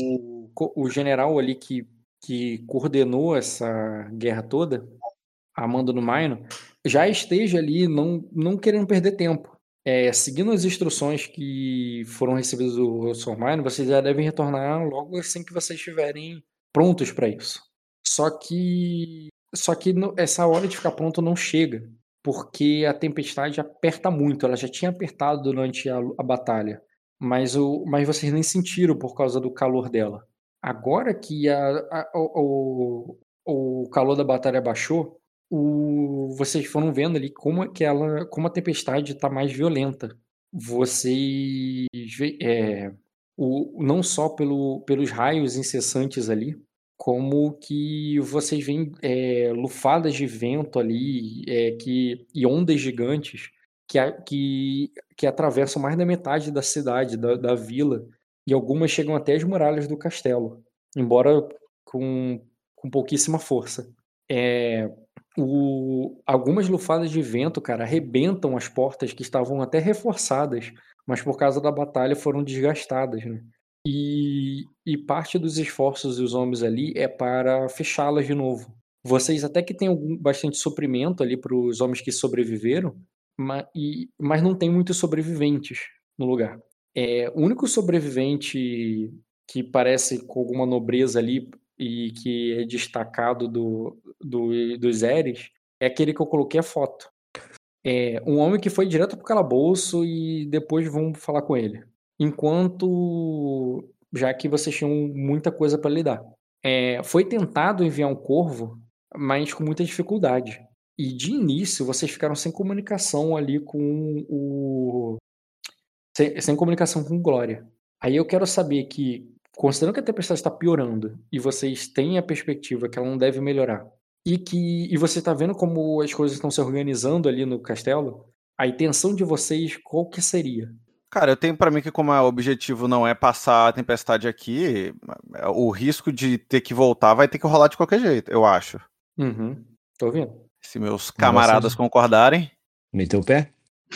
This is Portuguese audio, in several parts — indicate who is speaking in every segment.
Speaker 1: O, o general ali que, que coordenou essa guerra toda, Amando no Maino, já esteja ali não, não querendo perder tempo. É, seguindo as instruções que foram recebidas do Sormaino, vocês já devem retornar logo assim que vocês estiverem prontos para isso. Só que só que essa hora de ficar pronto não chega, porque a tempestade aperta muito. Ela já tinha apertado durante a, a batalha, mas, o, mas vocês nem sentiram por causa do calor dela. Agora que a, a, o, o calor da batalha baixou, o, vocês foram vendo ali como, que ela, como a tempestade está mais violenta. Vocês é, o, não só pelo, pelos raios incessantes ali, como que vocês veem é, lufadas de vento ali é, que, e ondas gigantes que, que, que atravessam mais da metade da cidade, da, da vila, e algumas chegam até as muralhas do castelo, embora com, com pouquíssima força. É, o, algumas lufadas de vento, cara, arrebentam as portas que estavam até reforçadas, mas por causa da batalha foram desgastadas, né? E, e parte dos esforços dos homens ali é para fechá-las de novo. Vocês até que têm algum, bastante suprimento ali para os homens que sobreviveram, mas, e, mas não tem muitos sobreviventes no lugar. É, o único sobrevivente que parece com alguma nobreza ali e que é destacado do, do, dos Eres é aquele que eu coloquei a foto. É um homem que foi direto pro calabouço e depois vão falar com ele. Enquanto, já que vocês tinham muita coisa para lidar. É, foi tentado enviar um corvo, mas com muita dificuldade. E de início vocês ficaram sem comunicação ali com o. Sem, sem comunicação com Glória. Aí eu quero saber que considerando que a tempestade está piorando e vocês têm a perspectiva que ela não deve melhorar, e que e você está vendo como as coisas estão se organizando ali no castelo, a intenção de vocês qual que seria?
Speaker 2: Cara, eu tenho para mim que como o objetivo não é passar a tempestade aqui, o risco de ter que voltar vai ter que rolar de qualquer jeito, eu acho.
Speaker 1: Uhum. Tô vendo.
Speaker 2: Se meus camaradas Nossa. concordarem.
Speaker 3: Meteu o pé?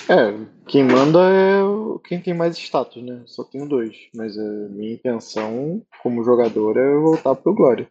Speaker 4: É, quem manda é quem tem mais status, né? Só tenho dois. Mas a minha intenção como jogador é voltar pro Glória.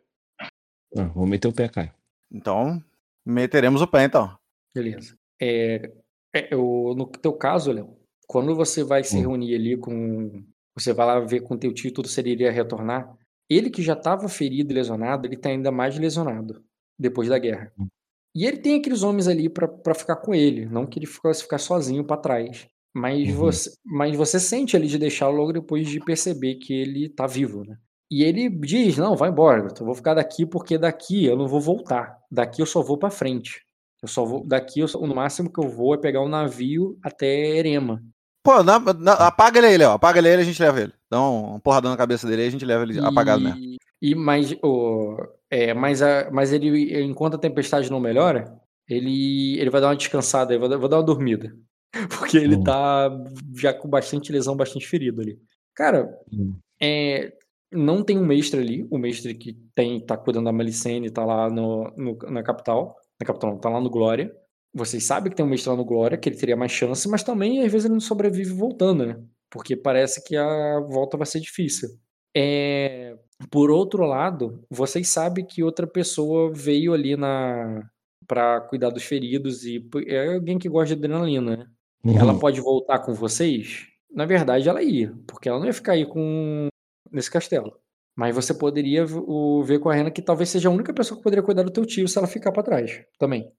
Speaker 3: Ah, vou meter o pé, Caio.
Speaker 2: Então, meteremos o pé então.
Speaker 1: Beleza. É, é, eu, no teu caso, Léo, quando você vai se hum. reunir ali com. Você vai lá ver com teu tio, tudo seria retornar. Ele que já estava ferido e lesionado, ele tá ainda mais lesionado depois da guerra. Hum. E ele tem aqueles homens ali para ficar com ele, não que ele fosse ficar sozinho para trás. Mas, uhum. você, mas você sente ali de deixá-lo logo depois de perceber que ele tá vivo, né? E ele diz: Não, vai embora, eu vou ficar daqui porque daqui eu não vou voltar. Daqui eu só vou para frente. Eu só vou. Daqui eu, no máximo que eu vou é pegar um navio até Erema.
Speaker 2: Pô, na, na, apaga ele aí, Léo. Apaga ele aí a gente leva ele. Dá um, um porradão na cabeça dele aí a gente leva ele e, apagado mesmo.
Speaker 1: E, mas, oh, é, mas, a, mas ele, enquanto a tempestade não melhora, ele, ele vai dar uma descansada, vai, vai dar uma dormida. Porque ele hum. tá já com bastante lesão, bastante ferido ali. Cara, hum. é, não tem um mestre ali, o mestre que tem, tá cuidando da Melicene, tá lá no, no, na capital. Na capital, não, tá lá no Glória. Vocês sabem que tem um mestre lá no Glória, que ele teria mais chance, mas também às vezes ele não sobrevive voltando, né? Porque parece que a volta vai ser difícil. É, por outro lado, vocês sabem que outra pessoa veio ali na para cuidar dos feridos e é alguém que gosta de adrenalina, né? Uhum. Ela pode voltar com vocês? Na verdade, ela ia, porque ela não ia ficar aí com nesse castelo. Mas você poderia ver com a Rena que talvez seja a única pessoa que poderia cuidar do teu tio se ela ficar para trás também.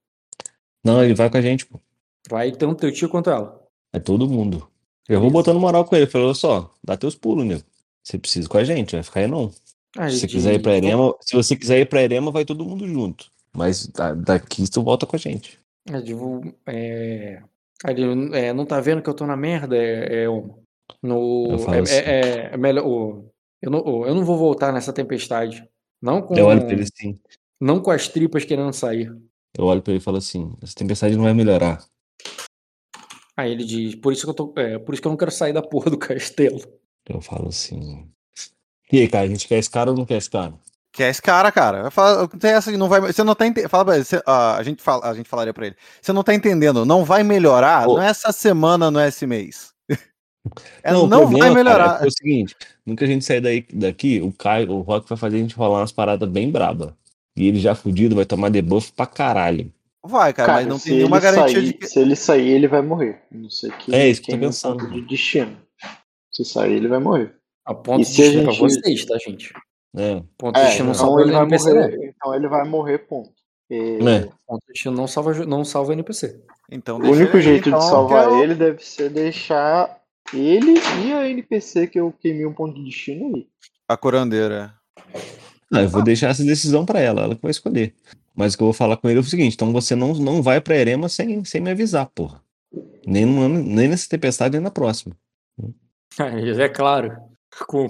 Speaker 3: Não, ele vai com a gente, pô.
Speaker 1: Vai tanto teu tio quanto ela.
Speaker 3: É todo mundo. Eu vou botando moral com ele. Falou só, dá teus pulos, nego. Você precisa com a gente, vai ficar aí não. Ah, se você de... quiser ir pra Erema, se você quiser ir pra Erema, vai todo mundo junto. Mas daqui tu volta com a gente.
Speaker 1: É, tipo, é... Ele, é, não tá vendo que eu tô na merda? É, é, no, é, assim. é, é, melhor. eu, não, eu não vou voltar nessa tempestade. Não com.
Speaker 3: Eu olho pra ele assim.
Speaker 1: Não com as tripas querendo sair.
Speaker 3: Eu olho pra ele e falo assim: essa tempestade não vai melhorar.
Speaker 1: Aí ele diz: por isso que eu tô. É, por isso que eu não quero sair da porra do castelo.
Speaker 3: Eu falo assim. E aí, cara, a gente quer esse cara ou não quer esse cara?
Speaker 2: Quer esse cara, cara. Falo, tem essa, não vai, você não tá entendendo. Fala pra ele, você, uh, a, gente fala, a gente falaria pra ele. Você não tá entendendo, não vai melhorar, oh. não é essa semana, não é esse mês. Ela não, não problema, vai melhorar.
Speaker 3: Cara, é, é, o seguinte, nunca a gente sair daí, daqui, o Caio, o Rock vai fazer a gente rolar umas paradas bem braba. E ele já fudido vai tomar debuff pra caralho.
Speaker 2: Vai, cara, cara mas não tem nenhuma garantia
Speaker 4: sair,
Speaker 2: de que...
Speaker 4: Se ele sair, ele vai morrer. Não sei que.
Speaker 3: É isso que eu tô pensando.
Speaker 4: De destino. Se sair, ele vai morrer.
Speaker 1: A ponto e de destino gente... pra vocês, tá, gente?
Speaker 3: É.
Speaker 4: Ponto é, destino não então salva ele vai NPC, morrer. Não. Então ele vai morrer, ponto.
Speaker 1: E... É. Ponto destino não salva, não salva NPC.
Speaker 4: Então, o único ele, jeito então, de salvar eu... ele deve ser deixar ele e a NPC que eu queimei um ponto de destino aí.
Speaker 2: A curandeira.
Speaker 3: Não, eu vou deixar essa decisão para ela, ela que vai escolher. Mas o que eu vou falar com ele é o seguinte: então você não, não vai pra Erema sem, sem me avisar, porra. Nem, no, nem nessa tempestade, nem na próxima.
Speaker 1: É, é claro. Com,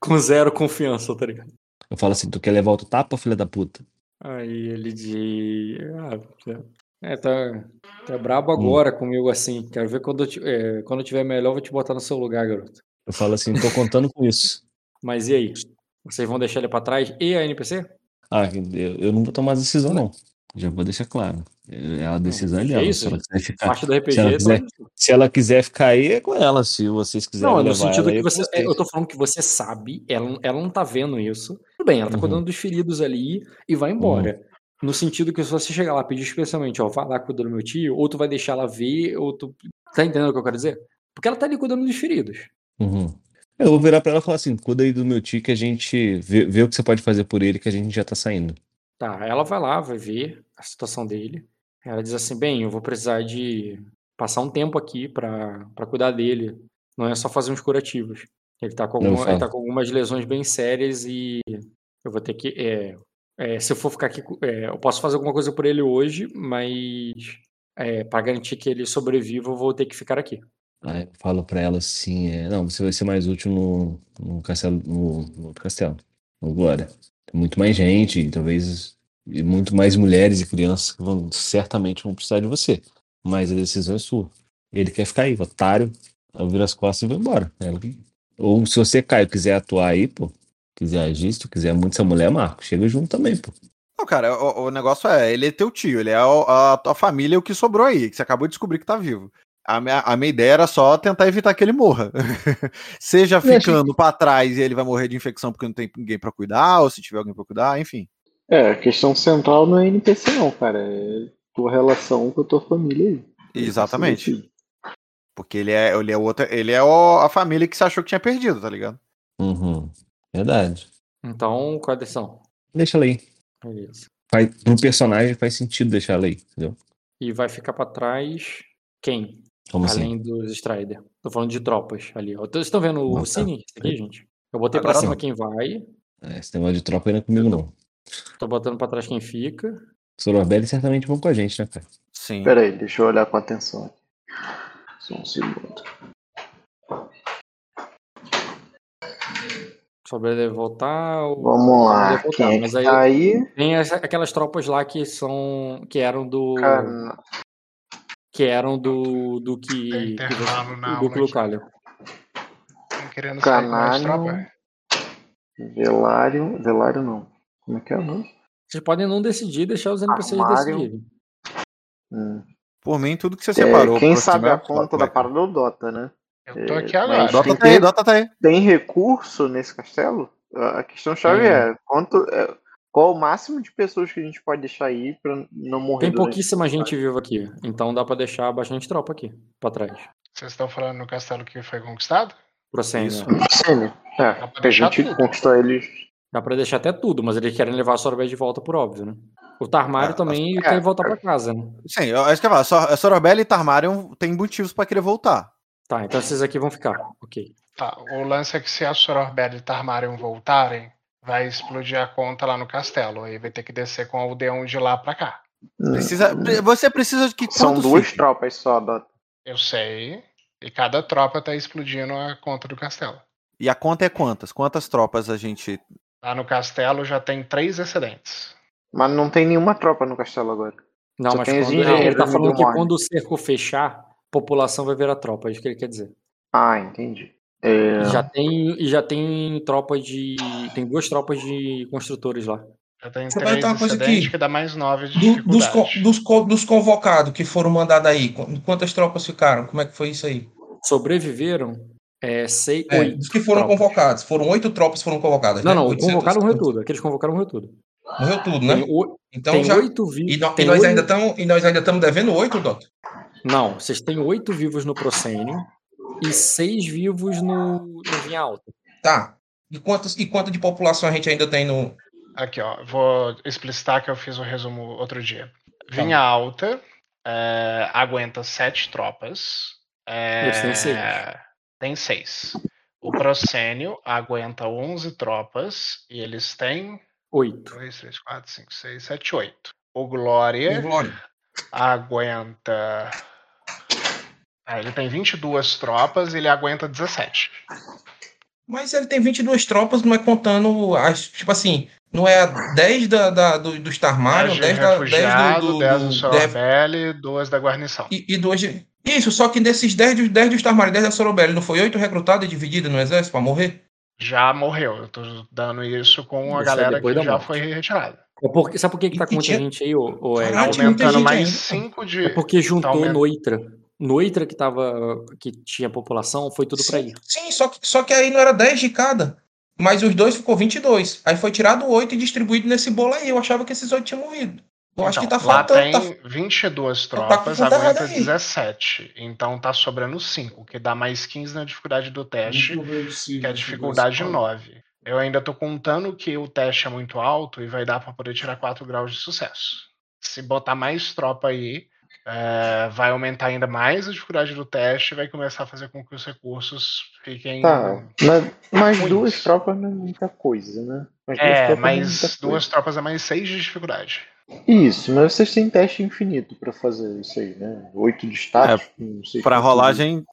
Speaker 1: com zero confiança, tá ligado?
Speaker 3: Eu falo assim: tu quer levar outro tapa, filha da puta?
Speaker 1: Aí ele diz. Ah, é, tá, tá brabo hum. agora hum. comigo assim. Quero ver quando eu, é, quando eu tiver melhor, eu vou te botar no seu lugar, garoto.
Speaker 3: Eu falo assim: tô contando com isso.
Speaker 1: Mas e aí? Vocês vão deixar ele pra trás e a NPC?
Speaker 3: Ah, eu, eu não vou tomar decisão, não. Já vou deixar claro. É a decisão não, dela. É isso, se ela quiser ficar, parte do RPG, se ela, quiser, tá... se ela quiser ficar aí, é com ela. Se vocês quiserem. Não, no sentido que
Speaker 1: você. É, eu tô falando que você sabe, ela, ela não tá vendo isso. Tudo bem, ela tá uhum. cuidando dos feridos ali e vai embora. Uhum. No sentido que se você chegar lá e pedir especialmente, ó, vai lá cuidando do meu tio, ou tu vai deixar ela ver, ou tu. Tá entendendo o que eu quero dizer? Porque ela tá ali cuidando dos feridos.
Speaker 3: Uhum. Eu vou virar pra ela e falar assim: cuida aí do meu tio que a gente vê, vê o que você pode fazer por ele, que a gente já tá saindo.
Speaker 1: Tá, ela vai lá, vai ver a situação dele. Ela diz assim: bem, eu vou precisar de passar um tempo aqui pra, pra cuidar dele. Não é só fazer uns curativos. Ele tá com, alguma, ele tá com algumas lesões bem sérias e eu vou ter que. É, é, se eu for ficar aqui, é, eu posso fazer alguma coisa por ele hoje, mas é, para garantir que ele sobreviva, eu vou ter que ficar aqui.
Speaker 3: Aí eu falo pra ela assim, é, não, você vai ser mais útil no, no castelo, no, no outro castelo, no Glória. Tem muito mais gente, talvez e muito mais mulheres e crianças que vão certamente vão precisar de você. Mas a decisão é sua. Ele quer ficar aí, otário, eu viro as costas e vou embora. Ela, ou se você, Caio, quiser atuar aí, pô, quiser agir, se tu quiser muito essa mulher, Marco, chega junto também, pô.
Speaker 2: Não, cara, o, o negócio é, ele é teu tio, ele é a, a tua família, o que sobrou aí, que você acabou de descobrir que tá vivo. A minha, a minha ideia era só tentar evitar que ele morra. Seja ficando que... para trás e ele vai morrer de infecção porque não tem ninguém para cuidar, ou se tiver alguém para cuidar, enfim.
Speaker 4: É, a questão central não é NPC não, cara. É tua relação com a tua família aí.
Speaker 2: Exatamente. Porque ele é, ele é outra, ele é o, a família que você achou que tinha perdido, tá ligado?
Speaker 3: Uhum. Verdade.
Speaker 1: Então, qual é a decisão?
Speaker 3: Deixa ela aí.
Speaker 1: Beleza.
Speaker 3: Faz, pro personagem faz sentido deixar ela aí, entendeu?
Speaker 1: E vai ficar para trás quem?
Speaker 3: Como assim?
Speaker 1: Além assim? dos Strider. Tô falando de tropas ali. Vocês estão vendo o Cine aqui, gente? Eu botei Agora pra cima não. quem vai.
Speaker 3: É, esse negócio de tropa ainda é comigo, não.
Speaker 1: Tô botando pra trás quem fica.
Speaker 3: Sororbelli certamente vão com a gente, né, cara?
Speaker 4: Sim. Pera aí, deixa eu olhar com atenção aqui. Só um segundo.
Speaker 1: Sobre voltar.
Speaker 4: Vamos lá. Voltar. Quem é Mas aí, tá aí,
Speaker 1: tem essa, aquelas tropas lá que são. que eram do. Cara, que eram do, do que.
Speaker 5: Tá
Speaker 1: do que Lucalho.
Speaker 5: Querendo
Speaker 4: Canário. Velário. Velário não. Como é que é o nome?
Speaker 1: Vocês podem não decidir deixar os NPCs Armário. decidirem.
Speaker 2: Hum. Por mim, tudo que você separou.
Speaker 4: É, quem sabe a conta da parada é o Dota, né?
Speaker 5: Eu tô aqui agora.
Speaker 2: Dota tá aí, Dota tá aí.
Speaker 4: Tem recurso nesse castelo? A questão chave hum. é quanto. É, qual o máximo de pessoas que a gente pode deixar aí pra não morrer?
Speaker 1: Tem pouquíssima gente viva aqui, então dá pra deixar bastante tropa aqui, pra trás.
Speaker 5: Vocês estão falando no castelo que foi conquistado?
Speaker 1: Procênio.
Speaker 4: Procênio. É, a gente tudo. conquistou eles.
Speaker 1: Dá pra deixar até tudo, mas eles querem levar a Sorobé de volta por óbvio, né? O Tarmário é, também é, quer voltar pra casa, né?
Speaker 2: Sim, eu acho que eu falar. A Sorobé e Tarmário tem motivos pra querer voltar.
Speaker 1: Tá, então esses aqui vão ficar, ok.
Speaker 5: Tá, o lance é que se a Sorobé e Tarmário voltarem, vai explodir a conta lá no castelo. Aí vai ter que descer com o aldeão de lá pra cá.
Speaker 2: Precisa, você precisa de que
Speaker 4: São duas tropas só, Dota.
Speaker 5: Eu sei. E cada tropa tá explodindo a conta do castelo.
Speaker 2: E a conta é quantas? Quantas tropas a gente.
Speaker 5: Lá no castelo já tem três excedentes.
Speaker 4: Mas não tem nenhuma tropa no castelo agora.
Speaker 1: Não, Só mas quando, ele tá falando que quando o cerco fechar, a população vai ver a tropa, é isso que ele quer dizer.
Speaker 4: Ah, entendi. É...
Speaker 1: Já tem já tem tropa de tem duas tropas de construtores lá.
Speaker 5: Já tem Você três uma coisa aqui, que dá mais nove de do, dos,
Speaker 6: dos, dos convocados que foram mandados aí, quantas tropas ficaram? Como é que foi isso aí?
Speaker 1: Sobreviveram É, sei,
Speaker 6: É,
Speaker 1: oito
Speaker 6: dos que foram
Speaker 1: tropas.
Speaker 6: convocados. Foram oito tropas que foram convocadas.
Speaker 1: Não,
Speaker 6: né?
Speaker 1: não,
Speaker 6: 800
Speaker 1: convocaram morreu tudo. Aqueles convocaram morreu tudo.
Speaker 6: Morreu tudo, né?
Speaker 1: Tem, o-
Speaker 6: Então
Speaker 1: tem
Speaker 6: já.
Speaker 1: oito vivos.
Speaker 6: E, no- e
Speaker 1: tem
Speaker 6: nós
Speaker 1: oito-
Speaker 6: ainda estamos e nós ainda estamos devendo oito, Doutor.
Speaker 1: Não, vocês têm oito vivos no Procênio e seis vivos no, no Vinha Alta.
Speaker 6: Tá. E quantos e quanto de população a gente ainda tem no.
Speaker 5: Aqui, ó. Vou explicitar que eu fiz o resumo outro dia. Vinha Alta é, aguenta sete tropas. é,
Speaker 1: Eles têm seis.
Speaker 5: Tem seis. O Procênio aguenta 11 tropas e eles têm
Speaker 1: Oito.
Speaker 5: 2, 3, 4, 5, 6, 7, 8. O Glória
Speaker 6: Glória.
Speaker 5: aguenta. Ah, ele tem 22 tropas e ele aguenta 17.
Speaker 6: Mas ele tem 22 tropas, não é contando as. Tipo assim, não é 10 da, da, do, do Starmarion,
Speaker 5: 10 de
Speaker 6: 10, da, 10
Speaker 5: refugiado,
Speaker 6: do. do,
Speaker 5: 10 do
Speaker 6: do
Speaker 5: Sorobelli, 2 da guarnição.
Speaker 6: e, e duas de. Isso, só que desses 10, do- 10 do Starmarion, 10 da Sorobelli, não foi 8 recrutados e divididos no exército pra morrer?
Speaker 5: Já morreu. Eu tô dando isso com a
Speaker 1: Isso é
Speaker 5: galera que já
Speaker 1: morte.
Speaker 5: foi retirada.
Speaker 1: É porque- sabe por que, que tá com muita
Speaker 6: tinha-
Speaker 1: gente aí, ô, ô
Speaker 6: muita
Speaker 5: Aumentando mais
Speaker 6: ainda.
Speaker 5: 5 de.
Speaker 1: É porque juntou
Speaker 5: aumentando.
Speaker 1: Noitra. Noitra que tava. que tinha população, foi tudo pra
Speaker 6: sim,
Speaker 1: aí.
Speaker 6: sim só, que, só que aí não era 10 de cada. Mas os dois ficou 22. Aí foi tirado 8 e distribuído nesse bolo aí. Eu achava que esses 8 tinham morrido. Eu acho que tá
Speaker 5: Então, lá
Speaker 6: faltando.
Speaker 5: tem
Speaker 6: tá-
Speaker 5: 22
Speaker 6: tá com
Speaker 5: tropas,
Speaker 6: errada
Speaker 5: aguenta
Speaker 6: aí.
Speaker 5: 17. Então tá sobrando 5, que dá mais 15 na dificuldade do teste, que é a dificuldade 9. Eu ainda tô contando que o teste é muito alto e vai dar para poder tirar 4 graus de sucesso. Se botar mais tropa aí, é, vai aumentar ainda mais a dificuldade do teste e vai começar a fazer com que os recursos fiquem.
Speaker 4: Tá, mas duas tropas não é muita coisa, né? Mais duas
Speaker 5: É,
Speaker 4: é
Speaker 5: mas
Speaker 4: muita
Speaker 5: duas
Speaker 4: coisa.
Speaker 5: tropas é mais 6 de dificuldade.
Speaker 4: Isso, mas vocês têm teste infinito pra fazer isso aí, né? Oito de status,
Speaker 2: Pra
Speaker 4: quanto
Speaker 2: rolagem,
Speaker 1: tá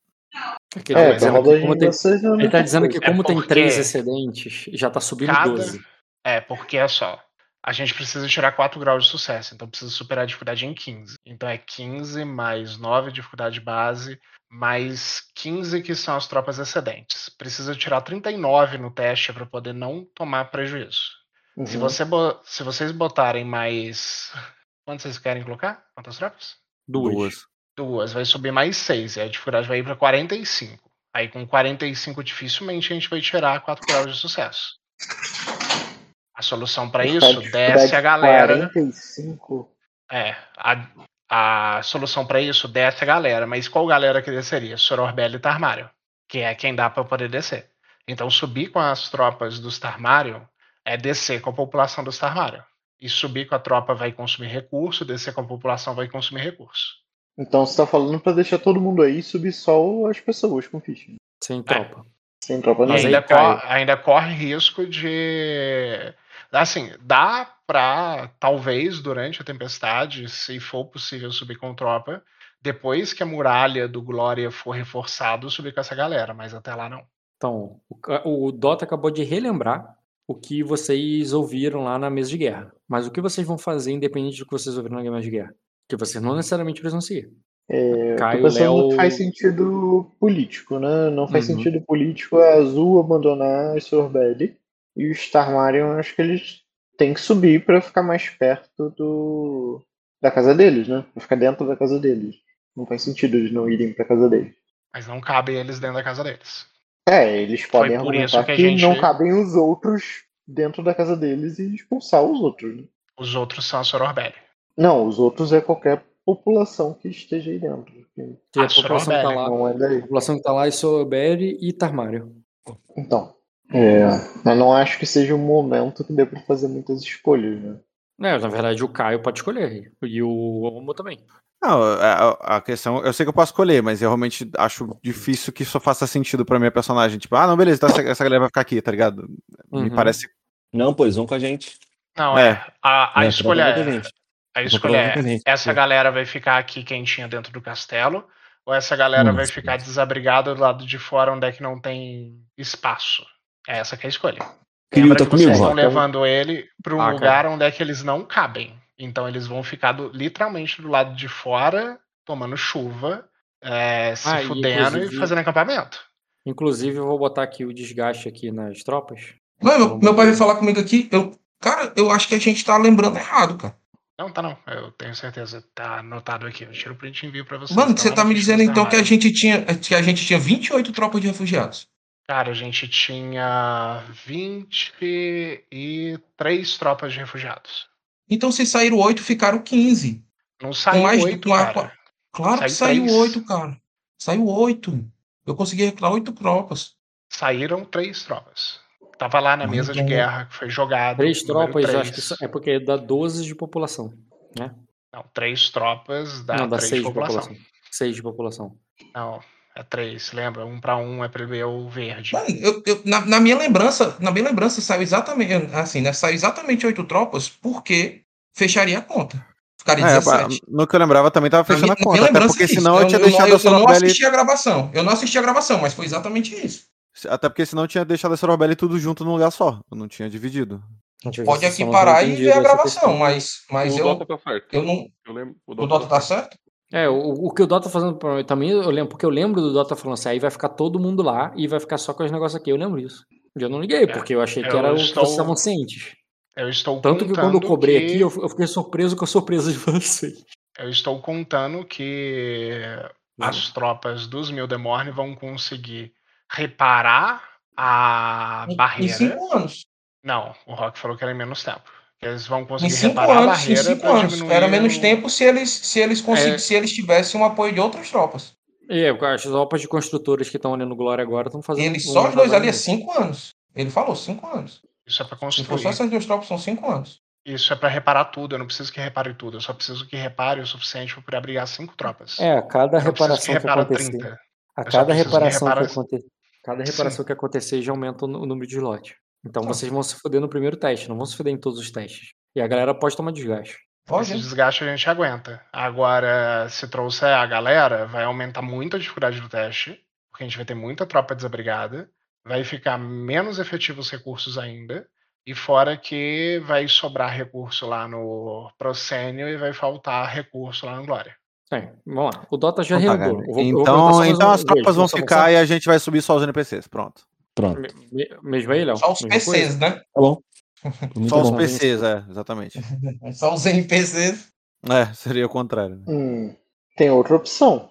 Speaker 4: É,
Speaker 1: que
Speaker 4: rolagem
Speaker 1: como tem-
Speaker 4: é
Speaker 1: Ele tá
Speaker 4: muita
Speaker 1: dizendo que
Speaker 4: coisa.
Speaker 5: É
Speaker 1: como tem três excedentes, já tá subindo
Speaker 5: cada-
Speaker 1: 12.
Speaker 5: É, porque é só. A gente precisa tirar 4 graus de sucesso, então precisa superar a dificuldade em 15. Então é 15 mais 9 dificuldade base, mais 15 que são as tropas excedentes. Precisa tirar 39 no teste para poder não tomar prejuízo. Se,
Speaker 4: Uhum.
Speaker 5: você bo- se vocês botarem mais. Quantos vocês querem colocar? Quantas tropas?
Speaker 1: Duas.
Speaker 2: duas.
Speaker 5: Duas, vai subir mais 6, e a dificuldade vai ir para 45. Aí com 45 dificilmente a gente vai tirar 4 graus de sucesso. A solução para isso, desce a galera.
Speaker 4: 45.
Speaker 5: É, a, a solução para isso, desce a galera. Mas qual galera que desceria? Sororbelli e Tarmário, que é quem dá para poder descer. Então subir com as tropas dos Tarmário é descer com a população dos Tarmário. E subir com a tropa vai consumir recurso, descer com a população vai consumir recurso.
Speaker 4: Então você tá falando pra deixar todo mundo aí e subir só as pessoas com ficha.
Speaker 1: Sem tropa.
Speaker 4: Sem tropa
Speaker 1: Mas
Speaker 4: não.
Speaker 5: ainda, corre, ainda corre risco de. Assim, dá pra, talvez, durante a tempestade, se for possível subir com tropa, depois que a muralha do Glória for reforçado, subir com essa galera, mas até lá não.
Speaker 1: Então, o, Dota acabou de relembrar o que vocês ouviram lá na mesa de guerra. Mas o que vocês vão fazer independente do que vocês ouviram na mesa de guerra? Que vocês não necessariamente precisam seguir.
Speaker 4: É,
Speaker 1: Caio,
Speaker 4: pensando
Speaker 1: Léo-
Speaker 4: que faz sentido político, né? Não faz
Speaker 1: Uhum.
Speaker 4: sentido político a Azul abandonar a Sorbelli. E o Starmarion, acho que eles têm que subir pra ficar mais perto do da casa deles, né? Pra ficar dentro da casa deles. Não faz sentido eles não irem pra casa deles.
Speaker 5: Mas não cabe eles dentro da casa deles.
Speaker 4: É, eles podem
Speaker 5: por isso
Speaker 4: argumentar
Speaker 5: que a
Speaker 4: que,
Speaker 5: gente-
Speaker 4: não cabem os outros dentro da casa deles e expulsar os outros. Né?
Speaker 5: Os outros são a Sororbelli.
Speaker 4: Não, os outros é qualquer população que esteja aí dentro. que
Speaker 1: a
Speaker 5: Ah,
Speaker 1: população que tá
Speaker 5: Sororbelli.
Speaker 1: lá,
Speaker 4: Não é
Speaker 1: a
Speaker 4: daí.
Speaker 1: população que tá lá é Soroberi e Tarmário.
Speaker 4: Então, é, eu não acho que seja um momento que dê pra fazer muitas escolhas, né?
Speaker 1: É, na verdade, o Caio pode escolher. E o Omo também.
Speaker 2: Não, a, a questão, eu sei que eu posso escolher, mas eu realmente acho difícil que isso faça sentido pra minha personagem. Tipo, ah, não, beleza, então essa, essa galera vai ficar aqui, tá ligado? Me
Speaker 1: Uhum.
Speaker 2: parece.
Speaker 3: Não, eles vão com a gente.
Speaker 5: Não,
Speaker 2: É.
Speaker 5: é. A, a
Speaker 3: É,
Speaker 5: escolha é. A escolha é. Essa galera vai ficar aqui quentinha dentro do castelo, ou essa galera
Speaker 3: Hum,
Speaker 5: vai ficar desabrigada do lado de fora onde é que não tem espaço. É essa que é a escolha. Lembra
Speaker 3: tá
Speaker 5: que
Speaker 3: comigo,
Speaker 5: vocês estão levando ele para um
Speaker 1: Ah,
Speaker 5: lugar onde é que eles não cabem. Então eles vão ficar do- literalmente do lado de fora, tomando chuva, é, se
Speaker 1: Ah, e
Speaker 5: fudendo e
Speaker 1: inclusive-
Speaker 5: fazendo acampamento.
Speaker 1: Inclusive, eu vou botar aqui o desgaste aqui nas tropas.
Speaker 6: Não, meu, meu pai veio falar comigo aqui. Eu, cara, eu acho que a gente tá lembrando errado, cara.
Speaker 5: Não, tá não. Eu tenho certeza. Tá anotado aqui. Eu tiro o print e envio pra vocês.
Speaker 6: Mano,
Speaker 5: Tá
Speaker 6: você
Speaker 5: lá
Speaker 6: tá
Speaker 5: no
Speaker 6: me dizendo
Speaker 5: do
Speaker 6: então que a gente tinha que a gente tinha 28 tropas de refugiados.
Speaker 5: Cara, a gente tinha 23 tropas de refugiados.
Speaker 6: Então se saíram 8, ficaram 15.
Speaker 5: Não saiu
Speaker 6: mais
Speaker 5: oito,
Speaker 6: com a-
Speaker 5: cara.
Speaker 6: Claro que
Speaker 5: Saiu
Speaker 6: saiu
Speaker 5: três.
Speaker 6: 8, cara. Saiu 8. Eu consegui recrutar 8 tropas.
Speaker 5: Saíram três tropas. Tava lá na mesa de guerra, que foi jogado.
Speaker 1: Três
Speaker 5: número
Speaker 1: tropas,
Speaker 5: três.
Speaker 1: acho que é porque dá 12 de população.
Speaker 5: Não, três tropas dá
Speaker 1: não, dá
Speaker 5: três
Speaker 1: 6
Speaker 5: de população.
Speaker 1: 6 de população.
Speaker 5: Não, é três, lembra? Um pra um é plebeu verde.
Speaker 6: Mano, eu, eu- na, na minha lembrança, na minha lembrança saiu exatamente assim, né? Saiu exatamente 8 tropas porque fecharia a conta. Ficaria
Speaker 2: É,
Speaker 6: 17.
Speaker 2: no que eu lembrava também tava
Speaker 6: Na
Speaker 2: fechando
Speaker 6: minha-
Speaker 2: a
Speaker 6: na
Speaker 2: conta,
Speaker 6: minha
Speaker 2: até porque
Speaker 6: é
Speaker 2: senão eu, tinha
Speaker 6: eu,
Speaker 2: deixado
Speaker 6: não,
Speaker 2: a
Speaker 6: eu não assisti a gravação. Eu não assisti a gravação, mas foi exatamente isso.
Speaker 2: Até porque senão eu tinha deixado a Sorobelli tudo junto num lugar só. Eu não tinha dividido.
Speaker 1: Eu
Speaker 6: Pode aqui
Speaker 1: não
Speaker 6: parar e ver a gravação,
Speaker 1: questão.
Speaker 6: mas, mas
Speaker 7: o
Speaker 6: eu,
Speaker 7: Dota tá certo.
Speaker 6: eu não.
Speaker 7: Eu lembro. O
Speaker 6: O
Speaker 7: Dota,
Speaker 6: Dota tá certo?
Speaker 1: É, o, o que o Dota tá fazendo pra mim também, eu lembro, porque eu lembro do Dota falando assim, aí vai ficar todo mundo lá e vai ficar só com os negócios aqui. Eu lembro isso. Eu não liguei, porque eu achei que
Speaker 5: eu
Speaker 1: era o que
Speaker 5: estou-
Speaker 1: vocês estavam cientes.
Speaker 5: Eu estou
Speaker 1: Tanto que quando eu cobrei
Speaker 5: que-
Speaker 1: aqui, eu, eu fiquei surpreso com a surpresa de vocês.
Speaker 5: Eu estou contando que as tropas dos Mildemorne vão conseguir reparar a
Speaker 6: Em- Em
Speaker 5: barreira.
Speaker 6: 5 anos.
Speaker 5: Não, o Rock falou que era em menos tempo. Que Eles vão
Speaker 6: Em
Speaker 5: conseguir
Speaker 6: 5
Speaker 5: reparar a
Speaker 6: anos, em
Speaker 5: barreira
Speaker 6: 5
Speaker 5: pra
Speaker 6: anos.
Speaker 5: diminuir
Speaker 6: Era menos
Speaker 5: o-
Speaker 6: tempo se eles, se eles consegui-
Speaker 1: É.
Speaker 6: se eles tivessem o apoio de outras tropas.
Speaker 1: E é, as tropas de construtores que estão ali no Glória agora estão fazendo.
Speaker 6: Eles
Speaker 1: um
Speaker 6: só os dois ali é 5 anos. Ele falou 5 anos.
Speaker 5: Isso é pra
Speaker 6: Se for
Speaker 5: construir.
Speaker 6: só essas duas tropas, são 5 anos.
Speaker 5: Isso é pra reparar tudo. Eu não preciso que repare tudo. Eu só preciso que repare o suficiente pra poder abrigar cinco tropas.
Speaker 1: É, a cada
Speaker 5: Eu
Speaker 1: reparação que,
Speaker 5: repara
Speaker 1: acontecer.
Speaker 5: 30.
Speaker 1: A cada
Speaker 5: preciso que
Speaker 1: reparação
Speaker 5: repara-
Speaker 1: que acontecer. Cada reparação que acontecer já aumenta o número de slot. Então
Speaker 6: Tá.
Speaker 1: vocês vão se foder no primeiro teste, não vão se foder em todos os testes. E a galera pode tomar desgaste.
Speaker 6: Pode.
Speaker 5: Esse
Speaker 6: hein?
Speaker 5: desgaste a gente aguenta. Agora, se trouxer a galera, vai aumentar muito a dificuldade do teste, porque a gente vai ter muita tropa desabrigada, vai ficar menos efetivos os recursos ainda, e fora que vai sobrar recurso lá no Procênio e vai faltar recurso lá no Glória.
Speaker 1: É, vamos lá. O Dota já
Speaker 2: Então, tá, então, então
Speaker 1: uma
Speaker 2: as tropas vão
Speaker 1: Posso
Speaker 2: ficar e a gente vai subir só os NPCs. Pronto.
Speaker 3: Pronto.
Speaker 1: Me- me- Mesmo aí, Léo?
Speaker 6: Só os
Speaker 1: Mesma coisa?
Speaker 6: PCs, né?
Speaker 3: Tá bom. Muito
Speaker 2: Só os
Speaker 3: bom.
Speaker 2: PCs, é, exatamente.
Speaker 6: Só os NPCs.
Speaker 2: É, seria o contrário. né?
Speaker 4: Hum, tem outra opção,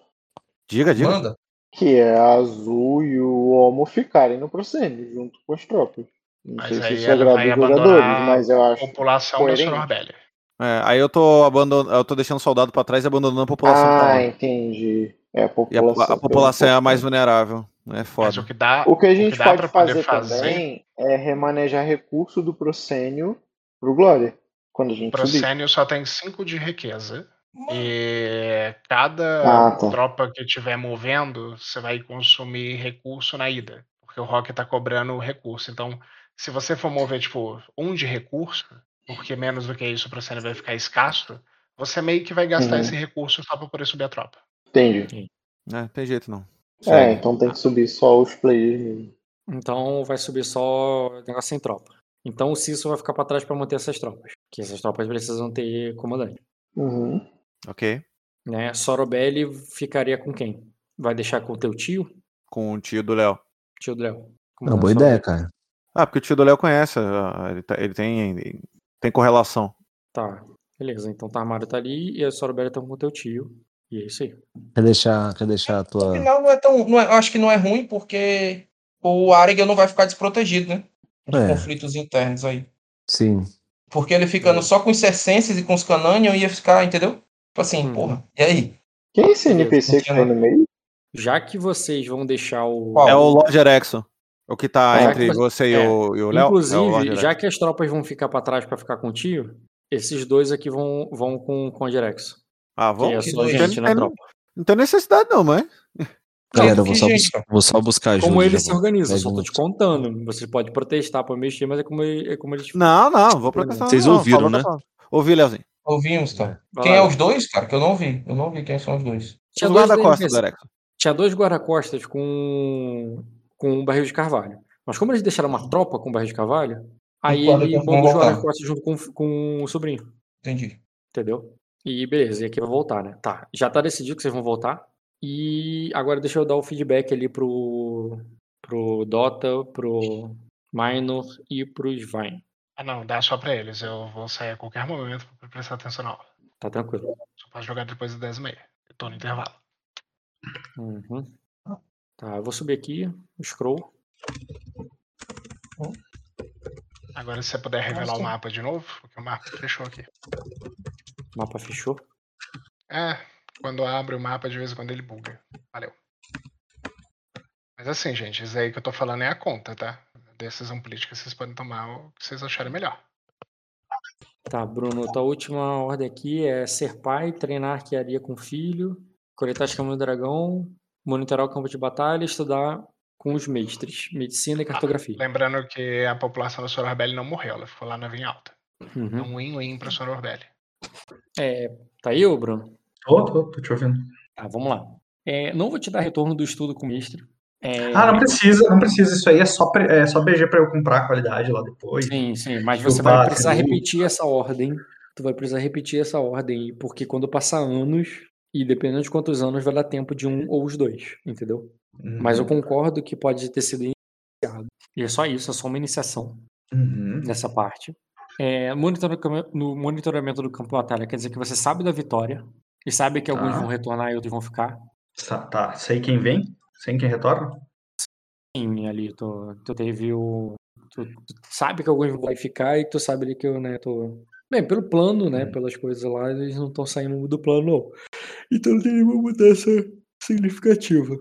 Speaker 2: Diga, diga.
Speaker 6: Manda.
Speaker 4: que é a Azul e o Homo ficarem no Procênio, junto com as tropas. Não
Speaker 5: Mas
Speaker 4: sei se
Speaker 5: aí
Speaker 4: isso
Speaker 5: ela
Speaker 4: agrada os jogadores, mas eu
Speaker 5: A
Speaker 4: acho.
Speaker 5: população
Speaker 4: coerente.
Speaker 5: da Sonorbelli.
Speaker 2: É, aí eu tô abandonando, eu tô deixando soldado pra trás e abandonando a população.
Speaker 4: Ah,
Speaker 2: lá.
Speaker 4: entencia. É a
Speaker 2: E a,
Speaker 4: população.
Speaker 2: a população é a mais vulnerável. É
Speaker 5: Mas
Speaker 2: foda.
Speaker 5: o que dá,
Speaker 4: O que a
Speaker 5: o
Speaker 4: gente
Speaker 5: dá
Speaker 4: pode
Speaker 5: pra poder
Speaker 4: fazer,
Speaker 5: fazer
Speaker 4: também é remanejar recurso do Procênio pro Glória. Quando a gente subir.
Speaker 5: Procênio só tem 5 de riqueza. E cada
Speaker 4: Ah, tá.
Speaker 5: tropa que estiver movendo, você vai consumir recurso na ida. Porque o Rock tá cobrando o recurso. Então, se você for mover, tipo, um de recurso, porque menos do que isso o Procênio vai ficar escasso, você meio que vai gastar
Speaker 4: Uhum.
Speaker 5: esse recurso só pra poder subir a tropa.
Speaker 4: Entendi.
Speaker 2: É, tem jeito não.
Speaker 4: É, então tem que subir só os players mesmo.
Speaker 1: Então vai subir só negócio sem tropa. Então o Cício vai ficar pra trás pra manter essas tropas. Que essas tropas precisam ter comandante.
Speaker 4: Uhum.
Speaker 2: Ok.
Speaker 1: Né? Sorobelli ficaria com quem? Vai deixar com o teu tio?
Speaker 2: Com o tio do Léo.
Speaker 1: Tio do Léo.
Speaker 3: Não, boa ideia, cara.
Speaker 2: Ah, porque o tio do Léo conhece. ah, Ele, tá- ele tem, tem correlação.
Speaker 1: Tá, beleza. Então o Tarmário tá ali e a Sorobelli tá com o teu tio. E é isso aí.
Speaker 3: Quer deixar, quer deixar a
Speaker 6: No
Speaker 3: tua.
Speaker 6: final não é tão. Não é- eu acho que não é ruim porque o Aregel não vai ficar desprotegido, né? Dos
Speaker 3: É.
Speaker 6: conflitos internos aí.
Speaker 3: Sim.
Speaker 6: Porque ele ficando só com os Cercenses e com os Cananion ia ficar, entendeu? Tipo assim,
Speaker 1: Hum.
Speaker 6: porra. E aí?
Speaker 4: Quem é esse NPC que tá no meio?
Speaker 1: Já que vocês vão deixar o.
Speaker 6: Qual?
Speaker 2: É o Lord Erexon. O que tá entre você e
Speaker 1: é.
Speaker 2: o, e o Léo. É o
Speaker 1: Inclusive,
Speaker 2: Erexon.
Speaker 1: já que as tropas vão ficar pra trás pra ficar com o tio, esses dois aqui vão, vão com, com a Direxo.
Speaker 2: Ah,
Speaker 1: Que
Speaker 2: vamos?
Speaker 1: é
Speaker 6: que
Speaker 1: só
Speaker 6: dois?
Speaker 1: gente
Speaker 2: Não
Speaker 1: tropa.
Speaker 2: Não tem necessidade não, mas.
Speaker 3: Galera, eu vou só,
Speaker 6: gente,
Speaker 3: bus- vou só buscar ajuda.
Speaker 1: Como eles se organizam, só tô te contando. Você pode protestar pra mexer, mas é como, é como eles.
Speaker 2: Não, não, vou protestar.
Speaker 3: Vocês
Speaker 2: não,
Speaker 3: ouviram,
Speaker 2: tá
Speaker 3: né?
Speaker 2: Ouvi, Léozinho.
Speaker 6: Ouvimos, cara.
Speaker 1: Vai
Speaker 6: Quem
Speaker 1: lá,
Speaker 6: é os dois, cara? Que eu não vi. Eu não vi quem são os dois.
Speaker 1: Tinha
Speaker 2: Os guarda-costas Erexon.
Speaker 1: Tinha dois guarda-costas com, com um barril de carvalho. Mas como eles deixaram uma tropa com barril de carvalho, aí ele botou os guarda-costas junto com, com o sobrinho.
Speaker 6: Entendi.
Speaker 1: Entendeu? E beleza, e aqui vai voltar, né? Tá, já tá decidido que vocês vão voltar. E agora deixa eu dar o feedback ali pro, pro Dota, pro Minor e pro Svine.
Speaker 5: Ah, não, dá só pra eles. Eu vou sair a qualquer momento pra prestar atenção na aula.
Speaker 1: Tá tranquilo.
Speaker 5: Só posso jogar depois das 10h30. Eu tô no intervalo.
Speaker 1: Uhum. Tá, eu vou subir aqui, scroll.
Speaker 5: Agora, se você puder revelar o mapa de novo, porque o mapa fechou aqui.
Speaker 1: O mapa fechou?
Speaker 5: É, quando abre o mapa, de vez em quando ele buga. Valeu. Mas assim, gente, isso aí que eu tô falando é a conta, tá? Decisão política vocês podem tomar o que vocês acharem melhor.
Speaker 1: Tá, Bruno, tua última ordem aqui é ser pai, treinar arquearia com filho, coletar escama do dragão, monitorar o campo de batalha, estudar com os mestres, medicina e cartografia.
Speaker 5: Ah, lembrando que a população da Sororbelli não morreu, ela ficou lá na Vinha Alta.
Speaker 1: Uhum.
Speaker 5: Então, win-win pra Sororbelli.
Speaker 1: É, tá aí, ô Bruno?
Speaker 7: Tô, tô, tô te ouvindo.
Speaker 1: Tá, vamos lá. É, não vou te dar retorno do estudo com o mestre. É,
Speaker 7: Ah, não precisa, não precisa. Isso aí é só, é só BG pra eu comprar a qualidade lá depois.
Speaker 1: Sim, sim, mas você vai precisar
Speaker 7: eu-
Speaker 1: repetir essa ordem. Tu vai precisar repetir essa ordem, porque quando passar anos, e dependendo de quantos anos, vai dar tempo de um ou os dois, entendeu? Mas eu concordo que pode ter sido iniciado. E é só isso, é só uma iniciação
Speaker 7: Uhum.
Speaker 1: nessa parte. É, no monitoramento do campo de batalha, quer dizer que você sabe da vitória, e sabe que alguns
Speaker 7: Tá.
Speaker 1: vão retornar e outros vão ficar.
Speaker 7: Tá, tá. Sei quem vem, sei quem retorna.
Speaker 1: Sim, ali, tu, tu teve o. Tu, tu sabe que alguns vão ficar e tu sabe ali que eu, né, tô. Bem, pelo plano, né,
Speaker 7: Hum.
Speaker 1: pelas coisas lá, eles não estão saindo do plano, não. Então não tem nenhuma mudança significativa.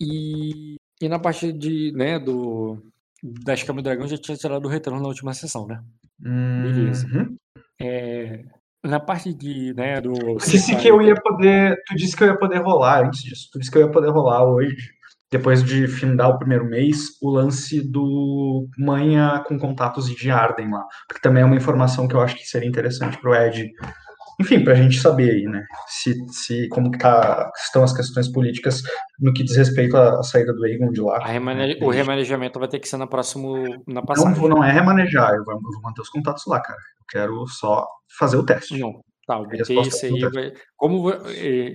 Speaker 1: E, e na parte de, né, do. Das Camas do Dragão já tinha tirado o retorno na última sessão, né? Beleza.
Speaker 7: Uhum.
Speaker 1: É, na parte de, né, do.
Speaker 7: Tu disse que eu ia poder. Tu disse que eu ia poder rolar antes disso. Tu disse que eu ia poder rolar hoje, depois de findar o primeiro mês, o lance do manha com contatos de Arden lá. Porque também é uma informação que eu acho que seria interessante pro Ed. Enfim, pra gente saber aí, né? Se, se como que tá, estão as questões políticas no que diz respeito à, à saída do Aegon de lá.
Speaker 1: A remane- o remanejamento vai ter que ser na próximo, na
Speaker 7: Não,
Speaker 1: passagem.
Speaker 7: vou- não é remanejar, eu vou, eu vou manter os contatos lá, cara. Eu quero só fazer o teste.
Speaker 1: Não, tá,
Speaker 7: A
Speaker 1: botei
Speaker 7: resposta
Speaker 1: isso
Speaker 7: é
Speaker 1: aí.
Speaker 7: não
Speaker 1: vai- Como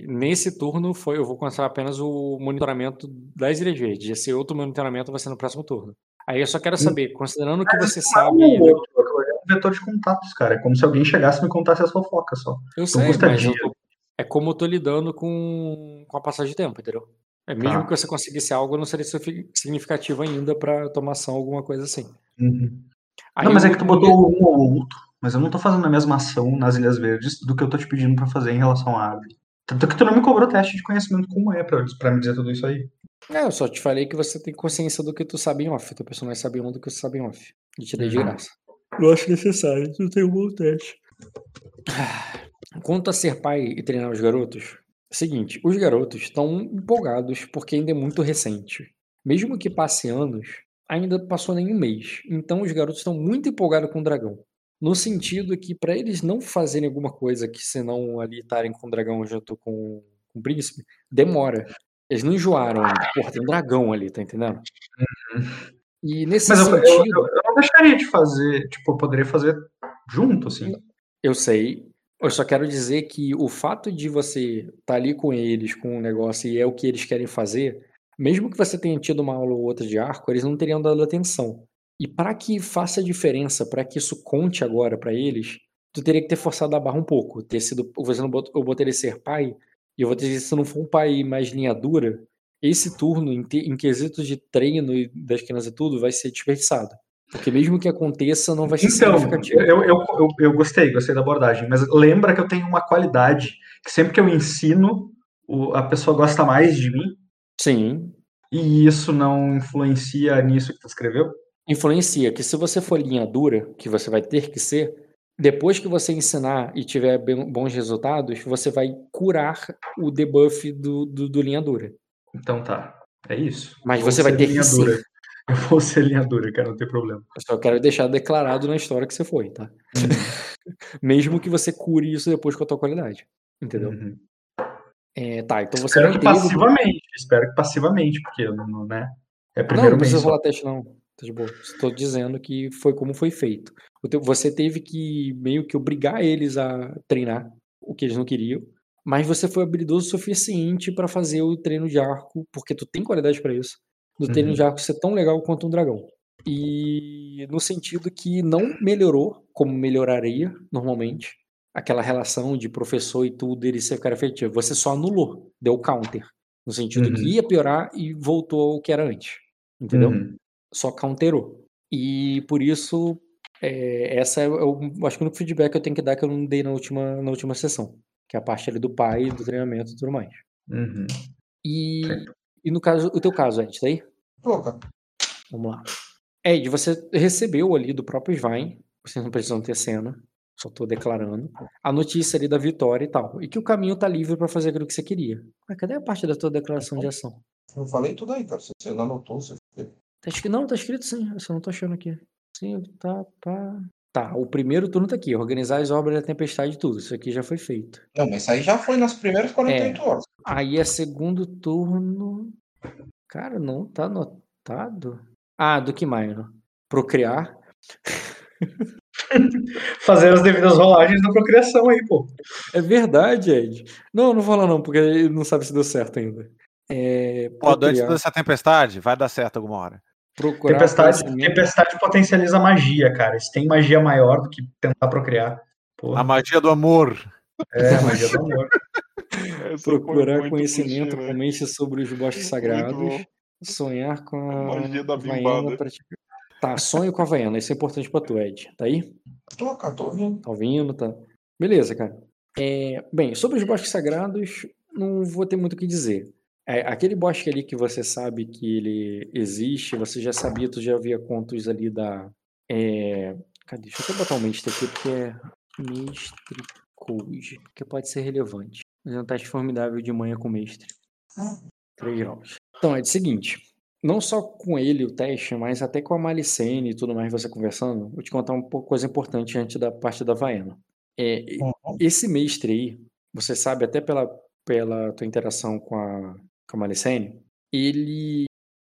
Speaker 1: nesse turno foi, eu vou começar apenas o monitoramento das Ilhas Verdes. Esse outro monitoramento vai ser no próximo turno. Aí eu só quero saber, considerando que você sabe.
Speaker 7: Não, o outro, vetor de contatos, cara. É como se alguém chegasse e me contasse as fofocas só.
Speaker 1: Eu sei,
Speaker 7: custa
Speaker 1: mas eu tô- é como eu tô lidando com, com a passagem de tempo, entendeu? É mesmo
Speaker 7: Tá.
Speaker 1: que você conseguisse algo, não seria significativo ainda pra tomar ação, alguma coisa assim.
Speaker 7: Uhum. Não, mas
Speaker 1: o
Speaker 7: é que tu botou um ou outro. Mas eu não tô fazendo a mesma ação nas Ilhas Verdes do que eu tô te pedindo pra fazer em relação à árvore. Tanto que tu não me cobrou teste de conhecimento como é pra, pra me dizer tudo isso aí.
Speaker 1: É, eu só te falei que você tem consciência do que tu sabe em off. Teu personagem sabe um do que você sabe em off. E te dei de
Speaker 7: Uhum.
Speaker 1: graça. Eu acho necessário, tem um bom teste. Quanto a ser pai e treinar os garotos, é o seguinte, os garotos estão empolgados porque ainda é muito recente. Mesmo que passe anos, ainda passou nem um mês. Então os garotos estão muito empolgados com o dragão. No sentido que para eles não fazerem alguma coisa que senão ali estarem com o dragão junto com, com o príncipe, demora. Eles não enjoaram ainda. Porra, tem um dragão ali, tá entendendo? E nesse
Speaker 7: Mas eu, eu,
Speaker 1: sentido.
Speaker 7: eu- eu não deixaria de fazer, tipo, eu poderia fazer junto, assim.
Speaker 1: Eu sei. Eu só quero dizer que o fato de você estar ali com eles, com o negócio, e é o que eles querem fazer, mesmo que você tenha tido uma aula ou outra de arco, eles não teriam dado atenção. E para que faça diferença, para que isso conte agora para eles, tu teria que ter forçado a barra um pouco. Ter sido. Você não bot, eu ele ser pai, e eu vou te dizer, se não for um pai mais linha dura, esse turno, em, te- em quesitos de treino e das crianças e tudo, vai ser desperdiçado. Porque mesmo que aconteça, não vai ser
Speaker 7: Então,
Speaker 1: significativo.
Speaker 7: eu, eu, eu, eu gostei, gostei da abordagem, mas lembra que eu tenho uma qualidade que sempre que eu ensino, o- a pessoa gosta mais de mim,
Speaker 1: Sim,
Speaker 7: e isso não influencia nisso que tu escreveu?
Speaker 1: influencia que se você for linha dura, que você vai ter que ser, depois que você ensinar e tiver bons resultados, você vai curar o debuff do, do, do linha dura.
Speaker 7: Então tá, é isso.
Speaker 1: Mas você vai ter que
Speaker 7: dura. Eu vou ser linha dura, cara, não tem problema.
Speaker 1: Eu só quero deixar declarado na história que você foi, tá? Mesmo que você cure isso depois com a tua qualidade. Entendeu?
Speaker 7: Uhum.
Speaker 1: É, tá, então você
Speaker 7: Espero que passivamente, espero que passivamente, porque eu não, né? É
Speaker 1: Não,
Speaker 7: primeiro
Speaker 1: não
Speaker 7: mês
Speaker 1: precisa rolar teste, não. Tá de boa. Estou dizendo que foi como foi feito. Você teve que meio que obrigar eles a treinar o que eles não queriam, mas você foi habilidoso o suficiente para fazer o treino de arco, porque tu tem qualidade para isso. Do treino
Speaker 7: Uhum.
Speaker 1: de arco ser tão legal quanto um dragão. e no sentido que não melhorou como melhoraria normalmente aquela relação de professor e tudo ele ser cara efetivo. Você só anulou, deu counter. No sentido uhum. que ia piorar e voltou ao que era antes. Entendeu? Uhum. Só counterou. E por isso, é, essa é o, acho que o único feedback que eu tenho que dar que eu não dei na última, na última sessão. Que é a parte ali do pai, do treinamento e tudo mais.
Speaker 7: Uhum.
Speaker 1: E, e no caso, o teu caso, Ed, tá aí?
Speaker 6: Opa.
Speaker 1: Vamos lá. Ed, você recebeu ali do próprio Svine, vocês não precisam ter cena, só tô declarando, a notícia ali da vitória e tal. E que o caminho tá livre para fazer aquilo que você queria. Mas cadê a parte da tua declaração de ação?
Speaker 6: Eu falei tudo aí, cara. Você não anotou, você.
Speaker 1: Tá escrito, não, tá escrito sim. Eu só não tô achando aqui. Sim, tá, tá. Tá, o primeiro turno tá aqui. Organizar as obras da tempestade e tudo. Isso aqui já foi feito.
Speaker 6: Não, mas isso aí já foi nas primeiras 48 é, horas.
Speaker 1: Aí é segundo turno. Cara, não tá anotado. Ah, do que mais? Procriar.
Speaker 7: Fazer as devidas rolagens da procriação aí, pô.
Speaker 1: É verdade, Ed. Não, não vou falar não, porque ele não sabe se deu certo ainda. É,
Speaker 2: pô, antes dessa tempestade, vai dar certo alguma hora.
Speaker 7: Procurar tempestade, tempestade potencializa magia, cara. Se tem magia maior do que tentar procriar.
Speaker 2: A magia do amor.
Speaker 7: É, a magia do amor.
Speaker 1: Procurar conhecimento comente sobre os bosques sagrados. Sonhar com a,
Speaker 6: magia da Havaiana.
Speaker 1: Tá, sonho com a Havaiana. Isso é importante pra tu, Ed. Tá aí?
Speaker 6: Tô, cara, tô ouvindo.
Speaker 1: Tá ouvindo, tá. Beleza, cara. É, bem, sobre os bosques sagrados, não vou ter muito o que dizer. É, aquele bosque ali que você sabe que ele existe, você já sabia, tu já havia contos ali da. É... Cadê? Deixa eu até botar o um mestre aqui, porque é mestre Code, que pode ser relevante. Mas é um teste formidável de manhã com mestre. Três graus. Então, é o seguinte. Não só com ele o teste, mas até com a Malicene e tudo mais, você conversando, vou te contar uma coisa importante antes da parte da Vaena. É, uhum. Esse mestre aí, você sabe até pela, pela tua interação com a, Kamalicene, ele,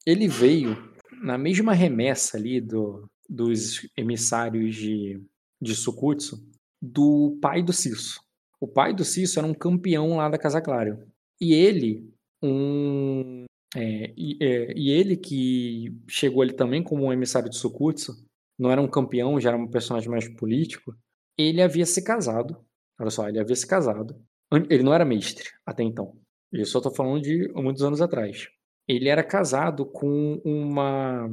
Speaker 1: ele veio na mesma remessa ali do, dos emissários de, de Sukutsu do pai do Cisso. O pai do Cisso era um campeão lá da Casa Claro. E ele, um. É, e, é, e, ele que chegou ali também como um emissário de Sukutsu, não era um campeão, já era um personagem mais político, ele havia se casado. Olha só, ele havia se casado. Ele não era mestre até então. Eu estou falando de muitos anos atrás. Ele era casado com uma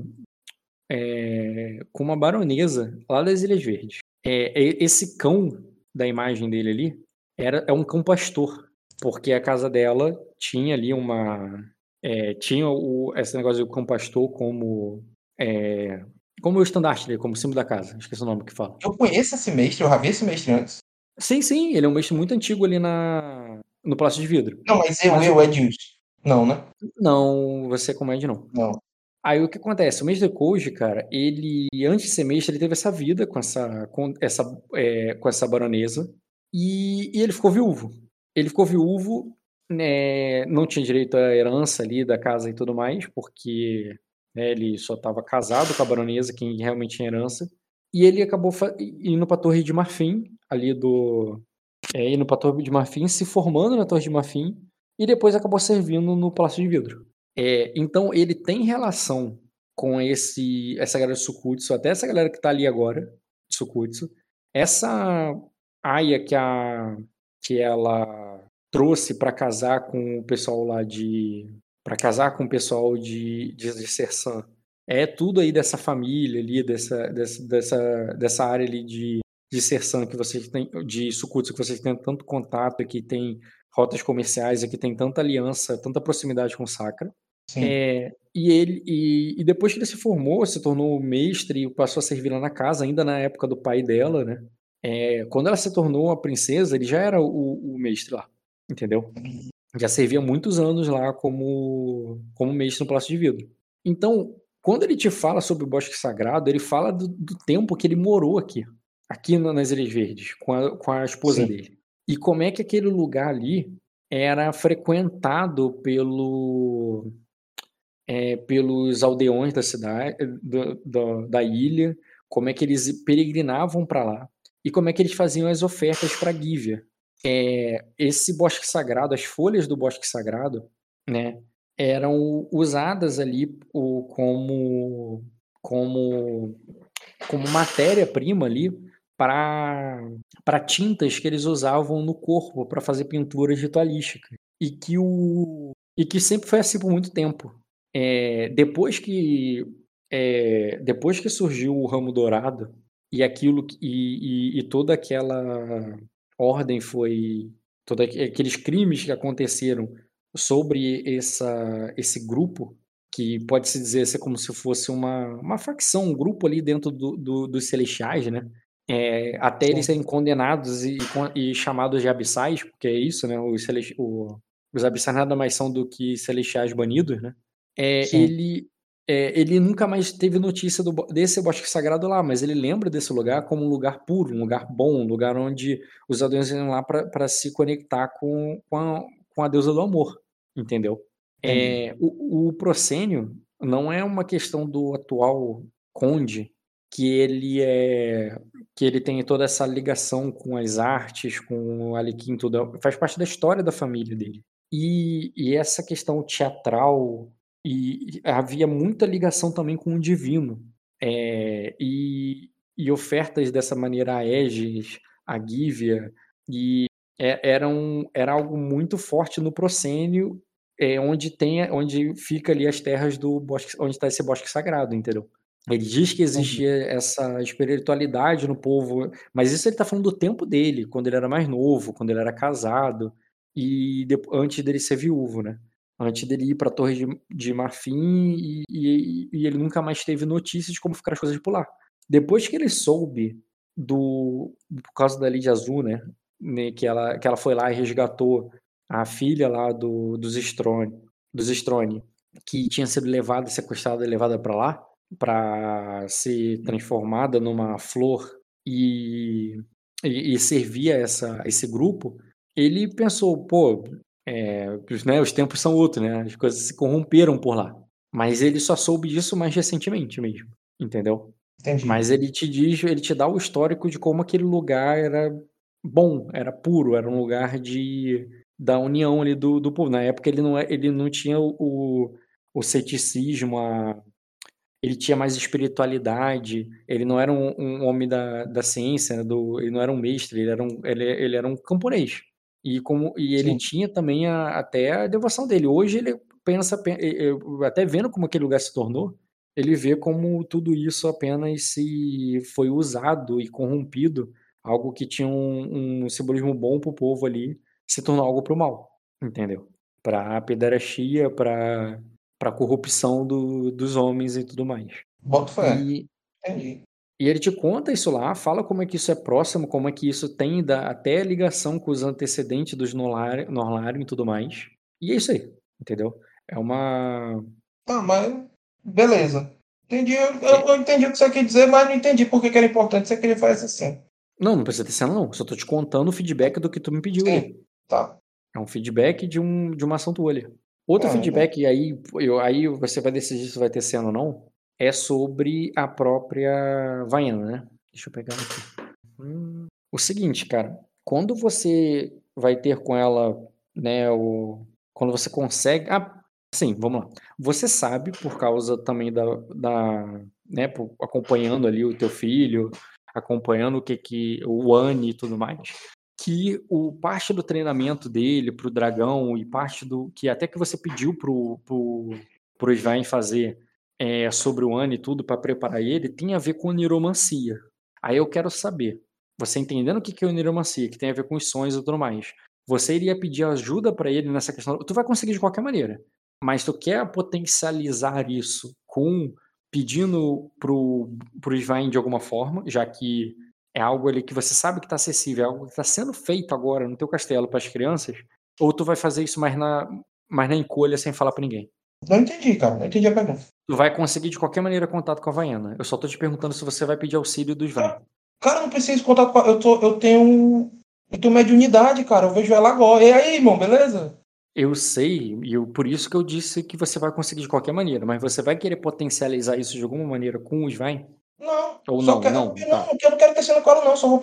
Speaker 1: é, com uma baronesa lá das Ilhas Verdes. É, esse cão da imagem dele ali era é um cão pastor, porque a casa dela tinha ali uma é, tinha o, esse negócio do cão pastor como é, como o estandarte como símbolo da casa. Esqueci o nome que fala.
Speaker 6: Eu conheço esse mestre, eu já vi esse mestre antes.
Speaker 1: Sim, sim, ele é um mestre muito antigo ali na, no plástico de vidro.
Speaker 6: Não, mas eu, mas eu, Ed Não, né?
Speaker 1: Não, você como Ed não.
Speaker 6: Não.
Speaker 1: Aí o que acontece? O mestre Koji, cara, ele, antes de ser mestre, ele teve essa vida com essa, com essa, é, com essa baronesa e, e, ele ficou viúvo. Ele ficou viúvo, né, não tinha direito à herança ali da casa e tudo mais, porque né, ele só estava casado com a baronesa, quem realmente tinha herança. E ele acabou indo para a Torre de Marfim, ali do, é, indo para a Torre de Marfim, se formando na Torre de Marfim e depois acabou servindo no Palácio de Vidro. É, então ele tem relação com esse essa galera de Sukutsu, até essa galera que está ali agora, de Sukutsu. Essa aia que a que ela trouxe para casar com o pessoal lá de para casar com o pessoal de de, de Sersan. É tudo aí dessa família ali, dessa, dessa, dessa, dessa área ali de, de Sersan que vocês têm, de Sukutsu que vocês têm tanto contato, que tem rotas comerciais, que tem tanta aliança, tanta proximidade com Sakra. É, e ele e, e, depois que ele se formou, se tornou mestre e passou a servir lá na casa, ainda na época do pai dela, né? É, quando ela se tornou a princesa, ele já era o, o mestre lá, entendeu? Já servia muitos anos lá como, como mestre no Palácio de Vidro. Então, quando ele te fala sobre o Bosque Sagrado, ele fala do, do tempo que ele morou aqui aqui nas Ilhas Verdes, com a, com a esposa Sim. dele. E como é que aquele lugar ali era frequentado pelo, é, pelos aldeões da cidade, do, do, da ilha, como é que eles peregrinavam para lá e como é que eles faziam as ofertas para Gívia. É, esse bosque sagrado, as folhas do bosque sagrado, né, eram usadas ali o, como como, como matéria-prima ali para tintas que eles usavam no corpo para fazer pinturas ritualísticas. E que, o, e que sempre foi assim por muito tempo. É, depois que é, depois que surgiu o ramo dourado e aquilo e, e, e toda aquela ordem foi todos aqueles crimes que aconteceram sobre essa, esse grupo que pode se dizer ser como se fosse uma, uma facção, um grupo ali dentro do, do, dos celestiais, né? É, até eles serem condenados e, e, chamados de abissais, porque é isso, né? Os, celesti o, os abissais nada mais são do que celestiais banidos, né? É, ele, é, ele nunca mais teve notícia do, desse bosque sagrado lá, mas ele lembra desse lugar como um lugar puro, um lugar bom, um lugar onde os anões iam lá para se conectar com, com, a, com a deusa do amor, entendeu? É, o, o Procênio não é uma questão do atual conde que ele é que ele tem toda essa ligação com as artes, com o tudo faz parte da história da família dele. E, e essa questão teatral e, havia muita ligação também com o divino é, e, e, ofertas dessa maneira a Aegis, a Gívia e é, eram, era algo muito forte no Procênio, é, onde tem onde fica ali as terras do bosque, onde está esse bosque sagrado, entendeu? Ele diz que existia essa espiritualidade no povo, mas isso ele está falando do tempo dele, quando ele era mais novo, quando ele era casado e depois, antes dele ser viúvo, né? Antes dele ir para a Torre de, de Marfim e, e, e, ele nunca mais teve notícias de como ficaram as coisas por lá. Depois que ele soube do por causa da Lídia Azul, né, né, que ela que ela foi lá e resgatou a filha lá do dos Strone, dos Strone, que tinha sido levada, sequestrada e levada para lá para ser transformada numa flor e, e, e servir a essa, esse grupo, ele pensou, pô, é, né, os tempos são outros, né? As coisas se corromperam por lá. Mas ele só soube disso mais recentemente mesmo, entendeu? Entendi. Mas ele te diz, ele te dá o histórico de como aquele lugar era bom, era puro, era um lugar de da união ali do, do povo. Na época ele não, é, ele não tinha o, o ceticismo, a, ele tinha mais espiritualidade, ele não era um, um homem da, da ciência, né, do, ele não era um mestre, ele era um, ele, ele era um camponês. E, como, e ele Sim. tinha também a, até a devoção dele. Hoje ele pensa, até vendo como aquele lugar se tornou, ele vê como tudo isso apenas se foi usado e corrompido, algo que tinha um, um simbolismo bom para o povo ali, se tornou algo para o mal, entendeu? Para a pederastia, para para corrupção do, dos homens e tudo mais.
Speaker 6: Bota fé. E, Entendi.
Speaker 1: E ele te conta isso lá, fala como é que isso é próximo, como é que isso tem da, até ligação com os antecedentes dos Norlarium e tudo mais. E é isso aí, entendeu? É uma.
Speaker 6: Tá, mas. Beleza. Entendi. Eu, eu, entendi o que você quer dizer, mas não entendi por que, que era importante você queria fazer assim.
Speaker 1: Não, não precisa ter cena, não. Só tô te contando o feedback do que tu me pediu Sim, aí.
Speaker 6: Tá.
Speaker 1: É um feedback de, um, de uma ação tua ali. Outro ah, feedback, e aí, eu, aí você vai decidir se vai ter cena ou não, é sobre a própria Vaiana, né? Deixa eu pegar aqui. Hum, o seguinte, cara, quando você vai ter com ela, né, o, quando você consegue. Ah, sim, vamos lá. Você sabe, por causa também da. da né, por, acompanhando ali o teu filho, acompanhando o que que. o Anne e tudo mais que o parte do treinamento dele para o dragão e parte do que até que você pediu pro pro, pro Svain fazer é, sobre o ano e tudo para preparar ele tem a ver com niromancia. Aí eu quero saber, você entendendo o que é o niromancia, que tem a ver com os sonhos e tudo mais, você iria pedir ajuda para ele nessa questão? Tu vai conseguir de qualquer maneira, mas tu quer potencializar isso com pedindo pro pro Svain de alguma forma, já que é algo ali que você sabe que está acessível, é algo que está sendo feito agora no teu castelo para as crianças, ou tu vai fazer isso mais na, mais na encolha sem falar para ninguém?
Speaker 6: Não entendi, cara. Não entendi a pergunta.
Speaker 1: Tu vai conseguir de qualquer maneira contato com a Vaiana. Eu só tô te perguntando se você vai pedir auxílio dos Vai.
Speaker 6: Cara, não preciso contato com a... eu, tô, eu tenho. Eu tenho mediunidade, cara. Eu vejo ela agora. E aí, irmão, beleza?
Speaker 1: Eu sei, e eu, por isso que eu disse que você vai conseguir de qualquer maneira, mas você vai querer potencializar isso de alguma maneira com os Vai?
Speaker 6: Não.
Speaker 1: Ou não,
Speaker 6: quero,
Speaker 1: não,
Speaker 6: não, tá. eu não quero ter cena com ela, não. Só, vou,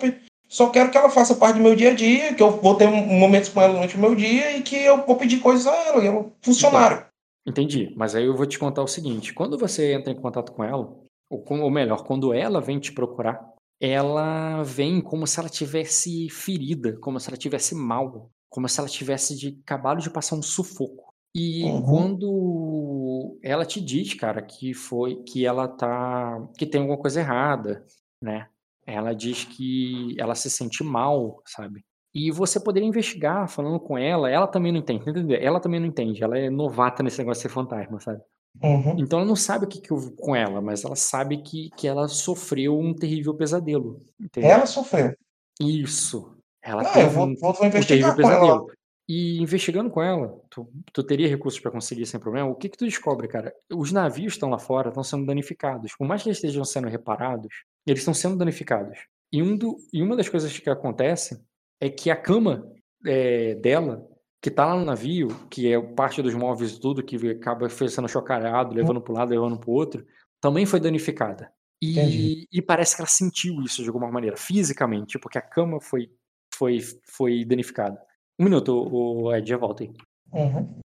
Speaker 6: só quero que ela faça parte do meu dia a dia, que eu vou ter momentos com ela durante o meu dia e que eu vou pedir coisas a ela, e ela funcionário.
Speaker 1: Entendi, mas aí eu vou te contar o seguinte: quando você entra em contato com ela, ou, ou melhor, quando ela vem te procurar, ela vem como se ela tivesse ferida, como se ela tivesse mal, como se ela tivesse de acabado de passar um sufoco. E
Speaker 6: Uhum.
Speaker 1: quando ela te diz, cara, que foi que ela tá que tem alguma coisa errada, né? Ela diz que ela se sente mal, sabe? E você poderia investigar falando com ela, ela também não entende, entendeu? Ela também não entende, ela é novata nesse negócio de ser fantasma, sabe?
Speaker 6: Uhum.
Speaker 1: Então ela não sabe o que, que houve com ela, mas ela sabe que, que ela sofreu um terrível pesadelo. Entendeu?
Speaker 6: Ela sofreu.
Speaker 1: Isso. Ela
Speaker 6: Não,
Speaker 1: teve
Speaker 6: eu vou,
Speaker 1: um,
Speaker 6: vou, vou
Speaker 1: um
Speaker 6: investigar
Speaker 1: terrível
Speaker 6: com ela.
Speaker 1: E investigando com ela, tu, tu teria recursos pra conseguir sem problema? O que que tu descobre, cara? Os navios estão lá fora, estão sendo danificados. Por mais que eles estejam sendo reparados, eles estão sendo danificados. E, um do, e uma das coisas que acontece é que a cama é, dela, que tá lá no navio, que é parte dos móveis e tudo, que acaba sendo chocalhado, levando para um lado, levando para o outro, também foi danificada. E, e parece que ela sentiu isso de alguma maneira, fisicamente, porque a cama foi, foi, foi danificada. Um minuto, o Ed, já volta aí.
Speaker 6: Uhum.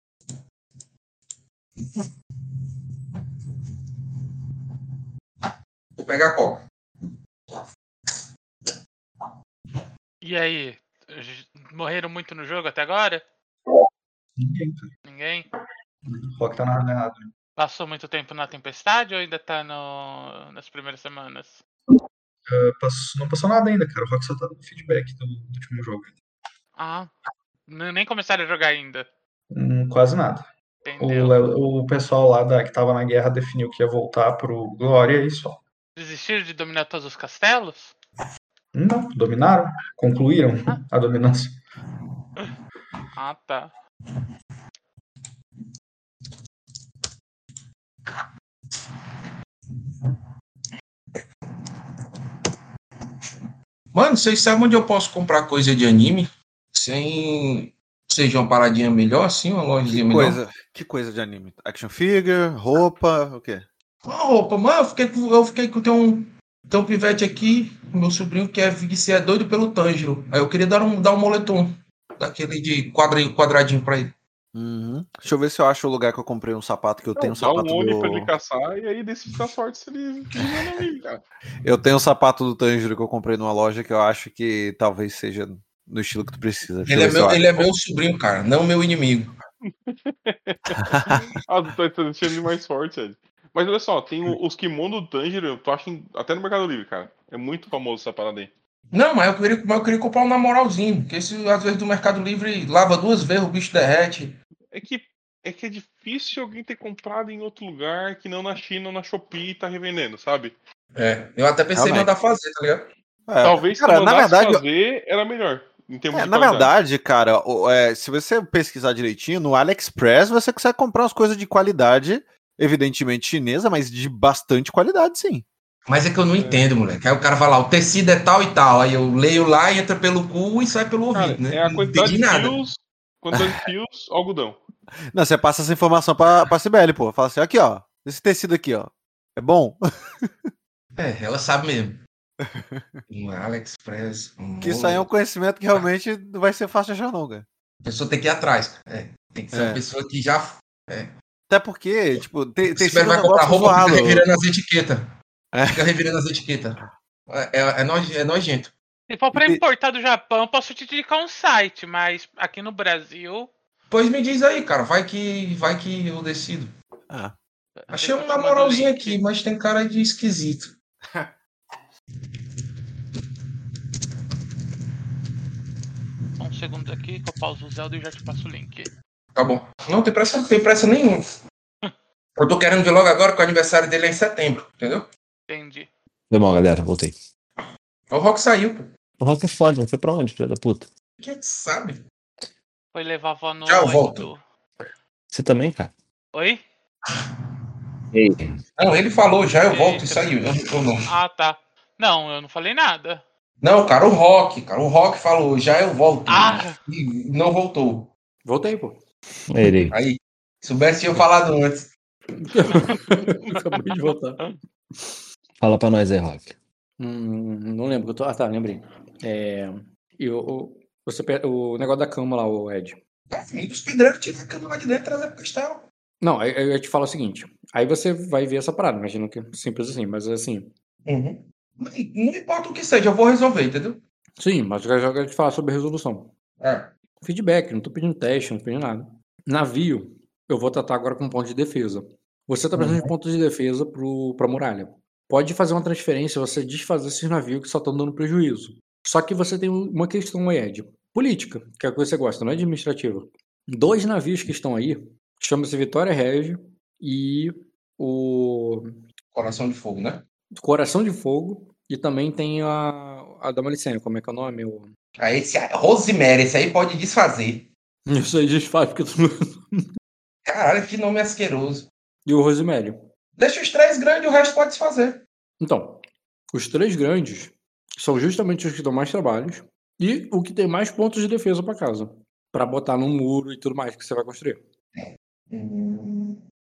Speaker 6: Vou pegar a coca.
Speaker 8: E aí? Morreram muito no jogo até agora?
Speaker 7: Ninguém, cara.
Speaker 8: Ninguém?
Speaker 7: O Rock tá na nada.
Speaker 8: Passou muito tempo na tempestade ou ainda tá no... nas primeiras semanas?
Speaker 7: Uh, passou- não passou nada ainda, cara. O Rock só tá dando feedback do, do último jogo.
Speaker 8: Ah, nem começaram a jogar ainda.
Speaker 7: Hum, quase nada. O, o pessoal lá da, que tava na guerra definiu que ia voltar pro Glória e só.
Speaker 8: Desistiram de dominar todos os castelos?
Speaker 7: Não, dominaram, concluíram a dominância.
Speaker 8: Ah, tá.
Speaker 6: Mano, vocês sabem onde eu posso comprar coisa de anime? Sem seja uma paradinha melhor, assim, uma lojinha
Speaker 2: Que
Speaker 6: melhor?
Speaker 2: coisa, que coisa de anime? Action figure, roupa, o quê?
Speaker 6: Uma roupa, mano, eu fiquei com. Eu fiquei com tem um, tem um pivete aqui, meu sobrinho que é, que é doido pelo Tanjiro. Aí eu queria dar um, dar um moletom. Daquele de quadradinho, quadradinho pra ele.
Speaker 2: Uhum. Deixa eu ver se eu acho o lugar que eu comprei um sapato que eu tenho um
Speaker 9: um
Speaker 2: sapato
Speaker 9: Oni
Speaker 2: do...
Speaker 9: pra ele caçar e aí decide a sorte se ele.
Speaker 2: Eu tenho um sapato do Tanjiro que eu comprei numa loja que eu acho que talvez seja no estilo que tu precisa. Eu
Speaker 6: Ele é,
Speaker 2: se eu
Speaker 6: meu, ele é meu sobrinho, cara, não meu inimigo.
Speaker 9: Ah, tu tá deixando ele mais forte, Ed. Mas olha só, tem os kimono do Tanjiro, tu acha em- até no Mercado Livre, cara. É muito famoso essa parada aí.
Speaker 6: Não, mas eu queria, mas eu queria comprar um na moralzinho. Porque esse, às vezes, do Mercado Livre lava duas vezes, o bicho derrete.
Speaker 9: É que, é que é difícil alguém ter comprado em outro lugar que não na China ou na Shopee e tá revendendo, sabe?
Speaker 6: É, eu até pensei em mandar fazer, tá ligado?
Speaker 2: É,
Speaker 9: Talvez se
Speaker 2: cara, na
Speaker 9: mandasse
Speaker 2: verdade,
Speaker 9: fazer, era melhor. Em termos
Speaker 2: É,
Speaker 9: de
Speaker 2: na verdade, cara, é, se você pesquisar direitinho, no AliExpress você consegue comprar umas coisas de qualidade, evidentemente chinesa, mas de bastante qualidade, sim.
Speaker 6: Mas é que eu não entendo, moleque. Aí o cara vai lá, o tecido é tal e tal. Aí eu leio lá, entra pelo cu e sai pelo
Speaker 9: Cara,
Speaker 6: ouvido, né?
Speaker 9: é a quantidade de
Speaker 6: nada.
Speaker 9: fios, quantidade de fios, algodão.
Speaker 2: Não, você passa essa informação pra, pra Cibele, pô. Fala assim, aqui, ó, esse tecido aqui, ó, é bom?
Speaker 6: É, ela sabe mesmo. Um AliExpress. Um
Speaker 2: Que isso aí é um conhecimento que realmente não vai ser fácil de achar, não, cara.
Speaker 6: A pessoa tem que ir atrás. cara. É, tem que ser
Speaker 2: É.
Speaker 6: uma pessoa que já.
Speaker 2: Até porque, tipo, tem, tem
Speaker 6: Se vai
Speaker 2: sido um
Speaker 6: comprar roupa,
Speaker 2: zoado.
Speaker 6: fica revirando as etiquetas.
Speaker 2: É.
Speaker 6: Fica revirando as etiquetas. É, é, é noje- é nojento.
Speaker 8: Se for pra
Speaker 2: E-
Speaker 8: importar do Japão, eu posso te indicar um site, mas aqui no Brasil.
Speaker 6: Pois me diz aí, cara. Vai que, vai que eu decido.
Speaker 2: Ah,
Speaker 6: Achei um namoralzinho aqui, mas tem cara de esquisito.
Speaker 8: um segundo aqui que eu pauso o Zelda e já te passo o link.
Speaker 6: Tá bom. Não tem pressa, não tem pressa nenhuma. Eu tô querendo ver logo agora que o aniversário dele é em setembro, entendeu?
Speaker 8: Entendi.
Speaker 3: Foi mal, galera, voltei.
Speaker 6: O Rock saiu, pô.
Speaker 3: O Rock é foda, não foi pra onde, filho da puta?
Speaker 6: Quem é que sabe?
Speaker 8: Foi levar a avó no.
Speaker 6: Já volto.
Speaker 3: Você também, cara?
Speaker 8: Oi?
Speaker 6: Não, ele falou já, eu volto e saiu. Eu, eu não.
Speaker 8: Ah, tá. Não, eu não falei nada.
Speaker 6: Não, cara, o Rock, cara. O Rock falou, já eu volto.
Speaker 8: Ah!
Speaker 6: E não voltou.
Speaker 1: Voltei, pô.
Speaker 3: Ele.
Speaker 6: Aí, soubesse tinha falado antes.
Speaker 1: Acabei de voltar.
Speaker 3: Fala pra nós aí, Rock.
Speaker 1: Hum, não lembro. que eu tô- Ah, tá, lembrei. É, eu, o- você, o negócio da cama lá, o Ed.
Speaker 6: É, e os pedreiros tiram a cama lá de dentro e trazem pro castelo.
Speaker 1: Não, aí aí eu te falo o seguinte. Aí você vai ver essa parada. Imagina que é simples assim, mas assim.
Speaker 6: Uhum. Não importa o que seja, eu vou resolver, entendeu?
Speaker 1: Sim, mas eu quero te falar sobre a resolução.
Speaker 6: É.
Speaker 1: Feedback, não tô pedindo teste, não tô pedindo nada. Navio, eu vou tratar agora com ponto de defesa. Você tá precisando de pontos de defesa pro, pra muralha. Pode fazer uma transferência, você desfazer esses navios que só estão dando prejuízo. Só que você tem um- uma questão aí, Ed. Política, que é a coisa que você gosta, não é administrativa. Dois navios que estão aí, chama-se Vitória Régio e o
Speaker 6: Coração de fogo, né?
Speaker 1: Coração de Fogo. E também tem a, a da Malicênia, como é que é o nome? O...
Speaker 6: Aí esse Rosemary, esse aí pode desfazer.
Speaker 1: Isso aí desfaz porque tu.
Speaker 6: Caralho, que nome asqueroso.
Speaker 1: E o Rosemary.
Speaker 6: Deixa os três grandes, o resto pode desfazer.
Speaker 1: Então, os três grandes são justamente os que dão mais trabalhos e o que tem mais pontos de defesa pra casa. Pra botar no muro e tudo mais que você vai construir.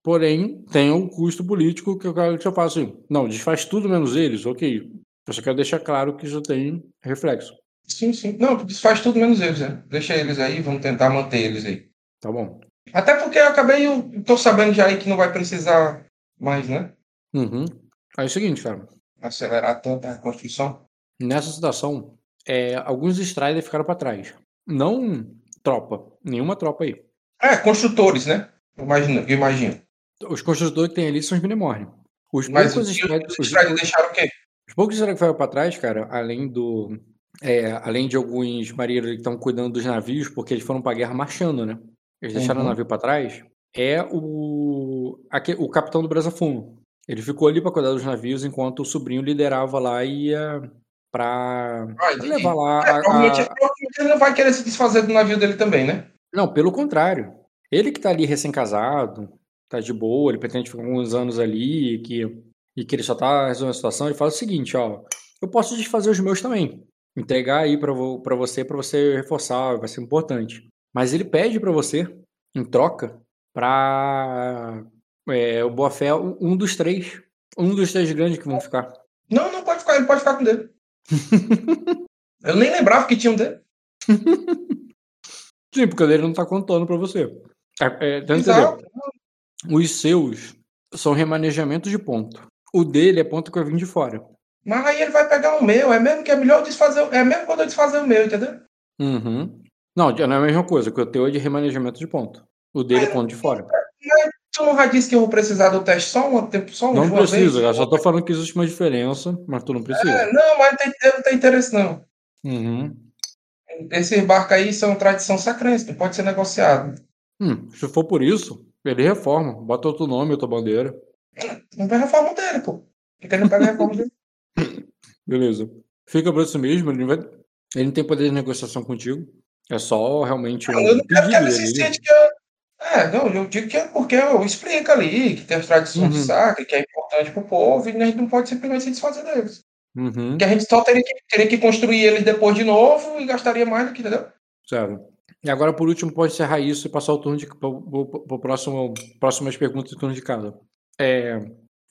Speaker 1: Porém, tem um custo político que eu quero que eu faça assim. Não, desfaz tudo menos eles, ok. Eu só quero deixar claro que isso tem reflexo.
Speaker 6: Sim, sim. Não, desfaz tudo menos eles, né? Deixa eles aí, vamos tentar manter eles aí.
Speaker 1: Tá bom.
Speaker 6: Até porque eu acabei, eu tô sabendo já aí que não vai precisar mais, né?
Speaker 1: Uhum. Aí é o seguinte, cara.
Speaker 6: Acelerar tanto a construção.
Speaker 1: Nessa situação, é, alguns Strider ficaram pra trás. Não tropa. Nenhuma tropa aí.
Speaker 6: É, construtores, né? Eu imagino.
Speaker 1: Os construtores que tem ali são os Minemorne. Os
Speaker 6: Mas
Speaker 1: poucos
Speaker 6: os,
Speaker 1: Strider-
Speaker 6: os- Strider deixaram o quê?
Speaker 1: Os poucos Strider que ficaram pra trás, cara, além do. é, além de alguns marinheiros que estão cuidando dos navios, porque eles foram pra guerra marchando, né? Eles deixaram
Speaker 6: Uhum.
Speaker 1: o navio pra trás. É o. aque- o capitão do Brasa Fumo. Ele ficou ali pra cuidar dos navios enquanto o sobrinho liderava lá e ia pra
Speaker 6: entendi.
Speaker 1: levar lá
Speaker 6: É,
Speaker 1: a-
Speaker 6: provavelmente,
Speaker 1: a,
Speaker 6: provavelmente ele não vai querer se desfazer do navio dele também, né?
Speaker 1: Não, pelo contrário. Ele que tá ali recém-casado, tá de boa, ele pretende ficar alguns anos ali que, e que ele só tá resolvendo a situação, ele fala o seguinte, ó, eu posso desfazer os meus também. Entregar aí vo- pra você, pra você reforçar, vai ser importante. Mas ele pede pra você, em troca, pra é, o Boa Fé, um dos três. Um dos três grandes que vão ficar.
Speaker 6: Não, não pode ficar, ele pode ficar com o dele. eu nem lembrava que tinha um dele.
Speaker 1: Sim, porque o dele não tá contando pra você. É, é, tá. Os seus são remanejamentos de ponto. O dele é ponto que vai vir de fora.
Speaker 6: Mas aí ele vai pegar o meu. É mesmo que é melhor eu desfazer. É mesmo quando eu desfazer o meu, entendeu?
Speaker 1: Uhum. Não, não é a mesma coisa, que o teu é de remanejamento de ponto. O dele é ponto de fora.
Speaker 6: Tu não já disse que eu vou precisar do teste só um tempo, só
Speaker 1: Não
Speaker 6: uma
Speaker 1: precisa,
Speaker 6: vez?
Speaker 1: eu só tô falando que existe uma diferença, mas tu não precisa.
Speaker 6: É, não, mas não tem, não tem interesse não.
Speaker 1: Uhum.
Speaker 6: Esses barcos aí são tradição sacrense, não pode ser negociado.
Speaker 1: Hum, se for por isso, ele reforma. Bota outro nome, outra bandeira.
Speaker 6: Não vai reforma dele, pô. Por que que ele não pega a reforma dele?
Speaker 1: Beleza. Fica por isso mesmo, ele não, vai... ele não tem poder de negociação contigo. É só realmente um
Speaker 6: Eu não quero que ele se sente que eu... É, não, eu digo que é porque eu explico ali que tem as tradições de
Speaker 1: Uhum.
Speaker 6: sacra, que é importante pro povo, e a gente não pode simplesmente se desfazer deles.
Speaker 1: Uhum,
Speaker 6: Que a gente só teria que, teria que construir eles depois de novo e gastaria mais do que, entendeu?
Speaker 1: certo. E agora, por último, pode encerrar isso e passar o turno de pro próximo, próximas perguntas do turno de casa. É,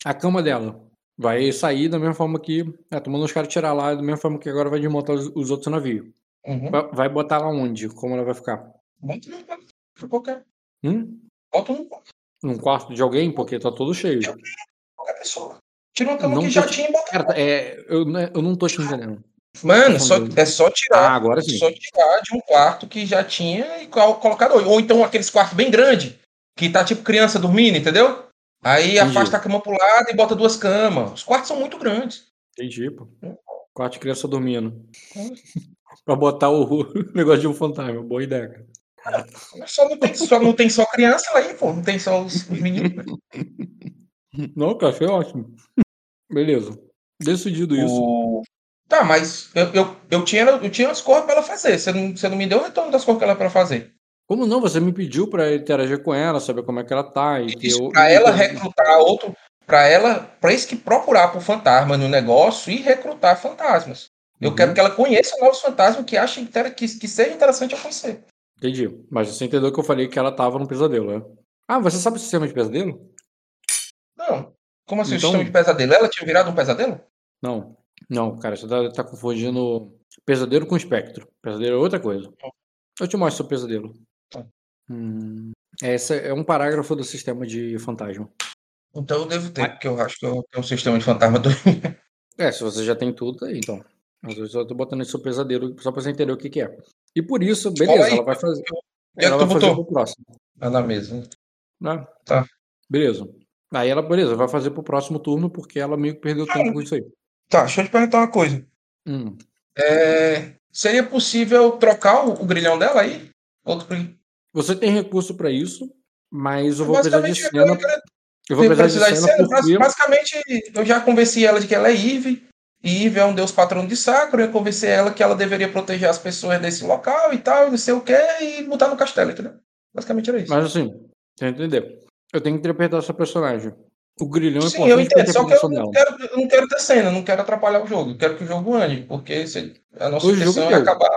Speaker 1: a cama dela vai sair da mesma forma que. É, tomando os caras tirar lá, da mesma forma que agora vai desmontar os, os outros navios.
Speaker 6: Uhum.
Speaker 1: Vai, vai botar lá onde? Como ela vai ficar?
Speaker 6: Bota no quarto qualquer.
Speaker 1: Hum?
Speaker 6: Bota no quarto
Speaker 1: Num quarto de alguém? Porque tá todo cheio.
Speaker 6: de qualquer pessoa. Tira uma cama
Speaker 1: Não
Speaker 6: que já tinha e bota.
Speaker 1: Cara, é, eu, não- eu não tô te entendendo.
Speaker 6: Mano, só, é só
Speaker 1: Ah,
Speaker 6: tirar.
Speaker 1: agora
Speaker 6: é
Speaker 1: sim.
Speaker 6: só tirar de um quarto que já tinha e col- colocar. Ou então aqueles quartos bem grandes, que tá tipo criança dormindo, entendeu? Aí
Speaker 1: Entendi.
Speaker 6: afasta a cama pro lado e bota duas camas. Os quartos são muito grandes.
Speaker 1: Entendi, pô. Quarto de criança dormindo. pra botar o negócio de um fantasma. Boa ideia, cara.
Speaker 6: Só não tem só, não tem só criança lá aí, pô. Não tem só os, os meninos.
Speaker 1: Não, cara, foi ótimo. Beleza. Decidido isso.
Speaker 6: O- Tá, mas eu, eu, eu, tinha, eu tinha as cores pra ela fazer. Você não, você não me deu o retorno das cores que ela era pra fazer.
Speaker 1: Como não? Você me pediu pra interagir com ela, saber como é que ela tá e ter.
Speaker 6: Isso
Speaker 1: o-
Speaker 6: pra
Speaker 1: e-
Speaker 6: ela recrutar outro. Pra ela. Pra isso que procurar por fantasma no negócio e recrutar fantasmas. Eu
Speaker 1: Uhum.
Speaker 6: quero que ela conheça novos fantasmas que inter- que, que seja interessante eu conhecer.
Speaker 1: Entendi. Mas você entendeu que eu falei que ela tava no pesadelo, né? Ah, você sabe o sistema de pesadelo?
Speaker 6: Não. Como assim, o
Speaker 1: Então-
Speaker 6: sistema de pesadelo? Ela tinha virado um pesadelo?
Speaker 1: Não. Não, cara, você tá, tá confundindo pesadelo com espectro. Pesadelo é outra coisa. Eu te mostro o pesadelo.
Speaker 6: Tá.
Speaker 1: Hum, Esse é um parágrafo do sistema de fantasma.
Speaker 6: Então eu devo ter, porque eu acho que eu tenho um sistema de fantasma do.
Speaker 1: É, se você já tem tudo, aí então. Mas eu só tô botando isso no pesadelo só pra você entender o que, que é. E por isso, beleza,
Speaker 6: aí,
Speaker 1: ela vai fazer.
Speaker 6: E
Speaker 1: Ela
Speaker 6: tu
Speaker 1: vai fazer
Speaker 6: botou?
Speaker 1: pro próximo.
Speaker 6: Tá na mesa.
Speaker 1: Né?
Speaker 6: Tá.
Speaker 1: Beleza. Aí ela, beleza, vai fazer pro próximo turno porque ela meio que perdeu tempo com isso aí.
Speaker 6: Tá, deixa eu te perguntar uma coisa.
Speaker 1: Hum.
Speaker 6: É, Seria possível trocar o, o grilhão dela aí? Outro.
Speaker 1: Você tem recurso pra isso, mas eu vou precisar de cena.
Speaker 6: eu quero-
Speaker 1: Eu vou precisar de
Speaker 6: precisar de
Speaker 1: cena
Speaker 6: cena,
Speaker 1: porque.
Speaker 6: Basicamente, eu já convenci ela de que ela é Eve. E Eve é um deus patrono de sacro. Eu convenci ela que ela deveria proteger as pessoas desse local e tal, não sei o que, e botar no castelo, entendeu? Basicamente era isso.
Speaker 1: Mas assim, tem que entender. Eu tenho que interpretar essa personagem. O grilhão é
Speaker 6: Sim, eu
Speaker 1: importante pra
Speaker 6: entendo, só que eu não quero, eu não quero ter cena, não quero atrapalhar o jogo. Eu quero que o jogo ande, porque a nossa intenção
Speaker 1: é
Speaker 6: acabar.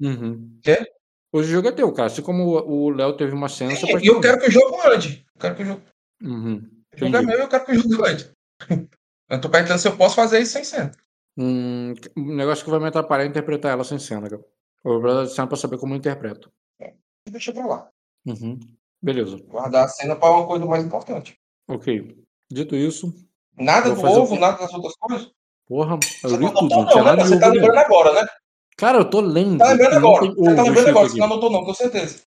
Speaker 1: Uhum.
Speaker 6: Quê?
Speaker 1: Hoje o jogo é teu, cara. Assim como o Léo teve uma cena, pode
Speaker 6: E eu quero que o jogo ande. Eu quero que o jogo,
Speaker 1: Uhum.
Speaker 6: o jogo é
Speaker 1: Entendi.
Speaker 6: meu e eu quero que o jogo ande. Eu tô perguntando se eu posso fazer isso sem cena.
Speaker 1: Hum, um negócio que vai me atrapalhar é interpretar ela sem cena, cara. Eu vou precisar de cena pra saber como eu interpreto.
Speaker 6: Deixa pra lá.
Speaker 1: Uhum. Beleza.
Speaker 6: Guardar a cena pra uma coisa mais importante.
Speaker 1: Ok. Dito isso,
Speaker 6: Nada do ovo, nada das outras coisas.
Speaker 1: porra, eu li
Speaker 6: não
Speaker 1: tudo, não tinha
Speaker 6: não, né? Você tá
Speaker 1: ovo
Speaker 6: lembrando agora, né?
Speaker 1: Cara, eu tô lendo.
Speaker 6: Tá lembrando agora.
Speaker 1: tem
Speaker 6: Você tá lembrando agora, você não anotou, não, com certeza.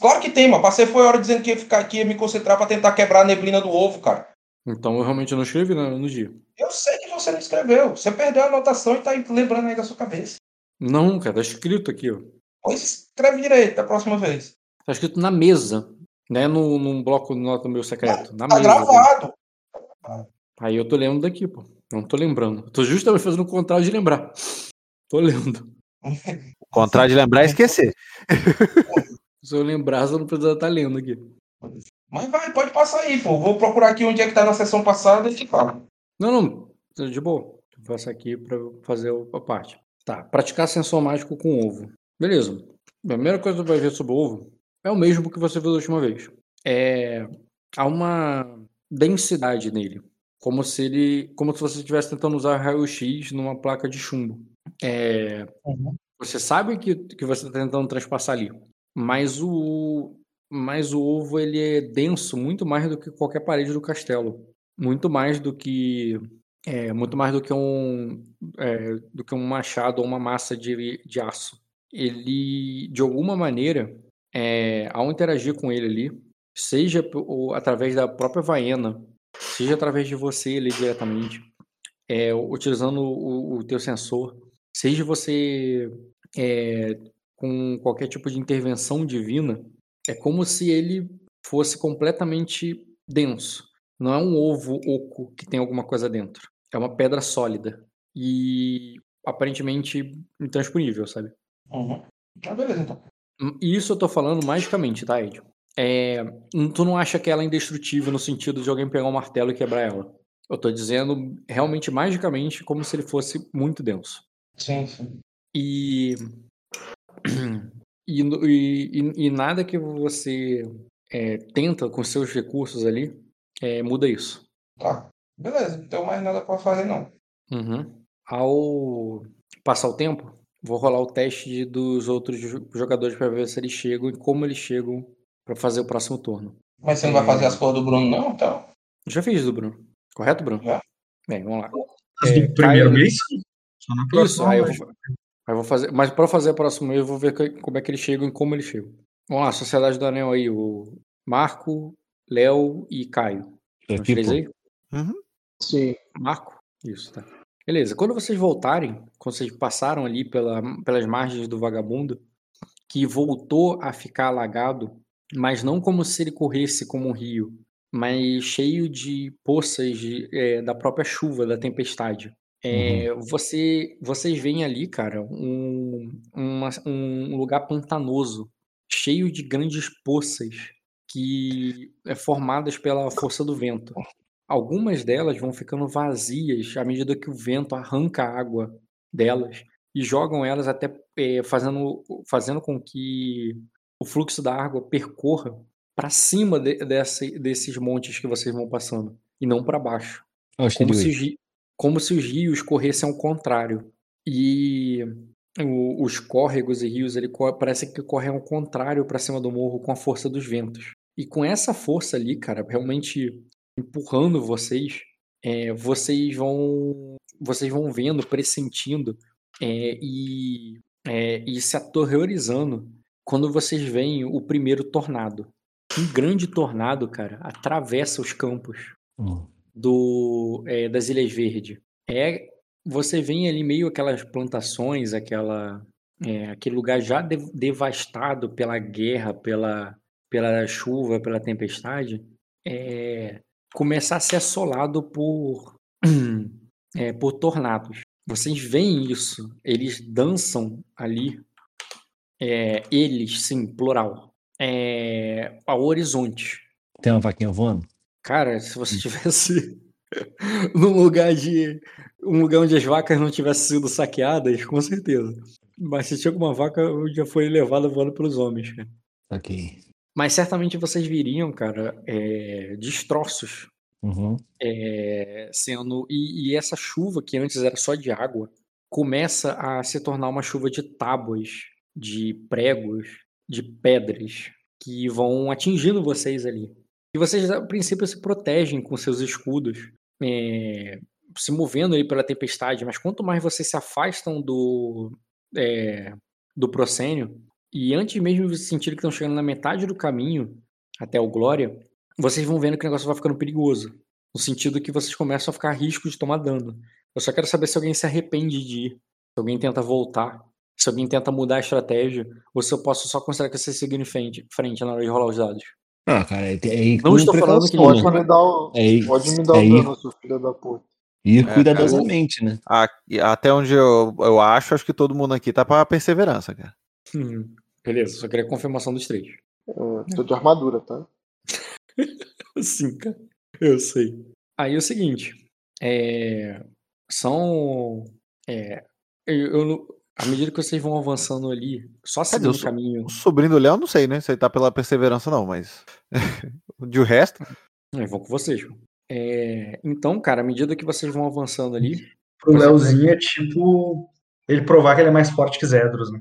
Speaker 6: Claro que tem, mas passei foi a hora dizendo que ia ficar aqui, ia me concentrar pra tentar quebrar a neblina do ovo, cara.
Speaker 1: Então eu realmente não escrevi no, no dia.
Speaker 6: Eu sei que você não escreveu. Você perdeu a anotação e tá lembrando aí da sua cabeça.
Speaker 1: Não, cara, tá escrito aqui, ó.
Speaker 6: Pois escreve direito da próxima vez.
Speaker 1: Tá escrito na mesa, né? No, num bloco de nota meu secreto. Na
Speaker 6: Tá
Speaker 1: mesa.
Speaker 6: gravado.
Speaker 1: Aí eu tô lendo daqui, pô. Não tô lembrando. Eu tô justamente fazendo o contrário de lembrar. Tô lendo.
Speaker 2: O contrário de lembrar é esquecer.
Speaker 1: Se eu lembrar, eu não precisa estar lendo aqui.
Speaker 6: Mas vai, pode passar aí, pô. Vou procurar aqui onde é que tá na sessão passada e te falo.
Speaker 1: Não, não. De boa. Vou passar aqui pra eu fazer a parte. Tá. Praticar sensor mágico com ovo. Beleza. A primeira coisa que você vai ver sobre o ovo é o mesmo que você viu da última vez. É... Há uma densidade nele. Como se ele. Como se você estivesse tentando usar raio-x numa placa de chumbo. É... Você sabe que, que você está tentando transpassar ali. Mas o. Mas o ovo ele é denso muito mais do que qualquer parede do castelo. Muito mais do que. É, muito mais do que um. é, do que um machado ou uma massa de, de aço. Ele, de alguma maneira, é, ao interagir com ele ali, seja através da própria vaena, seja através de você ali diretamente, é, utilizando o, o teu sensor, seja você é, com qualquer tipo de intervenção divina, é como se ele fosse completamente denso. Não é um ovo oco que tem alguma coisa dentro. É uma pedra sólida e aparentemente intransponível, sabe?
Speaker 6: Uhum. Ah, beleza, então.
Speaker 1: Hum, Isso eu tô falando magicamente, tá, Ed? É, hum, tu não acha que ela é indestrutível no sentido de alguém pegar um martelo e quebrar ela. Eu tô dizendo realmente magicamente como se ele fosse muito denso.
Speaker 6: Sim, sim.
Speaker 1: E, e, e, e- nada que você é, tenta com seus recursos ali é, muda isso.
Speaker 6: Tá. Beleza, não tenho mais nada pra fazer, não.
Speaker 1: Uhum. Ao passar o tempo, vou rolar o teste dos outros jo- jogadores para ver se eles chegam e como eles chegam para fazer o próximo turno.
Speaker 6: Mas você não vai fazer as coisas do Bruno, não? Então.
Speaker 1: Já fiz do Bruno. Correto, Bruno?
Speaker 6: Já.
Speaker 1: Bem, vamos lá.
Speaker 7: As
Speaker 1: É,
Speaker 7: do primeiro
Speaker 1: Caio-
Speaker 7: mês? Só na
Speaker 1: aí eu
Speaker 7: mas-
Speaker 1: vou, aí eu vou fazer. Mas para fazer a próxima eu vou ver que- como é que eles chegam e como eles chegam. Vamos lá, Sociedade do Anel aí, o Marco, Léo e Caio. Três
Speaker 3: pô.
Speaker 1: aí?
Speaker 4: Sim.
Speaker 1: Marco? Isso, tá. Beleza. Quando vocês voltarem, quando vocês passaram ali pela, pelas margens do vagabundo, que voltou a ficar alagado, mas não como se ele corresse como um rio, mas cheio de poças de, é, da própria chuva, da tempestade. É, você, vocês veem ali, cara, um, uma- um lugar pantanoso, cheio de grandes poças que é formadas pela força do vento. Algumas delas vão ficando vazias à medida que o vento arranca a água delas e jogam elas até eh, fazendo, fazendo com que o fluxo da água percorra para cima de- desse- desses montes que vocês vão passando e não para baixo.
Speaker 3: Ó, o
Speaker 1: Como se, como se os rios corressem ao contrário. E o- os córregos e rios ele parece que correm ao contrário para cima do morro com a força dos ventos. E com essa força ali, cara, realmente empurrando vocês, é, vocês vão vocês vão vendo, pressentindo é, e, é, e se aterrorizando quando vocês veem o primeiro tornado. Um grande tornado, cara, atravessa os campos
Speaker 3: Hum.
Speaker 1: Do é, das Ilhas Verdes. É, você vê ali meio aquelas plantações, aquela é, aquele lugar já de- devastado pela guerra, pela pela chuva, pela tempestade, é, começar a ser assolado por é, por tornados. Vocês veem isso? Eles dançam ali. é, eles, sim, plural. É, ao horizonte.
Speaker 3: Tem uma vaquinha voando?
Speaker 1: Cara, se você tivesse num lugar de. um lugar onde as vacas não tivessem sido saqueadas, com certeza. Mas se tinha alguma vaca, já foi levada voando pelos homens, cara.
Speaker 3: Ok.
Speaker 1: Mas certamente vocês viriam, cara, é, destroços
Speaker 3: Uhum.
Speaker 1: é, sendo. E, e essa chuva, que antes era só de água, começa a se tornar uma chuva de tábuas, de pregos, de pedras, que vão atingindo vocês ali. E vocês, a princípio, se protegem com seus escudos, é, se movendo aí pela tempestade, mas quanto mais vocês se afastam do, é, do proscênio, e antes mesmo de sentirem que estão chegando na metade do caminho até o Glória, vocês vão vendo que o negócio vai ficando perigoso. No sentido que vocês começam a ficar a risco de tomar dano. Eu só quero saber se alguém se arrepende de ir, se alguém tenta voltar, se alguém tenta mudar a estratégia, ou se eu posso só considerar que vocês seguiram em frente, frente na hora de rolar os dados.
Speaker 3: Ah, cara, é, é
Speaker 1: Não estou falando que
Speaker 4: Pode me dar o,
Speaker 3: É
Speaker 4: pode me dar
Speaker 3: é
Speaker 4: o dano, seu filho da puta.
Speaker 3: ir
Speaker 2: É,
Speaker 3: cuidadosamente, né?
Speaker 2: A- e até onde eu, eu acho, acho que todo mundo aqui tá pra perseverança, cara.
Speaker 1: Hum, beleza, só queria a confirmação dos três.
Speaker 4: Eu tô de armadura, tá?
Speaker 1: Sim, cara. Eu sei. Aí é o seguinte. É, são. É, eu, eu não- à medida que vocês vão avançando ali, só
Speaker 2: dizer,
Speaker 1: seguindo o caminho.
Speaker 2: O sobrinho do Léo, não sei, né? Se ele tá pela perseverança, não, mas. de o resto.
Speaker 1: Eu vou com vocês. É, então, cara, à medida que vocês vão avançando ali.
Speaker 7: Pro Leozinho é tipo ele provar que ele é mais forte que Zedros, né?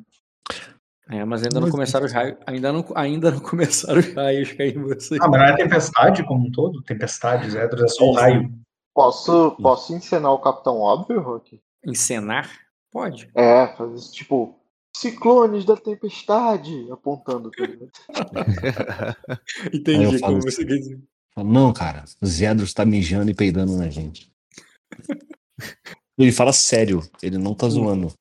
Speaker 1: É, mas ainda não começaram os raios. Ainda não, ainda não começaram os raios cair em vocês.
Speaker 7: Ah, mas não é tempestade como um todo? Tempestade, Zedros é só o raio.
Speaker 4: Posso, posso encenar o Capitão Óbvio, Rock?
Speaker 1: Encenar? Pode.
Speaker 4: É, fazer isso, tipo, ciclones da tempestade, apontando. tá
Speaker 1: Entendi como
Speaker 3: assim,
Speaker 1: você quer dizer.
Speaker 3: Não, cara, o Zedros tá mijando e peidando na gente. Ele fala sério, ele não tá zoando.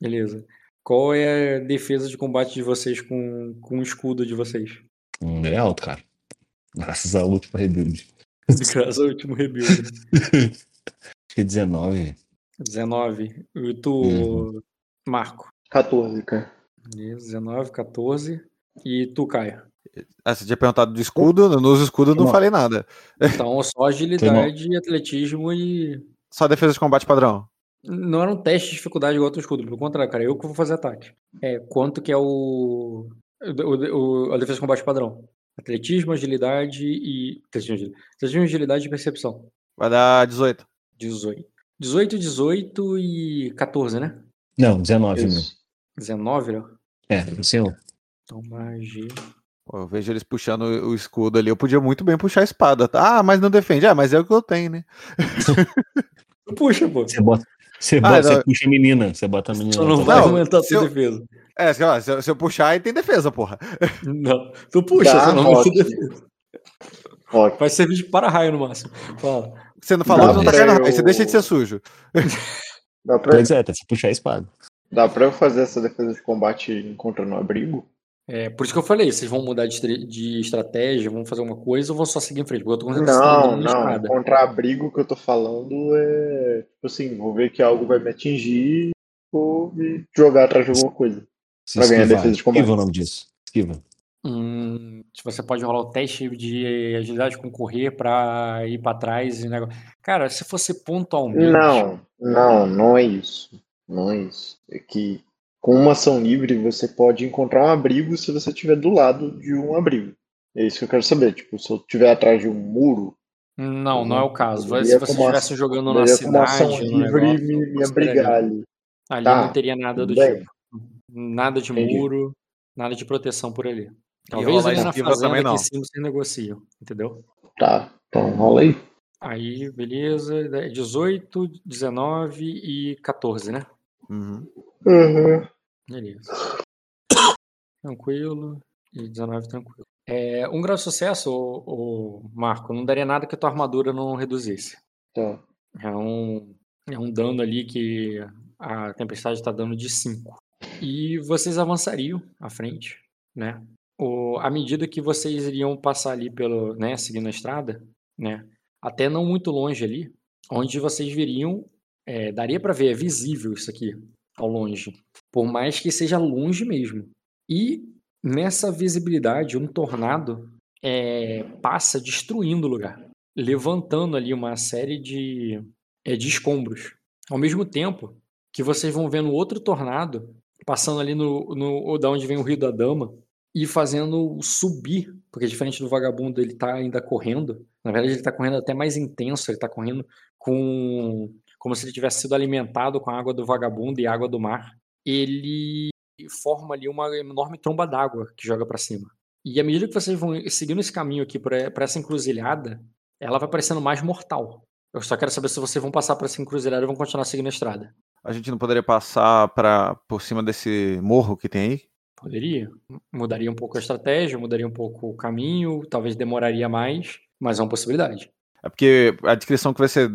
Speaker 1: Beleza. Qual é a defesa de combate de vocês com, com o escudo de vocês?
Speaker 3: Hum, ele é alto, cara. Graças ao último rebuild.
Speaker 1: Graças ao último rebuild.
Speaker 3: Acho que é 19.
Speaker 1: 19. E tu,
Speaker 3: Uhum.
Speaker 1: Marco?
Speaker 4: 14, cara.
Speaker 1: Beleza, 19, 14. E tu, Caio?
Speaker 2: Ah, você tinha perguntado do escudo, nos escudos eu não
Speaker 3: Não.
Speaker 2: falei nada.
Speaker 1: Então, só agilidade, atletismo e.
Speaker 2: Só defesa de combate padrão.
Speaker 1: Não era um teste de dificuldade igual ao teu escudo, pelo contrário, cara. Eu que vou fazer ataque. É, quanto que é o. o, o- a defesa de combate padrão? Atletismo, agilidade e. Atletismo, agilidade. Atletismo, agilidade e percepção.
Speaker 2: Vai dar 18.
Speaker 1: 18. 18, 18 e 14, né?
Speaker 3: Não, 19 mil.
Speaker 4: Isso.
Speaker 1: 19, né?
Speaker 3: É, senhor.
Speaker 1: Então, magia.
Speaker 2: Pô, Eu vejo eles puxando o o escudo ali. Eu podia muito bem puxar a espada. tá? Ah, mas não defende. Ah, mas é o que eu tenho, né?
Speaker 1: Puxa, pô.
Speaker 3: Você bota. Você,
Speaker 2: Ah,
Speaker 3: bota, você
Speaker 2: não.
Speaker 3: puxa a menina, você bota a menina.
Speaker 1: Só não vai.
Speaker 2: Não,
Speaker 1: aumentar a
Speaker 2: se
Speaker 1: tua
Speaker 2: eu-
Speaker 1: defesa.
Speaker 2: É, sei lá, se eu, se eu puxar, aí tem defesa, porra.
Speaker 1: Não. Tu puxa,
Speaker 4: Dá,
Speaker 1: só não aumenta defesa. Vai servir de para-raio no máximo. Fala.
Speaker 2: Você não falou,
Speaker 4: Dá
Speaker 2: não tá caindo
Speaker 4: eu-.
Speaker 2: Você deixa de ser sujo.
Speaker 4: Dá pra,
Speaker 3: Pois é, tá, você puxar a espada.
Speaker 4: dá pra eu fazer essa defesa de combate encontrando um abrigo?
Speaker 1: É, por isso que eu falei, vocês vão mudar de, de estratégia, vão fazer alguma coisa ou vão só seguir em frente? Porque eu tô
Speaker 4: Não, não.
Speaker 1: espada.
Speaker 4: Encontrar abrigo que eu tô falando é. Tipo assim, vou ver que algo vai me atingir vou me jogar atrás de alguma coisa.
Speaker 3: Se
Speaker 4: Pra ganhar
Speaker 3: esquivar.
Speaker 4: defesa de combate.
Speaker 3: Esquiva o nome disso. Esquiva.
Speaker 1: Hum, se você pode rolar o teste de agilidade com correr pra ir pra trás e negócio. Cara, se fosse pontualmente.
Speaker 4: Não, não, não é isso. Não é isso. É que com uma ação livre você pode encontrar um abrigo se você estiver do lado de um abrigo. É isso que eu quero saber. Tipo, se eu estiver atrás de um muro,
Speaker 1: Não, não é o caso. Se você estivesse jogando na
Speaker 4: poderia como ação
Speaker 1: cidade,
Speaker 4: livre
Speaker 1: negócio,
Speaker 4: me, me abrigar ali.
Speaker 1: ali
Speaker 4: Tá,
Speaker 1: não teria nada do
Speaker 4: bem.
Speaker 1: tipo. Nada de
Speaker 4: Entendi.
Speaker 1: muro, nada de proteção por ali. Talvez ali na fazenda
Speaker 2: também
Speaker 1: aqui
Speaker 2: não.
Speaker 1: em cima vocês negociam, entendeu?
Speaker 4: Tá, então rola aí.
Speaker 1: Aí, beleza. 18, 19 e 14, né?
Speaker 2: Uhum.
Speaker 4: Uhum.
Speaker 1: Beleza. Tranquilo. E 19 tranquilo. É, um grau de sucesso, ô, ô, Marco, não daria nada que a tua armadura não reduzisse.
Speaker 4: Tá.
Speaker 1: É um, é um dano ali que a tempestade está dando de 5. E vocês avançariam à frente, né? O, à medida que vocês iriam passar ali pelo, né, seguindo a estrada, né? Até não muito longe ali, onde vocês viriam, é, daria para ver, é visível isso aqui ao longe, por mais que seja longe mesmo. E nessa visibilidade, um tornado é, passa destruindo o lugar, levantando ali uma série de, é, de escombros. Ao mesmo tempo que vocês vão vendo outro tornado passando ali no, no da onde vem o Rio da Dama e fazendo subir, porque diferente do vagabundo ele tá ainda correndo, na verdade ele tá correndo até mais intenso, ele tá correndo com como se ele tivesse sido alimentado com a água do vagabundo e água do mar. Ele forma ali uma enorme tromba d'água que joga para cima. E à medida que vocês vão seguindo esse caminho aqui para essa encruzilhada, ela vai parecendo mais mortal. Eu só quero saber se vocês vão passar por essa encruzilhada ou vão continuar seguindo a estrada.
Speaker 2: A gente não poderia passar pra, por cima desse morro que tem aí?
Speaker 1: Poderia. Mudaria um pouco a estratégia, mudaria um pouco o caminho, talvez demoraria mais, mas é uma possibilidade.
Speaker 2: É porque a descrição que você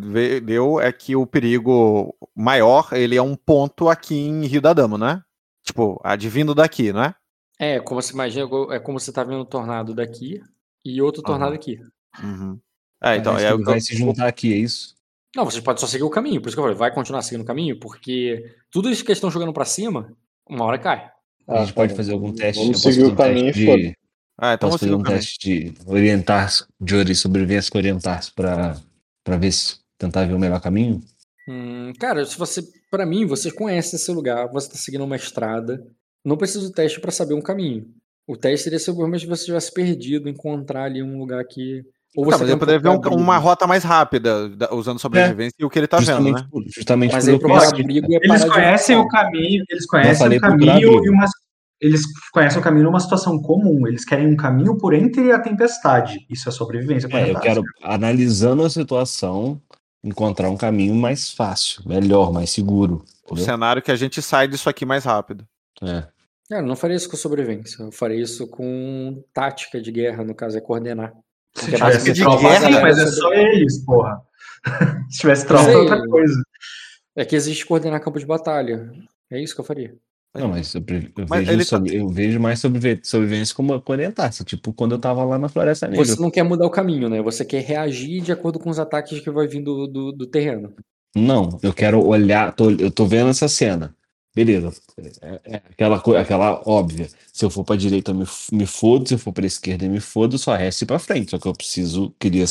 Speaker 2: deu é que o perigo maior, ele é um ponto aqui em Rio da Dama, né? Tipo, advindo daqui, não é?
Speaker 1: É, como você imagina, é como você tá vendo um tornado daqui e outro tornado aqui.
Speaker 2: Uhum. É, então, é
Speaker 3: ele
Speaker 2: que eu-
Speaker 3: vai se juntar aqui, é isso?
Speaker 1: Não, vocês podem só seguir o caminho, por isso que eu falei, vai continuar seguindo o caminho, porque tudo isso que eles estão jogando pra cima, uma hora cai.
Speaker 3: A gente
Speaker 4: Ah,
Speaker 3: pode
Speaker 4: tá.
Speaker 3: fazer algum teste.
Speaker 4: Vamos seguir o
Speaker 3: um
Speaker 4: caminho e
Speaker 3: de,
Speaker 2: Ah, então
Speaker 3: posso fazer
Speaker 2: o
Speaker 3: um teste de orientar, de sobrevivência com orientar pra, pra ver se tentar ver o melhor caminho.
Speaker 1: Hum, cara, se você, para mim, vocês conhecem esse lugar, você tá seguindo uma estrada, não precisa do teste pra saber um caminho. O teste seria se você tivesse perdido, encontrar ali um lugar que ou
Speaker 2: Tá,
Speaker 1: você
Speaker 2: eu poderia ver um- uma rota mais rápida, da- usando sobrevivência e o que ele tá vendo,
Speaker 3: justamente
Speaker 2: né?
Speaker 3: por, justamente
Speaker 1: Mas
Speaker 3: por
Speaker 1: aí
Speaker 3: eu
Speaker 1: procurar
Speaker 3: pensar-
Speaker 1: abrigo é
Speaker 7: Eles conhecem o caminho, eles conhecem o caminho e uma, eles conhecem o caminho numa situação comum. Eles querem um caminho por entre a tempestade. Isso é sobrevivência.
Speaker 3: É, eu quero, analisando a situação, encontrar um caminho mais fácil, melhor, mais seguro.
Speaker 2: O
Speaker 3: entendeu?
Speaker 2: cenário que a gente sai disso aqui mais rápido.
Speaker 3: É.
Speaker 1: Cara, eu não faria isso com sobrevivência. Eu faria isso com tática de guerra, no caso, é coordenar.
Speaker 7: Se tivesse tropa,
Speaker 2: guerra,
Speaker 7: sim, mas é só eles, porra. Se tivesse tropa, é outra coisa.
Speaker 1: É que existe coordenar campo de batalha. É isso que eu faria.
Speaker 3: Não, mas eu, eu
Speaker 2: Mas
Speaker 3: vejo,
Speaker 2: ele tá-
Speaker 3: sobre- eu vejo mais sobrevi- sobrevivência como orientar-se. Tipo, quando eu tava lá na Floresta Negra.
Speaker 1: Você não quer mudar o caminho, né? Você quer reagir de acordo com os ataques que vai vindo do, do, do terreno.
Speaker 3: Não, eu quero olhar, tô- eu tô vendo essa cena. Beleza, é, é aquela, aquela óbvia. Se eu for pra direita, eu me, me fodo, se eu for pra esquerda, eu me fodo, só resta ir pra frente. Só que eu preciso, queria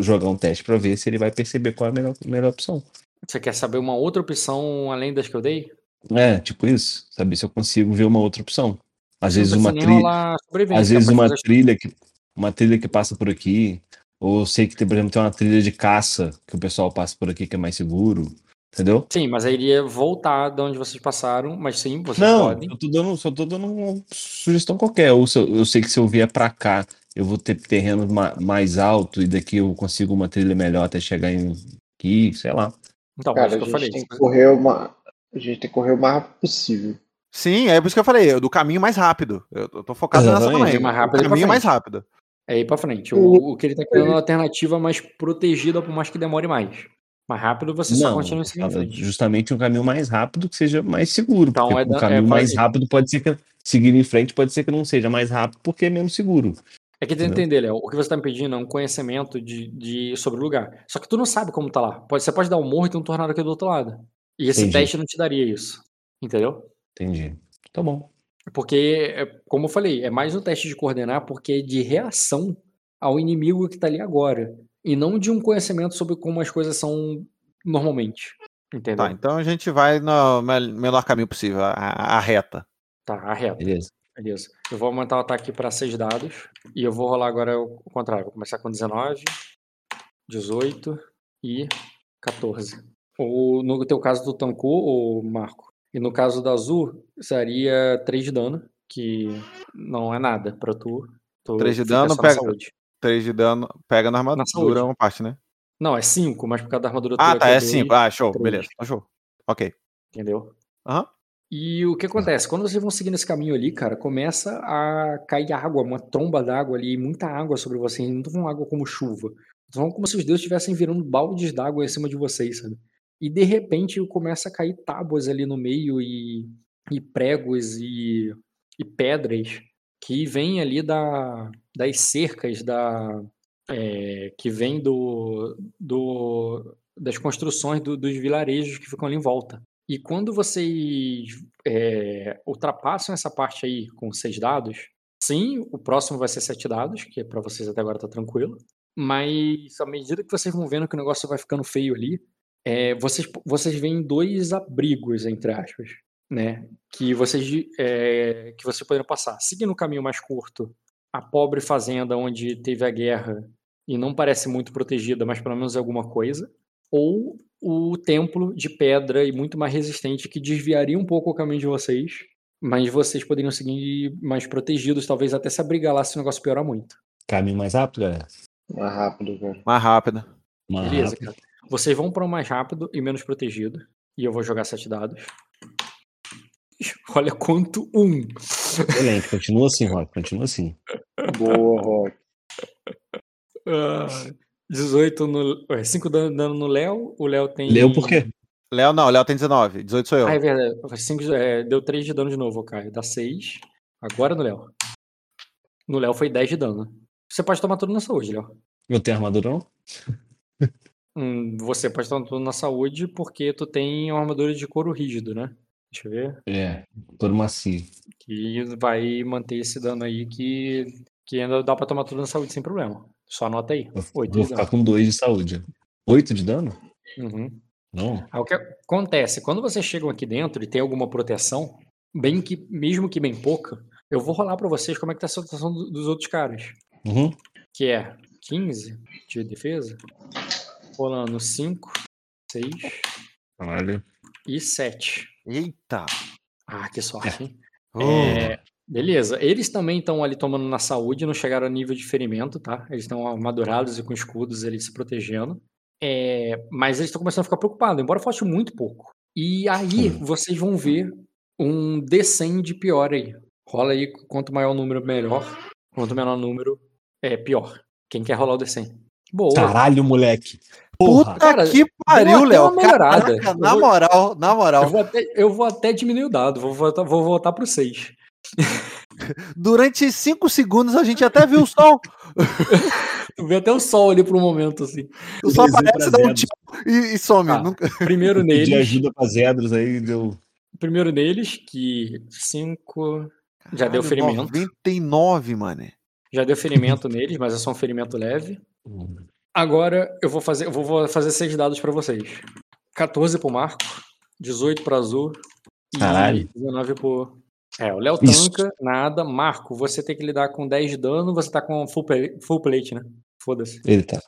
Speaker 3: jogar um teste pra ver se ele vai perceber qual é a melhor, melhor opção.
Speaker 1: Você quer saber uma outra opção além das que eu dei?
Speaker 3: É, tipo isso, saber se eu consigo ver uma outra opção. Às vezes uma trilha, às vezes uma trilha que uma trilha que passa por aqui, ou sei que tem, por exemplo, tem uma trilha de caça que o pessoal passa por aqui que é mais seguro, entendeu?
Speaker 1: Sim, mas aí iria voltar de onde vocês passaram, mas sim, vocês
Speaker 3: Não,
Speaker 1: podem.
Speaker 3: eu tô dando, só tô dando uma sugestão qualquer. Ou se eu, eu sei que se eu vier pra cá, eu vou ter terreno ma- mais alto e daqui eu consigo uma trilha melhor até chegar em aqui, sei lá.
Speaker 1: Então,
Speaker 4: Cara,
Speaker 1: acho
Speaker 4: a
Speaker 1: que eu
Speaker 4: gente
Speaker 1: falei.
Speaker 4: tem que correr uma. A gente tem que correr o mais rápido possível.
Speaker 2: Sim, é por isso que eu falei, do caminho mais rápido. Eu, tô focado nessa também.
Speaker 1: mais rápido
Speaker 2: o
Speaker 1: e pra
Speaker 2: caminho mais rápido.
Speaker 1: É ir pra frente. O, o que ele tá querendo é uma alternativa mais protegida, por mais que demore mais. Mais rápido você só
Speaker 3: Não,
Speaker 1: continua
Speaker 3: eu
Speaker 1: seguindo
Speaker 3: justamente um caminho mais rápido que seja mais seguro.
Speaker 1: Então,
Speaker 3: porque
Speaker 1: é da-
Speaker 3: o caminho
Speaker 1: é,
Speaker 3: mais
Speaker 1: vai-
Speaker 3: rápido pode ser que seguir em frente pode ser que não seja mais rápido porque é menos seguro.
Speaker 1: É que tem que entender, Léo. O que você tá me pedindo é um conhecimento de, de- sobre o lugar. Só que tu não sabe como tá lá. Pode, você pode dar um morro e ter um tornado aqui do outro lado. E esse
Speaker 3: Entendi.
Speaker 1: teste não te daria isso. Entendeu?
Speaker 3: Entendi. Tá bom.
Speaker 1: Porque, é, como eu falei, é mais um teste de coordenar porque é de reação ao inimigo que tá ali agora. E não de um conhecimento sobre como as coisas são normalmente. Entendeu?
Speaker 2: Tá, então a gente vai no menor caminho possível, a, a reta.
Speaker 1: Tá, a reta.
Speaker 3: Beleza.
Speaker 1: Beleza. Eu vou aumentar o ataque para 6 dados. E eu vou rolar agora o contrário. Vou começar com 19, 18 e 14. O, no teu caso do tancou, o Marco. E no caso do azul, seria 3 de dano. que não é nada pra tu. tu
Speaker 2: 3 de dano, pega-
Speaker 1: saúde.
Speaker 2: 3 de dano, pega na armadura uma parte, né?
Speaker 1: Não, é 5, mas por causa da armadura
Speaker 2: Ah, tá, é
Speaker 1: dois,
Speaker 2: 5. Ah, show,
Speaker 1: três,
Speaker 2: beleza. Tá show. Ok.
Speaker 1: Entendeu?
Speaker 2: Aham.
Speaker 1: E o que acontece? Quando vocês vão seguindo esse caminho ali, cara, começa a cair água, uma tromba d'água ali, muita água sobre vocês. Não falando água como chuva. Falando como se os deuses estivessem virando baldes d'água em cima de vocês, sabe? E de repente começa a cair tábuas ali no meio e, e pregos e, e pedras que vêm ali da, das cercas da, é, que vem do, do, das construções do- dos vilarejos que ficam ali em volta. E quando vocês é, ultrapassam essa parte aí com seis dados, sim, o próximo vai ser sete dados, que para vocês até agora tá tranquilo. Mas à medida que vocês vão vendo que o negócio vai ficando feio ali, é, vocês, vocês veem dois abrigos, entre aspas, né? Que vocês, é, que vocês poderiam passar. Seguindo o caminho mais curto, a pobre fazenda onde teve a guerra e não parece muito protegida, mas pelo menos é alguma coisa. Ou o templo de pedra e muito mais resistente que desviaria um pouco o caminho de vocês, mas vocês poderiam seguir mais protegidos, talvez até se abrigar lá se o negócio piorar muito.
Speaker 3: Caminho mais rápido, galera.
Speaker 4: Mais rápido, cara.
Speaker 2: Mais rápido.
Speaker 3: Mais
Speaker 1: Beleza,
Speaker 3: rápido.
Speaker 1: cara. Vocês vão para o mais rápido e menos protegido. E eu vou jogar sete dados. Olha quanto um.
Speaker 3: Excelente, continua assim, Rock, continua assim.
Speaker 4: Boa, Rock.
Speaker 1: Ah, 18 no. 5 dano, dano no Léo. O Léo tem.
Speaker 3: Leu por quê?
Speaker 2: Léo não, Léo tem 19. 18 sou eu.
Speaker 1: Ah, é verdade. Cinco, é, deu 3 de dano de novo, Caio. Dá 6. Agora no Léo. No Léo foi 10 de dano. Você pode tomar tudo na saúde, Léo.
Speaker 3: Eu tenho armadura não?
Speaker 1: Hum, você pode tomar tudo na saúde porque tu tem uma armadura de couro rígido, né? Deixa eu ver.
Speaker 3: É, todo macio.
Speaker 1: Que vai manter esse dano aí que, que ainda dá pra tomar tudo na saúde sem problema. Só anota aí.
Speaker 3: Eu
Speaker 1: 8
Speaker 3: vou ficar
Speaker 1: dano.
Speaker 3: com 2 de saúde. 8 de dano?
Speaker 1: Uhum.
Speaker 3: Não.
Speaker 1: Aí o que acontece? Quando vocês chegam aqui dentro e tem alguma proteção, bem que, mesmo que bem pouca, eu vou rolar pra vocês como é que tá a situação do- dos outros caras.
Speaker 3: Uhum.
Speaker 1: Que é 15 de defesa, rolando 5, 6
Speaker 3: Caralho.
Speaker 1: e 7.
Speaker 2: Eita.
Speaker 1: Ah, que sorte, hein?
Speaker 2: Oh.
Speaker 1: É, beleza. Eles também estão ali tomando na saúde, não chegaram a nível de ferimento, tá? Eles estão armadurados e com escudos ali se protegendo. É, mas eles estão começando a ficar preocupados, embora falte muito pouco. E aí vocês vão ver um D100 de pior aí. Rola aí, quanto maior o número, melhor. Quanto menor o número, é pior. Quem quer rolar o D100? Boa.
Speaker 3: Caralho, moleque. Porra.
Speaker 2: Puta
Speaker 1: Cara,
Speaker 2: que pariu, Léo. Caraca, na
Speaker 1: vou-
Speaker 2: moral, na moral.
Speaker 1: Eu vou até, eu vou até diminuir o dado, vou voltar, vou voltar pro 6.
Speaker 2: Durante 5 segundos a gente até viu o sol.
Speaker 1: Tu vê até o sol ali por um momento, assim.
Speaker 2: O sol aparece, dá um tiro e, e some.
Speaker 1: Ah.
Speaker 2: Nunca...
Speaker 1: Primeiro neles,
Speaker 3: ajuda pra Zedros aí, deu.
Speaker 1: primeiro neles, que 5 já deu
Speaker 2: Caralho,
Speaker 1: ferimento.
Speaker 2: 99, mano.
Speaker 1: Já deu ferimento neles, mas é só um ferimento leve. Agora eu vou fazer, eu vou- fazer seis dados pra vocês. 14 pro Marco, 18 pro Azul e
Speaker 3: Caralho.
Speaker 1: 19 pro. É, o Léo tanca, nada. Marco, você tem que lidar com 10 de dano, você tá com full, plate- full plate, né? Foda-se.
Speaker 3: Ele tá.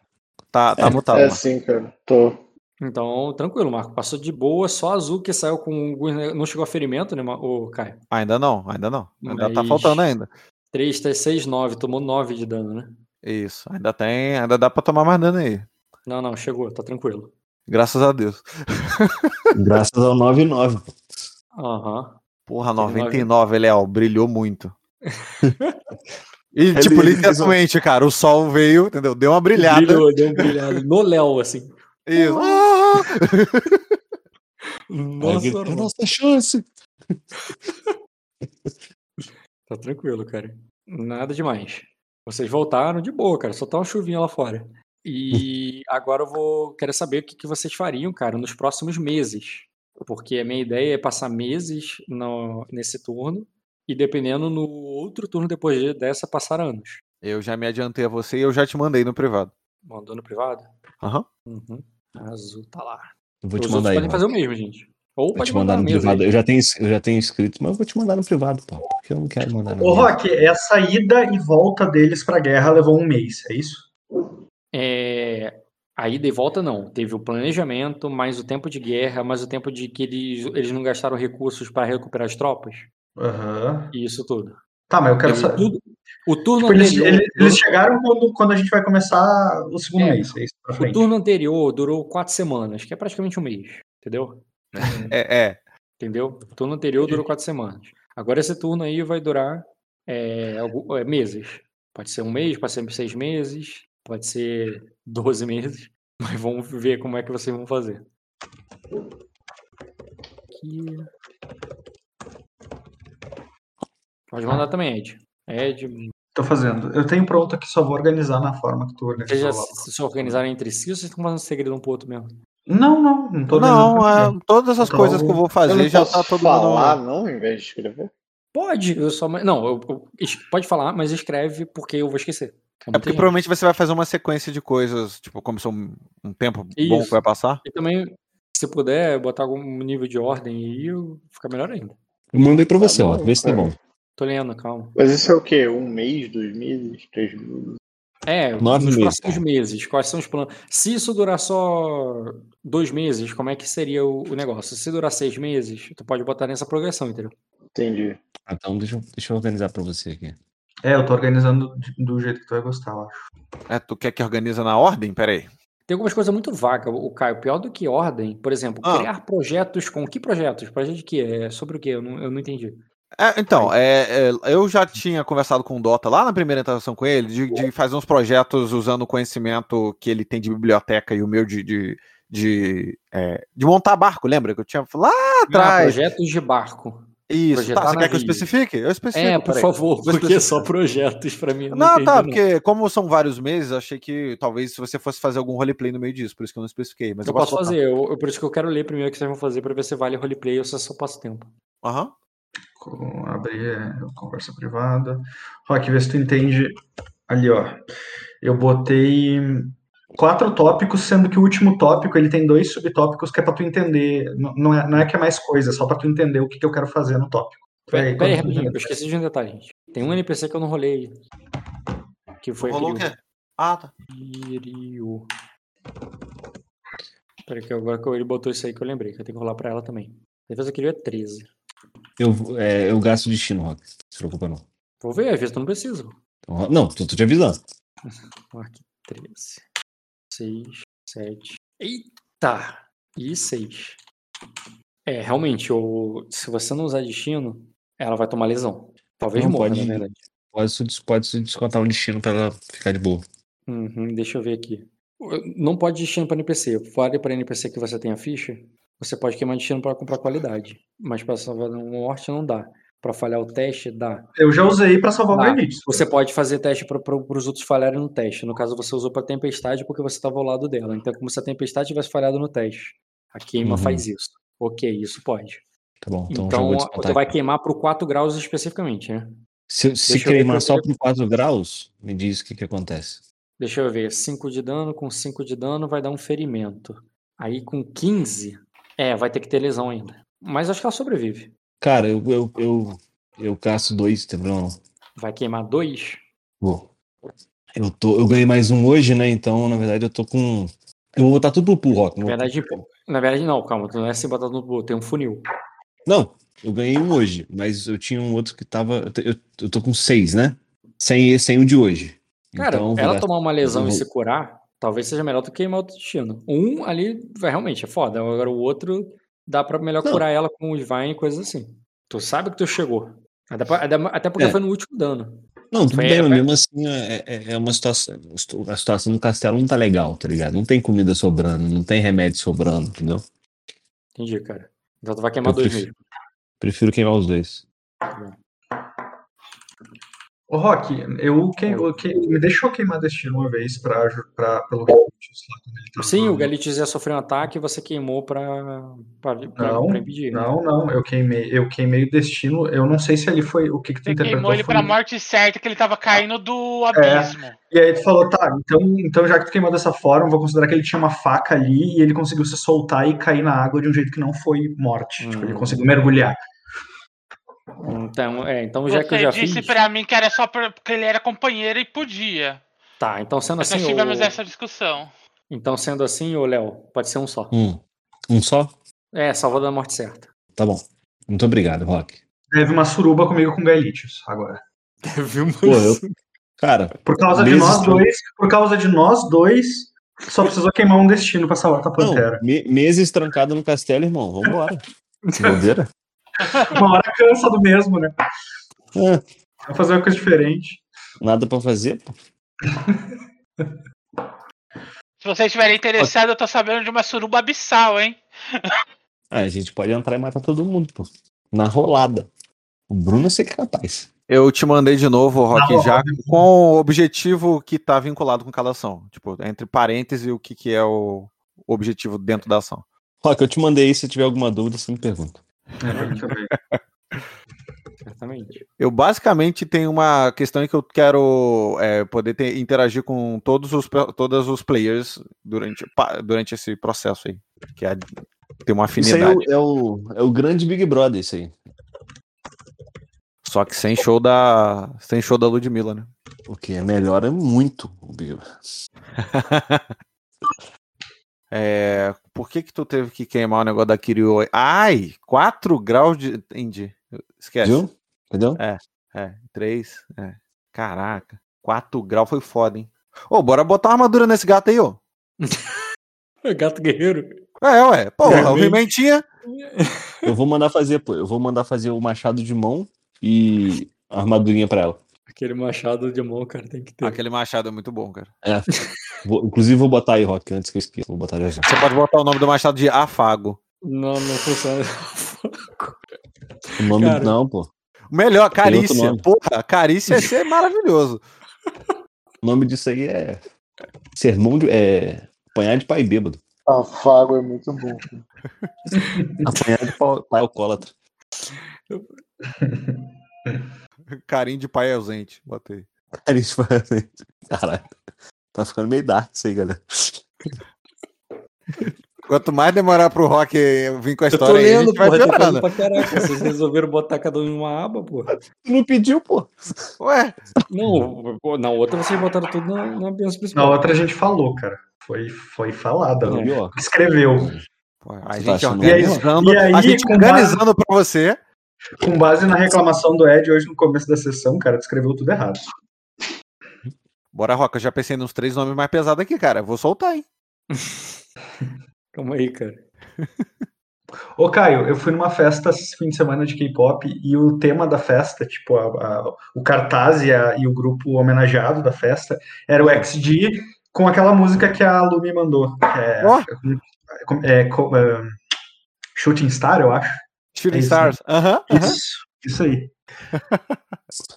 Speaker 2: Tá, tá
Speaker 3: É,
Speaker 2: mutado.
Speaker 4: É sim, cara. Tô.
Speaker 1: Então, tranquilo, Marco. Passou de boa, só Azul que saiu com. Não chegou a ferimento, né, ô Caio?
Speaker 2: Ainda não, ainda não. Ainda tá
Speaker 1: Mas-
Speaker 2: faltando ainda.
Speaker 1: 3, 3, 6, 9. Tomou 9 de dano, né?
Speaker 2: Isso, ainda tem, ainda dá pra tomar mais dano aí.
Speaker 1: Não, não, chegou, tá tranquilo.
Speaker 2: Graças a Deus.
Speaker 3: Graças ao 9-9.
Speaker 1: Aham.
Speaker 2: Porra,
Speaker 1: Teve
Speaker 2: 99, Léo, brilhou muito. E,
Speaker 3: Ele-
Speaker 2: tipo,
Speaker 3: ele-
Speaker 2: literalmente, cara, o sol veio, entendeu? Deu uma brilhada.
Speaker 1: Brilhou, deu um brilhado. No Léo, assim.
Speaker 2: Isso. Ah!
Speaker 1: Nossa,
Speaker 3: grita,
Speaker 1: mano.
Speaker 3: nossa chance.
Speaker 1: Tá tranquilo, cara. Nada demais. Vocês voltaram de boa, cara. Só tá uma chuvinha lá fora. E agora eu vou. Quero saber o que, que vocês fariam, cara, nos próximos meses. Porque a minha ideia é passar meses no, nesse turno. E dependendo no outro turno depois de- dessa, passar anos.
Speaker 2: Eu já me adiantei a você e eu já te mandei no privado.
Speaker 1: Mandou no privado?
Speaker 2: Aham.
Speaker 1: Uhum. Azul tá lá.
Speaker 3: Eu vou te
Speaker 1: Os
Speaker 3: mandar
Speaker 1: outros
Speaker 3: aí.
Speaker 1: podem fazer o mesmo, gente. Ou
Speaker 3: Vou te mandar no
Speaker 1: mesmo
Speaker 3: privado.
Speaker 1: aí.
Speaker 3: Eu já, tenho, eu já tenho escrito, mas eu vou te mandar no privado, pô. Porque eu não quero mandar no
Speaker 7: Ô. Rock, essa ida e volta deles pra guerra levou um mês, é isso?
Speaker 1: É, a ida e volta não. Teve o planejamento, mais o tempo de guerra, mais o tempo de que eles, eles não gastaram recursos para recuperar as tropas.
Speaker 7: Aham.
Speaker 1: Isso tudo.
Speaker 7: Tá, mas eu quero saber.
Speaker 1: turno- O turno
Speaker 7: Tipo, eles,
Speaker 1: anterior.
Speaker 7: eles- eles chegaram quando, quando a gente vai começar o segundo
Speaker 1: É,
Speaker 7: mês. É
Speaker 1: O turno anterior durou quatro semanas, que é praticamente um mês, entendeu?
Speaker 2: É, é.
Speaker 1: Entendeu? O turno anterior durou quatro semanas. Agora esse turno aí vai durar é, algu- é, meses. Pode ser um mês, pode ser seis meses, pode ser 12 meses. Mas vamos ver como é que vocês vão fazer. Aqui. Pode mandar também, Ed. Ed,
Speaker 7: Tô fazendo. Eu tenho pronto aqui, só vou organizar na forma que tu
Speaker 1: vocês já se se organizaram entre si ou vocês estão fazendo segredo um pro outro mesmo?
Speaker 7: Não, não, não tô
Speaker 2: Não, é, todas as
Speaker 7: Então,
Speaker 2: coisas que eu vou
Speaker 4: Eu
Speaker 2: fazer
Speaker 4: não
Speaker 2: já tá todo
Speaker 4: falar,
Speaker 2: mundo.
Speaker 4: não, em vez de escrever?
Speaker 1: Pode, eu só. Não, eu- eu- pode falar, mas escreve porque eu vou esquecer.
Speaker 2: É porque
Speaker 1: gente.
Speaker 2: provavelmente você vai fazer uma sequência de coisas, tipo, como são um, um tempo bom que
Speaker 1: Isso.
Speaker 2: vai passar.
Speaker 1: E também, se puder botar algum nível de ordem aí, eu- fica melhor ainda.
Speaker 3: Eu mandei pra você, ó.
Speaker 4: bom,
Speaker 3: Vê se tá
Speaker 4: cara.
Speaker 3: bom.
Speaker 1: Tô lendo, calma.
Speaker 4: Mas isso é o quê? Um mês, dois meses, três meses?
Speaker 1: É,
Speaker 3: Nove
Speaker 1: nos
Speaker 3: meses,
Speaker 1: próximos
Speaker 3: cara.
Speaker 1: meses, quais são os planos? Se isso durar só dois meses, como é que seria o, o negócio? Se durar seis meses, tu pode botar nessa progressão, entendeu?
Speaker 4: Entendi.
Speaker 3: Ah, Então deixa, eu- deixa eu organizar pra você aqui.
Speaker 7: É, eu tô organizando de- do jeito que tu vai gostar, eu acho.
Speaker 2: É, tu quer que organiza na ordem? Peraí.
Speaker 1: Tem algumas coisas muito vagas, o Caio. Pior do que ordem, por exemplo,
Speaker 2: Ah.
Speaker 1: criar projetos com que projetos? Projeto de quê? É sobre o quê? Eu não, eu não entendi.
Speaker 2: É, então, é, é, eu já tinha conversado com o Dota lá na primeira interação com ele, de, de fazer uns projetos usando o conhecimento que ele tem de biblioteca e o meu de, de, de, é, de montar barco, lembra? Que eu tinha lá
Speaker 1: Ah,
Speaker 2: atrás.
Speaker 1: projetos de barco.
Speaker 2: Isso, tá, você quer que eu especifique? Eu especifico.
Speaker 1: É, por favor, porque só projetos pra mim.
Speaker 2: Não,
Speaker 1: entendi,
Speaker 2: tá, porque como são vários meses, achei que talvez se você fosse fazer algum roleplay no meio disso, por isso que eu não especifiquei. Mas
Speaker 1: Eu
Speaker 2: eu,
Speaker 1: posso
Speaker 2: botar.
Speaker 1: fazer, eu, por isso que eu quero ler primeiro o que vocês vão fazer pra ver se vale roleplay ou se é só passo tempo.
Speaker 2: Aham.
Speaker 7: Com- Abrir é, conversa privada. Rock, vê se tu entende. Ali, ó. Eu botei quatro tópicos, sendo que o último tópico ele tem dois subtópicos que é pra tu entender. Não não é, não é que é mais coisa, é só pra tu entender o que, que eu quero fazer no tópico.
Speaker 1: Pera
Speaker 7: Aí,
Speaker 1: pera aí,
Speaker 7: quando tu
Speaker 1: rapidinho, eu esqueci de um detalhe, gente. Tem um NPC que eu não rolei. Que foi
Speaker 2: Rolou o quê? Ah, tá.
Speaker 1: Kiryu. Peraí, que agora que ele botou isso aí que eu lembrei, que eu tenho que rolar pra ela também. A defesa Kiryu é 13.
Speaker 3: Eu, é, eu gasto destino, Rock. Não se preocupa, não.
Speaker 1: Vou ver, às vezes tu não precisa.
Speaker 3: Então, não, tô, tô te avisando.
Speaker 1: Aqui, 13. 6, 7. Eita! E 6. É, realmente, o... se você não usar destino, ela vai tomar lesão. Talvez
Speaker 3: Não,
Speaker 1: morra,
Speaker 3: pode-
Speaker 1: na verdade.
Speaker 3: Pode, pode se descontar um destino pra ela ficar de boa.
Speaker 1: Uhum, deixa eu ver aqui. Não pode destino para NPC. Vale para NPC que você tem a ficha. Você pode queimar destino para comprar qualidade. Mas para salvar uma morte não dá. Para falhar o teste, dá.
Speaker 7: Eu já usei pra salvar o.
Speaker 1: Você pode fazer teste para os outros falharem no teste. No caso, você usou para tempestade porque você estava ao lado dela. Então, como se a tempestade tivesse falhado no teste. A queima
Speaker 3: Uhum.
Speaker 1: faz isso. Ok, isso pode.
Speaker 3: Tá bom, então,
Speaker 1: Então,
Speaker 3: vou
Speaker 1: você vai queimar para 4 graus especificamente, né?
Speaker 3: Se, se queimar só por 4 graus, me diz o que, que acontece.
Speaker 1: Deixa eu ver. 5 de dano com 5 de dano vai dar um ferimento. Aí com 15, é, vai ter que ter lesão ainda. Mas acho que ela sobrevive.
Speaker 3: Cara, eu, eu, eu, eu caço dois, não.
Speaker 1: Vai queimar 2?
Speaker 3: Vou. Eu, tô, eu ganhei mais um hoje, né? Então, na verdade, eu tô com. Eu vou botar tudo pro pool, Rock.
Speaker 1: Na verdade, na verdade, não, calma. Não é assim botar no boot, tem um funil.
Speaker 3: Não, eu ganhei um hoje, mas eu tinha um outro que tava. Eu, eu, tô com seis, né? Sem, sem o de hoje.
Speaker 1: Cara,
Speaker 3: Então,
Speaker 1: ela tomar uma lesão e
Speaker 3: vou-
Speaker 1: se curar, talvez seja melhor do que queimar outro destino. Um ali vai realmente é foda. Agora o outro dá pra melhor
Speaker 3: Não.
Speaker 1: curar ela com o Divine e coisas assim. Tu sabe que tu chegou. Até, porque
Speaker 3: É.
Speaker 1: foi no último dano.
Speaker 3: Não, tudo
Speaker 1: Foi-
Speaker 3: bem, mas
Speaker 1: foi-
Speaker 3: mesmo assim é, é- é uma situação. A situação do castelo não tá legal, tá ligado? Não tem comida sobrando, não tem remédio sobrando, entendeu?
Speaker 1: Entendi, cara. Então tu vai queimar
Speaker 3: Eu
Speaker 1: dois
Speaker 3: prefiro-
Speaker 1: mesmo.
Speaker 3: Prefiro queimar os dois.
Speaker 7: Ô, Rock, eu, que, eu que- me deixou queimar destino uma vez pra, pra, pelo Galutius lá quando ele tava.
Speaker 1: Sim, o Galitis ia sofrer um ataque e você queimou pra, pra, pra,
Speaker 7: Não,
Speaker 1: pra impedir. né?
Speaker 7: Não, não, eu queimei, eu queimei o destino. Eu não sei se ali foi o que, que tu
Speaker 8: Você
Speaker 7: interpretou.
Speaker 8: queimou ele
Speaker 7: foi-
Speaker 8: pra morte certa, que ele tava caindo do
Speaker 7: É.
Speaker 8: abismo.
Speaker 7: E aí tu falou, tá, então, então já que tu queimou dessa forma, vou considerar que ele tinha uma faca ali e ele conseguiu se soltar e cair na água de um jeito que não foi morte. Tipo, ele
Speaker 1: Hum.
Speaker 7: conseguiu mergulhar.
Speaker 1: Então, é, então já que eu já
Speaker 8: disse
Speaker 1: fiz.
Speaker 8: pra mim que era só por- porque ele era companheiro e podia.
Speaker 1: Tá, então sendo
Speaker 8: Mas
Speaker 1: assim.
Speaker 8: nós tivemos essa discussão.
Speaker 1: Então sendo assim, ô Léo, pode ser um só.
Speaker 3: Um. Um só?
Speaker 1: É, salvou da morte certa.
Speaker 3: Tá bom. Muito obrigado, Rock.
Speaker 7: deve uma suruba comigo com Gaelitius agora.
Speaker 1: Teve uma.
Speaker 3: Pô, eu- Cara,
Speaker 7: Por causa de nós
Speaker 3: tran-
Speaker 7: dois, por causa de nós dois, só precisou queimar um destino pra salvar a
Speaker 3: não,
Speaker 7: Pantera.
Speaker 3: me- meses trancado no castelo, irmão. Vambora. Bobeira.
Speaker 7: Uma hora cansa do mesmo, né?
Speaker 3: É,
Speaker 7: Vai fazer uma coisa diferente.
Speaker 3: nada pra fazer, pô.
Speaker 8: Se vocês estiverem interessados, eu tô sabendo de uma suruba abissal, hein?
Speaker 3: Ah, a gente pode entrar e matar todo mundo, pô. Na rolada. O Bruno eu sei que é capaz.
Speaker 2: Eu te mandei de novo, Rock,
Speaker 7: Não,
Speaker 2: já
Speaker 7: óbvio.
Speaker 2: com o objetivo que tá vinculado com cada ação. Tipo, entre parênteses, o que, que é o objetivo dentro da ação.
Speaker 3: Rock, eu te mandei se tiver alguma dúvida, você me pergunta.
Speaker 7: É, eu
Speaker 2: basicamente tenho uma questão em que eu quero é, poder ter- interagir com todos os, todos os players durante, durante esse processo aí. Que é ter uma
Speaker 3: Isso aí é
Speaker 2: afinidade.
Speaker 3: o, é, o, é o grande Big Brother, isso aí.
Speaker 2: Só que sem show da. Sem show da Ludmilla, né?
Speaker 3: O que é melhora muito o Big Brother.
Speaker 2: É, por que que tu teve que queimar o negócio da Kiryu? Ai, 4 graus de. Entendi. Esquece.
Speaker 3: Viu? Entendeu?
Speaker 2: É, 3. É. Caraca. 4 graus foi foda, hein? Ô, bora botar uma armadura nesse gato aí, ó.
Speaker 1: Gato guerreiro.
Speaker 2: É, ué. Porra, o. He-Man tinha.
Speaker 3: Eu vou mandar fazer, pô. Eu vou mandar fazer o machado de mão e a armadurinha pra ela.
Speaker 1: Aquele machado de mão, cara, tem que ter.
Speaker 2: Aquele machado é muito bom, cara.
Speaker 3: É. Vou- inclusive, vou botar aí, Rock, antes que eu esqueça. Vou botar já já.
Speaker 2: Você pode botar o nome do machado de Afago.
Speaker 1: Não, não funciona.
Speaker 3: O nome
Speaker 1: Cara,
Speaker 3: não, pô.
Speaker 2: Melhor, Carícia. Porra, Carícia ia ser maravilhoso.
Speaker 3: O nome disso aí é. Sermão de. É. Apanhar de pai bêbado.
Speaker 4: Afago é muito bom.
Speaker 3: Apanhar de pau- pai alcoólatra.
Speaker 2: Carinho de pai ausente. Botei.
Speaker 3: Cara, isso foi assim. Caralho. Tá ficando meio dark isso aí, galera.
Speaker 2: Quanto mais demorar pro Rock vir com a
Speaker 1: Eu tô
Speaker 2: história aí, a gente vai
Speaker 1: porra,
Speaker 2: piorando.
Speaker 1: pra caraca. Vocês resolveram botar cada um em uma aba, porra.
Speaker 3: Tu não pediu, pô.
Speaker 2: Ué,
Speaker 1: Não, pô, na outra vocês botaram tudo na, na apenas
Speaker 7: Na
Speaker 1: principal.
Speaker 7: outra a gente falou, cara. Foi, foi falada.
Speaker 3: Tá
Speaker 7: né? Escreveu.
Speaker 2: pô, a
Speaker 3: tá
Speaker 2: gente
Speaker 3: achando
Speaker 2: organizando,
Speaker 7: E aí,
Speaker 2: a gente
Speaker 7: com
Speaker 2: organizando pra você.
Speaker 7: Com base na reclamação do Ed hoje no começo da sessão, cara, descreveu tudo errado.
Speaker 2: Bora, Rock, eu já pensei nos três nomes mais pesados aqui, cara. Vou soltar, hein?
Speaker 1: Calma aí, cara.
Speaker 7: Ô, Caio, eu fui numa festa esse fim de semana de K-pop e o tema da festa, tipo, a- a- o cartaz e, a- e o grupo homenageado da festa era o XG com aquela música que a Lu me mandou, que é,
Speaker 2: Ó.
Speaker 7: é, co- é, Shooting Star, eu acho.
Speaker 2: Shooting
Speaker 7: É isso,
Speaker 2: Stars. Aham, aham.
Speaker 7: Isso, isso aí.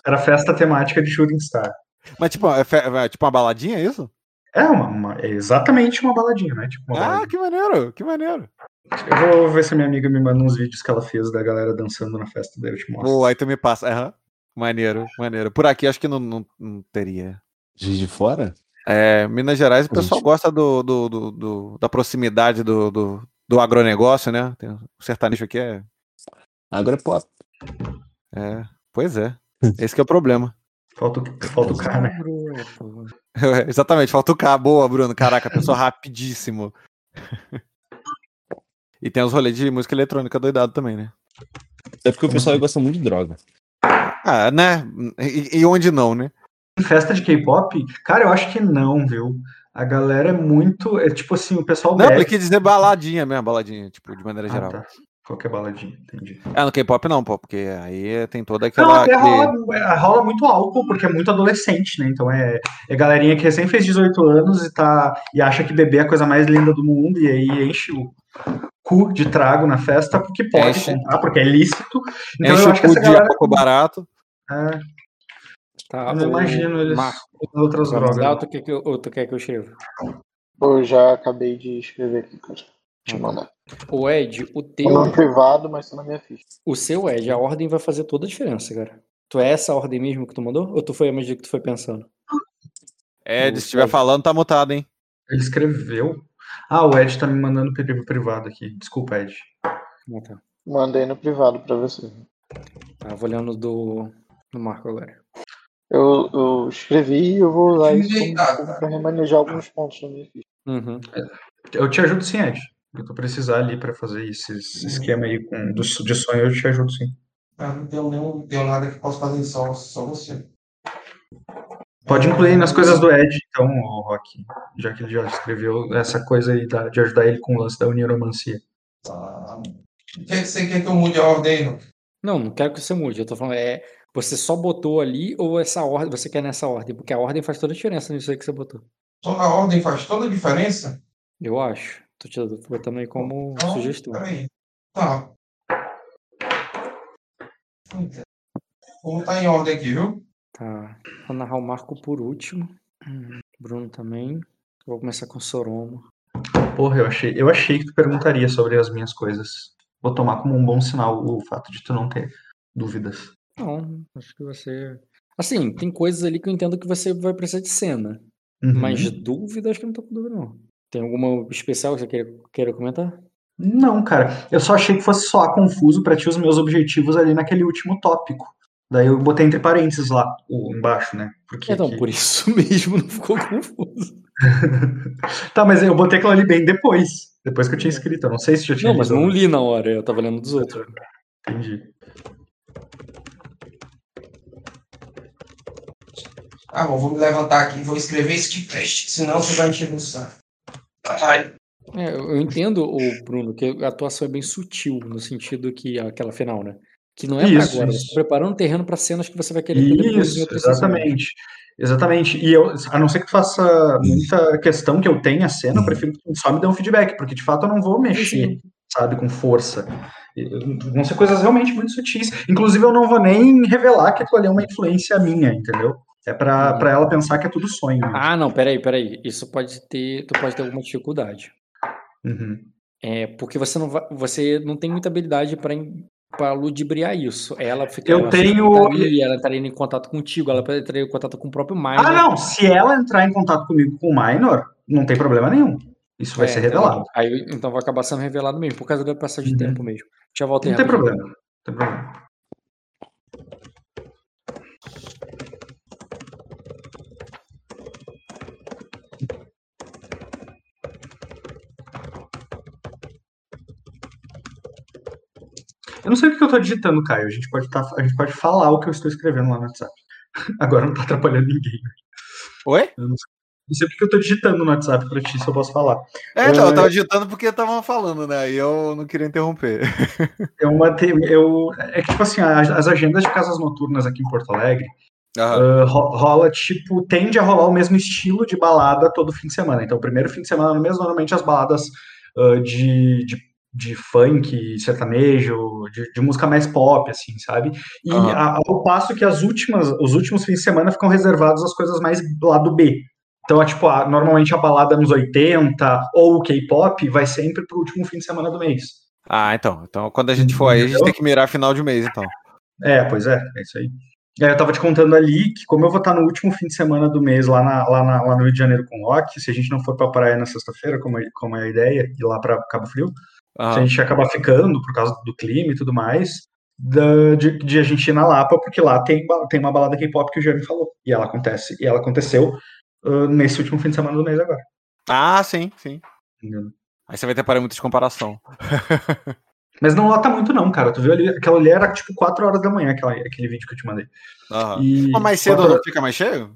Speaker 7: Era festa temática de Shooting Star.
Speaker 2: Mas tipo, é fe- é tipo uma baladinha, é isso?
Speaker 7: É, uma, uma- é exatamente uma baladinha, né? Tipo, uma
Speaker 2: Ah,
Speaker 7: baladinha.
Speaker 2: que maneiro, que maneiro.
Speaker 7: Eu vou ver se a minha amiga me manda uns vídeos que ela fez da galera dançando na festa, daí eu te mostro.
Speaker 2: Boa, aí tu me passa. Aham. Maneiro, maneiro. Por aqui acho que não, não, não teria.
Speaker 3: De fora?
Speaker 2: É, Minas Gerais, o pessoal
Speaker 3: Gente.
Speaker 2: gosta do, do, do- do- da proximidade do, do, do agronegócio, né? Tem, o sertanejo aqui é,
Speaker 3: Agora é pop.
Speaker 2: é. Pois é. Esse que é o problema.
Speaker 7: Falta, o- falta o cara, né?
Speaker 2: Exatamente, falta o K. Boa, Bruno. Caraca, pensou rapidíssimo. E tem os rolês de música eletrônica doidado também, né?
Speaker 3: É porque o pessoal gosta muito de droga.
Speaker 2: Ah, né? E, e onde não, né?
Speaker 7: Em festa de K-pop, cara, eu acho que não, viu? A galera é muito. É tipo assim, o pessoal
Speaker 2: Não, ele quis dizer baladinha mesmo, baladinha, tipo, de maneira
Speaker 7: Ah,
Speaker 2: geral.
Speaker 7: tá. Qualquer baladinha, entendi.
Speaker 2: Ah, no K-pop não, pô, porque aí tem toda
Speaker 7: Não,
Speaker 2: aquela.
Speaker 7: até
Speaker 2: aquele-
Speaker 7: rola, é, rola muito álcool, porque é muito adolescente, né? Então é, é galerinha que recém fez 18 anos e, tá, e acha que beber é a coisa mais linda do mundo, e aí enche o cu de trago na festa, porque pode
Speaker 2: Enche.
Speaker 7: comprar, porque é lícito. Então
Speaker 2: Enche
Speaker 7: eu
Speaker 2: o
Speaker 7: acho que
Speaker 2: cu
Speaker 7: essa
Speaker 2: de
Speaker 7: galera.
Speaker 2: álcool barato.
Speaker 7: É,
Speaker 1: Tá,
Speaker 7: eu não imagino eles
Speaker 1: Marco,
Speaker 7: outras drogas.
Speaker 1: mandar ou tu quer que eu, ou tu quer que eu escreva?
Speaker 4: Eu já acabei de escrever aqui, cara. Deixa eu mandar.
Speaker 1: O Ed, o
Speaker 4: Tá
Speaker 1: teu,
Speaker 4: no privado, mas tá na minha ficha.
Speaker 1: o seu Ed, a ordem vai fazer toda a diferença, cara. Tu é essa ordem mesmo que tu mandou? Ou tu foi a medida que tu foi pensando?
Speaker 2: Ed, se estiver falando, tá mutado, hein?
Speaker 7: Ele escreveu. Ah, o Ed tá me mandando pri- privado aqui. Desculpa, Ed.
Speaker 1: Ah, tá.
Speaker 4: Mandei no privado pra você.
Speaker 1: Tá, vou olhando do, do Marco agora.
Speaker 4: Eu, eu escrevi e eu vou usar isso pra remanejar alguns pontos na minha ficha.
Speaker 1: Uhum.
Speaker 7: Eu te ajudo sim, Ed. Eu tô precisar ali pra fazer esse esse esquema aí com, do, de sonho, eu te ajudo sim.
Speaker 6: Ah, não tenho, nenhum, tenho nada que possa fazer só, só você.
Speaker 7: Pode incluir nas coisas do Ed, então, o Rock, já que ele já escreveu essa coisa aí da- de ajudar ele com o lance da uniromancia.
Speaker 6: Tá. O que você quer que eu mude a ordem? Não,
Speaker 1: não quero que você mude. Eu tô falando, é. Você só botou ali ou essa ordem, você quer nessa ordem? Porque a ordem faz toda a diferença nisso aí que você botou.
Speaker 6: Só na ordem faz toda a diferença?
Speaker 1: Eu acho. Tô te botando aí como
Speaker 6: Então,
Speaker 1: sugestão.
Speaker 6: Peraí. Tá. Vou botar em ordem aqui, viu?
Speaker 1: Tá. Vou narrar o Marco por último. Bruno também. Vou começar com Soromo.
Speaker 7: Porra, eu achei, eu achei que tu perguntaria sobre as minhas coisas. Vou tomar como um bom sinal o fato de tu não ter dúvidas.
Speaker 1: Não, acho que você. Assim, tem coisas ali que eu entendo que você vai precisar de cena.
Speaker 7: Uhum.
Speaker 1: Mas dúvida, acho que não tô com dúvida, não. Tem alguma especial que você queira, queira comentar?
Speaker 7: Não, cara. Eu só achei que fosse soar confuso pra ti os meus objetivos ali naquele último tópico. Daí eu botei entre parênteses lá, embaixo, né? Porque
Speaker 1: Então,
Speaker 7: que-
Speaker 1: por isso mesmo não ficou confuso.
Speaker 7: tá, mas eu botei aquilo ali bem depois. Depois que eu tinha escrito. Eu não sei se eu tinha
Speaker 1: Não, mas não li na hora, eu tava lendo dos outros.
Speaker 7: Entendi.
Speaker 6: Ah, bom, vou me levantar aqui e vou escrever isso de preste, senão você vai encher no saco. Ai.
Speaker 1: É, eu entendo, o Bruno, que a atuação é bem sutil, no sentido que aquela final, né? Que não é pra
Speaker 7: Isso,
Speaker 1: agora,
Speaker 7: isso.
Speaker 1: você tá preparando o terreno pra cenas que você vai querer ter depois
Speaker 7: Isso, exatamente. Exatamente. E eu, a não ser que tu faça muita questão que eu tenha a cena, eu prefiro que tu só me dê um feedback, porque de fato eu não vou mexer, sabe, com força. Vão ser coisas realmente muito sutis. Inclusive, eu não vou nem revelar que aquilo ali é uma influência minha, entendeu? É pra, pra ela pensar que é tudo sonho. mesmo.
Speaker 1: Ah, não, peraí, peraí. Isso pode ter. Tu pode ter alguma dificuldade.
Speaker 7: Uhum.
Speaker 1: É, porque você não vai, você não tem muita habilidade pra em- pra ludibriar isso. Ela fica.
Speaker 7: Eu tenho-
Speaker 1: suspeitaria, ela entraria em contato contigo, ela entraria em contato com o próprio Minor.
Speaker 7: Ah, não. Se ela entrar em contato comigo com o Minor, não tem problema nenhum. Isso vai
Speaker 1: É,
Speaker 7: ser
Speaker 1: entendeu?
Speaker 7: revelado.
Speaker 1: Aí, então vai acabar sendo revelado mesmo, por causa da passagem de
Speaker 7: Uhum.
Speaker 1: tempo mesmo. Já volto aí
Speaker 7: Não tem problema. Não tem problema. Não sei o que eu tô digitando, Caio. A gente pode, tá, a gente pode falar o que eu estou escrevendo lá no WhatsApp. Agora não tá atrapalhando ninguém.
Speaker 2: Oi?
Speaker 7: Eu não sei, não sei o que eu tô digitando no WhatsApp pra ti, se eu posso falar.
Speaker 2: É, então, eu
Speaker 7: É.
Speaker 2: tava digitando porque estavam falando, né? E eu não queria interromper.
Speaker 7: É uma te- eu é que tipo assim, as, as agendas de casas noturnas aqui em Porto Alegre ro- rola tipo tende a rolar o mesmo estilo de balada todo fim de semana. Então, o primeiro fim de semana mês normalmente as baladas ah, de, de, de funk, sertanejo, de, de música mais pop, assim, sabe? E
Speaker 2: Aham.
Speaker 7: a- ao passo que as últimas, os últimos fins de semana ficam reservados às coisas mais lado B. Então, é tipo, a- normalmente a balada nos 80 ou o K-pop vai sempre pro último fim de semana do mês.
Speaker 2: Ah, então. Então, quando a gente for aí, a gente tem que mirar final de mês, então.
Speaker 7: É, pois é, é isso aí. É, eu tava te contando ali que, como eu vou estar no último fim de semana do mês lá, na- lá, na- lá no Rio de Janeiro com o Loki, se a gente não for pra praia na sexta-feira, como, é- como é a ideia, ir lá pra Cabo Frio, se a gente acabar ficando por causa do clima e tudo mais, da- de, de a gente ir na Lapa, porque lá tem, tem uma balada K-pop que o Jeremy falou. E ela acontece, e ela aconteceu ah, nesse último fim de semana do mês agora.
Speaker 2: Ah, sim, sim.
Speaker 7: entendeu?
Speaker 2: Aí você vai ter parâmetros de comparação.
Speaker 7: Mas não lota muito, não, cara. Tu viu ali, aquela ali era tipo 4 horas da manhã, aquela, aquele vídeo que eu te mandei.
Speaker 2: Aham.
Speaker 7: E
Speaker 2: Mas mais cedo
Speaker 7: quatro
Speaker 2: não fica mais cheio?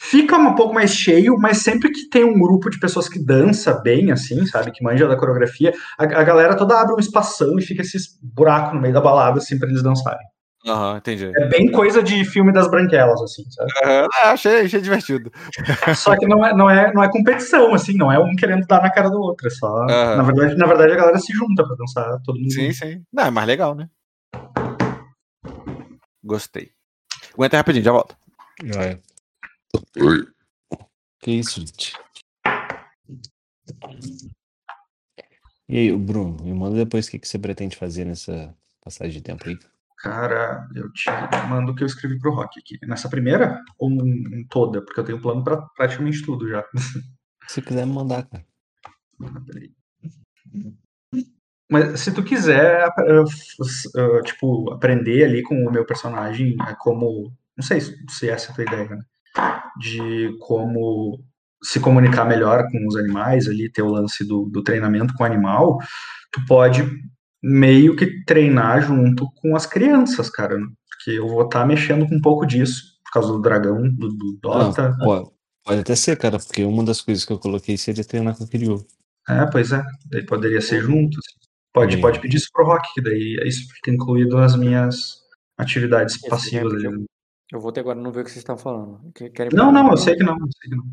Speaker 7: Fica um pouco mais cheio, mas sempre que tem um grupo de pessoas que dança bem, assim, sabe, que manja da coreografia, a, a galera toda abre um espação e fica esses buracos no meio da balada, assim, pra eles dançarem.
Speaker 2: Aham, entendi.
Speaker 7: É bem coisa de filme das branquelas, assim, sabe?
Speaker 2: É, achei, achei divertido.
Speaker 7: Só que não é, não, é, não é competição, assim, não é um querendo dar na cara do outro, é só...
Speaker 2: Aham.
Speaker 7: Na, verdade, na verdade, a galera se junta pra dançar, todo mundo
Speaker 2: Sim, sim. Não, é mais legal, né? Gostei. Aguenta aí rapidinho, já volto.
Speaker 3: Já é. Que isso, gente? E aí, o Bruno, me manda depois o que, que você pretende fazer nessa passagem de tempo aí.
Speaker 7: Cara, eu te mando o que eu escrevi pro Rock aqui. Nessa primeira ou em toda? Porque eu tenho plano pra praticamente tudo já.
Speaker 3: Se quiser me mandar, cara.
Speaker 7: Peraí. Mas se tu quiser, tipo, aprender ali com o meu personagem, eh, como. Não sei se se essa é a tua ideia, né? De como se comunicar melhor com os animais ali, ter o lance do, do treinamento com o animal, tu pode meio que treinar junto com as crianças, cara. né? Porque eu vou estar mexendo com um pouco disso, por causa do dragão, do, do Dota.
Speaker 3: Não, pô, pode até ser, cara, porque uma das coisas que eu coloquei seria treinar com o Kiryu.
Speaker 7: É, pois é. Daí poderia ser juntos. Pode,
Speaker 3: Sim.
Speaker 7: pode pedir isso pro Rock, que daí isso fica incluído nas minhas atividades
Speaker 1: Esse
Speaker 7: passivas ali.
Speaker 1: Eu vou até agora não ver o que vocês estão falando. Que- Querem
Speaker 7: Não, não, eu sei que não, sei que não.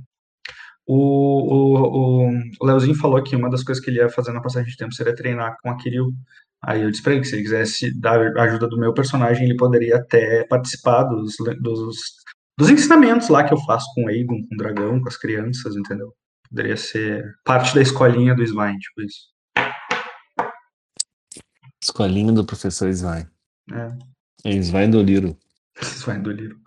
Speaker 7: O, o, o, o Leozinho falou que uma das coisas que ele ia fazer na passagem de tempo seria treinar com a Kiryu. Aí eu disse pra ele que se ele quisesse dar a ajuda do meu personagem, ele poderia até participar dos, dos, dos ensinamentos lá que eu faço com o Aegon, com o dragão, com as crianças, entendeu? Poderia ser parte da escolinha do Svine, tipo isso.
Speaker 3: Escolinha do professor Svine.
Speaker 7: É,
Speaker 3: É Svine do Liro.
Speaker 7: Svine do livro.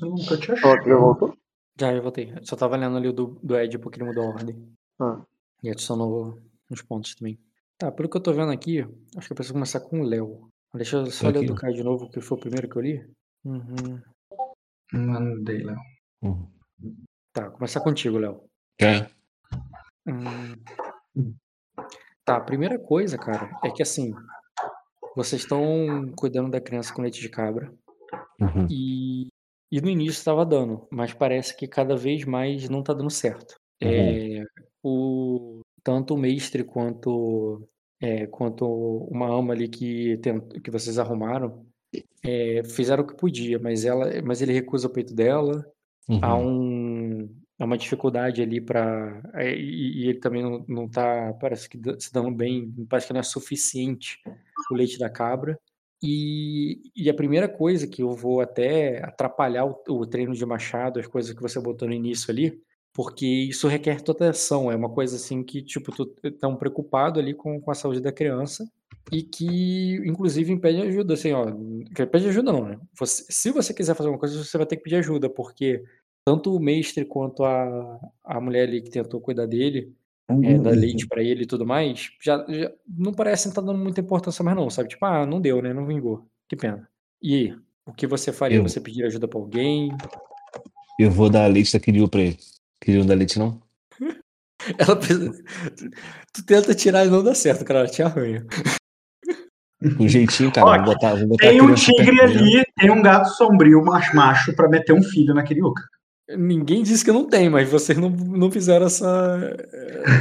Speaker 7: Eu nunca te achei.
Speaker 4: já voltou?
Speaker 1: Já, eu voltei. Só tava lendo ali o do, do Ed porque ele mudou a ordem.
Speaker 4: Ah.
Speaker 1: E adicionou uns pontos também. Tá, pelo que eu tô vendo aqui, acho que eu preciso começar com o Léo. Deixa eu só
Speaker 3: Tá
Speaker 1: ler o do. Caio de novo, que foi o primeiro que eu li. Uhum.
Speaker 7: Mandei, Léo.
Speaker 3: Uhum.
Speaker 1: Tá, começar contigo, Léo.
Speaker 3: Quer?
Speaker 1: Hum. Tá, a primeira coisa, cara, é que assim, vocês estão cuidando da criança com leite de cabra
Speaker 3: Uhum.
Speaker 1: e, e no início estava dando, mas parece que cada vez mais não tá dando certo.
Speaker 3: Uhum.
Speaker 1: É, o, tanto o mestre quanto, é, quanto uma ama ali que, que vocês arrumaram é, fizeram o que podia, mas, ela, mas ele recusa o peito dela, há
Speaker 3: Uhum.
Speaker 1: um há uma dificuldade ali para e, e ele também não, não tá parece que se dando bem parece que não é suficiente o leite da cabra e, e a primeira coisa que eu vou até atrapalhar o, o treino de machado as coisas que você botou no início ali porque isso requer tua atenção é uma coisa assim que tipo tu tão preocupado ali com, com a saúde da criança e que inclusive impede ajuda. Assim ó que pede ajuda não né? Você- se você quiser fazer uma coisa você vai ter que pedir ajuda porque tanto o mestre quanto a, a mulher ali que tentou cuidar dele, é, dar leite pra ele e tudo mais, já, já não parecem estar dando muita importância mais não, sabe? Tipo, ah, não deu, né? Não vingou. Que pena. E aí, o que você faria?
Speaker 3: Eu-
Speaker 1: Você pedir ajuda pra alguém?
Speaker 3: Eu vou dar leite da Kiryu pra ele. Kiryu não dá leite, não?
Speaker 1: Ela pensa- Tu tenta tirar e não dá certo, cara. Ela te arranha.
Speaker 3: Com jeitinho, cara.
Speaker 7: Ó,
Speaker 3: vou botar, vou botar a
Speaker 7: Tem um tigre ali, tem um gato sombrio macho, macho pra meter um filho na Kiriuka.
Speaker 1: Ninguém disse que não tem, mas vocês não, não fizeram essa.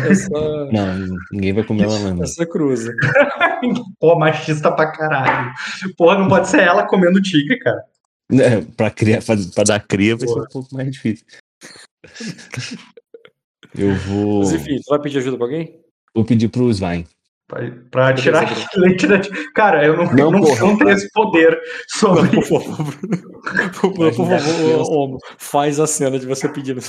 Speaker 1: essa,
Speaker 3: Não, ninguém vai comer ela, não.
Speaker 1: essa cruza.
Speaker 7: Pô, machista pra caralho. Porra, não pode ser ela comendo tigre, cara.
Speaker 3: É, pra, criar, pra, pra dar cria vai ser um pouco mais difícil. Eu vou,
Speaker 1: Mas enfim, tu vai pedir ajuda pra alguém?
Speaker 3: vou pedir pro Svine.
Speaker 1: Beleza,
Speaker 7: tirar leite da. Cara, eu não,
Speaker 3: Não,
Speaker 7: não,
Speaker 3: porra.
Speaker 7: não tenho esse poder sobre.
Speaker 1: Por favor, por, por favor, faz a cena de você pedindo.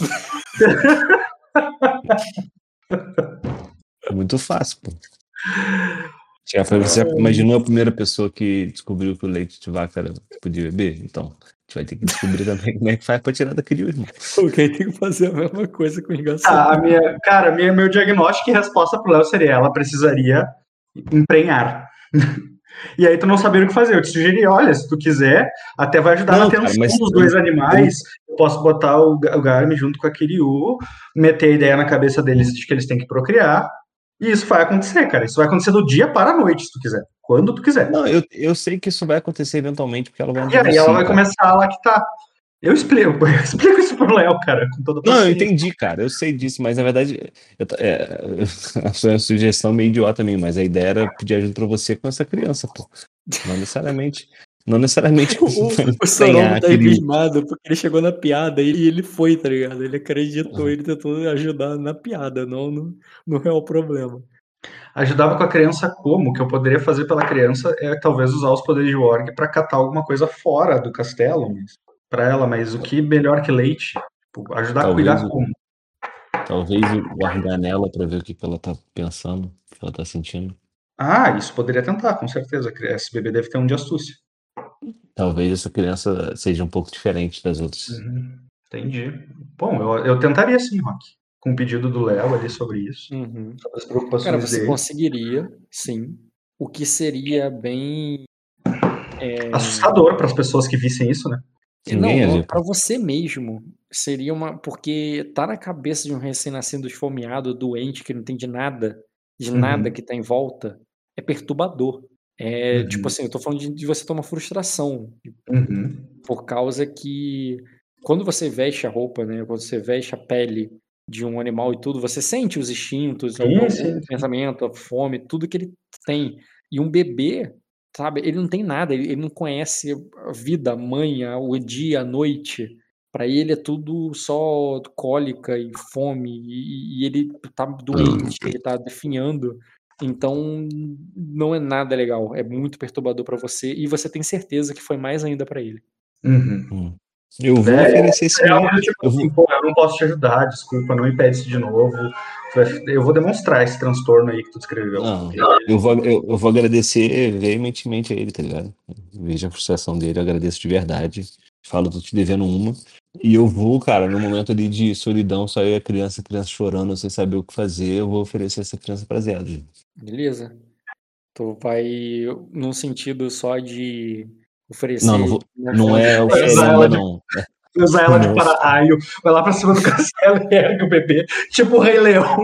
Speaker 3: É muito fácil, pô. Já foi, você já imaginou a primeira pessoa que descobriu que o leite de vaca podia beber? Então, gente vai ter que descobrir também como é que faz pra tirar daquele irmão.
Speaker 1: Alguém tem que fazer a mesma coisa com engaçado.
Speaker 7: Ah, a minha, cara, minha, meu diagnóstico e resposta pro Léo seria: ela precisaria emprenhar. E aí tu não sabia o que fazer. Eu te sugeri, olha, se tu quiser, até vai ajudar
Speaker 3: Não,
Speaker 7: tensão
Speaker 3: mas
Speaker 7: dos
Speaker 3: eu-
Speaker 7: dois animais. Eu posso botar o, o Garmin junto com a Kiryu, meter a ideia na cabeça deles de que eles têm que procriar. E isso vai acontecer, cara. Isso vai acontecer do dia para a noite, se tu quiser. Quando tu quiser.
Speaker 3: Não, eu, eu sei que isso vai acontecer eventualmente, porque ela vai
Speaker 7: E aí ela vai começar a lactar. Eu explico, eu explico isso pro Léo, cara, com toda
Speaker 3: Não, eu entendi, cara. Eu sei disso, mas na verdade, eu é, a sua sugestão é meio idiota mesmo, mas a ideia era pedir ajuda pra você com essa criança, pô. Não necessariamente. Não necessariamente.
Speaker 1: O, o Soromo tá abismado porque ele chegou na piada e ele foi, tá ligado? Ele acreditou, ele tentou ajudar na piada, não no, no real problema.
Speaker 7: Ajudava com a criança como? O que eu poderia fazer pela criança é talvez usar os poderes de org para catar alguma coisa fora do castelo, mas para ela, mas o que melhor que leite? Tipo, ajudar a
Speaker 3: Talvez
Speaker 7: cuidar
Speaker 3: o-
Speaker 7: como?
Speaker 3: Talvez largar nela pra ver o que, que ela tá pensando, o que ela tá sentindo.
Speaker 7: Ah, isso poderia tentar, com certeza. Esse bebê deve ter um de astúcia.
Speaker 3: Talvez essa criança seja um pouco diferente das outras.
Speaker 7: Uhum, entendi. Bom, eu, eu tentaria sim, Rock. Com o pedido do Léo ali sobre isso.
Speaker 1: Uhum.
Speaker 7: Sobre as preocupações
Speaker 1: Cara, você
Speaker 7: dele.
Speaker 1: conseguiria, sim. O que seria bem. é,
Speaker 7: Assustador para as pessoas que vissem isso, né?
Speaker 1: Não, para você mesmo seria uma. Porque tá na cabeça de um recém-nascido esfomeado, doente, que não entende nada, de
Speaker 7: Uhum.
Speaker 1: nada que tá em volta. é perturbador. É,
Speaker 7: Uhum.
Speaker 1: Tipo assim, eu tô falando de, de você ter uma frustração.
Speaker 7: Uhum.
Speaker 1: Por causa que quando você veste a roupa, né? Quando você veste a pele de um animal e tudo, você sente os instintos,
Speaker 7: Sim,
Speaker 1: o,
Speaker 7: sim,
Speaker 1: pensamento, a fome, tudo que ele tem. E um bebê, sabe, ele não tem nada, ele, ele não conhece a vida, a mãe, a- o dia, a noite. Pra ele é tudo só cólica e fome, e, e ele tá doente, ele tá definhando. Então, não é nada legal, é muito perturbador pra você, e você tem certeza que foi mais ainda pra ele.
Speaker 7: Uhum.
Speaker 3: Eu vou
Speaker 7: É,
Speaker 3: oferecer esse
Speaker 7: É tipo
Speaker 3: Eu vou-
Speaker 7: assim, pô, eu não posso te ajudar, desculpa, não impede isso de novo. Eu vou demonstrar esse transtorno aí que tu descreveu.
Speaker 3: Não, eu vou, eu, eu vou agradecer veementemente a ele, tá ligado? Veja a frustração dele, eu agradeço de verdade. Falo, tô te devendo uma. E eu vou, cara, no momento ali de solidão, só eu e a criança, a criança chorando, sem saber o que fazer, eu vou oferecer essa criança pra Zé.
Speaker 1: Beleza? Tu vai num sentido só de oferecer.
Speaker 3: Não, não vou-
Speaker 1: uma
Speaker 3: Não é oferenda, não.
Speaker 7: Usar ela de para-raio, vai lá pra cima do castelo e ergue o bebê, tipo o Rei Leão.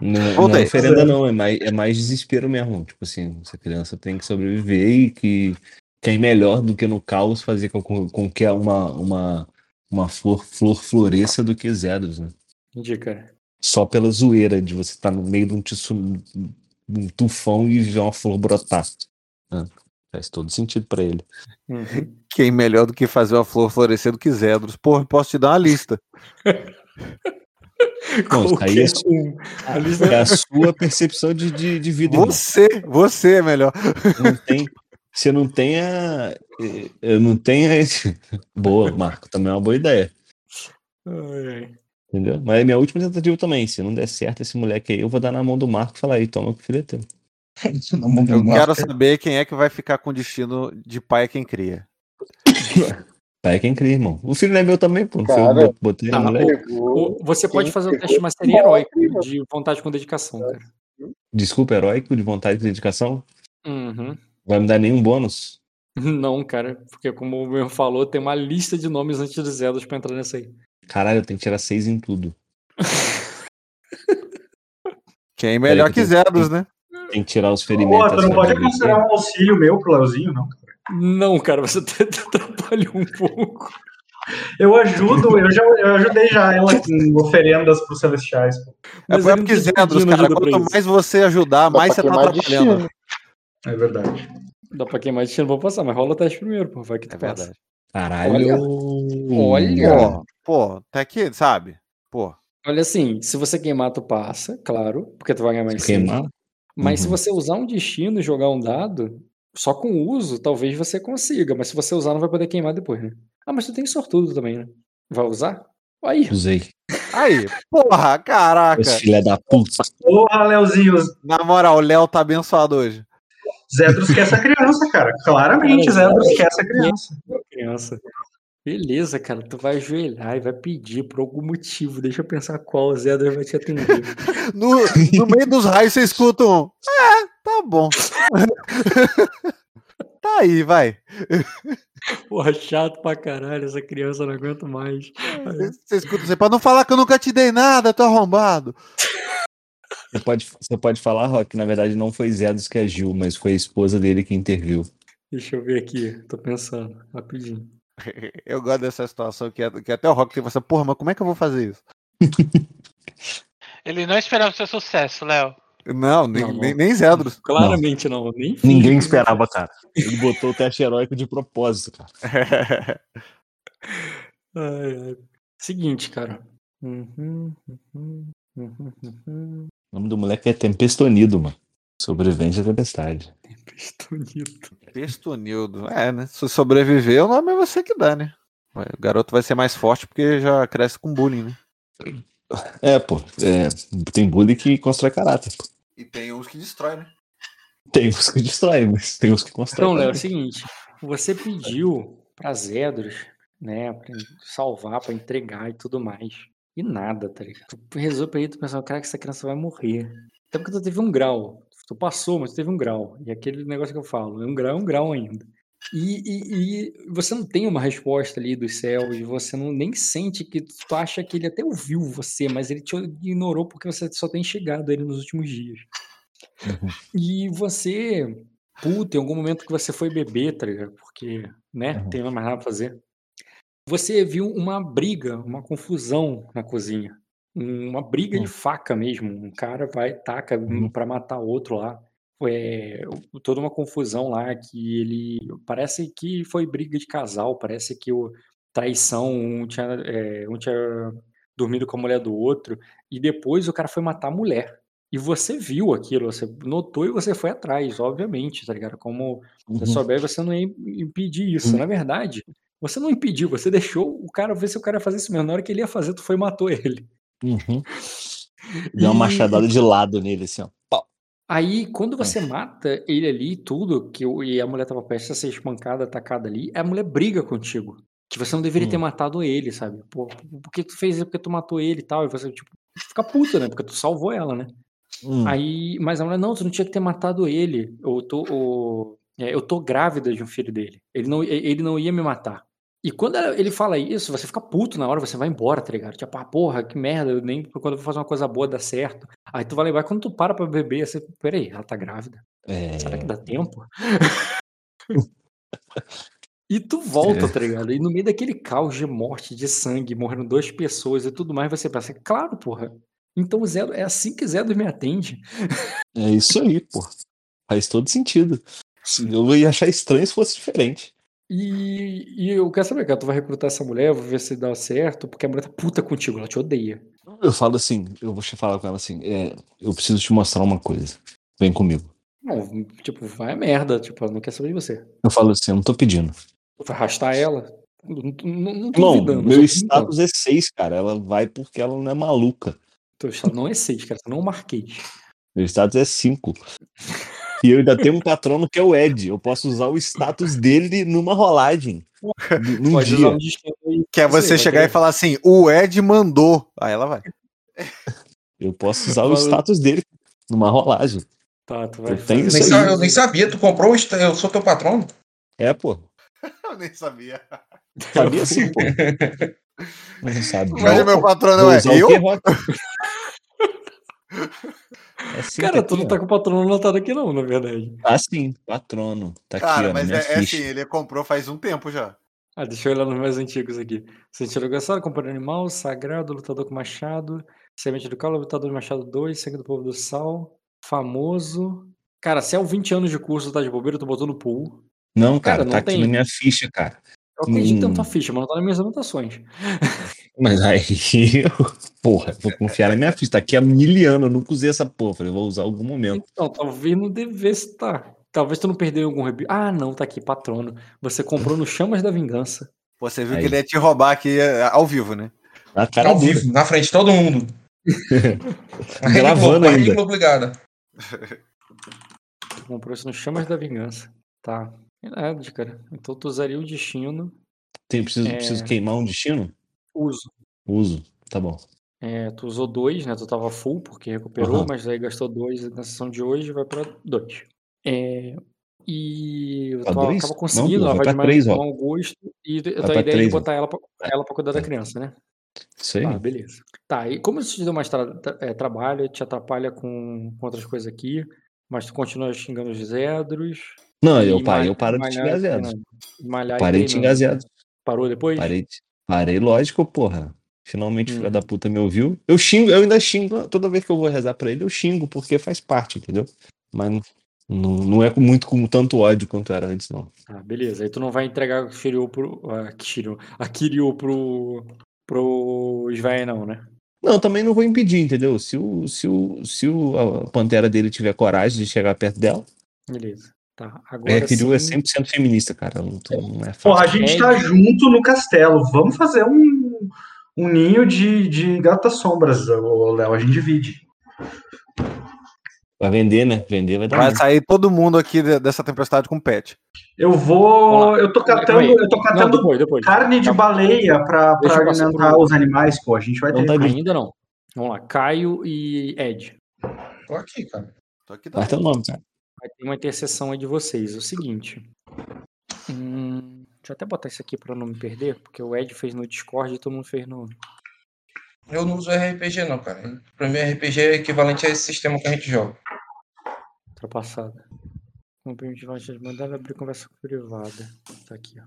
Speaker 3: Não, não é oferenda, não, é mais, é mais desespero mesmo. Tipo assim, essa criança tem que sobreviver e que quem melhor do que no caos fazer com, com, com que uma, uma, uma flor, flor floresça do que Zedros, né?
Speaker 1: Cara.
Speaker 3: Só pela zoeira de você estar no meio de um, de um tufão e ver uma flor brotar. né? Faz todo sentido pra ele.
Speaker 1: Uhum.
Speaker 2: Quem melhor do que fazer uma flor florescer do que Zedros? Porra, posso te dar uma lista.
Speaker 3: Não, isso aí é,
Speaker 1: um. A lista-
Speaker 3: é a sua percepção de, de, de vida. irmão.
Speaker 2: Você, você é melhor.
Speaker 3: não tem, você não tem a. eh, Eu não tenho esse. Boa, Marco, também é uma boa ideia.
Speaker 1: Ai.
Speaker 3: Entendeu? Mas é minha última tentativa também. Se não der certo esse moleque aí, eu vou dar na mão do Marco e falar aí, toma que o filho é teu.
Speaker 2: Eu quero saber quem é que vai ficar com o destino de pai é quem cria.
Speaker 3: Pai é quem cria, irmão. O filho não é meu também, pô. Não eu
Speaker 4: Cara,
Speaker 3: que botei na
Speaker 1: tá,
Speaker 3: mulher.
Speaker 1: O- Você pode fazer o
Speaker 4: pegou
Speaker 1: teste Mastery
Speaker 4: mal,
Speaker 1: heróico
Speaker 4: incrível.
Speaker 1: de vontade com dedicação, cara.
Speaker 3: Desculpa, heróico, de vontade e dedicação.
Speaker 1: Uhum.
Speaker 3: Vai me dar nenhum bônus?
Speaker 1: Não, cara, porque como o meu falou, tem uma lista de nomes antes de Zedos pra entrar nessa aí.
Speaker 3: Caralho, eu tenho que tirar seis em tudo.
Speaker 2: Quem é melhor que
Speaker 3: eu
Speaker 2: Zedros, né?
Speaker 3: Tem que tirar os
Speaker 7: Pô,
Speaker 3: ferimentos.
Speaker 7: tu não pode considerar um auxílio meu pro Leozinho, não?
Speaker 1: Não, cara, você até atrapalhou um pouco.
Speaker 7: Eu ajudo, eu já eu ajudei já ela com oferendas pros celestiais. pô.
Speaker 2: É porque
Speaker 1: não tá pedindo
Speaker 2: cara, quanto mais você ajudar,
Speaker 4: Dá
Speaker 2: mais você tá atrapalhando.
Speaker 7: É verdade.
Speaker 1: Dá pra queimar destino, vou passar, mas rola o teste primeiro, pô. Vai que tu
Speaker 2: É
Speaker 1: passa.
Speaker 2: verdade.
Speaker 3: Caralho.
Speaker 1: Olha.
Speaker 2: Pô, pô, até que, sabe? Pô,
Speaker 1: Olha assim, se você queimar, tu passa, claro, porque tu vai ganhar mais
Speaker 3: Se queimar?
Speaker 1: Mas se
Speaker 3: Uhum.
Speaker 1: você usar um destino e jogar um dado, só com o uso, talvez você consiga. Mas se você usar, não vai poder queimar depois, né? Ah, mas tu tem sortudo também, né? Vai usar? Aí.
Speaker 3: Usei.
Speaker 2: aí, porra, caraca.
Speaker 3: Esse filho da puta.
Speaker 7: Porra, Leozinho,
Speaker 2: Na moral, o Léo tá abençoado hoje.
Speaker 7: Zedros quer essa criança, cara. Claramente,
Speaker 1: Cara,
Speaker 7: Zedros
Speaker 1: Zedros
Speaker 7: quer essa criança.
Speaker 1: criança. Beleza, cara, tu vai ajoelhar e vai pedir por algum motivo. Deixa eu pensar qual Zedra vai te atender.
Speaker 2: No, no meio dos raios você escuta um. É, tá bom. tá aí, vai.
Speaker 1: Porra, chato pra caralho, essa criança não aguento mais.
Speaker 2: Você escuta você pra não falar que eu nunca te dei nada, tô arrombado.
Speaker 3: Você pode, você pode falar, Rock, que na verdade não foi Zedos que agiu, mas foi a esposa dele que interviu.
Speaker 1: Deixa eu ver aqui, tô pensando, rapidinho.
Speaker 2: Eu gosto dessa situação que, é- que até o Rock tem essa porra, mas como é que eu vou fazer isso?
Speaker 8: Ele não esperava o seu sucesso, Léo.
Speaker 2: Não, nem,
Speaker 1: Não, não.
Speaker 2: nem, nem Zedros.
Speaker 1: Claramente não, nem
Speaker 3: Ninguém esperava, cara. Ele botou o teste heróico de propósito, cara.
Speaker 1: Ai, ai. Seguinte, cara. Uhum, uhum, uhum, uhum.
Speaker 3: O nome do moleque é Tempestonido, mano. Sobrevivente à tempestade.
Speaker 1: Pestonito.
Speaker 2: Pestonildo. É, né? Se sobreviver, o nome é você que dá, né? O garoto vai ser mais forte porque já cresce com bullying, né?
Speaker 3: É, pô. é, tem bullying que constrói caráter. Pô.
Speaker 2: E tem uns que destrói, né?
Speaker 3: Tem uns que destrói, mas tem uns que constroem.
Speaker 1: Então, Léo, é o seguinte. Você pediu pra Zedros, né, pra salvar, pra entregar e tudo mais. E nada, tá ligado? Tu rezou pra ele, tu pensou, cara, que essa criança vai morrer. Até porque tu teve um grau. Tu passou, mas tu teve um grau. E aquele negócio que eu falo, é um grau, é um grau ainda. E, e- e você não tem uma resposta ali dos céus, você não nem sente que tu acha que ele até ouviu você, mas ele te ignorou porque você só tem chegado a ele nos últimos dias.
Speaker 3: Uhum.
Speaker 1: E você, puta, em algum momento que você foi beber, tá ligado? Porque, né,
Speaker 3: Uhum.
Speaker 1: tem mais nada pra fazer. Você viu uma briga, uma confusão na cozinha. Uma briga de
Speaker 3: Hum.
Speaker 1: faca mesmo. Um cara vai, taca
Speaker 3: Uhum.
Speaker 1: pra matar outro lá. É, toda uma confusão lá que ele. Parece que foi briga de casal, parece que o traição, um tinha, é, um tinha dormido com a mulher do outro, e depois o cara foi matar a mulher. E você viu aquilo, você notou e você foi atrás, obviamente, tá ligado? Como
Speaker 3: Uhum.
Speaker 1: você souber, você não ia im- impedir isso.
Speaker 3: Uhum.
Speaker 1: Na verdade, você não impediu, você deixou o cara ver se o cara ia fazer isso mesmo. Na hora que ele ia fazer, tu foi e matou ele.
Speaker 3: Uhum. Deu uma
Speaker 1: E-
Speaker 3: machadada de lado nele, assim, ó. Pau.
Speaker 1: Aí, quando você mata ele ali, tudo, que e a mulher tava prestes a ser espancada, atacada ali, a mulher briga contigo. Que você não deveria ter
Speaker 3: Hum.
Speaker 1: matado ele, sabe? Pô, por que tu fez isso? Porque tu matou ele e tal. E você, tipo, fica puta, né? Porque tu salvou ela, né?
Speaker 3: Hum.
Speaker 1: Aí, mas a mulher, não, tu não tinha que ter matado ele. Eu tô, é, eu tô grávida de um filho dele. Ele não, ele não ia me matar. E quando ele fala isso, você fica puto na hora, você vai embora, tá ligado? Tipo, ah, porra, que merda, eu nem quando eu vou fazer uma coisa boa dá certo. Aí tu vai lembrar, quando tu para pra beber, você, peraí, ela tá grávida.
Speaker 3: É.
Speaker 1: Será que dá tempo? E tu volta,
Speaker 3: É.
Speaker 1: tá ligado? E no meio daquele caos de morte, de sangue, morrendo duas pessoas e tudo mais, você pensa, claro, porra. Então o Zé, é assim que Zé me atende.
Speaker 3: É isso aí, pô. Faz todo sentido. Eu ia achar estranho se fosse diferente.
Speaker 1: E, e eu quero saber, cara, tu vai recrutar essa mulher, vou ver se dá certo, porque a mulher tá puta contigo, ela te odeia.
Speaker 3: Eu falo assim, eu vou falar com ela assim, é, eu preciso te mostrar uma coisa. Vem comigo.
Speaker 1: Não, tipo, vai a merda, tipo, ela não quer saber de você.
Speaker 3: Eu falo assim, eu não tô pedindo.
Speaker 1: Tu vai arrastar ela? Não, não, não tô
Speaker 3: Não,
Speaker 1: duvidando.
Speaker 3: meu status é 6, cara. Ela vai porque ela não é maluca.
Speaker 1: Teu status não é 6, cara, você não é marquês.
Speaker 3: Meu status é 5. E eu ainda tenho um patrono que é o Ed. Eu posso usar o status dele numa rolagem. Num
Speaker 1: Pode
Speaker 3: dia.
Speaker 1: um.
Speaker 2: Que é você
Speaker 1: vai
Speaker 2: chegar e falar assim, o Ed mandou. Aí ela vai.
Speaker 3: Eu posso usar o status dele numa rolagem.
Speaker 1: Tá, tu vai
Speaker 3: Eu
Speaker 6: nem,
Speaker 3: isso aí.
Speaker 6: sa- eu nem sabia, tu comprou, eu sou teu patrono?
Speaker 3: É, pô.
Speaker 2: Eu nem sabia.
Speaker 3: Sabia sim, pô. Mas não sabe.
Speaker 2: Mas meu patrono é eu?
Speaker 3: É assim
Speaker 1: Cara, tu
Speaker 3: aqui,
Speaker 1: não
Speaker 3: ó.
Speaker 1: tá com o patrono anotado aqui não, na verdade.
Speaker 3: Ah, sim, patrono. Tá aqui,
Speaker 2: Cara,
Speaker 3: ó, na
Speaker 2: mas é, é assim, ele comprou faz um tempo já.
Speaker 1: Ah, deixa eu olhar nos mais antigos aqui. Sentido Gassado, Companhia Animal, Sagrado, Lutador com Machado, Semente do Calo, Lutador do Machado 2, Sangue do Povo do Sal, Famoso. Cara, se é o 20 anos de curso, tá de bobeira, tu botou no pool.
Speaker 3: Não, cara,
Speaker 1: Cara, não
Speaker 3: tá aqui
Speaker 1: tem.
Speaker 3: na minha ficha, cara.
Speaker 1: Eu acredito
Speaker 3: Hum.
Speaker 1: na tua ficha, mas não tá nas minhas anotações.
Speaker 3: Mas aí, eu, porra, vou confiar na minha ficha. Tá aqui há mil anos, eu nunca usei essa porra. Falei, vou usar em algum momento.
Speaker 1: Então, talvez não devesse estar. Talvez tu não perdeu algum review. Ah, não, tá aqui, patrono. Você comprou no Chamas da Vingança.
Speaker 2: Você viu
Speaker 3: Aí.
Speaker 2: que ele ia te roubar aqui é, ao vivo, né?
Speaker 3: Na cara
Speaker 6: Ao
Speaker 3: dura.
Speaker 6: vivo, na frente de todo mundo.
Speaker 3: Gravando
Speaker 6: Barriga
Speaker 3: ainda.
Speaker 1: Tu
Speaker 6: obrigada.
Speaker 1: comprou isso no Chamas da Vingança. Tá. É, cara. Então tu usaria o destino.
Speaker 3: Tem, preciso,
Speaker 1: É.
Speaker 3: preciso queimar um destino?
Speaker 1: Uso.
Speaker 3: Uso. Tá bom.
Speaker 1: É, tu usou dois, né? Tu tava full porque recuperou,
Speaker 3: Aham.
Speaker 1: mas aí gastou dois na sessão de hoje vai pra dois. É, e
Speaker 3: Pra
Speaker 1: tu
Speaker 3: dois? Não,
Speaker 1: conseguindo,
Speaker 3: pô,
Speaker 1: ela
Speaker 3: vai
Speaker 1: vai de mais
Speaker 3: três, ó.
Speaker 1: mau gosto. E a tua ideia é de
Speaker 3: ó.
Speaker 1: botar ela pra, ela pra cuidar da criança, né?
Speaker 3: Isso aí.
Speaker 1: Tá, beleza. Tá, e como isso te deu mais tra- é, trabalho, te atrapalha com, com outras coisas aqui, mas tu continua xingando os Zedros.
Speaker 3: Não,
Speaker 1: e
Speaker 3: eu parei, eu paro de
Speaker 1: malhar
Speaker 3: xingar
Speaker 1: e
Speaker 3: Zedos.
Speaker 1: treinando. Malhar e
Speaker 3: Parei de Zedos.
Speaker 1: Parou depois?
Speaker 3: Parei, parei, lógico, porra. Finalmente,
Speaker 1: Hum.
Speaker 3: filha da puta me ouviu. Eu xingo, eu ainda xingo, toda vez que eu vou rezar pra ele, eu xingo, porque faz parte, entendeu? Mas não, não, é muito com tanto ódio quanto era antes, não.
Speaker 1: Ah, beleza. Aí tu não vai entregar o Shiryu pro. A Shiryu, a Kiryu pro. pro Svae, não, né?
Speaker 3: Não, também não vou impedir, entendeu? Se o, se o, se o, a pantera dele tiver coragem de chegar perto dela,
Speaker 1: Beleza. Tá.
Speaker 3: a
Speaker 1: Agora
Speaker 3: Kiryu é
Speaker 1: sim.
Speaker 3: 100% feminista, cara. Não, não é
Speaker 7: Porra, a
Speaker 3: fácil.
Speaker 7: gente
Speaker 1: Ed.
Speaker 7: tá junto no castelo. Vamos fazer um, um ninho de, de gatas sombras, Léo. A gente divide.
Speaker 3: Vai vender, né? Vender vai dar
Speaker 2: Vai sair todo mundo aqui de- dessa tempestade com pet.
Speaker 7: Eu vou. Eu tô catando, eu tô
Speaker 1: Não,
Speaker 7: catando
Speaker 1: depois, depois.
Speaker 7: carne de baleia pra, pra alimentar os animais, pô. A gente vai
Speaker 3: Não
Speaker 7: ter.
Speaker 3: tá ali.
Speaker 1: Ainda não. Vamos lá. Caio e Ed.
Speaker 6: Tô aqui, cara.
Speaker 2: Tô aqui
Speaker 3: Vai
Speaker 2: também.
Speaker 3: teu nome, cara.
Speaker 1: Vai ter uma interseção aí de vocês. É o seguinte. Hum, deixa eu até botar isso aqui pra não me perder, porque o Ed fez no Discord e todo mundo fez no.
Speaker 6: Eu não uso RPG, não, cara. Pra mim, RPG é equivalente a esse sistema que a gente joga.
Speaker 1: Ultrapassada. Não permite mandar abrir conversa privada. Tá aqui, ó.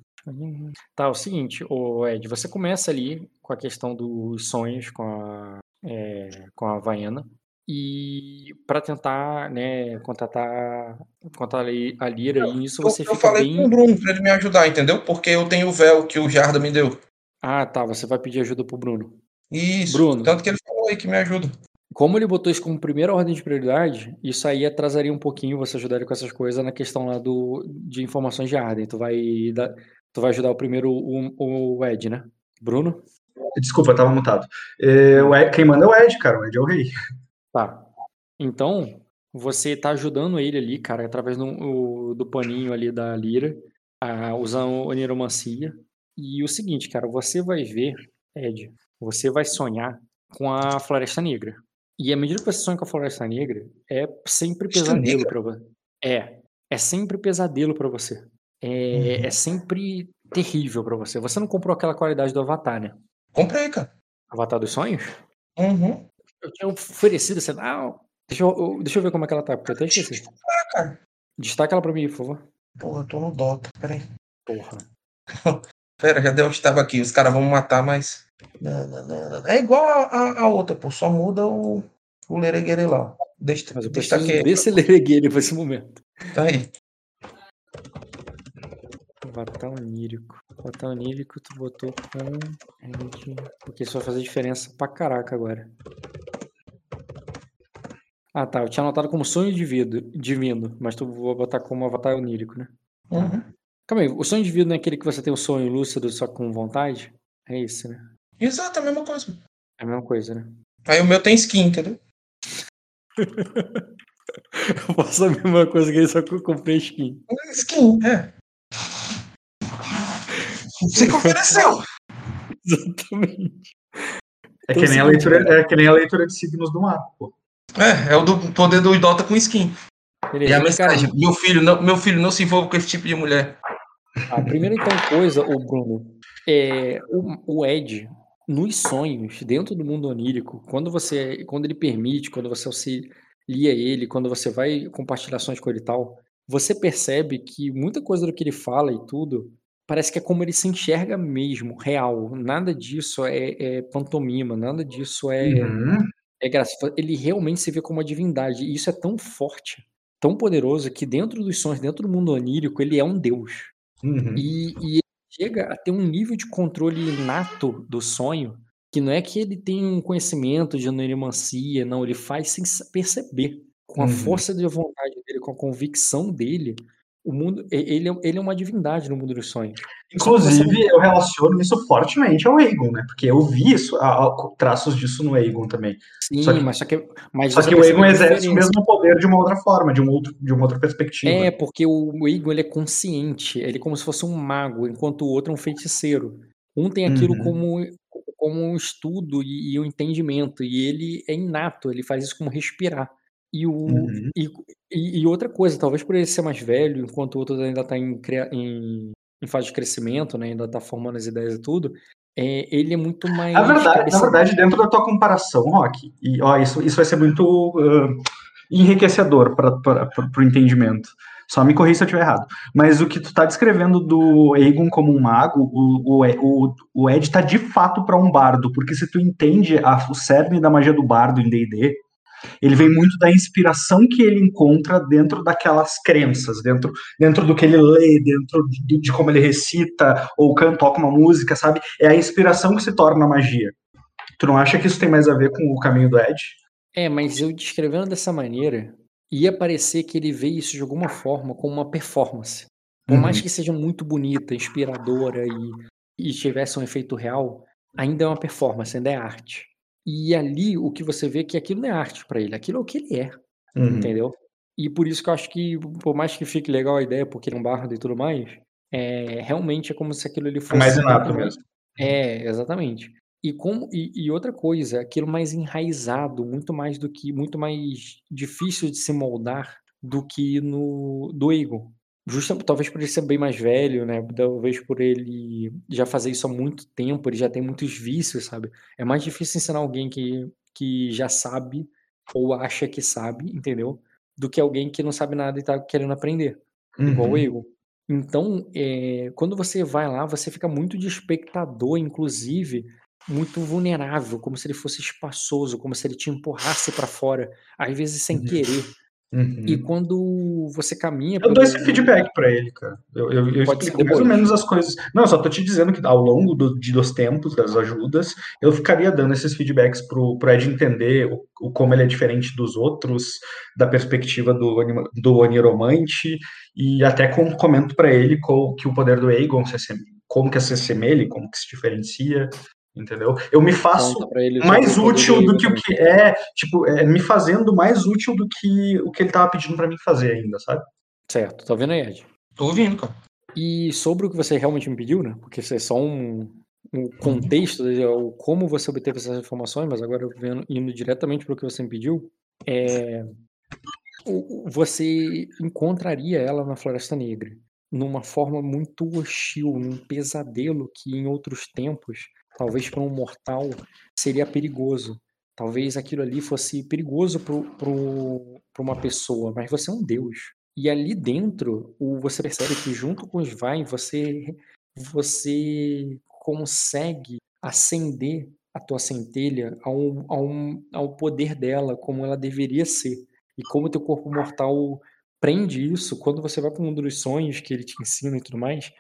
Speaker 1: Tá, é o seguinte, o Ed, você começa ali com a questão dos sonhos com a, é, com a Havaiana e para tentar, né, contatar, contatar a Lira e isso você
Speaker 6: eu,
Speaker 1: fica
Speaker 6: eu falei
Speaker 1: bem...
Speaker 6: com o Bruno pra ele me ajudar, entendeu? Porque eu tenho o véu que o Jarda me deu.
Speaker 1: Ah, tá, você vai pedir ajuda pro Bruno.
Speaker 6: Isso,
Speaker 1: Bruno.
Speaker 6: tanto que ele falou aí que me ajuda.
Speaker 1: Como ele botou isso como primeira ordem de prioridade, isso aí atrasaria um pouquinho você ajudar ele com essas coisas na questão lá do, de informações de Arden. Tu vai, dar, tu vai ajudar o primeiro o, o Ed, né? Bruno?
Speaker 7: Desculpa, eu tava mutado. É, o Ed, quem manda é o Ed, cara. O Ed é o rei.
Speaker 1: Tá. Então, você tá ajudando ele ali, cara, através do, o, do paninho ali da lira, a, usando a neuromancia. E o seguinte, cara, você vai ver, Ed, você vai sonhar com a Floresta Negra. E à medida que você sonha com a Floresta Negra, é sempre pesadelo para você. É, é sempre pesadelo para você. É, uhum. é sempre terrível para você. Você não comprou aquela qualidade do Avatar, né?
Speaker 6: Comprei, cara.
Speaker 1: Avatar dos sonhos?
Speaker 6: Uhum.
Speaker 1: Eu tinha oferecido você. Ah, deixa eu, deixa eu ver como é que ela tá, porque eu até esqueci.
Speaker 6: Cara.
Speaker 1: Destaca ela pra mim, por favor.
Speaker 6: Porra, eu tô no Dota, peraí.
Speaker 1: Porra.
Speaker 6: Pera, já deu onde estava aqui. Os caras vão matar, mas. É igual a, a, a, outra, pô. Só muda o, o Leregueire lá. Deixa,
Speaker 1: mas eu destaquei. desse Leregueire pra esse momento.
Speaker 6: Tá aí.
Speaker 1: Avatar onírico. Avatar onírico tu botou com. Porque isso vai fazer diferença pra caraca agora. Ah tá, eu tinha anotado como sonho divino, divino mas tu vou botar como avatar onírico, né?
Speaker 6: Uhum.
Speaker 1: Calma aí, o sonho divino não é aquele que você tem o um sonho lúcido só com vontade? É esse, né?
Speaker 6: Exato, é a mesma coisa.
Speaker 1: É a mesma coisa, né?
Speaker 6: Aí o meu tem skin, entendeu?
Speaker 1: eu faço a mesma coisa que ele, só que eu comprei skin.
Speaker 6: Skin, é. Você que ofereceu.
Speaker 1: Exatamente.
Speaker 7: É que, nem a leitura, é que nem a leitura de signos do mapa, pô.
Speaker 6: É, é o do poder do Dota com skin. Beleza, e a mensagem, cara, meu filho, não, meu filho não se envolva com esse tipo de mulher.
Speaker 1: A primeira então coisa, o Bruno, é o, o Ed nos sonhos, dentro do mundo onírico, quando você, quando ele permite, quando você auxilia ele, quando você vai compartilhar ações com ele e tal, você percebe que muita coisa do que ele fala e tudo parece que é como ele se enxerga mesmo, real. Nada disso é, é pantomima, nada disso é, uhum. É graça. Ele realmente se vê como uma divindade. E isso é tão forte, tão poderoso, que dentro dos sonhos, dentro do mundo onírico, ele é um deus.
Speaker 7: Uhum.
Speaker 1: E, e ele chega a ter um nível de controle inato do sonho, que não é que ele tem um conhecimento de neuromancia, não, ele faz sem perceber. Com a uhum. força de vontade dele, com a convicção dele, o mundo, ele, é, ele é uma divindade no mundo dos sonhos.
Speaker 7: Inclusive, eu relaciono isso fortemente ao Aegon, né? Porque eu vi isso, a, a, traços disso no Aegon também.
Speaker 1: Sim,
Speaker 7: só que,
Speaker 1: mas só que, mas
Speaker 7: só que o Aegon exerce o mesmo poder de uma outra forma, de, um outro, de uma outra perspectiva.
Speaker 1: É, porque o Aegon ele é consciente, ele é como se fosse um mago, enquanto o outro é um feiticeiro. Um tem aquilo uhum. como, como um estudo e, e um entendimento, e ele é inato, ele faz isso como respirar. E, o, uhum. e, e, outra coisa, talvez por ele ser mais velho, enquanto o outro ainda está em, em, em, fase de crescimento, né, ainda está formando as ideias e tudo, é, ele é muito mais.
Speaker 7: Na verdade, na verdade, dentro da tua comparação, Rock, e ó, isso, isso vai ser muito uh, enriquecedor para o entendimento. Só me corrija se eu estiver errado. Mas o que tu está descrevendo do Aegon como um mago, o, o, o Ed está de fato para um bardo, porque se tu entende a, o cerne da magia do bardo em D&D, ele vem muito da inspiração que ele encontra dentro daquelas crenças, dentro, dentro do que ele lê, dentro de, de como ele recita ou canta, toca uma música, sabe? É a inspiração que se torna magia. Tu não acha que isso tem mais a ver com o caminho do Ed?
Speaker 1: É, mas eu descrevendo dessa maneira, ia parecer que ele vê isso de alguma forma como uma performance. Por uhum. mais que seja muito bonita, inspiradora e, e tivesse um efeito real, ainda é uma performance, ainda é arte. E ali o que você vê é que aquilo não é arte para ele, aquilo é o que ele é, uhum. entendeu? E por isso que eu acho que, por mais que fique legal a ideia, porque ele é um bardo e tudo mais, é, realmente é como se aquilo ele fosse. É
Speaker 7: mais inato mesmo.
Speaker 1: É, exatamente. E, como, e, e, outra coisa, aquilo mais enraizado, muito mais do que, muito mais difícil de se moldar do que no do Egon. Talvez por ele ser bem mais velho, né? Talvez por ele já fazer isso há muito tempo, ele já tem muitos vícios, sabe? É mais difícil ensinar alguém que, que já sabe ou acha que sabe, entendeu? do que alguém que não sabe nada e tá querendo aprender, igual o
Speaker 7: Uhum.
Speaker 1: Egon. Então, é, quando você vai lá, você fica muito de espectador, inclusive muito vulnerável, como se ele fosse espaçoso, como se ele te empurrasse para fora, às vezes sem
Speaker 7: Uhum.
Speaker 1: E quando você caminha
Speaker 7: Eu dou esse
Speaker 1: pelo-
Speaker 7: feedback pra ele, cara. Eu, eu, eu explico mais ou menos as coisas. Não, só tô te dizendo que ao longo do, de, dos tempos, das ajudas, eu ficaria dando esses feedbacks pro, pro Ed entender o, o como ele é diferente dos outros, da perspectiva do, do Oniromante, e até com, comento pra ele co- que o poder do Aegon se assem- como que se assemelha, como que se diferencia, entendeu? Eu me faço mais útil do que o que é, tipo, é, me fazendo mais útil do que o que ele tava pedindo pra mim fazer ainda, sabe?
Speaker 1: Certo, tá vendo aí, Ed?
Speaker 6: Tô ouvindo, cara.
Speaker 1: E sobre o que você realmente me pediu, né? Porque isso é só um, um contexto, né, o como você obteve essas informações, mas agora vendo, indo diretamente para o que você me pediu, é, você encontraria ela na Floresta Negra numa forma muito hostil, num pesadelo que em outros tempos, talvez para um mortal, seria perigoso. Talvez aquilo ali fosse perigoso para uma pessoa, mas você é um deus. E ali dentro, o, você percebe que junto com os Vai, você, você consegue acender a tua centelha ao, ao, ao poder dela, como ela deveria ser. E como teu corpo mortal prende isso, quando você vai para o mundo dos sonhos, que ele te ensina e tudo mais,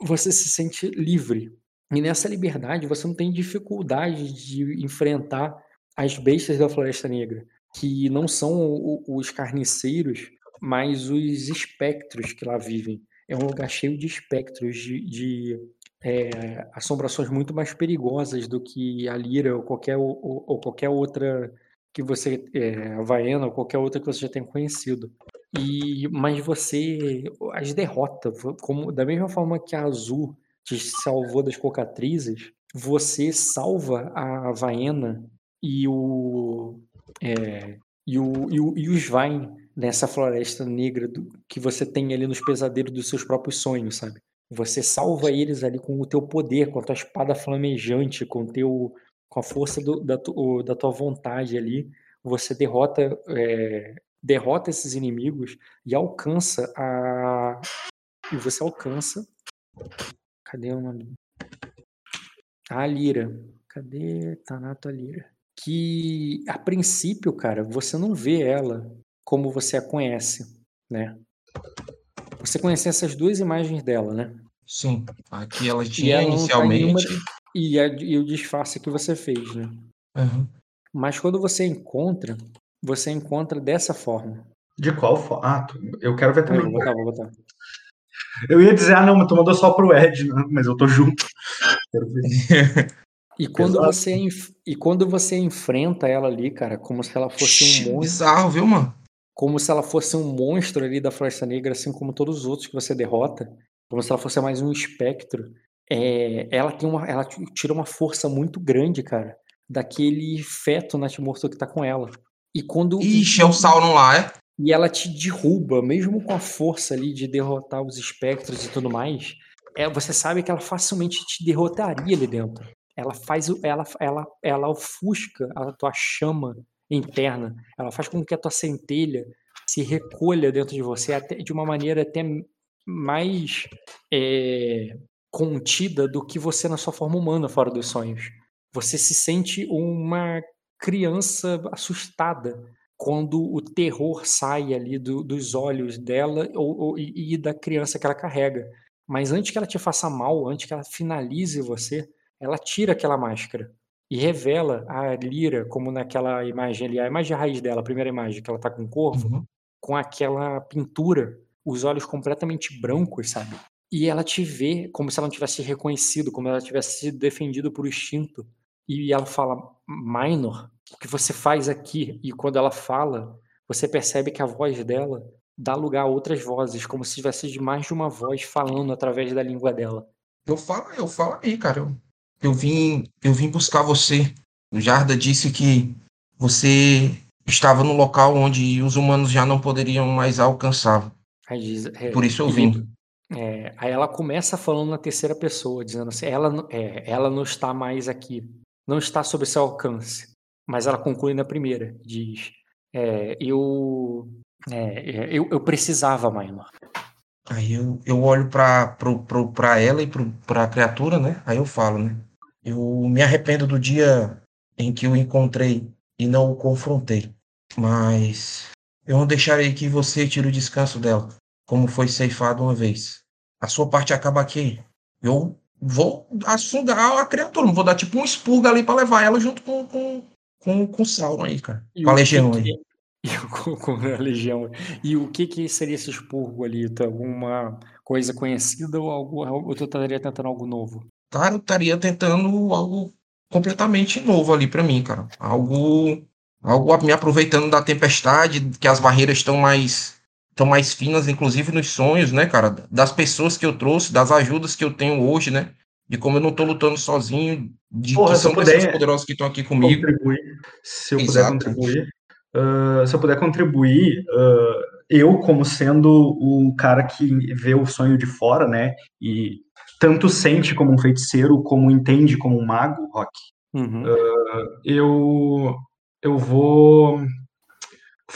Speaker 1: você se sente livre. E nessa liberdade, você não tem dificuldade de enfrentar as bestas da Floresta Negra, que não são os carniceiros, mas os espectros que lá vivem. É um lugar cheio de espectros, de, de, é, assombrações muito mais perigosas do que a Lira ou qualquer, ou, ou qualquer outra que você, é, Havaiana ou qualquer outra que você já tenha conhecido. E, mas você as derrota, como, da mesma forma que a Azul te salvou das cocatrizes, você salva a Havaiana e o, é, e, o, e, o, e Vain nessa floresta negra do, que você tem ali nos pesadelos dos seus próprios sonhos, sabe? Você salva eles ali com o teu poder, com a tua espada flamejante, com, teu, com a força do, da, tu, da tua vontade ali. Você derrota, é, derrota esses inimigos e alcança a. E você alcança. Cadê o nome? A Lira. Cadê Tanato a Lira? Que a princípio, cara, você não vê ela como você a conhece, né? Você conhece essas duas imagens dela, né?
Speaker 6: Sim. Aqui ela
Speaker 1: E
Speaker 6: tinha
Speaker 1: ela não tá nenhuma-
Speaker 6: inicialmente.
Speaker 1: E, a- e o disfarce que você fez, né?
Speaker 6: Uhum.
Speaker 1: Mas quando você encontra, você encontra dessa forma.
Speaker 7: De qual forma? Ah, eu quero ver também.
Speaker 1: vou botar, vou botar.
Speaker 7: Eu ia dizer, ah, não, mas tu mandou só pro Ed, né? mas eu tô junto. Quero ver.
Speaker 1: E quando,
Speaker 7: Exato.
Speaker 1: você, e quando você enfrenta ela ali, cara, como se ela fosse um monstro.
Speaker 6: Bizarro, viu, mano?
Speaker 1: Como se ela fosse um monstro ali da Floresta Negra, assim como todos os outros que você derrota. Como se ela fosse mais um espectro. É, ela tem uma. Ela tira uma força muito grande, cara, daquele feto natimorto que tá com ela. E quando.
Speaker 6: Ixi, é o Sauron lá, é?
Speaker 1: E ela te derruba, mesmo com a força ali de derrotar os espectros e tudo mais. É, você sabe que ela facilmente te derrotaria ali dentro. Ela faz ela, ela, ela ofusca a tua chama interna. Ela faz com que a tua centelha se recolha dentro de você até, de uma maneira até mais é, contida do que você na sua forma humana fora dos sonhos. Você se sente uma criança assustada quando o terror sai ali do- dos olhos dela ou, ou- e, da criança que ela carrega. Mas antes que ela te faça mal, antes que ela finalize você, ela tira aquela máscara e revela a Lira, como naquela imagem ali, a imagem raiz dela, a primeira imagem, que ela tá com o corvo,
Speaker 6: Uhum.
Speaker 1: com aquela pintura, os olhos completamente brancos, sabe? E ela te vê como se ela não tivesse reconhecido, como ela tivesse sido defendido por instinto. E ela fala, Minor, o que você faz aqui? E quando ela fala, você percebe que a voz dela dá lugar a outras vozes, como se tivesse de mais de uma voz falando através da língua dela.
Speaker 6: Eu falo, eu falo aí, cara. Eu, eu vim, eu vim buscar você. O Jarda disse que você estava no local onde os humanos já não poderiam mais alcançar.
Speaker 1: Diz, é,
Speaker 6: Por isso eu vim.
Speaker 1: é, aí ela começa falando na terceira pessoa, dizendo assim, ela, não- é, ela não está mais aqui, não está sob seu alcance. Mas ela conclui na primeira, diz, é, eu, É, é, eu, eu precisava, Minor.
Speaker 6: Aí eu, eu olho pra ela e pro, pra criatura, né? Aí eu falo, né? Eu me arrependo do dia em que o encontrei e não o confrontei. Mas eu não deixarei que você tire o descanso dela, como foi ceifado uma vez. A sua parte acaba aqui. Eu vou assungar a criatura, não vou dar tipo um expurgo ali pra levar ela junto com, com, com, com o Sauron aí, cara.
Speaker 1: E
Speaker 6: Com a legião
Speaker 1: que-
Speaker 6: aí.
Speaker 1: E com, a legião. E o que que seria esse expurgo ali? Tu- Alguma coisa conhecida ou, algo, ou tu estaria tentando algo novo?
Speaker 6: Cara, eu estaria tentando algo completamente novo ali pra mim, cara. Algo, algo me aproveitando da tempestade, que as barreiras estão mais estão mais finas, inclusive nos sonhos, né, cara? Das pessoas que eu trouxe, das ajudas que eu tenho hoje, né? De como eu não tô lutando sozinho, de
Speaker 7: Porra,
Speaker 6: que são pessoas
Speaker 7: puder-
Speaker 6: poderosas que estão aqui comigo.
Speaker 7: contribuir, se eu puder contribuir, ah, se eu puder contribuir, ah, eu como sendo o cara que vê o sonho de fora, né, e tanto sente como um feiticeiro, como entende como um mago, Rock,
Speaker 1: Uhum.
Speaker 7: eu eu vou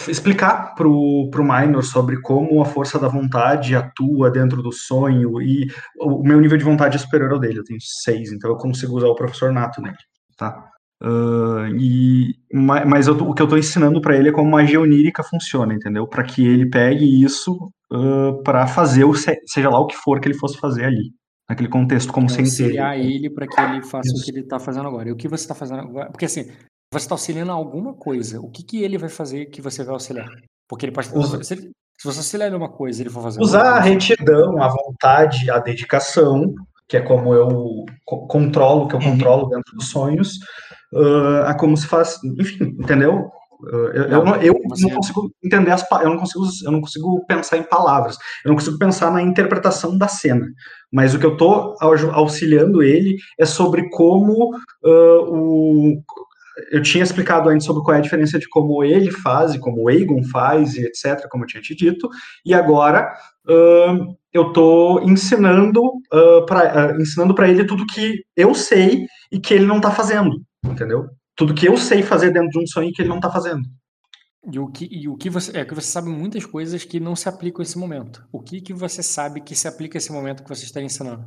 Speaker 7: explicar pro, pro Minor sobre como a força da vontade atua dentro do sonho e o meu nível de vontade é superior ao dele, eu tenho seis, então eu consigo usar o professor nato nele, tá? Ah, e, ma- mas eu o que eu tô ensinando pra ele é como magia onírica funciona, entendeu? Pra que ele pegue isso uh, para fazer o se- seja lá o que for que ele fosse fazer ali, naquele contexto como centelha.
Speaker 1: auxiliar ele para que ele faça o que ele está fazendo agora. E o que você está fazendo agora? Porque assim, você está auxiliando a alguma coisa. O que, que ele vai fazer que você vai auxiliar? Porque ele pode.
Speaker 7: Usa-
Speaker 1: Se, ele- se você auxiliar uma coisa ele for fazer
Speaker 7: Usar a retidão, a vontade, a dedicação, que é como eu co- controlo, que eu
Speaker 6: Uhum.
Speaker 7: controlo dentro dos sonhos, ah, a como se faz, enfim, entendeu? Eu, eu
Speaker 1: Não,
Speaker 7: eu
Speaker 1: você-
Speaker 7: não consigo entender as eu não consigo eu não consigo pensar em palavras, eu não consigo pensar na interpretação da cena. Mas o que eu estou auxiliando ele é sobre como ah, o eu tinha explicado antes sobre qual é a diferença de como ele faz e como o Aegon faz e etc, como eu tinha te dito, e agora ahn, eu estou ensinando para ensinando para ele tudo que eu sei e que ele não está fazendo, entendeu? Tudo que eu sei fazer dentro de um sonho que ele não está fazendo.
Speaker 1: E o que, e o que você. É que você sabe muitas coisas que não se aplicam nesse momento. O que, que você sabe que se aplica nesse momento que você está ensinando?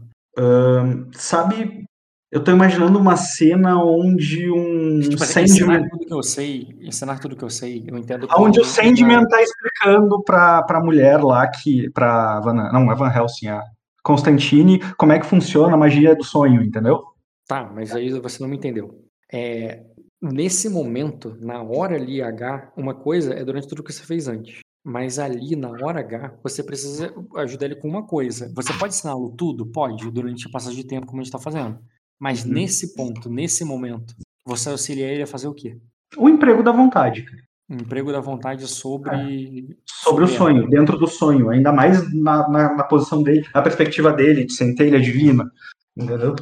Speaker 7: Sabe, eu estou imaginando uma cena onde um
Speaker 1: Tipo ensinar
Speaker 7: Sandman,
Speaker 1: tudo que eu sei, ensinar tudo que eu sei, eu entendo
Speaker 7: onde o Sandman está explicando para a mulher lá que para não é Van Helsing, a Constantine, como é que funciona a magia do sonho, entendeu?
Speaker 1: Tá, mas aí você não me entendeu. É, nesse momento, na hora ali H, uma coisa é durante tudo que você fez antes. Mas ali, na hora H, você precisa ajudar ele com uma coisa. Você pode ensiná-lo tudo? Pode, durante a passagem de tempo, como a gente está fazendo. Mas
Speaker 7: Uhum.
Speaker 1: nesse ponto, nesse momento, você auxilia ele a fazer o quê?
Speaker 7: O emprego da vontade, cara.
Speaker 1: Um emprego da vontade sobre.
Speaker 7: sobre o
Speaker 1: ela.
Speaker 7: sonho, dentro do sonho, ainda mais na, na, na posição dele, na perspectiva dele, de centelha divina, entendeu?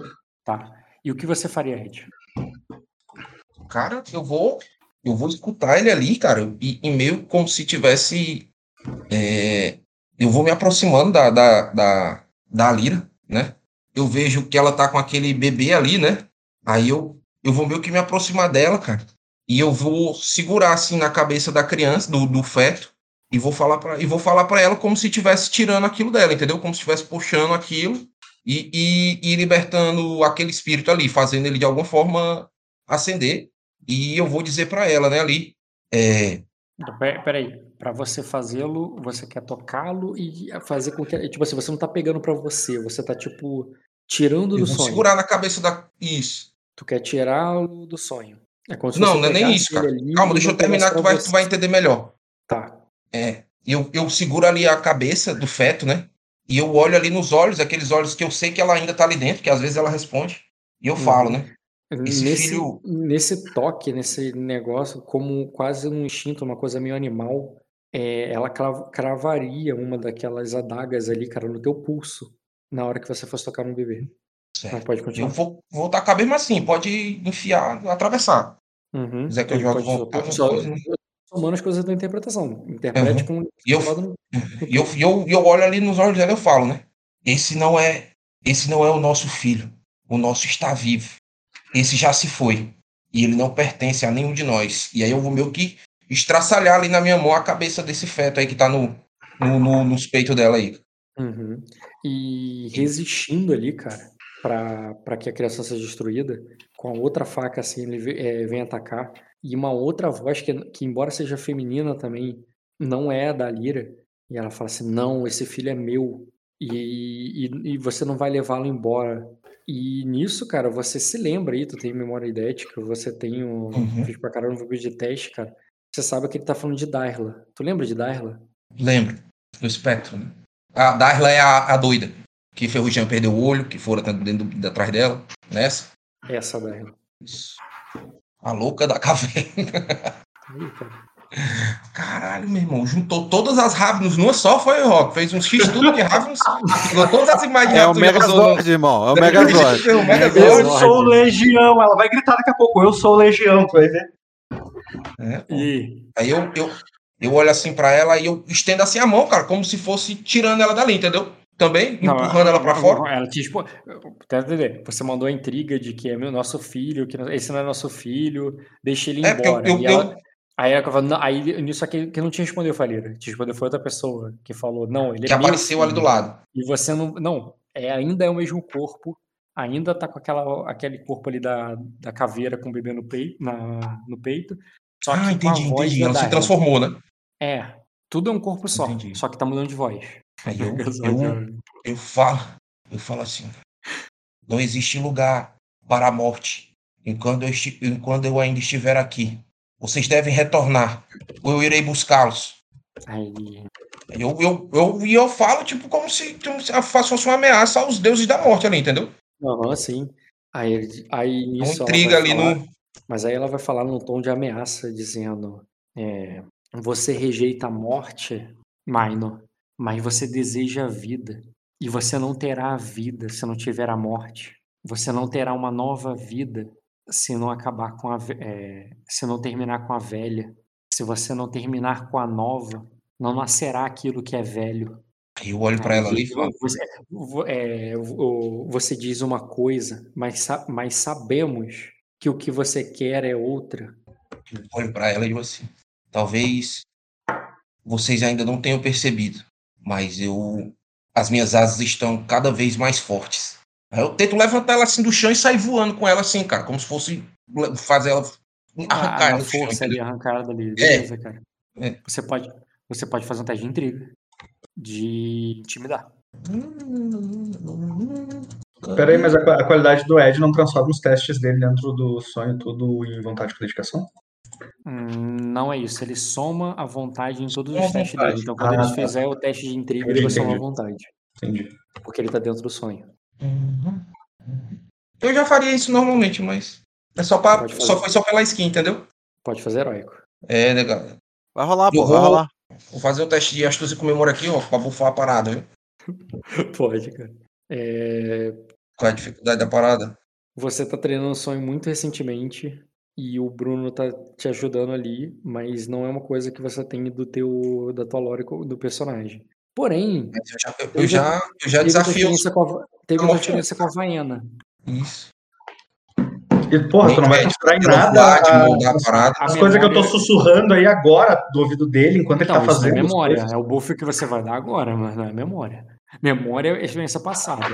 Speaker 1: Tá. E o que você faria, Ed?
Speaker 6: Cara, eu vou, eu vou escutar ele ali, cara, e, e meio como se tivesse, é, eu vou me aproximando da, da, da, da Lira, né? Eu vejo que ela tá com aquele bebê ali, né? Aí eu, eu vou meio que me aproximar dela, cara, e eu vou segurar assim na cabeça da criança, do, do feto, e vou falar para e vou falar para ela como se estivesse tirando aquilo dela, entendeu? Como se estivesse puxando aquilo e, e, e libertando aquele espírito ali, fazendo ele de alguma forma acender. E eu vou dizer para ela, né, ali, é,
Speaker 1: pe- Peraí, pra você fazê-lo, você quer tocá-lo e fazer com que. Tipo assim, você não tá pegando pra você, você tá, tipo, tirando
Speaker 6: eu
Speaker 1: do
Speaker 6: vou
Speaker 1: sonho.
Speaker 6: segurar na cabeça da. Isso.
Speaker 1: Tu quer tirá-lo do sonho. É
Speaker 6: Não, não é nem isso, cara.
Speaker 1: ali
Speaker 6: Calma, deixa eu terminar que tu vai, tu vai entender melhor.
Speaker 1: Tá.
Speaker 6: É, eu, eu seguro ali a cabeça do feto, né? E eu olho ali nos olhos, aqueles olhos que eu sei que ela ainda tá ali dentro, que às vezes ela responde. E eu falo,
Speaker 1: Uhum.
Speaker 6: né? Esse
Speaker 1: Nesse,
Speaker 6: filho-
Speaker 1: nesse toque, nesse negócio, como quase um instinto, uma coisa meio animal, é, ela crav- cravaria uma daquelas adagas ali, cara, no teu pulso, na hora que você fosse tocar no bebê.
Speaker 6: Certo.
Speaker 1: pode
Speaker 6: Eu
Speaker 1: continuar.
Speaker 6: vou voltar a mesmo assim, pode enfiar, atravessar.
Speaker 1: Uhum.
Speaker 6: quiser que eu
Speaker 1: pode
Speaker 6: vontade,
Speaker 1: só- somando as coisas da interpretação. Interprete com
Speaker 6: E eu-
Speaker 1: lado no-
Speaker 6: E eu, e eu, e eu olho ali nos olhos dela e eu falo, né? Esse não é, esse não é o nosso filho. O nosso está vivo. Esse já se foi. E ele não pertence a nenhum de nós. E aí eu vou meio que, estraçalhar ali na minha mão a cabeça desse feto aí que tá no, no, no- nos peitos dela aí.
Speaker 1: Uhum. E resistindo ali, cara, pra que a criação seja destruída, com a outra faca assim, ele é, vem atacar. E uma outra voz que, que, embora seja feminina também, não é da Lyra. E ela fala assim: Não, esse filho é meu. E, e, e você não vai levá-lo embora. E nisso, cara, você se lembra aí, tu tem memória idética, você tem um.
Speaker 6: Uhum.
Speaker 1: Fiz pra caramba um vídeo de teste, cara. Você sabe que ele tá falando de Darla. Tu lembra de Darla?
Speaker 6: Lembro, do espectro, né? A Darla é a, a doida, que Ferrugem perdeu o olho, que fora dentro do- atrás dela, nessa.
Speaker 1: Essa Darla.
Speaker 6: Isso. A louca da caverna. Caralho, meu irmão, juntou todas as Ravens numa só, foi Rock. Fez uns X tudo de Ravens, pegou todas as imagens
Speaker 2: É o Megazord, irmão. É o Megazord.
Speaker 6: É o Megazord.
Speaker 7: Eu sou Legião. Ela vai gritar daqui a pouco. Eu sou Legião, tu vai ver.
Speaker 6: É, pô.
Speaker 1: E
Speaker 6: Aí eu, eu, eu olho assim pra ela e eu estendo assim a mão, cara, como se fosse tirando ela dali, entendeu? Também,
Speaker 1: Não,
Speaker 6: empurrando ela pra
Speaker 1: não,
Speaker 6: fora.
Speaker 1: não, Ela te. Tenta entender. Você mandou a intriga de que é meu nosso filho, que esse não é nosso filho, deixa ele
Speaker 6: É, eu-
Speaker 1: embora.
Speaker 6: eu-
Speaker 1: E ela- Aí ela falou, aí nisso aqui que não te respondeu, Falira. Te respondeu foi outra pessoa que falou, não, ele é
Speaker 6: Que
Speaker 1: meu
Speaker 6: apareceu ali do
Speaker 1: filho.
Speaker 6: lado.
Speaker 1: E você não. Não, é, ainda é o mesmo corpo. Ainda tá com aquela, aquele corpo ali da, da caveira com o bebê no peito, na, no peito. Só que
Speaker 6: Ah,
Speaker 1: a
Speaker 6: entendi, entendi. Ela se transformou, né?
Speaker 1: É. Tudo é um corpo só.
Speaker 6: Entendi.
Speaker 1: Só que tá mudando de voz.
Speaker 6: Aí eu, eu,
Speaker 1: né?
Speaker 6: eu falo, eu falo assim, não existe lugar para a morte enquanto eu, enquanto eu ainda estiver aqui. Vocês devem retornar, ou eu irei buscá-los.
Speaker 1: Aí.
Speaker 6: Eu, eu, eu, e eu falo, tipo, como se, como se fosse uma ameaça aos deuses da morte ali, entendeu?
Speaker 1: Aham, sim. Aí, aí nisso ela
Speaker 6: intriga
Speaker 1: vai
Speaker 6: ali
Speaker 1: falar-
Speaker 6: no.
Speaker 1: Mas aí ela vai falar num tom de ameaça, dizendo: é, Você rejeita a morte, Minor, mas você deseja a vida. E você não terá a vida se não tiver a morte. Você não terá uma nova vida se não acabar com a. é, se não terminar com a velha. Se você não terminar com a nova, não nascerá aquilo que é velho.
Speaker 6: Eu olho pra ela ali e falo,
Speaker 1: Você, vo- é, você diz uma coisa, mas, mas sabemos que o que você quer é outra.
Speaker 6: eu olho pra ela e digo assim, talvez vocês ainda não tenham percebido, mas eu, as minhas asas estão cada vez mais fortes. Aí eu tento levantar ela assim do chão e sair voando com ela assim, cara, como se fosse fazer ela arrancar
Speaker 1: a,
Speaker 6: ela
Speaker 1: a
Speaker 6: do chão.
Speaker 1: força ali
Speaker 6: entendeu?
Speaker 1: arrancada dali.
Speaker 6: É.
Speaker 1: Beleza, cara.
Speaker 6: É.
Speaker 1: Você, pode, você pode fazer um teste de intriga. De intimidar.
Speaker 7: Peraí, mas a, a qualidade do Ed não transforma os testes dele dentro do sonho tudo em vontade de dedicação?
Speaker 1: Hum, não é isso. Ele soma a vontade em todos os testes
Speaker 6: vontade.
Speaker 1: dele. Então, quando
Speaker 7: Ah,
Speaker 1: ele
Speaker 7: tá.
Speaker 1: fizer o teste de intriga, ele vai somar a vontade.
Speaker 7: Entendi.
Speaker 1: Porque ele tá dentro do sonho.
Speaker 6: Uhum. Eu já faria isso normalmente, mas é só
Speaker 1: fazer.
Speaker 6: só foi só pela skin, entendeu?
Speaker 1: Pode fazer heróico.
Speaker 6: É, legal.
Speaker 2: Vai rolar, pô, vai
Speaker 6: vou-
Speaker 2: rolar.
Speaker 6: Vou fazer o teste de astúcia com memória aqui, ó, pra bufar a parada, viu?
Speaker 1: Pode, cara. É,
Speaker 6: Qual é a dificuldade da parada?
Speaker 1: Você tá treinando o sonho muito recentemente e o Bruno tá te ajudando ali, mas não é uma coisa que você tem do teu da tua lore co- do personagem. Porém,
Speaker 6: Mas Eu já, eu,
Speaker 1: já-
Speaker 6: eu já desafio.
Speaker 1: a, teve
Speaker 6: Tá bom.
Speaker 1: experiência com a Havaiana.
Speaker 6: Isso.
Speaker 7: E, porra, tu não vai considerar em nada a- as coisas que eu tô sussurrando aí agora do ouvido dele enquanto ele
Speaker 1: Então,
Speaker 7: tá
Speaker 1: isso não é
Speaker 7: fazendo. as
Speaker 1: memória, é o buff que você vai dar agora, mas não é memória. Memória é a experiência passada.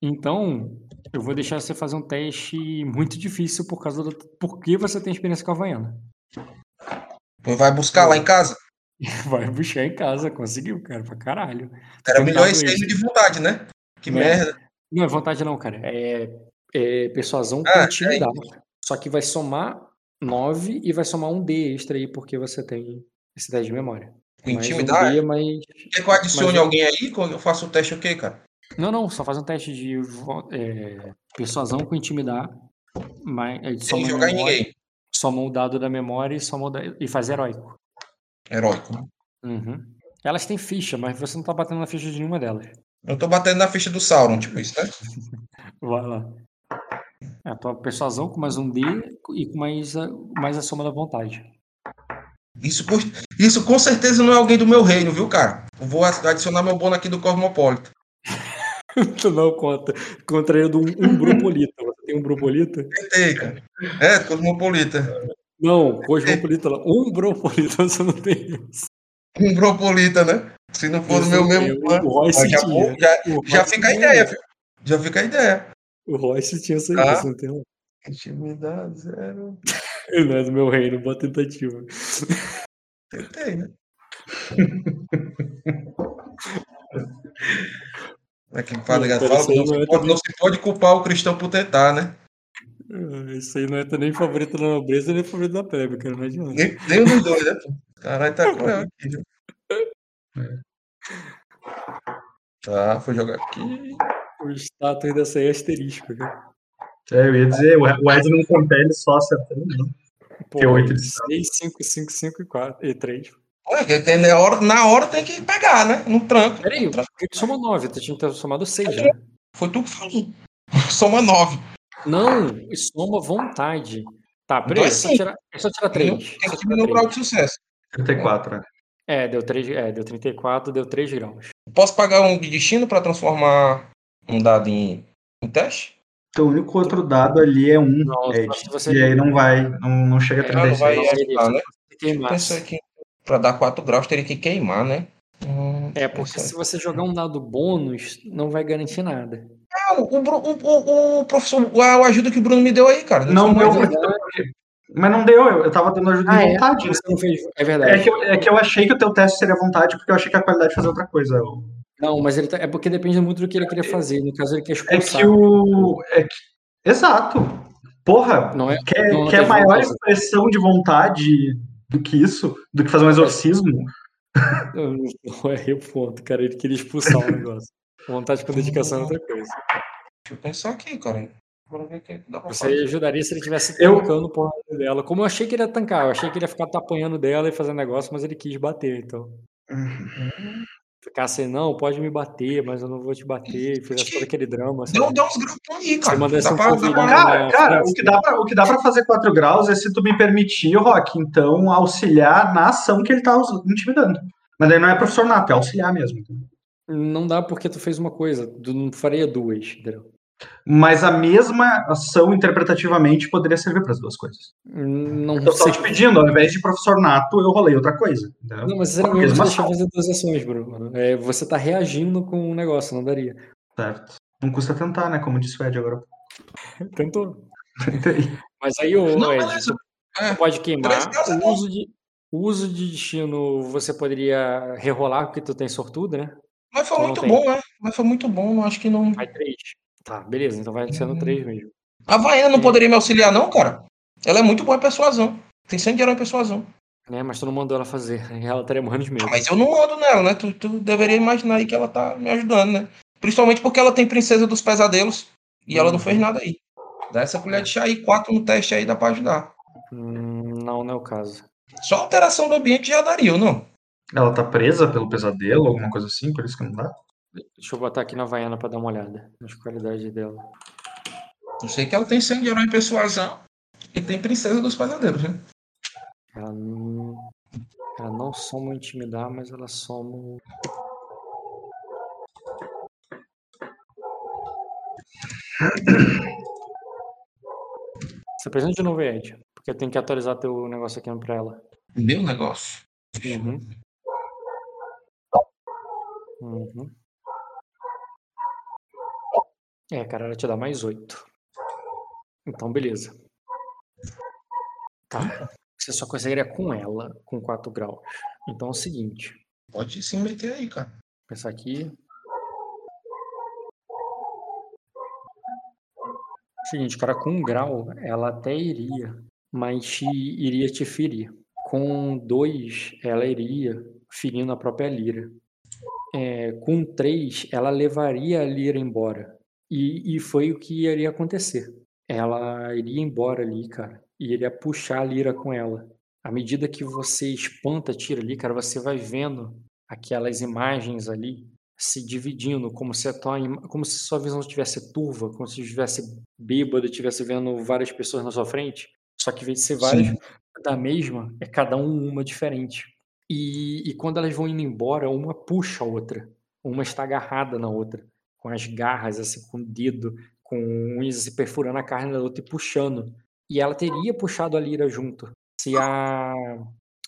Speaker 1: Então, eu vou deixar você fazer um teste muito difícil por causa do porque você tem experiência com a Havaiana.
Speaker 6: Vai buscar lá em casa?
Speaker 1: Vai buscar em casa, conseguiu, cara, pra caralho. Um
Speaker 6: melhor esse aí de vontade, né? Que
Speaker 1: Né?
Speaker 6: merda.
Speaker 1: Não é vontade não, cara. É, é persuasão com
Speaker 6: Ah,
Speaker 1: intimidar. Só que vai somar 9 e vai somar um D extra aí, porque você tem esse teste de memória.
Speaker 6: Com intimidade?
Speaker 1: Um D, mas...
Speaker 6: Quer que eu adicione
Speaker 1: Mas
Speaker 6: alguém aí? Eu faço o teste o quê, cara?
Speaker 1: Não, não, só faz um teste de é, persuasão com intimidar. Mas, é,
Speaker 6: Sem jogar em
Speaker 1: memória,
Speaker 6: ninguém.
Speaker 1: soma o dado da memória e, soma da- e faz heróico.
Speaker 6: Heróico. né?
Speaker 1: Uhum. Elas têm ficha, mas você não tá batendo na ficha de nenhuma delas.
Speaker 6: Eu tô batendo na ficha do Sauron, tipo isso, né?
Speaker 1: Vai lá. É a tua persuasão com mais um D e com mais a, mais a soma da vontade.
Speaker 6: Isso, isso com certeza não é alguém do meu reino, viu, cara? Eu vou adicionar meu bônus aqui do Cosmopolita.
Speaker 1: Tu não conta. Contra ele do um, um Brupolita. Você tem um Brupolita?
Speaker 6: Tentei, cara. É, Cosmopolita.
Speaker 1: Não, cosmopolita. Um bropolita você não tem isso.
Speaker 6: Um bropolita, né? Se não for do meu mesmo
Speaker 1: O Royce
Speaker 6: já,
Speaker 1: tinha.
Speaker 6: já, já fica a ideia, filho. Já fica a ideia.
Speaker 1: O Royce tinha essa
Speaker 6: Ah.
Speaker 1: isso, não tem.
Speaker 6: Intimidade zero.
Speaker 1: Ele não é do meu reino, boa tentativa.
Speaker 6: Tentei, né? É que o Padre
Speaker 1: Não,
Speaker 6: Gato fala não
Speaker 1: não
Speaker 6: se,
Speaker 1: é
Speaker 6: pode, não se pode culpar o cristão por tentar, né?
Speaker 1: Isso aí não é nem favorito da nobreza, nem favorito da plebe, cara. Não adianta.
Speaker 6: Nem, nem os dois, né? Caralho, tá cruel aqui, viu? Tá, vou jogar aqui.
Speaker 1: O status dessa aí é asterisco, cara.
Speaker 7: É, eu ia dizer, o Ed não compele só acertando, não.
Speaker 1: Pô,
Speaker 7: Que é oito de
Speaker 1: 6, 5, 5, 5 e 4. E 3.
Speaker 6: Tem- na, hora, na hora tem que pegar, né? No tranco.
Speaker 1: Peraí, que tu somou 9? Tu tinha que ter somado 6, né?
Speaker 6: Foi tu que falou. Soma 9.
Speaker 1: Não, soma vontade. Tá, peraí, é só tirar, é só tirar 3.
Speaker 6: Tem que diminuir o grau de sucesso.
Speaker 7: 34, né?
Speaker 1: É, deu 3, é, deu 34, deu 3 graus.
Speaker 6: Posso pagar um de destino pra transformar um dado em, em teste?
Speaker 7: Então, o único outro dado ali é um,
Speaker 1: Não, você-
Speaker 7: E aí não vai, não, não chega a
Speaker 1: É,
Speaker 6: Ah, não vai
Speaker 7: 36.
Speaker 6: ajudar, né?
Speaker 1: Queimar.
Speaker 6: Pensei que pra dar 4 graus teria que queimar, né? Hum,
Speaker 1: É, porque se você jogar um dado bônus, não vai garantir nada.
Speaker 6: Ah, o, Bru- o, o, o professor, o, a ajuda que o Bruno me deu aí, cara.
Speaker 7: Não deu, mas não deu, eu, eu tava dando ajuda
Speaker 1: Ah,
Speaker 7: de
Speaker 1: é?
Speaker 7: vontade. né?
Speaker 1: Você não fez. É verdade.
Speaker 7: É que, eu, é que eu achei que o teu teste seria vontade, porque eu achei que a qualidade fazia outra coisa. Eu-
Speaker 1: Não, mas ele tá- é porque depende muito do que ele queria fazer. No caso, ele quer
Speaker 7: É
Speaker 1: expulsar.
Speaker 7: que o. É que, exato. Porra,
Speaker 1: Não é,
Speaker 7: quer,
Speaker 1: não, não
Speaker 7: quer maior
Speaker 1: vontade.
Speaker 7: expressão de vontade do que isso? Do que fazer um exorcismo?
Speaker 1: Não, é o ponto, cara. Ele queria expulsar o negócio. Vontade com dedicação é outra coisa.
Speaker 6: Deixa eu pensar aqui, cara. Pra
Speaker 1: Você ajudaria se ele tivesse
Speaker 7: Eu-
Speaker 1: tancando o porra dela. Como eu achei que ele ia tancar, eu achei que ele ia ficar apanhando dela e fazer negócio, mas ele quis bater, então. Ficar assim, não, pode me bater, mas eu não vou te bater. E fizesse todo aquele drama.
Speaker 6: Deu, deu uns graus aí, cara. Dá pra, dá pra-
Speaker 1: fogueirinha.
Speaker 7: Cara, cara, o que, dá pra, o que dá pra fazer 4 graus é se tu me permitir, Rock, então, auxiliar na ação que ele tá intimidando. Mas daí não é professor nato, é auxiliar mesmo.
Speaker 1: Não dá porque tu fez uma coisa, tu não faria duas, entendeu?
Speaker 7: Mas a mesma ação interpretativamente poderia servir para as duas coisas.
Speaker 1: Não
Speaker 7: Eu só
Speaker 1: sei.
Speaker 7: te pedindo, ao invés de professor nato, eu rolei outra coisa. entendeu?
Speaker 1: Não, mas sinceramente,
Speaker 7: mesma
Speaker 1: deixa
Speaker 7: ação,
Speaker 1: fazer duas ações, Bruno. É, você tá reagindo com o negócio, não daria.
Speaker 7: certo? Não custa tentar, né? Como disse o Ed agora.
Speaker 1: Tentou.
Speaker 7: Tentei.
Speaker 1: Mas aí, ô,
Speaker 6: Não,
Speaker 1: Ed,
Speaker 6: beleza.
Speaker 1: tu
Speaker 6: É,
Speaker 1: pode queimar.
Speaker 6: é
Speaker 1: O uso de, o uso de destino você poderia rerolar porque tu tem sortudo, né?
Speaker 6: Mas foi
Speaker 1: Não
Speaker 6: muito bom, né? Mas foi muito bom. Não acho que não.
Speaker 1: Vai três. Tá, beleza, então vai sendo três mesmo.
Speaker 6: A Vaiana não poderia me auxiliar, não, cara? Ela é muito boa em persuasão. Tem 100 de herói em persuasão.
Speaker 1: Né, mas tu não mandou ela fazer. Ela teria morrendo mesmo.
Speaker 6: Mas eu não mando nela, né? Tu, tu deveria imaginar aí que ela tá me ajudando, né? Principalmente porque ela tem Princesa dos Pesadelos e ela não fez nada aí. Dá essa colher de chá aí, quatro no teste aí, dá pra ajudar.
Speaker 1: Hum, não, não é o caso.
Speaker 6: Só alteração do ambiente já daria, ou não?
Speaker 7: Ela tá presa pelo pesadelo, alguma coisa assim, por isso que não dá?
Speaker 1: Deixa eu botar aqui na Havaiana pra dar uma olhada nas qualidades dela.
Speaker 6: Eu sei que ela tem 100 de herói persuasão e tem Princesa dos Pesadelos, né?
Speaker 1: Ela não, ela não soma intimidar, mas ela soma. Você apresenta de novo, Ed, porque tenho que atualizar teu negócio aqui pra ela.
Speaker 6: Meu negócio.
Speaker 1: Uhum. Uhum. É, cara, ela te dá mais oito. Então, beleza. Tá. Você só conseguiria com ela, com 4 graus. Então é o seguinte.
Speaker 6: Pode se meter aí, cara.
Speaker 1: Pensar aqui. Seguinte, cara, com um grau ela até iria, mas te, iria te ferir. Com dois, ela iria ferindo a própria Lira. É, com três, ela levaria a Lira embora. E, e foi o que iria acontecer. Ela iria embora ali, cara, e iria puxar a Lira com ela. À medida que você espanta, tira ali, cara, você vai vendo aquelas imagens ali se dividindo, como se a tua, como se sua visão estivesse turva, como se estivesse bêbado, estivesse vendo várias pessoas na sua frente. Só que em vez de ser várias
Speaker 6: Sim.
Speaker 1: da mesma, é cada um uma diferente. E, e quando elas vão indo embora, uma puxa a outra. Uma está agarrada na outra, com as garras, assim, com o dedo, com unhas se perfurando a carne da outra e puxando. E ela teria puxado a Lira junto. se a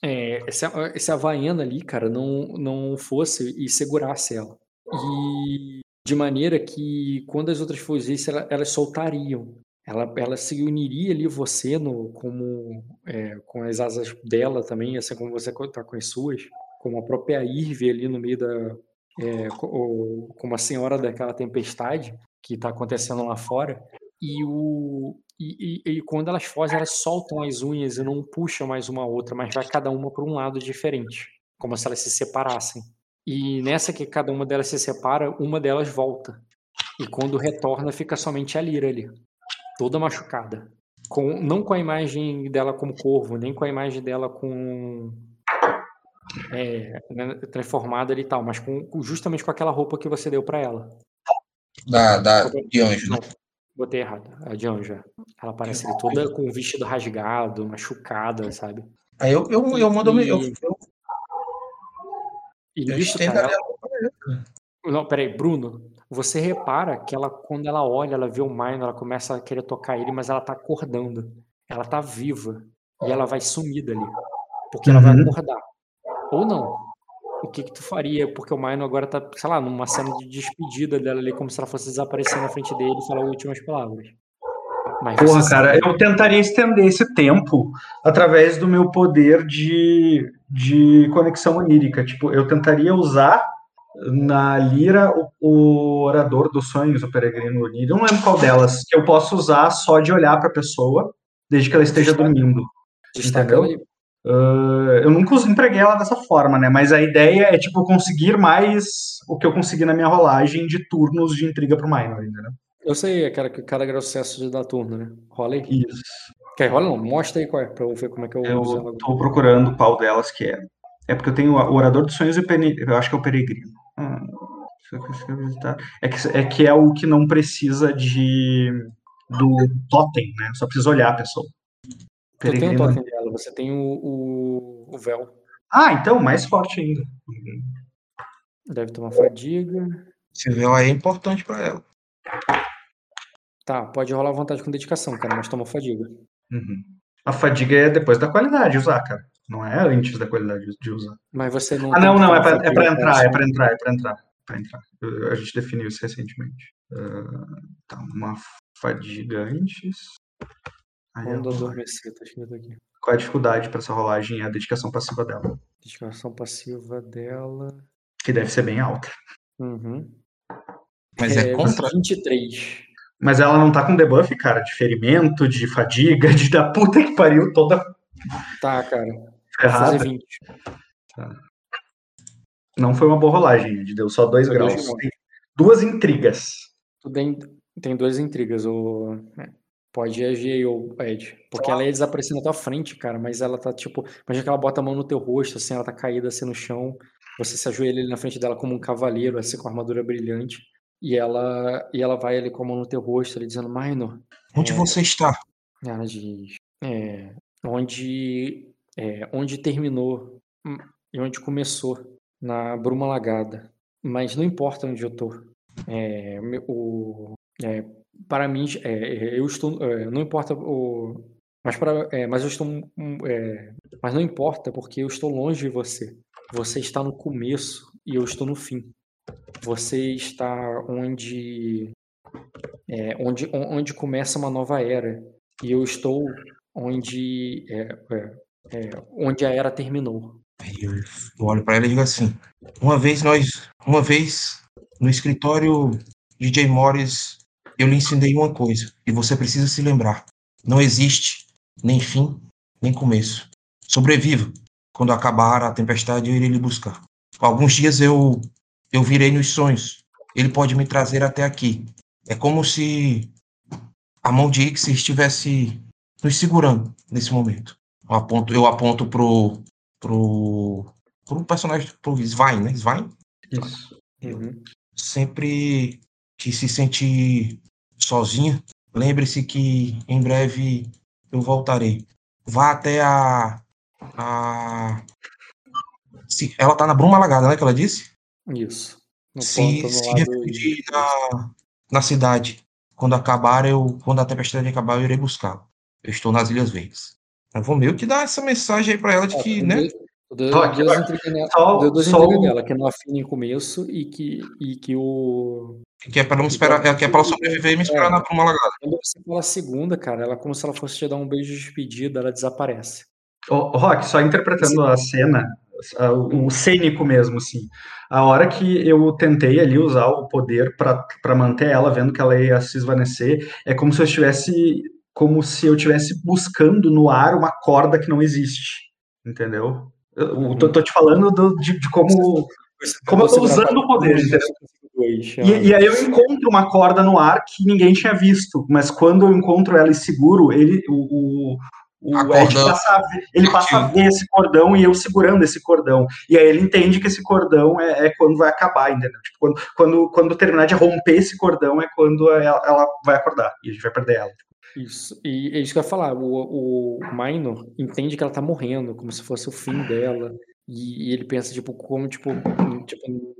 Speaker 1: é, se a, se a Havaiana ali, cara, não, não fosse e segurasse ela. E de maneira que quando as outras fugissem, elas, elas soltariam. Ela, ela se uniria ali você no, como é, com as asas dela também, assim como você está com as suas, como a própria Irve ali no meio da. É, como a senhora daquela tempestade que está acontecendo lá fora. E, o, e, e, e, quando elas fogem, elas soltam as unhas e não puxam mais uma outra, mas vai cada uma para um lado diferente, como se elas se separassem. E nessa que cada uma delas se separa, uma delas volta. E quando retorna, fica somente a Lira ali, toda machucada. Com, não com a imagem dela como corvo, nem com a imagem dela com. É, né, transformada ali e tal, mas com, justamente com aquela roupa que você deu para ela.
Speaker 6: Da, da, de anjo, né?
Speaker 1: Botei errado. A de Anja. Ela parece ali toda com o vestido rasgado, machucada, sabe?
Speaker 6: Aí eu, eu, eu mando. E, eu, eu,
Speaker 1: e nisso, cara, ela... Não, peraí, Bruno. Você repara que ela, quando ela olha, ela vê o Minor, ela começa a querer tocar ele, mas ela tá acordando. Ela tá viva. E ela vai sumir dali. Porque ela vai uhum. acordar. Ou não o que que tu faria? Porque o Maino agora tá, sei lá, numa cena de despedida dela ali, como se ela fosse desaparecer na frente dele e falar as últimas palavras.
Speaker 7: Mas Porra, cara, sabe... eu tentaria estender esse tempo através do meu poder de, de conexão onírica. Tipo, eu tentaria usar na lira o, o orador dos sonhos, o peregrino onírico. Eu não lembro qual delas, que eu posso usar só de olhar para a pessoa, desde que ela esteja dormindo. Entendeu? Uh, eu nunca empreguei ela dessa forma, né? Mas a ideia é, tipo, conseguir mais o que eu consegui na minha rolagem de turnos de intriga pro minor, entendeu?
Speaker 1: Eu sei, é cara, cada grau sucesso de dar turno, né? Rola aí.
Speaker 7: Isso.
Speaker 1: Quer rola não? Mostra aí qual é, pra eu ver como é que eu
Speaker 7: Eu uso tô procurando qual delas que é. É porque eu tenho o Orador dos Sonhos e o Pene... Eu acho que é o Peregrino. Ah, é que, é que é o que não precisa de do totem, né? Só precisa olhar a pessoa.
Speaker 1: Eu tenho o totem dela, você tem o, o, o véu.
Speaker 7: Ah, então, mais forte ainda.
Speaker 1: Deve tomar fadiga.
Speaker 6: Esse véu aí é importante para ela.
Speaker 1: Tá, pode rolar vontade com dedicação, cara, mas toma fadiga.
Speaker 7: Uhum. A fadiga é depois da qualidade de usar, cara. Não é antes da qualidade de usar.
Speaker 1: Mas você não.
Speaker 7: Ah, não, não, é pra, é pra entrar, é pra entrar, é pra entrar. Pra entrar. A gente definiu isso recentemente. Uh, tá, uma fadiga antes.
Speaker 1: Quando adormecer, tá escrito aqui.
Speaker 7: Qual é a dificuldade para essa rolagem? É a dedicação passiva dela.
Speaker 1: Dedicação passiva dela.
Speaker 7: Que deve ser bem alta.
Speaker 1: Uhum.
Speaker 6: Mas é, é contra.
Speaker 1: 23.
Speaker 7: Mas ela não tá com debuff, cara, de ferimento, de fadiga, de da puta que pariu toda.
Speaker 1: Tá, cara. Ferrada. 20.
Speaker 7: Tá. Não foi uma boa rolagem, deu só 2 graus. duas intrigas.
Speaker 1: Tem, tem duas intrigas. O... Pode agir ou Ed. Porque ela ia desaparecer na tua frente, cara, mas ela tá tipo. Imagina que ela bota a mão no teu rosto, assim, ela tá caída assim no chão. Você se ajoelha ali na frente dela como um cavaleiro, assim, com armadura brilhante. E ela, e ela vai ali com a mão no teu rosto, ali dizendo, Minor.
Speaker 6: Onde é... você está?
Speaker 1: Ela diz. É, onde, é, onde terminou hum, e onde começou, na Bruma Lagada. Mas não importa onde eu tô. É, o, é, para mim, é, eu estou, é, não importa o, mas para, é, mas eu estou, é, mas não importa porque eu estou longe de você. Você está no começo e eu estou no fim. Você está onde, é, onde, onde começa uma nova era e eu estou onde, é, onde a era terminou.
Speaker 6: Eu olho para ela e digo assim: uma vez nós, uma vez no escritório de Jay Morris eu lhe ensinei uma coisa e você precisa se lembrar: não existe nem fim, nem começo. Sobreviva. Quando acabar a tempestade, eu irei lhe buscar. Alguns dias eu eu virei nos sonhos. Ele pode me trazer até aqui. É como se a mão de Ix estivesse nos segurando nesse momento. Eu aponto, eu aponto pro pro pro personagem pro Svein, né? Svein?
Speaker 7: Isso.
Speaker 6: Uhum. Sempre que se sente sozinha, lembre-se que em breve eu voltarei. Vá até a. a... Se, ela tá na Bruma Alagada, né? Que ela disse?
Speaker 1: Isso.
Speaker 6: No se se na, na cidade. Quando acabar, eu. Quando a tempestade acabar, eu irei buscá-lo. Eu estou nas Ilhas Verdes. Eu vou meio que dar essa mensagem aí pra ela de
Speaker 1: Ó,
Speaker 6: que, né?
Speaker 1: Dois- Deu
Speaker 7: Só aqui,
Speaker 1: duas
Speaker 7: ó.
Speaker 1: intrigas nela,
Speaker 7: Só-
Speaker 1: dela, que não afina em começo e que, e que o.
Speaker 6: Que é pra não esperar, é, que é pra ela sobreviver e me esperar
Speaker 1: É.
Speaker 6: na bruma lagada.
Speaker 1: Quando você fala segunda, cara, ela é como se ela fosse te dar um beijo de despedida, ela desaparece.
Speaker 7: Ô, ô, Rock, só interpretando a cena, o cênico mesmo, assim. A hora que eu tentei ali usar o poder pra manter ela, vendo que ela ia se esvanecer, é como se eu estivesse, como se eu estivesse buscando no ar uma corda que não existe, entendeu? Eu
Speaker 1: Uhum.
Speaker 7: tô, tô te falando do- de, de como, como eu tô usando o poder, E, e aí eu encontro uma corda no ar que ninguém tinha visto, mas quando eu encontro ela e seguro, ele, o, o, o Ed passa a ver, ele passa a ver esse cordão e eu segurando esse cordão. E aí ele entende que esse cordão é, é quando vai acabar, entendeu? Tipo, quando, quando, quando terminar de romper esse cordão é quando ela, ela vai acordar e a gente vai perder ela.
Speaker 1: Isso. E é isso que eu ia falar. O, o Minor entende que ela tá morrendo, como se fosse o fim dela. E, e ele pensa, tipo, como, tipo, tipo,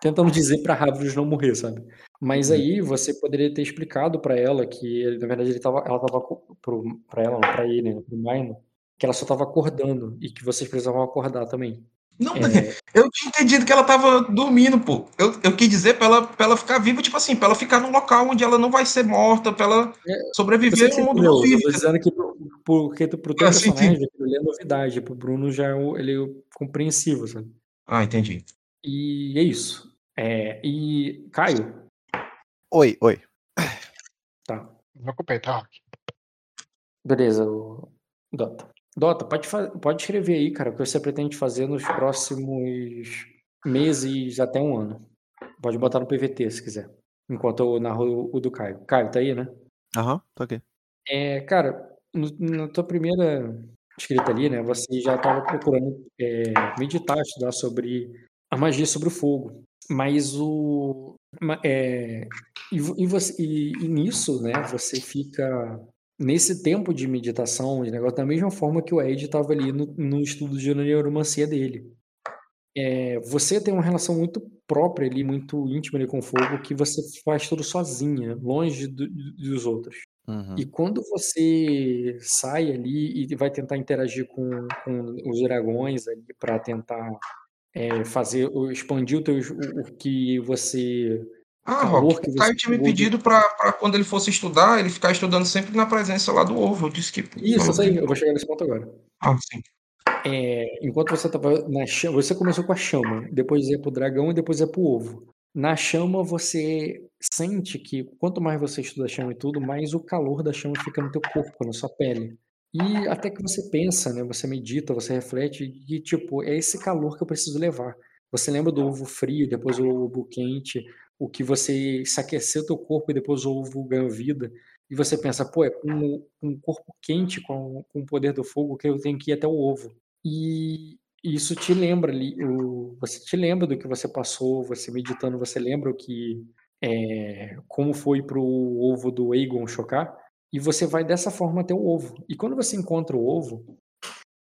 Speaker 1: tentando dizer pra Ravros não morrer, sabe? Mas aí você poderia ter explicado pra ela que, ele, na verdade, ele tava, ela tava pro, pra ela, não, pra ele, né, pro Minor, que ela só tava acordando e que vocês precisavam acordar também.
Speaker 6: Não,
Speaker 1: É,
Speaker 6: eu tinha entendido que ela tava dormindo, pô. Eu, eu quis dizer pra ela, pra ela ficar viva, tipo assim, pra ela ficar num local onde ela não vai ser morta, pra ela
Speaker 1: É,
Speaker 6: sobreviver no mundo dos
Speaker 1: eu tô dizendo que pro, porque tu- pro teu
Speaker 6: Ah,
Speaker 1: personagem ali é novidade, pro Bruno já é o- ele é o compreensivo, sabe?
Speaker 6: Ah, entendi.
Speaker 1: E é isso. É, e Caio,
Speaker 2: Oi, oi.
Speaker 1: tá.
Speaker 5: Vou com o peito, Rock.
Speaker 1: Beleza, o Dota. Dota, pode, pode escrever aí, cara, o que você pretende fazer nos próximos meses até um ano. Pode botar no PVT se quiser. Enquanto eu narro o do Caio. Caio, tá aí, né?
Speaker 2: Aham, tô aqui.
Speaker 1: É, cara, no- na tua primeira escrita ali, né, você já estava procurando é, meditar, estudar sobre a magia sobre o fogo. Mas o. É, e, e você, e, e nisso, né, você fica nesse tempo de meditação, de negócio, da mesma forma que o Ed estava ali no, no estudo de neuromancia dele. É, você tem uma relação muito própria ali, muito íntima ali com o fogo, que você faz tudo sozinha, longe do- dos outros.
Speaker 2: Uhum.
Speaker 1: E quando você sai ali e vai tentar interagir com, com os dragões ali para tentar é, fazer, expandir o, teu, o, o que você.
Speaker 6: Ah, Rock, o Caio tinha me pedido pra quando ele fosse estudar, ele ficar estudando sempre na presença lá do ovo. Eu disse que.
Speaker 1: Isso, isso aí, eu vou chegar nesse ponto agora.
Speaker 6: Ah, sim.
Speaker 1: É, enquanto você estava na chama, você começou com a chama, depois ia pro dragão e depois ia pro ovo. Na chama você sente que quanto mais você estuda a chama e tudo, mais o calor da chama fica no teu corpo, na sua pele. E até que você pensa, né, você medita, você reflete e tipo, é esse calor que eu preciso levar. Você lembra do ovo frio, depois o ovo quente, o que você aqueceu teu corpo e depois o ovo ganhou vida. E você pensa, pô, é com o corpo quente, com, com o poder do fogo, que eu tenho que ir até o ovo. E isso te lembra ali, você te lembra do que você passou, você meditando, você lembra o que, é, como foi pro ovo do Aegon chocar, e você vai dessa forma até o ovo. E quando você encontra o ovo,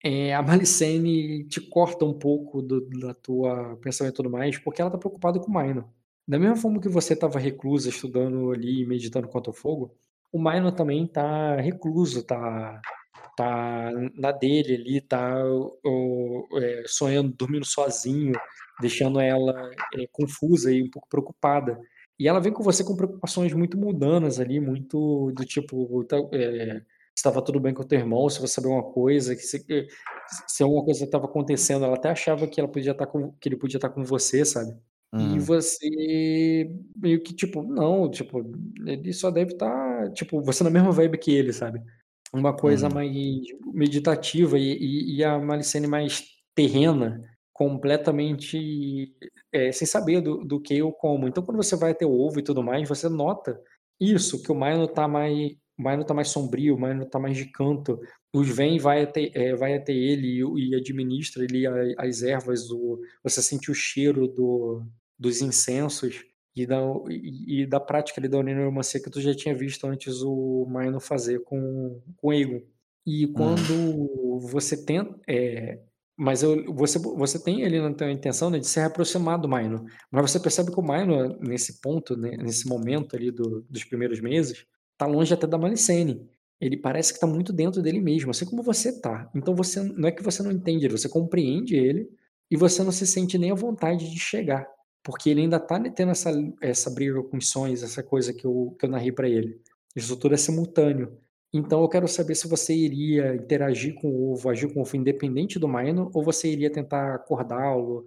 Speaker 1: é, a Malicene te corta um pouco do, da tua pensamento e tudo mais, porque ela tá preocupada com o Minor. Da mesma forma que você estava reclusa, estudando ali, meditando contra o fogo, o Minor também tá recluso, tá, tá na dele ali, tá o- é, sonhando, dormindo sozinho, deixando ela é, confusa e um pouco preocupada. E ela vem com você com preocupações muito mundanas ali, muito do tipo, tá, é, estava tudo bem com o teu irmão, se você sabia uma coisa, que se, que- se alguma coisa estava acontecendo, ela até achava que ela podia estar com, que ele podia estar com você, sabe? E você meio que tipo, não, tipo, ele só deve estar, tipo, você na mesma vibe que ele, sabe? Uma coisa mais meditativa e, e, e a Malicene mais terrena, completamente é, sem saber do, do que ou como. Então, quando você vai até o ovo e tudo mais, você nota isso, que o Mino tá mais, o Mino tá mais sombrio, o Mino tá mais de canto. Os vem vai até, é, vai até ele e, e administra ele as ervas, o, você sente o cheiro do, dos incensos e da, e, e da prática ali da oninomancia que tu já tinha visto antes o Mino fazer com, com Egon. E quando você tenta. é, mas eu- você, você tem ali na tua intenção né, de se aproximar do Mino. Mas você percebe que o Mino, nesse ponto, né, nesse momento ali do- dos primeiros meses, tá longe até da Malicene. ele parece que está muito dentro dele mesmo, assim como você tá. Então você não é que você não entende ele, você compreende ele e você não se sente nem à vontade de chegar, porque ele ainda está tendo essa, essa briga com sonhos, essa coisa que eu, que eu narrei para ele. Isso tudo é simultâneo. Então eu quero saber se você iria interagir com o ovo, agir com o ovo independente do Maino, ou você iria tentar acordá-lo,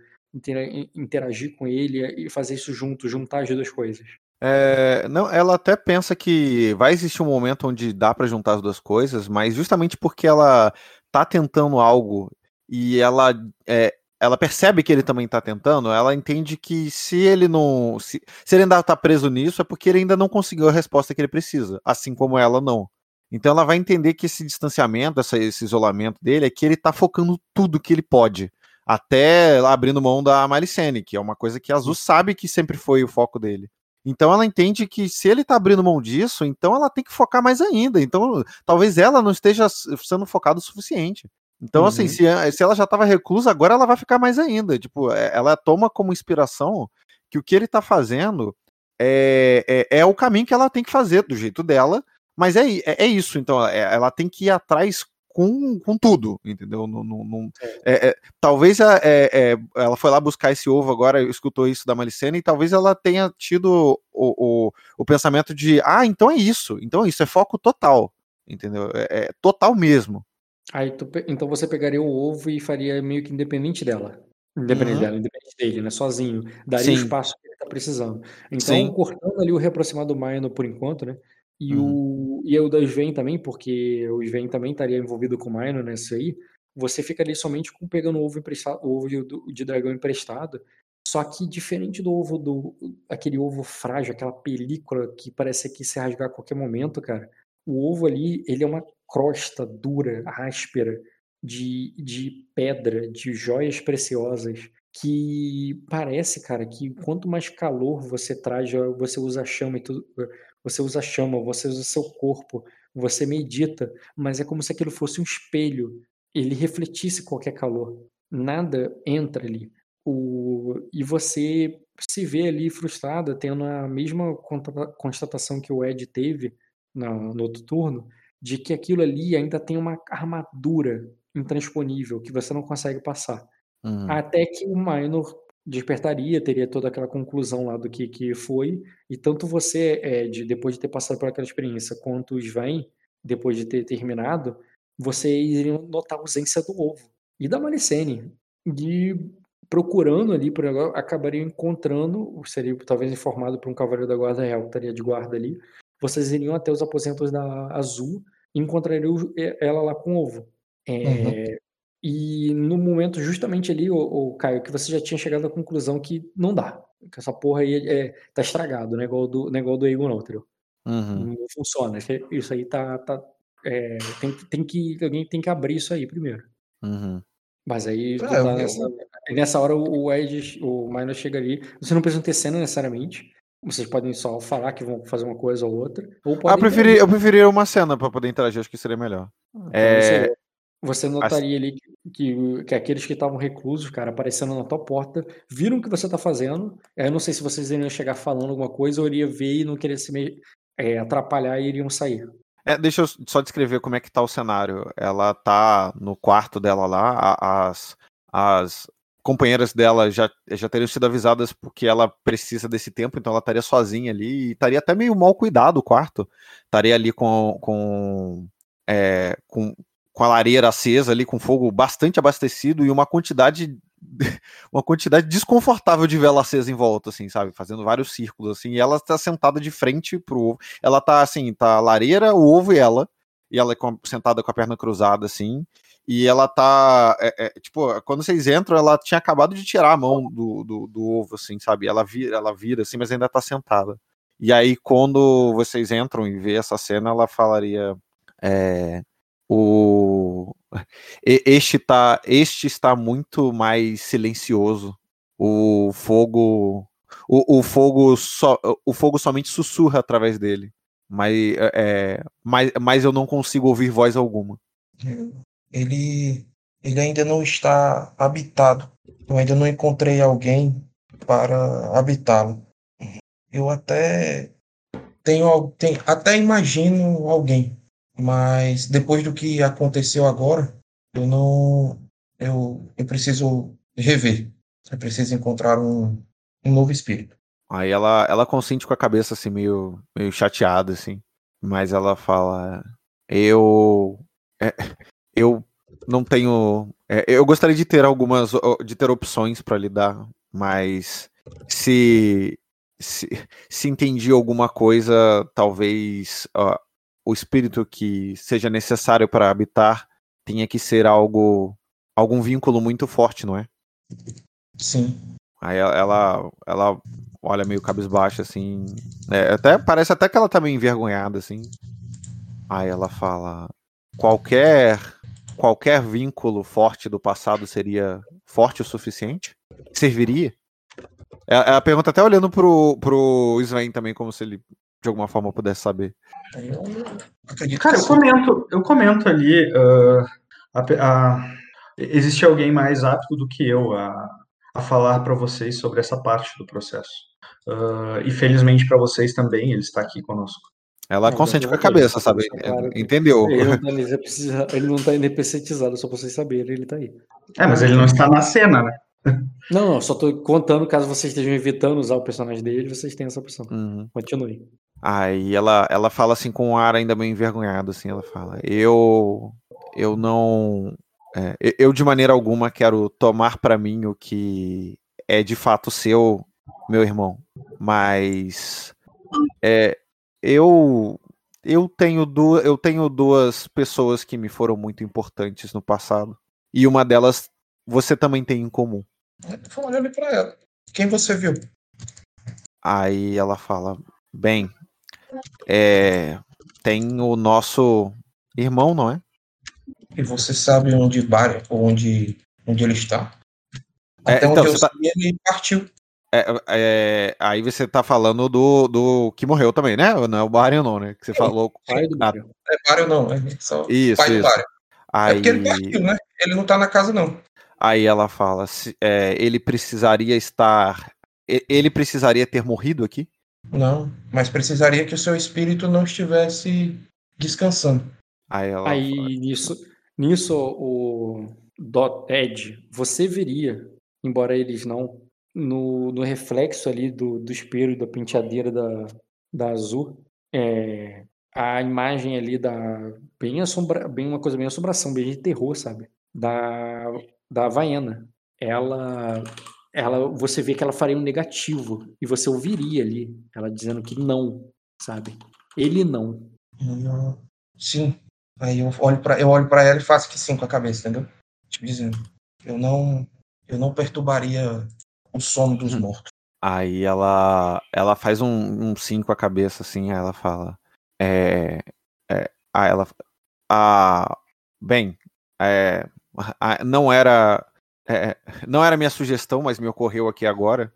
Speaker 1: interagir com ele e fazer isso junto, juntar as duas coisas.
Speaker 2: É, não, ela até pensa que vai existir um momento onde dá para juntar as duas coisas, mas justamente porque ela tá tentando algo e ela é, ela percebe que ele também tá tentando, ela entende que se ele não. Se, se ele ainda tá preso nisso, é porque ele ainda não conseguiu a resposta que ele precisa, assim como ela não. Então ela vai entender que esse distanciamento, essa, esse isolamento dele, é que ele tá focando tudo que ele pode. Até abrindo mão da Malicene, que é uma coisa que a Azul sabe que sempre foi o foco dele. Então ela entende que se ele está abrindo mão disso, então ela tem que focar mais ainda. Então talvez ela não esteja sendo focada o suficiente. Então, assim, uhum. assim, se, se ela já estava reclusa, agora ela vai ficar mais ainda. Tipo, é, ela toma como inspiração que o que ele está fazendo é, é, é, o caminho que ela tem que fazer, do jeito dela. Mas é, é, é isso. Então, é, ela tem que ir atrás com, com tudo, entendeu? É. Talvez a, ela foi lá buscar esse ovo agora, escutou isso da Malicena, e talvez ela tenha tido o, o, o, pensamento de, ah, então é isso, então isso é foco total, entendeu? É total mesmo.
Speaker 1: Aí tu, então você pegaria o ovo e faria meio que independente dela. Independente uhum. dela, independente dele, né? Sozinho. Daria Sim. o espaço que ele tá precisando. Então, Sim. cortando ali o reaproximar do Maino por enquanto, né? E, uhum. o, e o da Sven também, porque o Sven também estaria envolvido com o Minor nessa aí. Você ficaria somente com pegando o ovo emprestado, o ovo de, de dragão emprestado. Só que diferente do ovo do. aquele ovo frágil, aquela película que parece que se rasgar a qualquer momento, cara. O ovo ali, ele é uma crosta dura, áspera, de, de pedra, de joias preciosas, que parece, cara, que quanto mais calor você traz, você usa chama e tudo, você usa chama, você usa seu corpo, você medita, mas é como se aquilo fosse um espelho, ele refletisse qualquer calor. Nada entra ali. O, e você se vê ali frustrada, tendo a mesma constatação que o Ed teve no, no outro turno, de que aquilo ali ainda tem uma armadura intransponível que você não consegue passar. Uhum. Até que o Minor despertaria, teria toda aquela conclusão lá do que, que foi, e tanto você, é, de, depois de ter passado por aquela experiência, quanto o Sven, depois de ter terminado, vocês iriam notar a ausência do ovo e da Malicene, e procurando ali, por agora, acabariam encontrando, seria talvez informado por um cavaleiro da guarda real que estaria de guarda ali, vocês iriam até os aposentos da Azul e encontrariam ela lá com o ovo. É, uhum. E no momento, justamente ali, o, o, Caio, que você já tinha chegado à conclusão que não dá. Que essa porra aí é, tá estragado, né? Igual do, negócio do Egon, entendeu? Uhum. Não funciona. Isso aí tá. tá é, tem, tem que. Alguém tem que abrir isso aí primeiro.
Speaker 2: Uhum.
Speaker 1: Mas aí, é, nessa, nessa hora, o Ed, o Minor chega ali. Você não precisa ter cena necessariamente. Vocês podem só falar que vão fazer uma coisa ou outra. Ou
Speaker 2: ah, eu preferi, eu preferi uma cena para poder interagir, acho que seria melhor.
Speaker 1: Então, é... Você notaria ali que, que aqueles que estavam reclusos, cara, aparecendo na tua porta, viram o que você tá fazendo. Eu não sei se vocês iriam chegar falando alguma coisa ou iria ver e não querer se me, é, atrapalhar e iriam sair.
Speaker 2: É, deixa eu só descrever como é que tá o cenário. Ela tá no quarto dela lá, as, as companheiras dela já, já teriam sido avisadas porque ela precisa desse tempo, então ela estaria sozinha ali e estaria até meio mal cuidado o quarto. Estaria ali com, com, é, com, com a lareira acesa ali, com fogo bastante abastecido e uma quantidade uma quantidade desconfortável de vela acesa em volta, assim, sabe? Fazendo vários círculos, assim, e ela está sentada de frente pro ovo. Ela tá, assim, tá a lareira, o ovo e ela, e ela é sentada com a perna cruzada, assim, e ela tá, é, é, tipo, quando vocês entram, ela tinha acabado de tirar a mão do, do, do, ovo, assim, sabe? Ela vira, ela vira, assim, mas ainda tá sentada. E aí, quando vocês entram e vê essa cena, ela falaria, é, o este tá este está muito mais silencioso. O fogo o, o fogo só o fogo somente sussurra através dele. Mas é, mas, mas eu não consigo ouvir voz alguma.
Speaker 6: Ele ele ainda não está habitado. Eu ainda não encontrei alguém para habitá-lo. Eu até tenho, tenho até imagino alguém Mas depois do que aconteceu agora, eu não. Eu, eu preciso rever. Eu preciso encontrar um, um novo espírito.
Speaker 2: Aí ela, ela consente com a cabeça assim, meio, meio chateada, assim. Mas ela fala. Eu. é, eu não tenho. é, eu gostaria de ter algumas. de ter opções para lidar, mas se. Se, se entendi alguma coisa, talvez ó, o espírito que seja necessário para habitar tenha que ser algo. algum vínculo muito forte, não é?
Speaker 6: Sim.
Speaker 2: Aí ela, ela, ela olha meio cabisbaixa, assim. É, até, parece até que ela tá meio envergonhada, assim. Aí ela fala: qualquer, qualquer vínculo forte do passado seria forte o suficiente? Serviria? Ela, ela pergunta até olhando pro, pro Sven também, como se ele de alguma forma pudesse saber.
Speaker 6: Eu acredito
Speaker 7: Cara, eu comento, eu comento ali. ah, a a- existe alguém mais apto do que eu a, a falar para vocês sobre essa parte do processo. Ah, e felizmente para vocês também, ele está aqui conosco.
Speaker 2: Ela
Speaker 1: Não,
Speaker 2: consente com a cabeça, sabe? Entendeu?
Speaker 1: Ele não tá, NPC ele não tá só pra vocês saberem, ele tá aí.
Speaker 7: É, mas ele não está na cena, né?
Speaker 1: Não, não, só tô contando caso vocês estejam evitando usar o personagem dele, vocês têm essa opção.
Speaker 2: Uhum.
Speaker 1: Continue.
Speaker 2: Aí ela, ela fala assim com um ar ainda meio envergonhado, assim, ela fala, eu eu não é, eu- eu de maneira alguma quero tomar pra mim o que é de fato seu, meu irmão, mas é, eu eu tenho duas eu tenho duas pessoas que me foram muito importantes no passado e uma delas você também tem em comum.
Speaker 6: Vou olhando pra ela. Quem você viu?
Speaker 2: Aí ela fala: Bem, é, tem o nosso irmão, não é?
Speaker 6: E você sabe onde onde, onde ele está?
Speaker 2: É,
Speaker 6: Até
Speaker 2: então,
Speaker 6: onde eu
Speaker 2: tá-
Speaker 6: sei, ele partiu.
Speaker 2: É, é, aí você tá falando do, do que morreu também, né? Não é o Barion, não, né? Que você falou.
Speaker 1: Pai do Bário.
Speaker 6: É Bari ou não? É só
Speaker 2: Isso,
Speaker 6: pai do
Speaker 2: isso.
Speaker 6: Bari. É
Speaker 2: Aí,
Speaker 6: porque ele partiu, né? Ele não tá na casa, não.
Speaker 2: aí ela fala: se- é, ele precisaria estar. Ele precisaria ter morrido aqui?
Speaker 6: Não, mas precisaria que o seu espírito não estivesse descansando.
Speaker 2: Aí ela.
Speaker 1: Aí, nisso, nisso o Dot Ed, você veria, embora eles não, no, no reflexo ali do, do espelho da penteadeira da, da Azul, é, a imagem ali da. Bem, assombra, bem uma coisa bem assombração, bem de terror, sabe? Da, da Havaiana. Ela. Ela, você vê que ela faria um negativo e você ouviria ali ela dizendo que não, sabe? Ele não.
Speaker 6: Sim. Aí eu olho para eu olho para ela e faço que sim com a cabeça, entendeu? Tipo dizendo, eu não eu não perturbaria o sono dos
Speaker 2: Uhum.
Speaker 6: mortos.
Speaker 2: Aí ela, ela faz um, um sim com a cabeça, assim, aí ela fala. É, é, aí ela. Ah, bem, é, ah, não era. é, não era minha sugestão, mas me ocorreu aqui agora.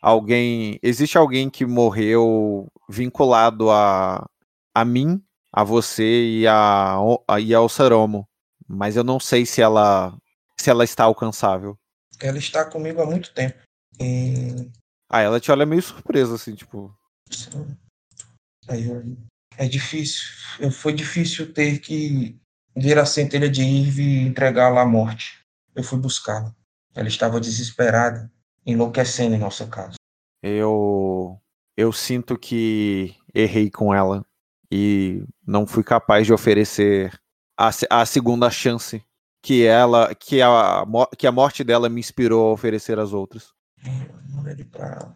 Speaker 2: Alguém. Existe alguém que morreu vinculado a, a mim, a você e, a, e ao Saromo. Mas eu não sei se ela. se ela está alcançável.
Speaker 6: Ela está comigo há muito tempo. E
Speaker 2: Ah, ela te olha meio surpresa, assim, tipo.
Speaker 6: aí é difícil. Foi difícil ter que ver a centelha de Irve e entregá-la à morte. Eu fui buscá-la. Ela estava desesperada, enlouquecendo em nossa casa.
Speaker 2: Eu eu sinto que errei com ela e não fui capaz de oferecer a, a segunda chance que ela que a que a morte dela me inspirou a oferecer às outras.
Speaker 6: Eu olhei pra,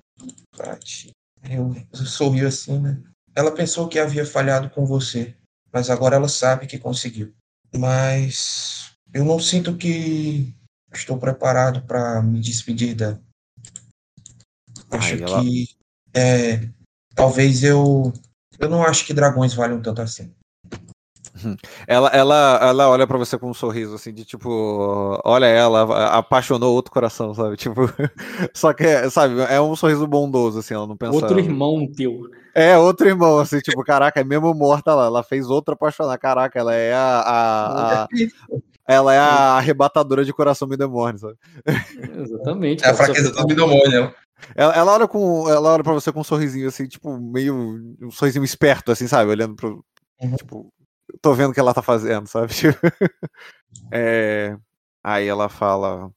Speaker 6: pra ti. Eu, eu sorri assim, né? Ela pensou que havia falhado com você, mas agora ela sabe que conseguiu. Mas eu não sinto que estou preparado para me despedir dela. Acho
Speaker 2: Aí ela-
Speaker 6: que é, talvez eu eu não acho que dragões valham tanto assim.
Speaker 2: Ela ela ela olha pra você com um sorriso assim de tipo, olha ela a- apaixonou outro coração, sabe? Tipo, só que sabe, é um sorriso bondoso assim, ela não pensa
Speaker 1: Outro irmão teu.
Speaker 2: É, outro irmão, assim, tipo, caraca, é mesmo morta lá. Ela fez outra apaixonar. Caraca, ela é a. a- a- ela é a arrebatadora de coração Midemorne, sabe?
Speaker 1: Exatamente.
Speaker 6: É a fraqueza do Minomônio.
Speaker 2: Ela, ela olha com. Ela olha pra você com um sorrisinho, assim, tipo, meio. Um sorrisinho esperto, assim, sabe? Olhando pro.
Speaker 6: Uhum.
Speaker 2: Tipo. Tô vendo o que ela tá fazendo, sabe? É, aí ela fala: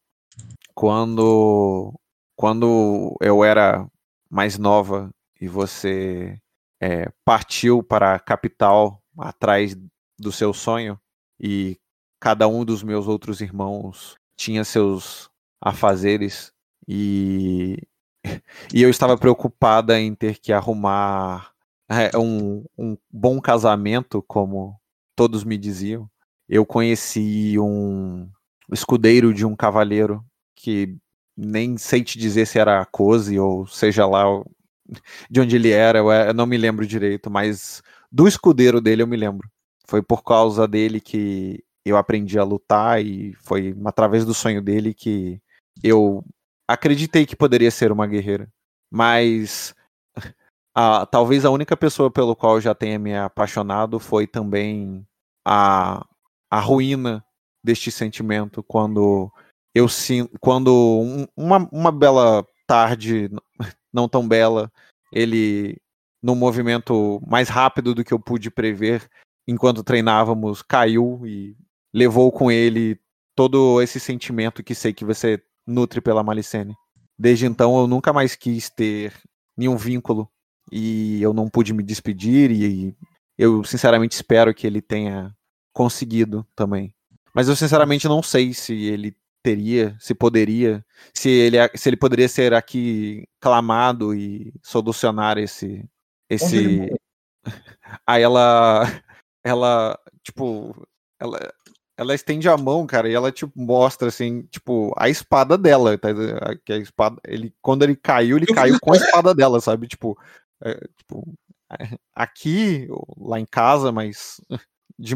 Speaker 2: quando, quando eu era mais nova e você é, partiu para a capital atrás do seu sonho e cada um dos meus outros irmãos tinha seus afazeres e, e eu estava preocupada em ter que arrumar é, um, um bom casamento, como todos me diziam. Eu conheci um escudeiro de um cavaleiro que nem sei te dizer se era Cose ou seja lá de onde ele era, eu não me lembro direito, mas do escudeiro dele eu me lembro. Foi por causa dele que eu aprendi a lutar e foi através do sonho dele que eu acreditei que poderia ser uma guerreira. Mas a, talvez a única pessoa pelo qual eu já tenha me apaixonado foi também a, a ruína deste sentimento quando eu sinto quando um, uma, uma bela tarde não tão bela ele num movimento mais rápido do que eu pude prever enquanto treinávamos caiu e levou com ele todo esse sentimento que sei que você nutre pela Malicene. Desde então eu nunca mais quis ter nenhum vínculo e eu não pude me despedir e eu sinceramente espero que ele tenha conseguido também. Mas eu sinceramente não sei se ele teria, se poderia, se ele, se ele poderia ser aqui clamado e solucionar esse esse aí ela ela tipo ela ela estende a mão, cara, e ela tipo mostra assim, tipo, a espada dela, tá? Que a espada, ele quando ele caiu, ele caiu com a espada dela, sabe? Tipo, é, tipo aqui, lá em casa, mas de,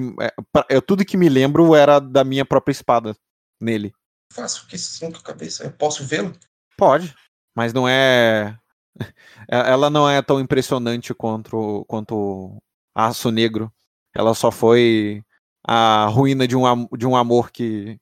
Speaker 2: é, tudo que me lembro era da minha própria espada nele.
Speaker 6: Faço que sim com a cabeça. Eu posso vê-lo?
Speaker 2: Pode, mas não é. Ela não é tão impressionante quanto, quanto Aço Negro. Ela só foi a ruína de um, de um amor que.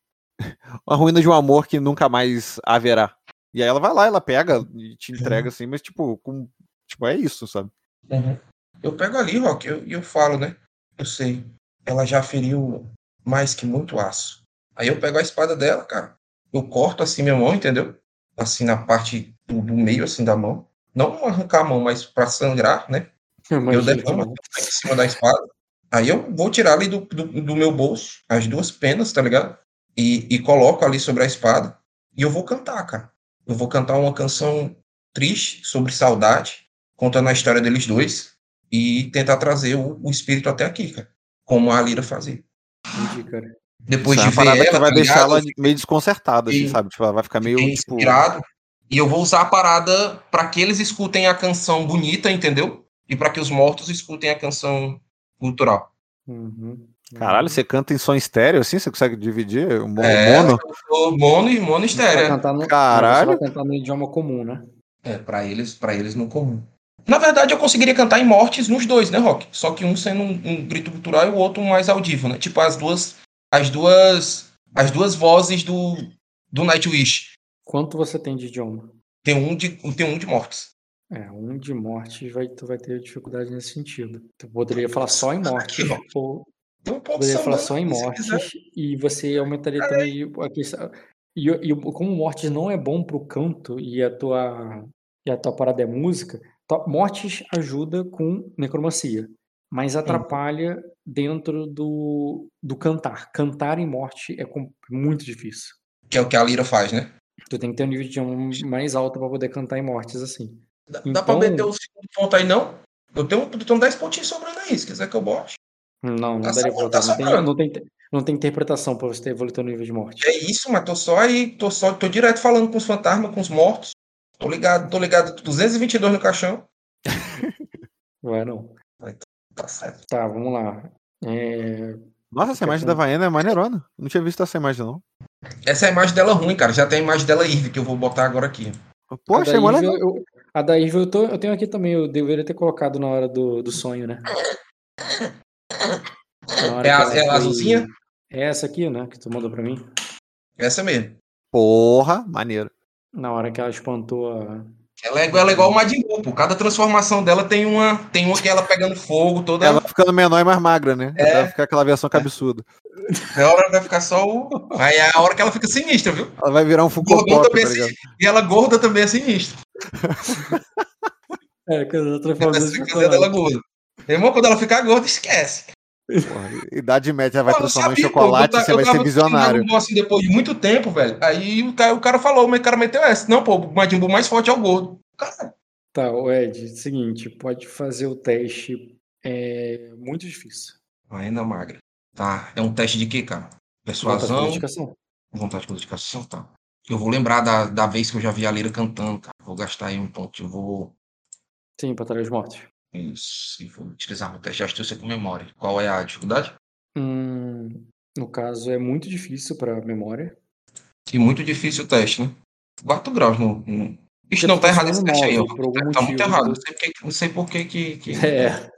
Speaker 2: A ruína de um amor que nunca mais haverá. E aí ela vai lá, ela pega e te entrega assim, mas tipo, com, tipo é isso, sabe?
Speaker 6: Uhum. Eu pego ali, Rock, e eu, eu falo, né? Eu sei. Ela já feriu mais que muito aço. Aí eu pego a espada dela, cara. Eu corto assim minha mão, entendeu? Assim na parte do, do meio, assim, da mão. Não arrancar a mão, mas para sangrar, né? Imagina, eu derramo em cima da espada. Aí eu vou tirar ali do, do, do meu bolso as duas penas, tá ligado? E, e coloco ali sobre a espada. E eu vou cantar, cara. Eu vou cantar uma canção triste sobre saudade, contando a história deles dois. E tentar trazer o, o espírito até aqui, cara. Como a Lira fazia.
Speaker 1: Entendi, cara.
Speaker 6: Depois
Speaker 2: Isso é
Speaker 6: de
Speaker 2: uma
Speaker 6: ver
Speaker 2: parada que
Speaker 6: ela,
Speaker 2: vai
Speaker 6: tá
Speaker 2: deixar
Speaker 6: ligado?
Speaker 2: ela meio desconcertada, assim, sabe? Tipo, ela vai ficar meio, tipo...
Speaker 6: inspirado. E eu vou usar a parada para que eles escutem a canção bonita, entendeu? E para que os mortos escutem a canção cultural.
Speaker 1: Uhum.
Speaker 2: Caralho, você canta em som estéreo assim? Você consegue dividir? O
Speaker 6: É,
Speaker 2: mono?
Speaker 6: O mono e mono
Speaker 1: Você vai
Speaker 6: estéreo.
Speaker 1: cantar no,
Speaker 2: Caralho.
Speaker 1: Você vai cantar no idioma comum, né?
Speaker 6: É, para eles, para eles no comum. Na verdade, eu conseguiria cantar em mortes nos dois, né, Rock? Só que um sendo um, um grito cultural e o outro mais audível, né? Tipo as duas, as duas, as duas vozes do do Nightwish.
Speaker 1: Quanto você tem de idioma?
Speaker 6: Tem um de, tem um de mortes.
Speaker 1: É, um de morte vai, tu vai ter dificuldade nesse sentido. Tu poderia falar só em morte.
Speaker 6: Aqui.
Speaker 1: Ou
Speaker 6: ponto
Speaker 1: poderia falar
Speaker 6: sambando,
Speaker 1: só em mortes e você aumentaria também a questão. E, e como mortes não é bom pro canto e a tua, e a tua parada é música, mortes ajuda com necromancia, mas atrapalha dentro do, do cantar. Cantar em morte é muito difícil.
Speaker 6: Que é o que a Lira faz, né?
Speaker 1: Tu tem que ter um nível de idioma mais alto para poder cantar em mortes assim.
Speaker 6: Dá, dá pra
Speaker 1: Então-
Speaker 6: meter o segundo ponto aí, não? Eu tenho, eu tenho 10 pontinhos sobrando aí, se quiser que eu bote.
Speaker 1: Não, não
Speaker 6: Tá
Speaker 1: daria pra
Speaker 6: tá
Speaker 1: botar. Não tem, não, tem, não tem interpretação pra você evoluir teu nível de morte.
Speaker 6: É isso, mas tô só aí, tô só, tô direto falando com os fantasmas, com os mortos. Tô ligado, tô ligado, 222 no caixão.
Speaker 1: Vai não.
Speaker 6: Tá certo.
Speaker 1: Tá, vamos lá. É,
Speaker 2: Nossa, essa imagem da Vaiana é maneirona. Não tinha visto essa imagem, não.
Speaker 6: Essa é a imagem dela ruim, cara. Já tem a imagem dela Irve que eu vou botar agora aqui.
Speaker 2: Pô,
Speaker 1: a da
Speaker 2: legal.
Speaker 1: eu, a da Ivy eu, tô, eu tenho aqui também. Eu deveria ter colocado na hora do, do sonho, né?
Speaker 6: É a- é a azulzinha?
Speaker 1: É essa aqui, né? Que tu mandou pra mim.
Speaker 6: Essa mesmo.
Speaker 2: Porra, maneiro.
Speaker 1: Na hora que ela espantou a,
Speaker 6: Ela é, ela é igual o Majin Buu, pô. Cada transformação dela tem uma, tem uma que ela pegando fogo, toda.
Speaker 2: Ela ficando menor e mais magra, né?
Speaker 6: É.
Speaker 2: Vai ficar aquela versão cabeçuda.
Speaker 6: Na hora vai ficar só o. Aí é a hora que ela fica sinistra, viu?
Speaker 2: Ela vai virar um Funko Pop, tá
Speaker 6: é. E ela gorda também é sinistra.
Speaker 1: É, que ela
Speaker 6: Ela
Speaker 1: transforma
Speaker 6: fica fazendo ela gorda. Meu irmão, quando ela ficar gorda, esquece.
Speaker 2: Porra, idade média vai
Speaker 6: Pô,
Speaker 2: transformar em
Speaker 6: pô,
Speaker 2: chocolate,
Speaker 6: eu ta-
Speaker 2: você
Speaker 6: eu
Speaker 2: vai ser visionário.
Speaker 6: Assim, depois de muito tempo, velho. Aí o cara, o cara falou, o cara meteu essa. Não, pô, o Majin Buu mais forte é o gordo. Cara,
Speaker 1: Tá, o Ed, seguinte, pode fazer o teste. É muito difícil.
Speaker 6: ainda magra. Tá, é um teste de quê, cara?
Speaker 1: Vontade de
Speaker 6: Persuasão,
Speaker 1: dedicação.
Speaker 6: vontade de dedicação, tá. Eu vou lembrar da, da vez que eu já vi a Leira cantando, cara. Vou gastar aí um ponto. Eu vou.
Speaker 1: Sim, Batalha dos Mortos.
Speaker 6: Isso, e vou utilizar meu teste de astúcia com memória. Qual é a dificuldade?
Speaker 1: Hum, no caso, é muito difícil pra memória.
Speaker 6: E muito difícil o teste, né? 4 graus no. no... Ixi, não, tá
Speaker 1: tá
Speaker 6: errado esse teste aí,
Speaker 1: algum
Speaker 6: Tá muito
Speaker 1: motivo.
Speaker 6: errado. Não sei por que, não sei por que que.
Speaker 1: É.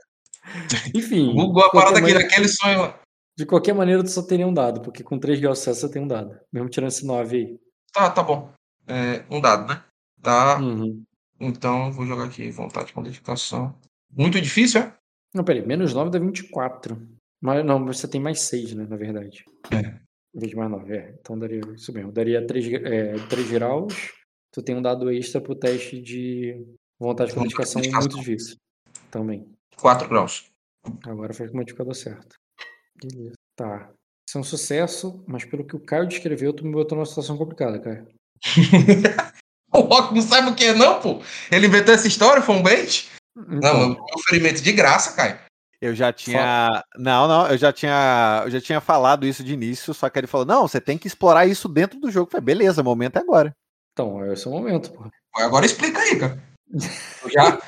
Speaker 1: Enfim.
Speaker 6: Google a
Speaker 1: de
Speaker 6: parada aqui, daquele sonho.
Speaker 1: De qualquer maneira, tu só teria um dado, porque com 3 graus de sucesso você tem um dado. Mesmo tirando esse 9 aí.
Speaker 6: Tá, tá bom. É, um dado, né? Tá.
Speaker 1: Uhum.
Speaker 6: Então, vou jogar aqui. Vontade com dedicação. Muito difícil, é?
Speaker 1: Não, peraí, menos 9 dá 24. Mas não, você tem mais 6, né, na verdade.
Speaker 6: É.
Speaker 1: Vez mais 9, é. Então daria isso mesmo. Daria 3, é, 3 graus. Tu tem um dado extra pro teste de vontade com dedicação muito difícil. Também.
Speaker 6: 4 graus.
Speaker 1: Agora fez com o modificador certo. Beleza. Tá. Isso é um sucesso, mas pelo que o Caio descreveu, tu me botou numa situação complicada, Caio.
Speaker 6: o Rock não sabe o que é, não, pô. Ele inventou essa história, foi um bait?
Speaker 1: Então,
Speaker 6: Não, meu ferimento de graça, Caio.
Speaker 2: Eu já tinha. Não, não, eu já tinha. Eu já tinha falado isso de início, só que ele falou: não, você tem que explorar isso dentro do jogo. Eu falei, beleza, o momento é agora.
Speaker 1: então, esse é o momento, pô.
Speaker 6: Agora explica aí, cara. Eu já,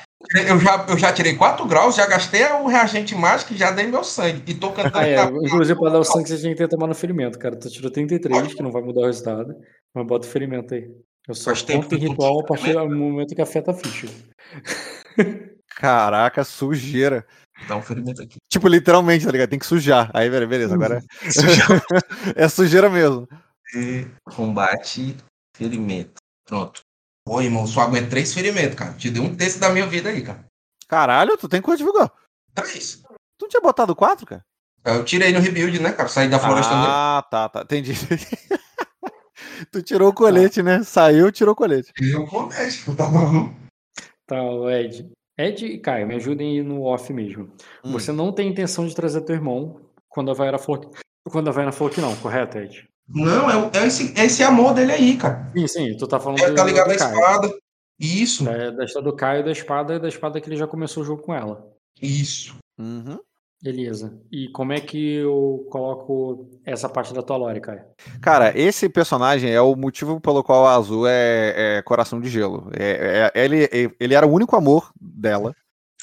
Speaker 6: eu já, eu já tirei 4 graus, já gastei o reagente mágico e já dei meu sangue. E tô cantando.
Speaker 1: Ah, é,
Speaker 6: na-
Speaker 1: inclusive, para dar o sangue, você tinha que ter tomado no ferimento, cara. Tu tirou 33, que não vai mudar o resultado. Mas bota o ferimento aí. Eu só
Speaker 6: Faz
Speaker 1: conto em
Speaker 6: eu
Speaker 1: ritual a partir do momento que afeta a ficha.
Speaker 2: Caraca, sujeira.
Speaker 6: Dá um ferimento aqui.
Speaker 2: Tipo, literalmente, tá ligado? Tem que sujar. Aí, beleza, agora é sujeira mesmo.
Speaker 6: E combate, ferimento. Pronto. Pô, irmão, só aguento 3 ferimentos, cara. Te dei um terço da minha vida aí, cara.
Speaker 2: Caralho, tu tem quanto de vigor?
Speaker 6: 3.
Speaker 2: Tu não tinha botado quatro, cara?
Speaker 6: Eu tirei no rebuild, né, cara? Saí da floresta dele.
Speaker 2: Ah, tá, tá. Entendi. tu tirou o colete, né? Saiu, tirou o colete.
Speaker 6: Eu colete, tá bom.
Speaker 1: Tá, o Ed. Ed e Caio, me ajudem aí no off mesmo.
Speaker 2: Hum.
Speaker 1: Você não tem intenção de trazer teu irmão quando a Vaira falou que... Quando a Vaira falou que não, correto, Ed?
Speaker 6: Não, é, é esse, é esse amor dele aí, cara.
Speaker 1: Sim, sim, tu tá falando
Speaker 6: Ele tá
Speaker 1: do,
Speaker 6: ligado
Speaker 1: do
Speaker 6: à espada. Isso,
Speaker 1: Da, da história do Caio, da espada e da espada que ele já começou o jogo com ela.
Speaker 6: isso.
Speaker 2: Uhum.
Speaker 1: Beleza. E como é que eu coloco essa parte da tua lore, Caio?
Speaker 2: Cara, esse personagem é o motivo pelo qual a Azul é, é coração de gelo. É, é- ele, ele era o único amor dela.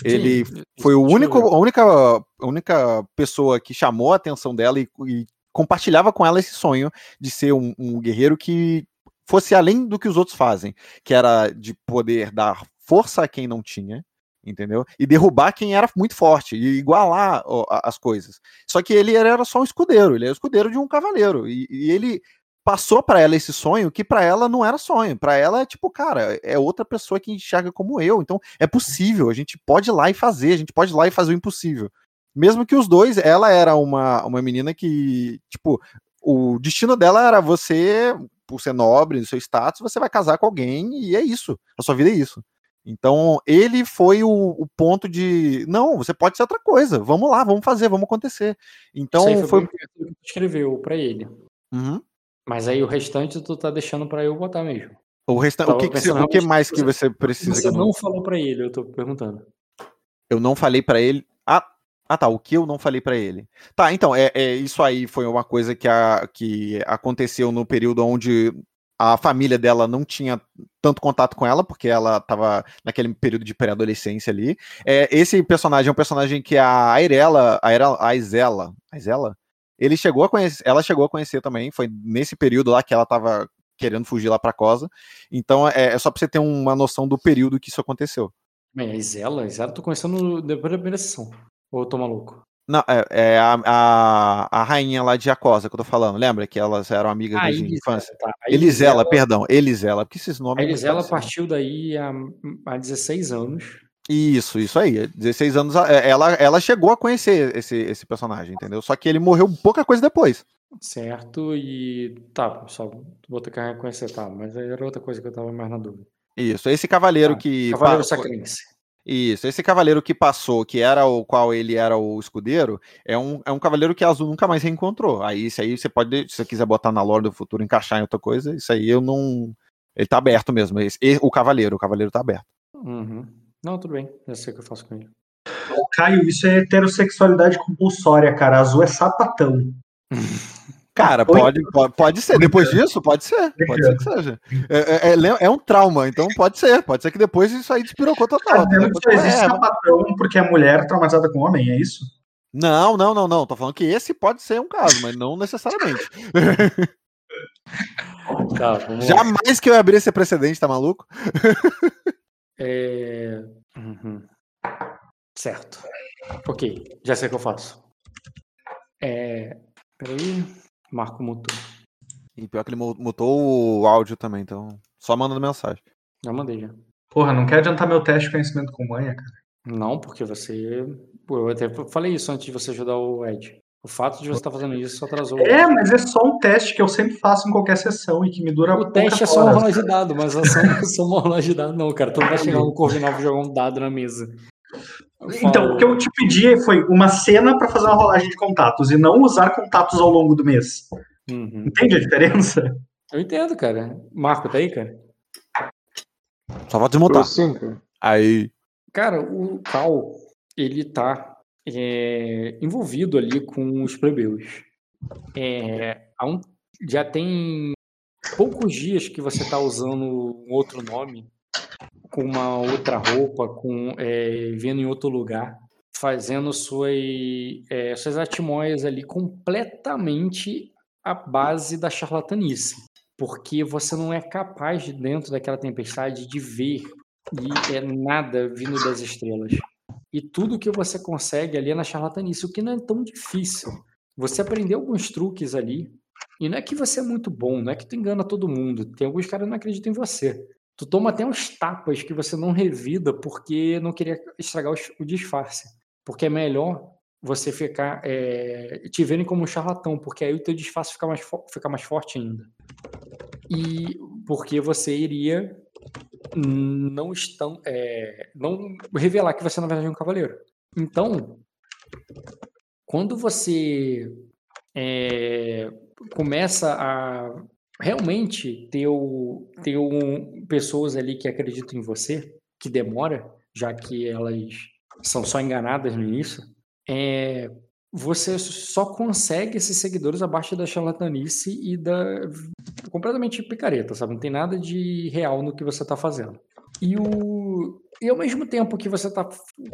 Speaker 2: Ele
Speaker 1: Sim,
Speaker 2: foi o único, a única, a única pessoa que chamou a atenção dela e, e compartilhava com ela esse sonho de ser um, um guerreiro que fosse além do que os outros fazem, que era de poder dar força a quem não tinha, entendeu? E derrubar quem era muito forte e igualar ó, as coisas. Só que ele era só um escudeiro, ele era o escudeiro de um cavaleiro e, e ele passou pra ela esse sonho que pra ela não era sonho, Pra ela é tipo, cara, é outra pessoa que enxerga como eu, então é possível, a gente pode ir lá e fazer, a gente pode ir lá e fazer o impossível. Mesmo que os dois, ela era uma, uma menina que, tipo, o destino dela era você, por ser nobre, do seu status, você vai casar com alguém e é isso, a sua vida é isso. Então, ele foi o, o ponto de, não, você pode ser outra coisa, vamos lá, vamos fazer, vamos acontecer. Então,
Speaker 1: Isso foi,
Speaker 2: foi...
Speaker 1: do que escreveu pra ele.
Speaker 2: Uhum.
Speaker 1: Mas aí o restante tu tá deixando pra eu botar mesmo.
Speaker 2: O, resta... o, que, que, o que mais
Speaker 1: que
Speaker 2: você precisa
Speaker 1: Você
Speaker 2: não...
Speaker 1: falou pra ele, eu tô perguntando.
Speaker 2: Eu não falei pra ele. Ah, ah, tá. O que eu não falei pra ele? Tá, então, é, é, isso aí foi uma coisa que, a, que aconteceu no período onde a família dela não tinha tanto contato com ela, porque ela tava naquele período de pré-adolescência ali. É, esse personagem é um personagem que a Airela, a Airela, a Isela, ele chegou a conhecer, ela chegou a conhecer também, foi nesse período lá que ela tava querendo fugir lá pra Cosa. Então é, é só pra você ter uma noção do período que isso aconteceu.
Speaker 1: Bem, a Isela, a tô conhecendo depois da primeira sessão. Ou eu tô maluco?
Speaker 2: Não, é, é a, a, a, rainha lá de Acosa que eu tô falando, lembra? Que elas eram amigas ah, de infância. Tá. Elisela, Elisela, perdão, Elisela, porque esses nomes.
Speaker 1: A Elisela partiu daí há, há 16 anos.
Speaker 2: Isso, isso aí. 16 anos, é, ela, ela chegou a conhecer esse, esse personagem, entendeu? Só que ele morreu pouca coisa depois.
Speaker 1: Certo, e tá, só vou ter que reconhecer, tá, mas era outra coisa que eu tava mais na dúvida.
Speaker 2: Isso, esse cavaleiro ah, que.
Speaker 1: Cavaleiro Sacrense.
Speaker 2: Isso, esse cavaleiro que passou, que era o qual ele era o escudeiro, é um, é um cavaleiro que a Azul nunca mais reencontrou. Aí isso aí você pode, se você quiser botar na lore do futuro, encaixar em outra coisa, isso aí eu não. Ele tá aberto mesmo. Esse, o cavaleiro, o cavaleiro tá aberto.
Speaker 1: Uhum. Não, tudo bem, já sei o que eu faço com ele.
Speaker 7: Caio, isso é heterossexualidade compulsória, cara. Azul é sapatão.
Speaker 2: Cara, pode, pode, pode ser. Depois disso, pode ser. Pode ser que seja. É, é, é, é, um trauma, então pode ser. Pode ser que depois isso aí despirocou total.
Speaker 7: Tá só existe é, sapatão porque a mulher traumatizada com homem, é isso?
Speaker 2: Não, não, não, não. Tô falando que esse pode ser um caso, mas não necessariamente. Tá, Jamais que eu abrir esse precedente, tá maluco?
Speaker 1: é... Uhum. Certo. Ok, já sei o que eu faço. É... Peraí. Marco mutou.
Speaker 2: E pior que ele mutou o áudio também, então só mandando mensagem.
Speaker 1: Já mandei já.
Speaker 7: Porra, não quer adiantar meu teste de conhecimento com manha, cara?
Speaker 1: Não, porque você. Pô, eu até falei isso antes de você ajudar o Ed. O fato de você estar tá fazendo isso só atrasou.
Speaker 7: É, mas é só um teste que eu sempre faço em qualquer sessão e que me dura
Speaker 1: O teste é só uma rolagem de dado, mas é só, uma rolagem de dado, não, cara. Tu não vai chegar no Corvinal e jogar um dado na mesa.
Speaker 7: Então, o que eu te pedi foi uma cena para fazer uma rolagem de contatos e não usar contatos ao longo do mês. Uhum. Entende a diferença?
Speaker 1: Eu entendo, cara. Marco, tá aí, cara?
Speaker 2: Só vou desmontar. Sim,
Speaker 1: cara.
Speaker 2: Aí.
Speaker 1: Cara, o Cal, ele tá é, envolvido ali com os plebeus. É, um, já tem poucos dias que você tá usando um outro nome, com uma outra roupa, com é, vendo em outro lugar, fazendo suas, é, suas atmóias ali completamente a base da charlatanice, porque você não é capaz, dentro daquela tempestade, de ver e é nada vindo das estrelas. E tudo que você consegue ali é na charlatanice, o que não é tão difícil. Você aprendeu alguns truques ali, e não é que você é muito bom, não é que tu engana todo mundo. Tem alguns caras que não acreditam em você. Tu toma até uns tapas que você não revida porque não queria estragar o disfarce. Porque é melhor você ficar é, te verem como um charlatão, porque aí o teu disfarce fica mais, fica mais forte ainda. E porque você iria não estão é, não revelar que você na verdade é um cavaleiro. Então, quando você é, começa a realmente ter, ter um, pessoas ali que acreditam em você, que demora, já que elas são só enganadas no início, é, você só consegue esses seguidores abaixo da charlatanice e da completamente picareta, sabe? Não tem nada de real no que você está fazendo. E o e ao mesmo tempo que você está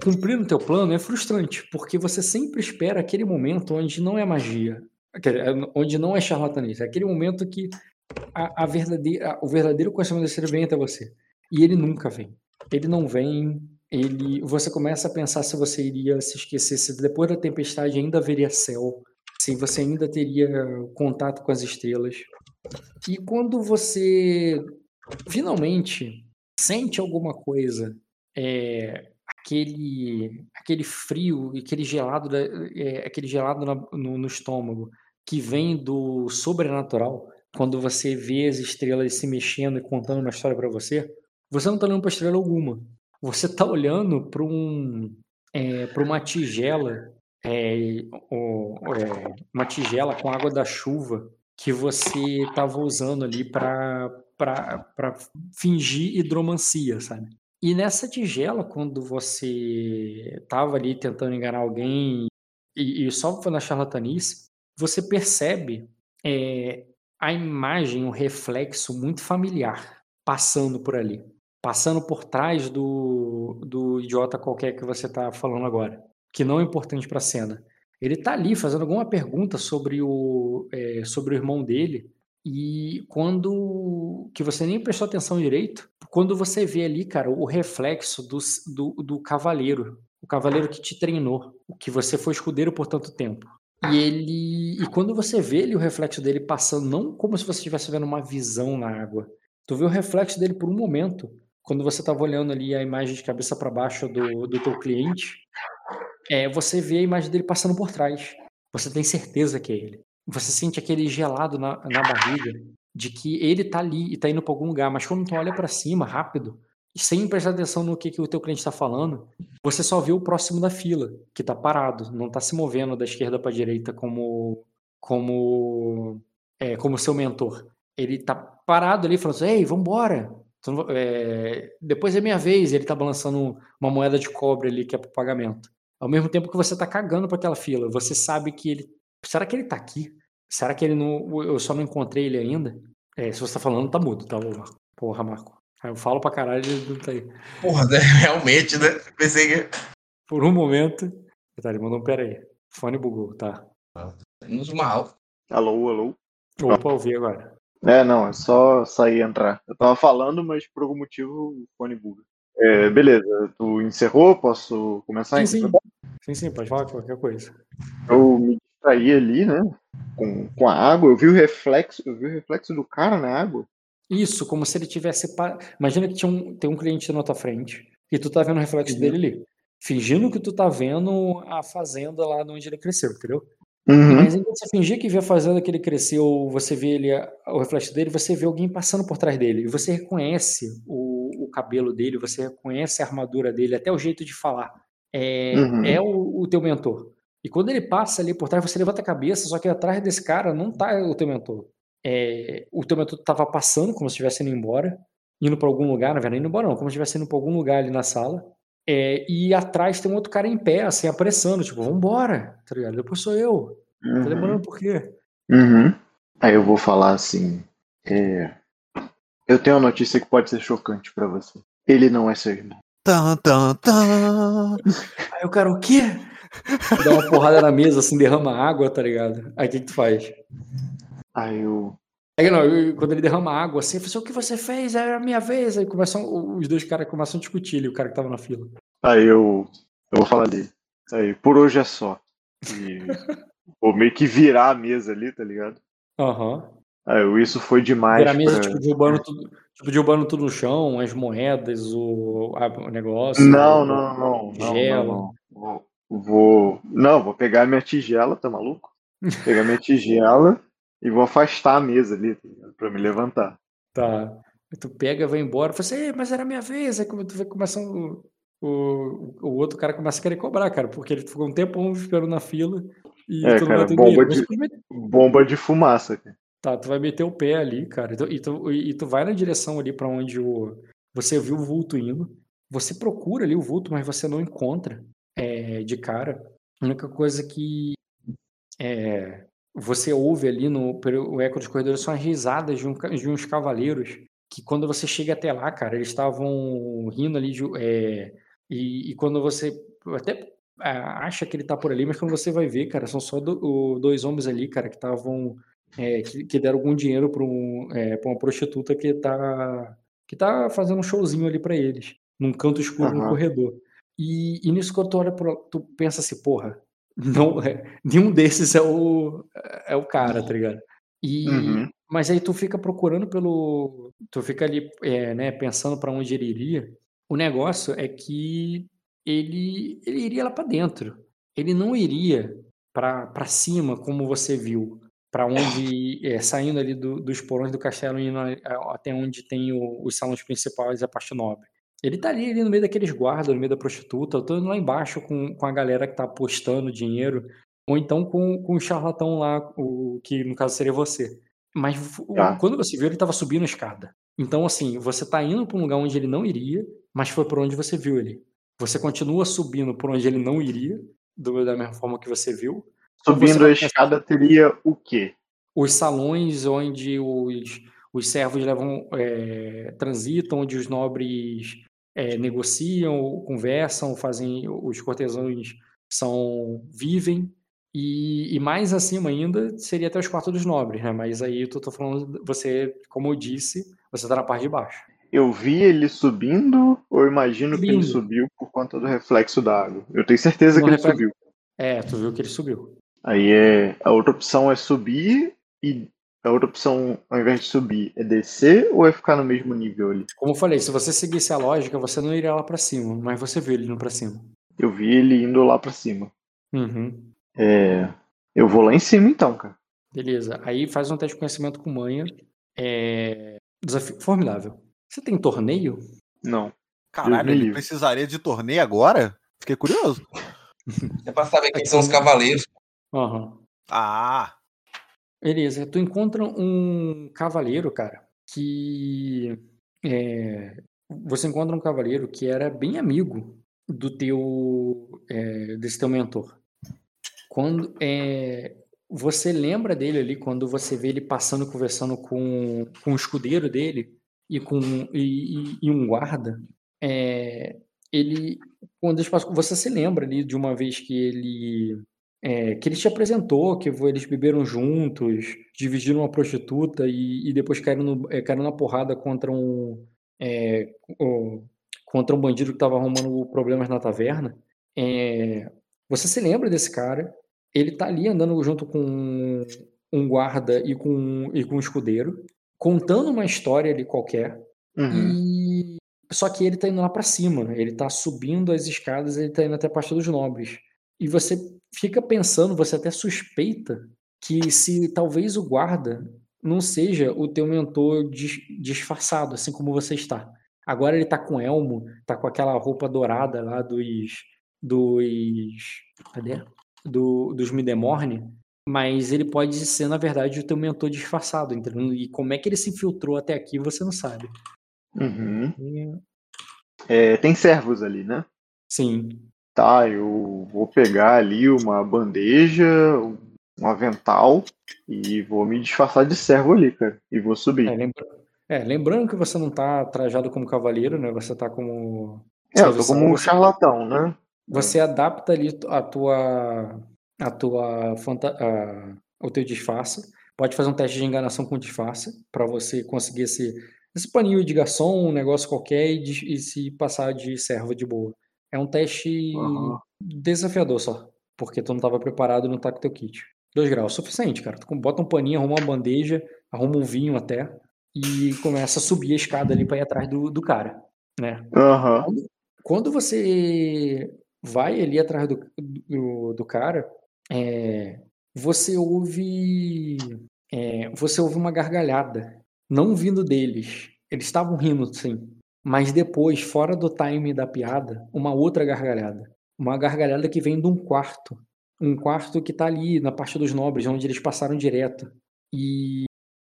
Speaker 1: cumprindo o teu plano é frustrante, porque você sempre espera aquele momento onde não é magia, onde não é charlatanice, é aquele momento que a, a verdadeira, o verdadeiro conhecimento desse vem até você. E ele nunca vem. Ele não vem, ele, você começa a pensar se você iria se esquecer, se depois da tempestade ainda haveria céu, se você ainda teria contato com as estrelas. E quando você finalmente sente alguma coisa, é, aquele, aquele frio, aquele gelado, é, aquele gelado no, no estômago que vem do sobrenatural, quando você vê as estrelas se mexendo e contando uma história para você, você não está olhando para estrela alguma você está olhando para um, é, uma tigela, é, ou, é, uma tigela com água da chuva que você estava usando ali para fingir hidromancia, sabe? E nessa tigela, quando você estava ali tentando enganar alguém e, e só foi na charlatanice, você percebe é, a imagem, o reflexo muito familiar passando por ali passando por trás do, do idiota qualquer que você está falando agora, que não é importante para a cena. Ele está ali fazendo alguma pergunta sobre o, é, sobre o irmão dele e quando que você nem prestou atenção direito, quando você vê ali, cara, o reflexo do, do, do cavaleiro o cavaleiro que te treinou, que você foi escudeiro por tanto tempo. E ele. E quando você vê ele, o reflexo dele passando, não como se você estivesse vendo uma visão na água. Tu vê o reflexo dele por um momento. Quando você estava olhando ali a imagem de cabeça para baixo do, do teu cliente, é, você vê a imagem dele passando por trás. Você tem certeza que é ele. Você sente aquele gelado na, na barriga de que ele tá ali e tá indo para algum lugar, mas quando tu olha para cima rápido, sem prestar atenção no que, que o teu cliente está falando, você só vê o próximo da fila, que está parado, não está se movendo da esquerda para a direita como como é, como seu mentor. Ele está parado ali falando assim, ei, vambora, é, depois é minha vez, ele está balançando uma moeda de cobre ali que é para pagamento. Ao mesmo tempo que você está cagando para aquela fila, você sabe que ele, será que ele está aqui? Será que ele não, eu só não encontrei ele ainda? É, se você está falando, tá mudo, tá, Marco? Porra, Marco. Eu falo pra caralho e não tá aí.
Speaker 6: Porra, né? realmente, né? Pensei que.
Speaker 1: Por um momento. Tá, ele mandou um pera aí. Fone bugou, tá.
Speaker 6: Menos mal.
Speaker 4: Alô, alô.
Speaker 1: Opa, ouvi agora.
Speaker 4: É, não, é só sair e entrar. Eu tava falando, mas por algum motivo o fone buga. É, beleza, tu encerrou? Posso começar?
Speaker 1: Sim, sim. sim, sim, pode falar qualquer coisa.
Speaker 4: Eu me distraí ali, né? Com, com a água, eu vi o reflexo, eu vi o reflexo do cara na água.
Speaker 1: Isso, como se ele tivesse. Imagina que tinha um, tem um cliente na tua frente e tu tá vendo o reflexo uhum. dele ali. Fingindo que tu tá vendo a fazenda lá onde ele cresceu, entendeu? Uhum. Mas enquanto você fingir que vê a fazenda que ele cresceu, você vê ele, o reflexo dele, você vê alguém passando por trás dele. E você reconhece o, o cabelo dele, você reconhece a armadura dele, até o jeito de falar. É, uhum. é o, o teu mentor. E quando ele passa ali por trás, você levanta a cabeça, só que atrás desse cara não tá o teu mentor é, o teu método estava passando, como se estivesse indo embora, indo para algum lugar, na verdade, indo embora não, como se estivesse indo para algum lugar ali na sala, é, e atrás tem um outro cara em pé, assim, apressando, tipo, vambora, tá ligado? Depois sou eu. Uhum. Tá demorando por quê?
Speaker 4: Uhum. Aí eu vou falar assim, é... eu tenho uma notícia que pode ser chocante para você. Ele não é seu irmão.
Speaker 2: Tan, tan, tan.
Speaker 1: Aí o cara, o quê? Dá uma porrada na mesa, assim, derrama água, tá ligado? Aí o que, que tu faz?
Speaker 4: Aí eu.
Speaker 1: Aí, não, eu, quando ele derrama água assim, eu falei, assim, o que você fez? Era a minha vez. Aí começam, os dois caras começam a discutir ali, o cara que tava na fila.
Speaker 4: Aí eu. Eu vou falar ali. Aí, por hoje é só. E vou meio que virar a mesa ali, tá ligado?
Speaker 1: Aham. Uhum.
Speaker 4: Aí, isso foi demais.
Speaker 1: Virar a mesa, pra... tipo, derrubando tudo, tipo, derrubando tudo no chão, as moedas, o, o negócio.
Speaker 4: Não, o, não, não. Tigela. Não, não, não. Vou. Não, vou pegar minha tigela, tá maluco? Pegar minha tigela e vou afastar a mesa ali tá para me levantar.
Speaker 1: Tá. tu pega, vai embora, fala assim, mas era minha vez. Aí tu vê começando. O, o outro cara começa a querer cobrar, cara, porque ele ficou um tempão esperando na fila e
Speaker 4: é, cara, bomba, de, bomba de fumaça. Cara.
Speaker 1: Tá, tu vai meter o pé ali, cara, e tu, e tu vai na direção ali para onde o, você viu o vulto indo. Você procura ali o vulto, mas você não encontra é, de cara. A única coisa que é, você ouve ali no o eco dos corredores são as risadas de, um, de uns cavaleiros que quando você chega até lá, cara, eles estavam rindo ali de, é, e, e, quando você até acha que ele tá por ali, mas quando você vai ver, cara, são só do, o, dois homens ali, cara, que estavam é, que, que, deram algum dinheiro para um, é, uma prostituta que tá que tá fazendo um showzinho ali para eles, num canto escuro uhum. no corredor. E, e nisso quando tu olha pro, tu pensa assim, porra, não é, nenhum desses é o é o cara, tá ligado? E uhum. mas aí tu fica procurando pelo tu fica ali, é, né, pensando para onde ele iria. O negócio é que ele ele iria lá para dentro. Ele não iria para cima como você viu, para onde é, saindo ali do, dos porões do castelo indo até onde tem o, os salões principais e a parte nobre. Ele tá ali, ali no meio daqueles guardas, no meio da prostituta. Eu tô indo lá embaixo com, com a galera que tá apostando dinheiro. Ou então com, com o charlatão lá, o que no caso seria você. Mas tá. quando você viu, ele tava subindo a escada. Então, assim, você tá indo para um lugar onde ele não iria, mas foi por onde você viu ele. Você continua subindo por onde ele não iria, do, da mesma forma que você viu.
Speaker 4: Subindo a escada teria o quê?
Speaker 1: Os salões onde os, os servos levam, é, transitam, onde os nobres é, negociam, conversam, fazem os cortesãos são vivem e, e, mais acima ainda seria até os quartos dos nobres, né? Mas aí eu tô, falando, você, como eu disse, você tá na parte de baixo.
Speaker 4: Eu vi ele subindo ou imagino que ele
Speaker 1: Subindo.
Speaker 4: subiu por conta do reflexo da água? Eu tenho certeza
Speaker 1: No
Speaker 4: que ele
Speaker 1: reflexo-
Speaker 4: subiu.
Speaker 1: É, tu viu que ele subiu.
Speaker 4: Aí é. A outra opção é subir e a outra opção, ao invés de subir, é descer ou é ficar no mesmo nível ali?
Speaker 1: Como eu falei, se você seguisse a lógica, você não iria lá pra cima, mas você viu ele indo pra cima.
Speaker 4: Eu vi ele indo lá pra cima.
Speaker 1: Uhum.
Speaker 4: É. Eu vou lá em cima então, cara.
Speaker 1: Beleza. Aí faz um teste de conhecimento com manha. É... Desafio formidável. Você tem torneio?
Speaker 4: Não.
Speaker 2: Caralho, ele precisaria de torneio agora? Fiquei curioso.
Speaker 6: É pra saber quem são os cavaleiros.
Speaker 1: Aham.
Speaker 2: Ah,
Speaker 1: Beleza. Tu encontra um cavaleiro, cara, que. é, Você encontra um cavaleiro que era bem amigo do teu. é, desse teu mentor. Quando. é, Você lembra dele ali quando você vê ele passando conversando com, com o escudeiro dele e com e, e- um guarda. É, ele quando eles passam- você se lembra ali de uma vez que ele é, que ele te apresentou, que eles beberam juntos, dividiram uma prostituta e, e depois caíram, no- é, caíram na porrada contra um é, o- contra um bandido que estava arrumando problemas na taverna. É, você se lembra desse cara? Ele tá ali andando junto com um guarda e com, e com um escudeiro, contando uma história ali qualquer.
Speaker 4: Uhum.
Speaker 1: E só que ele tá indo lá pra cima, ele tá subindo as escadas, ele tá indo até a parte dos nobres. E você fica pensando, você até suspeita que se talvez o guarda não seja o teu mentor dis- disfarçado, assim como você está. Agora ele tá com elmo, tá com aquela roupa dourada lá dos dos cadê? Do, dos Midemorne, mas ele pode ser na verdade o teu mentor disfarçado, entendeu? E como é que ele se infiltrou até aqui, você não sabe.
Speaker 4: Uhum.
Speaker 1: E-
Speaker 4: É, tem servos ali, né?
Speaker 1: Sim.
Speaker 4: Tá, eu vou pegar ali uma bandeja, um avental e vou me disfarçar de servo ali, cara. E vou subir.
Speaker 1: É, lembra- é, lembrando que você não tá trajado como cavaleiro, né? Você tá como.
Speaker 4: É, eu tô como um charlatão, né?
Speaker 1: Você adapta ali a tua. a tua. fanta- a- o teu disfarce. Pode fazer um teste de enganação com disfarce para você conseguir esse, esse paninho de garçom, um negócio qualquer e, de- e se passar de serva de boa. É um teste
Speaker 4: Aham.
Speaker 1: desafiador só, porque tu não tava preparado e não tá com teu kit. Dois graus, suficiente, cara. Tu bota um paninho, arruma uma bandeja, arruma um vinho até e começa a subir a escada ali pra ir atrás do, do cara, né?
Speaker 4: Aham.
Speaker 1: Quando você vai ali atrás do, do, do cara, é, você ouve é, você ouve uma gargalhada, não vindo deles. Eles estavam rindo, sim, mas depois, fora do time da piada, uma outra gargalhada, uma gargalhada que vem de um quarto, um quarto que tá ali na parte dos nobres, onde eles passaram direto e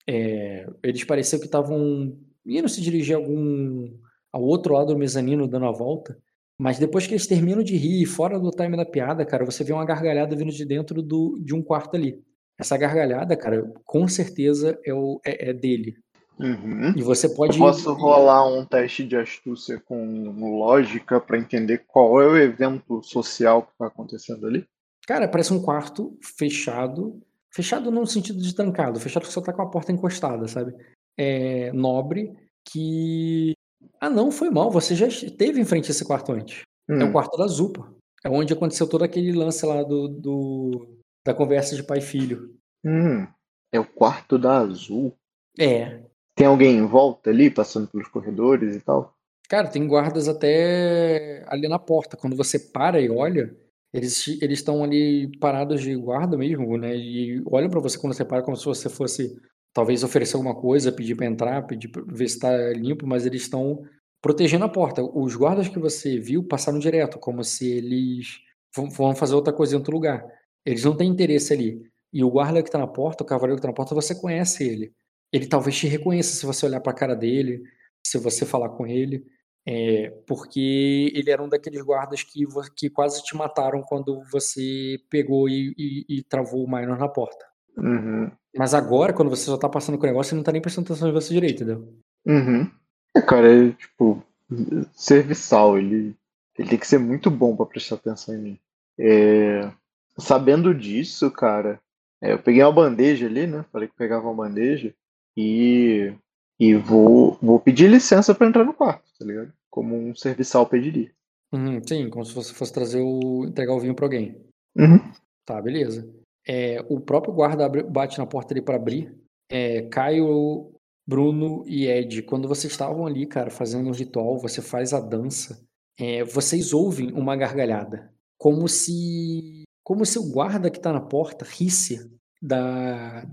Speaker 1: é, eles pareciam que estavam indo se dirigir algum ao outro lado do mezanino dando a volta. Mas depois que eles terminam de rir, fora do time da piada, cara, você vê uma gargalhada vindo de dentro do, de um quarto ali. Essa gargalhada, cara, com certeza é, o, é, é dele.
Speaker 4: Uhum.
Speaker 1: E você
Speaker 4: Eu
Speaker 1: pode.
Speaker 4: posso rolar um teste de astúcia com lógica pra entender qual é o evento social que tá acontecendo ali?
Speaker 1: Cara, parece um quarto fechado. Fechado não no sentido de trancado, fechado que só tá com a porta encostada, sabe? É nobre que. Ah, não, foi mal. Você já esteve em frente a esse quarto antes. É o
Speaker 4: Hum.
Speaker 1: quarto da Zupa. É onde aconteceu todo aquele lance lá do, do- da conversa de pai e filho.
Speaker 4: Hum. É o quarto da Azul.
Speaker 1: É.
Speaker 4: Tem alguém em volta ali, passando pelos corredores e tal?
Speaker 1: Cara, tem guardas até ali na porta. Quando você para e olha, eles eles estão ali parados de guarda mesmo, né? E olham pra você quando você para como se você fosse talvez oferecer alguma coisa, pedir pra entrar, pedir pra ver se tá limpo, mas eles estão protegendo a porta. Os guardas que você viu passaram direto, como se eles vão- fazer outra coisa em outro lugar. Eles não têm interesse ali. E o guarda que tá na porta, o cavaleiro que tá na porta, você conhece ele. Ele talvez te reconheça se você olhar pra cara dele, se você falar com ele. É, porque ele era um daqueles guardas que, que quase te mataram quando você pegou e, e- e travou o Minor na porta.
Speaker 4: Uhum.
Speaker 1: Mas agora, quando você já tá passando com o negócio, você não tá nem prestando atenção em você direito, entendeu?
Speaker 4: Uhum. É, cara, é tipo, serviçal, ele, ele tem que ser muito bom pra prestar atenção em mim. É, sabendo disso, cara, é, eu peguei uma bandeja ali, né? Falei que pegava uma bandeja e, E vou, vou pedir licença pra entrar no quarto, tá ligado? Como um serviçal pediria.
Speaker 1: Uhum, sim, como se você fosse trazer o. entregar o vinho pra alguém.
Speaker 4: Uhum.
Speaker 1: Tá, beleza. É, o próprio guarda abre- bate na porta ali pra abrir. É, Caio, Bruno e Ed, quando vocês estavam ali, cara, fazendo um ritual, você faz a dança, é, vocês ouvem uma gargalhada. Como se. Como se o guarda que tá na porta risse da.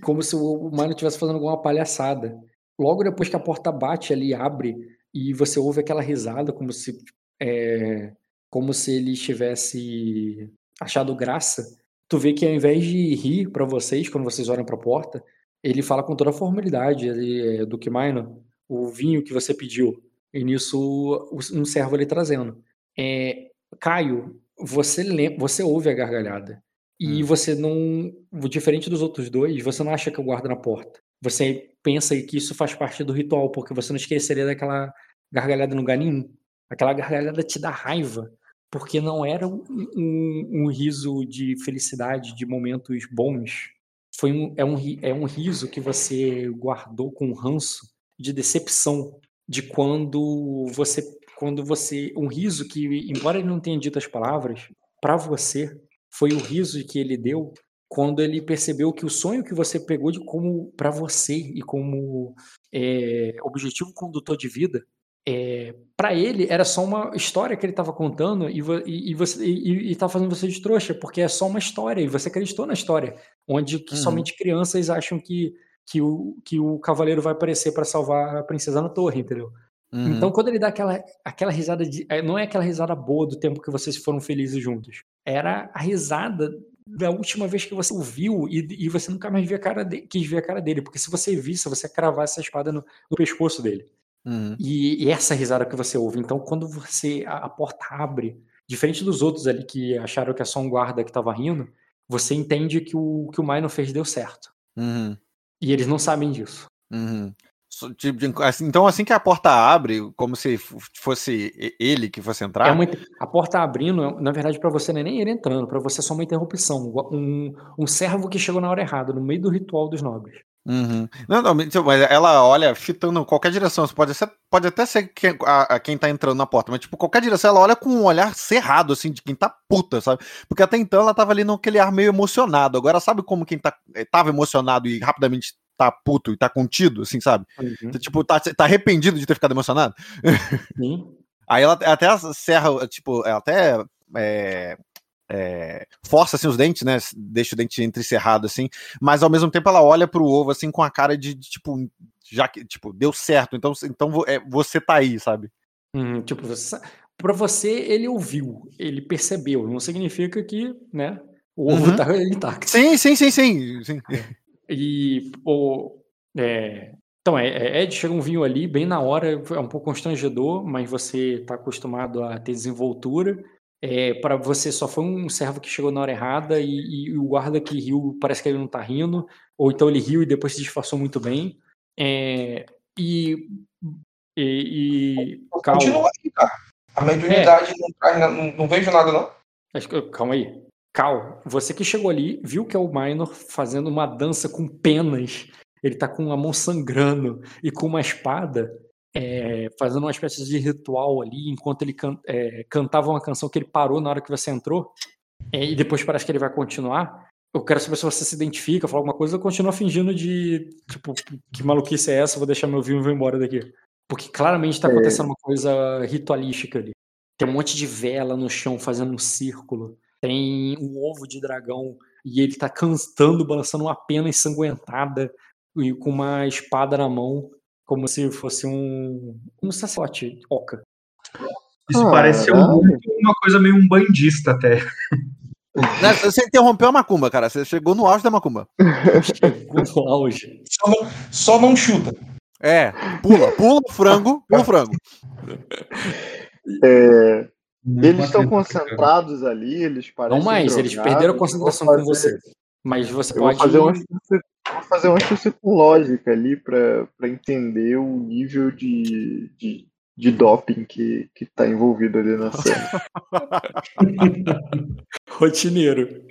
Speaker 1: Como se o Mano estivesse fazendo alguma palhaçada. Logo depois que a porta bate ali, abre, e você ouve aquela risada, como se. é, como se ele tivesse achado graça. Tu vê que ao invés de rir pra vocês, quando vocês olham pra porta, ele fala com toda a formalidade ele, é, do que Minor, o vinho que você pediu. E nisso, um servo ali trazendo. É, Caio, você, lem- você ouve a gargalhada. E você não. Diferente dos outros dois, você não acha que é o guarda na porta. Você pensa que isso faz parte do ritual, porque você não esqueceria daquela gargalhada lugar nenhum. Aquela gargalhada te dá raiva, porque não era um, um- um riso de felicidade, de momentos bons. Foi um, é, um, é um riso que você guardou com ranço de decepção de quando você quando você um riso que embora ele não tenha dito as palavras para você foi o riso que ele deu quando ele percebeu que o sonho que você pegou de como para você e como é, objetivo condutor de vida é, para ele era só uma história que ele estava contando e, e, e você e, e tá fazendo você de trouxa porque é só uma história e você acreditou na história onde que
Speaker 2: Uhum.
Speaker 1: somente crianças acham que que o, que o cavaleiro vai aparecer para salvar a princesa na torre, entendeu?
Speaker 2: Uhum.
Speaker 1: Então, quando ele dá aquela, aquela risada de. eh, Não é aquela risada boa do tempo que vocês foram felizes juntos. Era a risada da última vez que você o viu e, e você nunca mais via a cara de- quis ver a cara dele. Porque se você visse, você ia cravar essa espada no, no pescoço dele.
Speaker 2: Uhum.
Speaker 1: E, e essa risada que você ouve. Então, quando você a, a porta abre, diferente dos outros ali que acharam que é só um guarda que tava rindo, você entende que o que o Minor fez deu certo.
Speaker 2: Uhum.
Speaker 1: E eles não sabem disso.
Speaker 2: Uhum. Tipo, de- assim, Então, assim que a porta abre, como se fosse ele que fosse entrar.
Speaker 1: É uma a porta abrindo, na verdade, para você não é nem ele entrando, para você é só uma interrupção. Um, um servo que chegou na hora errada, no meio do ritual dos nobres.
Speaker 2: Uhum. Não, não, mas mas ela olha fitando qualquer direção. Você Pode, ser, pode até ser quem, a, a quem tá entrando na porta, mas tipo, qualquer direção, ela olha com um olhar cerrado, assim, de quem tá puta, sabe? Porque até então ela tava ali naquele ar meio emocionado. Agora, sabe como quem tá, eh, tava emocionado e rapidamente tá puto e tá contido, assim, sabe? Então, Tipo, tá, tá arrependido de ter ficado emocionado?
Speaker 1: Sim.
Speaker 2: Aí ela até serra, tipo, ela até é, é, força assim os dentes, né? Deixa o dente entrecerrado assim, mas ao mesmo tempo ela olha pro ovo assim com a cara de, de, tipo, já que tipo deu certo, então então é, você tá aí, sabe?
Speaker 1: Uhum, tipo, você, para você, ele ouviu, ele percebeu. Não significa que, né, o ovo
Speaker 2: Uhum.
Speaker 1: tá intacto.
Speaker 2: Sim, sim, sim, sim, sim.
Speaker 1: E, o, é, então, é, é, Ed, chega um vinho ali, bem na hora, é um pouco constrangedor, mas você tá acostumado a ter desenvoltura. É, para você só foi um servo que chegou na hora errada e, e o guarda que riu parece que ele não tá rindo, ou então ele riu e depois se disfarçou muito bem. É, e, e, e calma.
Speaker 6: Continua aí, cara. A mediunidade não, traz na- não, não vejo nada, não.
Speaker 1: Calma aí. Cal, você que chegou ali, viu que é o Minor fazendo uma dança com penas. Ele tá com a mão sangrando e com uma espada, é, fazendo uma espécie de ritual ali, enquanto ele can- é, cantava uma canção que ele parou na hora que você entrou. É, e depois parece que ele vai continuar. Eu quero saber se você se identifica, fala alguma coisa, ou continua fingindo de, tipo, que maluquice é essa, vou deixar meu vinho e vou embora daqui. Porque claramente tá
Speaker 4: É.
Speaker 1: acontecendo uma coisa ritualística ali. Tem um monte de vela no chão fazendo um círculo. Tem um ovo de dragão e ele tá cantando, balançando uma pena ensanguentada e com uma espada na mão, como se fosse um, um sacerdote oca.
Speaker 7: Isso
Speaker 4: Ah,
Speaker 7: pareceu
Speaker 4: ah.
Speaker 7: uma coisa meio um bandista até.
Speaker 2: Né, Você interrompeu a macumba, cara. Você chegou no auge da macumba.
Speaker 1: Chegou no auge.
Speaker 6: Só não, só não chuta.
Speaker 2: É, pula, pula o frango, pula o frango.
Speaker 4: É,
Speaker 7: Muito
Speaker 4: eles estão
Speaker 7: cara.
Speaker 4: concentrados ali, eles parecem.
Speaker 1: Não mais, eles perderam a concentração
Speaker 4: vou
Speaker 1: com
Speaker 4: fazer-
Speaker 1: você. Mas você
Speaker 4: Eu vou
Speaker 1: pode.
Speaker 4: fazer um vou fazer um astúcia com lógica ali pra pra entender o nível de, de, de doping que, que tá envolvido ali na cena.
Speaker 1: Rotineiro.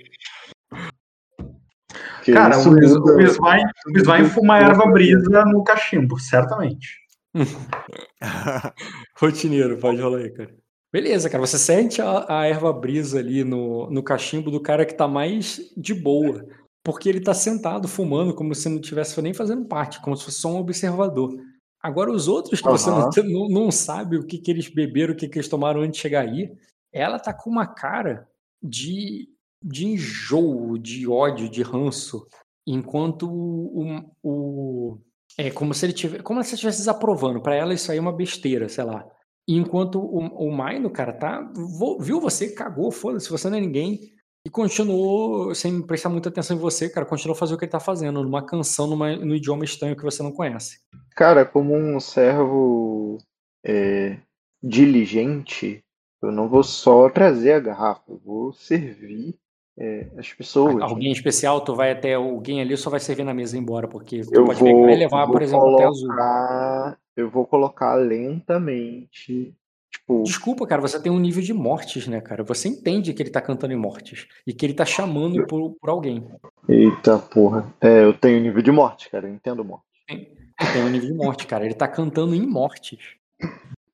Speaker 4: Que
Speaker 7: Cara, o Luiz,
Speaker 4: muda-
Speaker 7: Luiz vai, o Luiz vai fumar erva brisa no cachimbo, certamente.
Speaker 1: Rotineiro, pode rolar aí, cara. Beleza, cara. Você sente a, a erva brisa ali no, no cachimbo do cara que tá mais de boa. Porque ele tá sentado fumando como se não tivesse nem fazendo parte, como se fosse só um observador. Agora, os outros que você não, não, sabe o que, que eles beberam, o que, que eles tomaram antes de chegar aí, ela tá com uma cara de, de enjoo, de ódio, de ranço. Enquanto o, o, é como se ele tivesse, como se ele estivesse desaprovando. Pra ela isso aí é uma besteira, sei lá. E enquanto o, o Maino, cara, tá viu você, cagou, foda-se, você não é ninguém. E continuou, sem prestar muita atenção em você, cara, continuou fazer o que ele tá fazendo, numa canção, numa, no idioma estranho que você não conhece.
Speaker 4: Cara, como um servo é, diligente, eu não vou só trazer a garrafa, eu vou servir é, as pessoas. né?
Speaker 1: Alguém especial, tu vai até alguém ali, só vai servir na mesa e ir embora, porque tu
Speaker 4: Eu
Speaker 1: pode
Speaker 4: vou,
Speaker 1: pegar e levar, por exemplo, até azul.
Speaker 4: colocar, eu vou colocar lentamente, tipo,
Speaker 1: Desculpa, cara, você tem um nível de mortes, né, cara? Você entende que ele tá cantando em mortes e que ele tá chamando por, por alguém.
Speaker 4: eita porra, é, eu tenho nível de morte, cara, eu entendo morte.
Speaker 1: Tem, tem um nível de morte, cara. Ele tá cantando em mortes.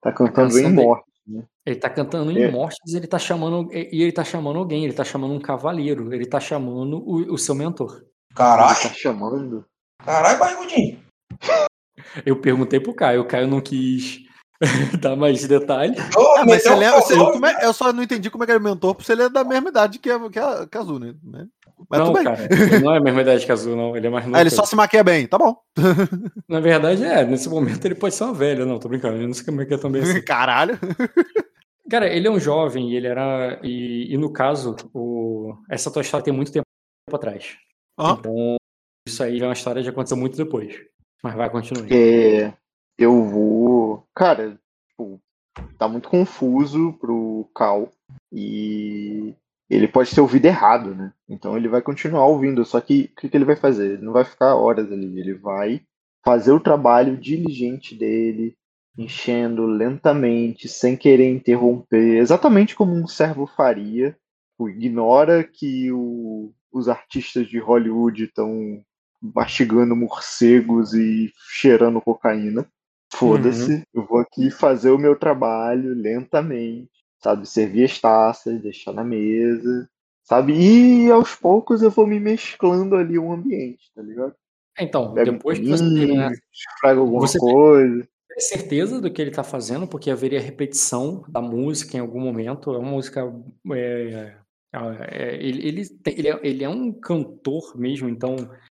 Speaker 4: Tá cantando em morte, né?
Speaker 1: Ele tá cantando em
Speaker 4: É.
Speaker 1: mortes, ele tá chamando. E ele tá chamando alguém, ele tá chamando um cavaleiro, ele tá chamando o, o seu mentor.
Speaker 4: Ele
Speaker 6: Caralho,
Speaker 4: tá chamando.
Speaker 6: caralho, barrigudinho.
Speaker 1: Eu perguntei pro Caio, o Caio não quis dar mais detalhes.
Speaker 6: Ô,
Speaker 2: Ah, mas
Speaker 6: meteu
Speaker 2: você lembra, você- é- eu só não entendi como é que ele é mentor, porque ele é da mesma idade que a, que a, Azul, né? Mas
Speaker 1: não,
Speaker 2: tudo bem.
Speaker 1: cara, ele não é a mesma idade que a Azul, não. Ele é mais novo.
Speaker 2: Ah, ele só se maquia bem, tá bom.
Speaker 1: Na verdade, é, nesse momento ele pode ser uma velha, não, tô brincando, eu não sei como é que é também assim.
Speaker 2: Caralho.
Speaker 1: Cara, ele é um jovem e ele era. E, e no caso, o, essa tua história tem muito tempo atrás.
Speaker 2: Aham.
Speaker 1: Então, isso aí é uma história que aconteceu muito depois. Mas vai, continue.
Speaker 4: É, eu vou. Cara, tipo, tá muito confuso pro Cal. E ele pode ter ouvido errado, né? Então ele vai continuar ouvindo. Só que o que, que ele vai fazer? Ele não vai ficar horas ali. Ele vai fazer o trabalho diligente dele, enchendo lentamente, sem querer interromper, exatamente como um servo faria. Tipo, Ignora que o- os artistas de Hollywood estão mastigando morcegos e cheirando cocaína. Foda-se, eu vou aqui fazer o meu trabalho lentamente, sabe? Servir as taças, deixar na mesa, sabe? E aos poucos eu vou me mesclando ali o ambiente, tá ligado?
Speaker 1: Então,
Speaker 4: Pego um
Speaker 1: depois que você terminar,
Speaker 4: alguma
Speaker 1: Você-
Speaker 4: coisa.
Speaker 1: tem certeza do que ele tá fazendo, porque haveria repetição da música em algum momento. É uma música. é, é, ele, ele, tem- ele, é, ele é um cantor mesmo, então,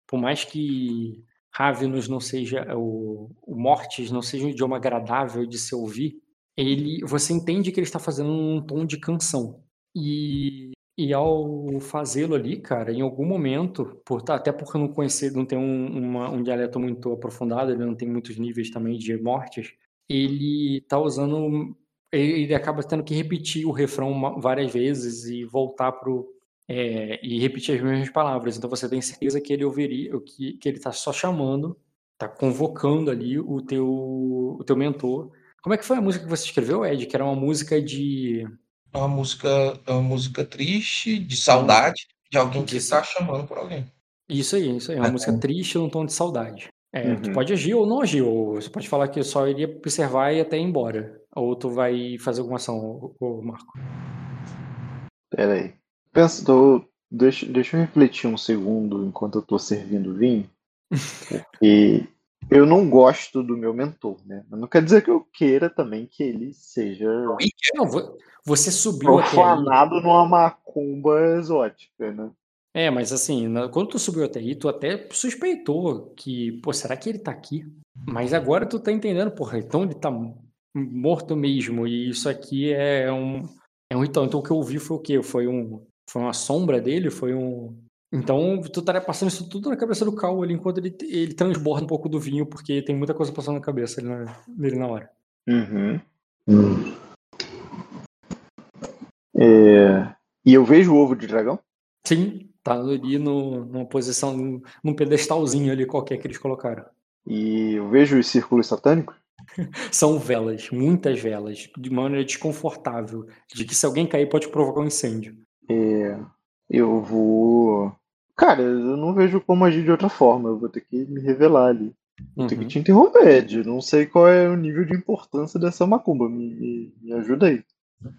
Speaker 1: por mais que Ravenous não seja. O, o Mortis não seja um idioma agradável de se ouvir, ele, você entende que ele está fazendo um tom de canção. E, e ao fazê-lo ali, cara, em algum momento, por, até porque eu não conhecer, não tem um, uma- um dialeto muito aprofundado, ele não tem muitos níveis também de mortes, ele tá usando. Ele, acaba tendo que repetir o refrão várias vezes e voltar pro. É, e repetir as mesmas palavras. Então você tem certeza que ele ouviria, que, que ele tá só chamando, tá convocando ali o teu, o teu mentor. Como é que foi a música que você escreveu, Ed? Que era uma música de.
Speaker 6: É uma música, é uma música triste, de saudade, de alguém que
Speaker 1: De
Speaker 6: está chamando por alguém.
Speaker 1: Isso aí, isso aí. É uma
Speaker 6: É.
Speaker 1: música triste num tom de saudade. É, Tu
Speaker 4: Uhum.
Speaker 1: pode agir ou não agir, ou você pode falar que só iria observar e até ir embora. Ou tu vai fazer alguma ação, ô- ô, Marco.
Speaker 4: Pera aí. Pensa, tô, deixa, deixa eu refletir um segundo enquanto eu tô servindo vinho. Porque eu não gosto do meu mentor, né? Mas não quer dizer que eu queira também que ele seja
Speaker 1: Não, vo- você subiu até aí.
Speaker 4: profanado numa macumba exótica, né?
Speaker 1: É, mas assim, quando tu subiu até aí, tu até suspeitou que, pô, será que ele tá aqui? Mas agora tu tá entendendo, porra, então ele tá morto mesmo, e isso aqui é um, é um ritual. Então o que eu vi foi o quê? Foi um, foi uma sombra dele? Foi um. Então tu estaria passando isso tudo na cabeça do Cal ali, enquanto ele, ele transborda um pouco do vinho, porque tem muita coisa passando na cabeça ali na- dele na hora.
Speaker 4: Uhum. É, E eu vejo o ovo de dragão?
Speaker 1: Sim, tá ali no, numa posição, num, num pedestalzinho ali qualquer que eles colocaram.
Speaker 4: E eu vejo os círculos satânicos?
Speaker 1: São velas, muitas velas, de maneira desconfortável, de que se alguém cair pode provocar um incêndio.
Speaker 4: É, Eu vou Cara, eu não vejo como agir de outra forma. Eu vou ter que me revelar ali. Vou ter que
Speaker 1: Uhum.
Speaker 4: te interromper, Ed. Não sei qual é o nível de importância dessa macumba. Me, me, me ajuda aí.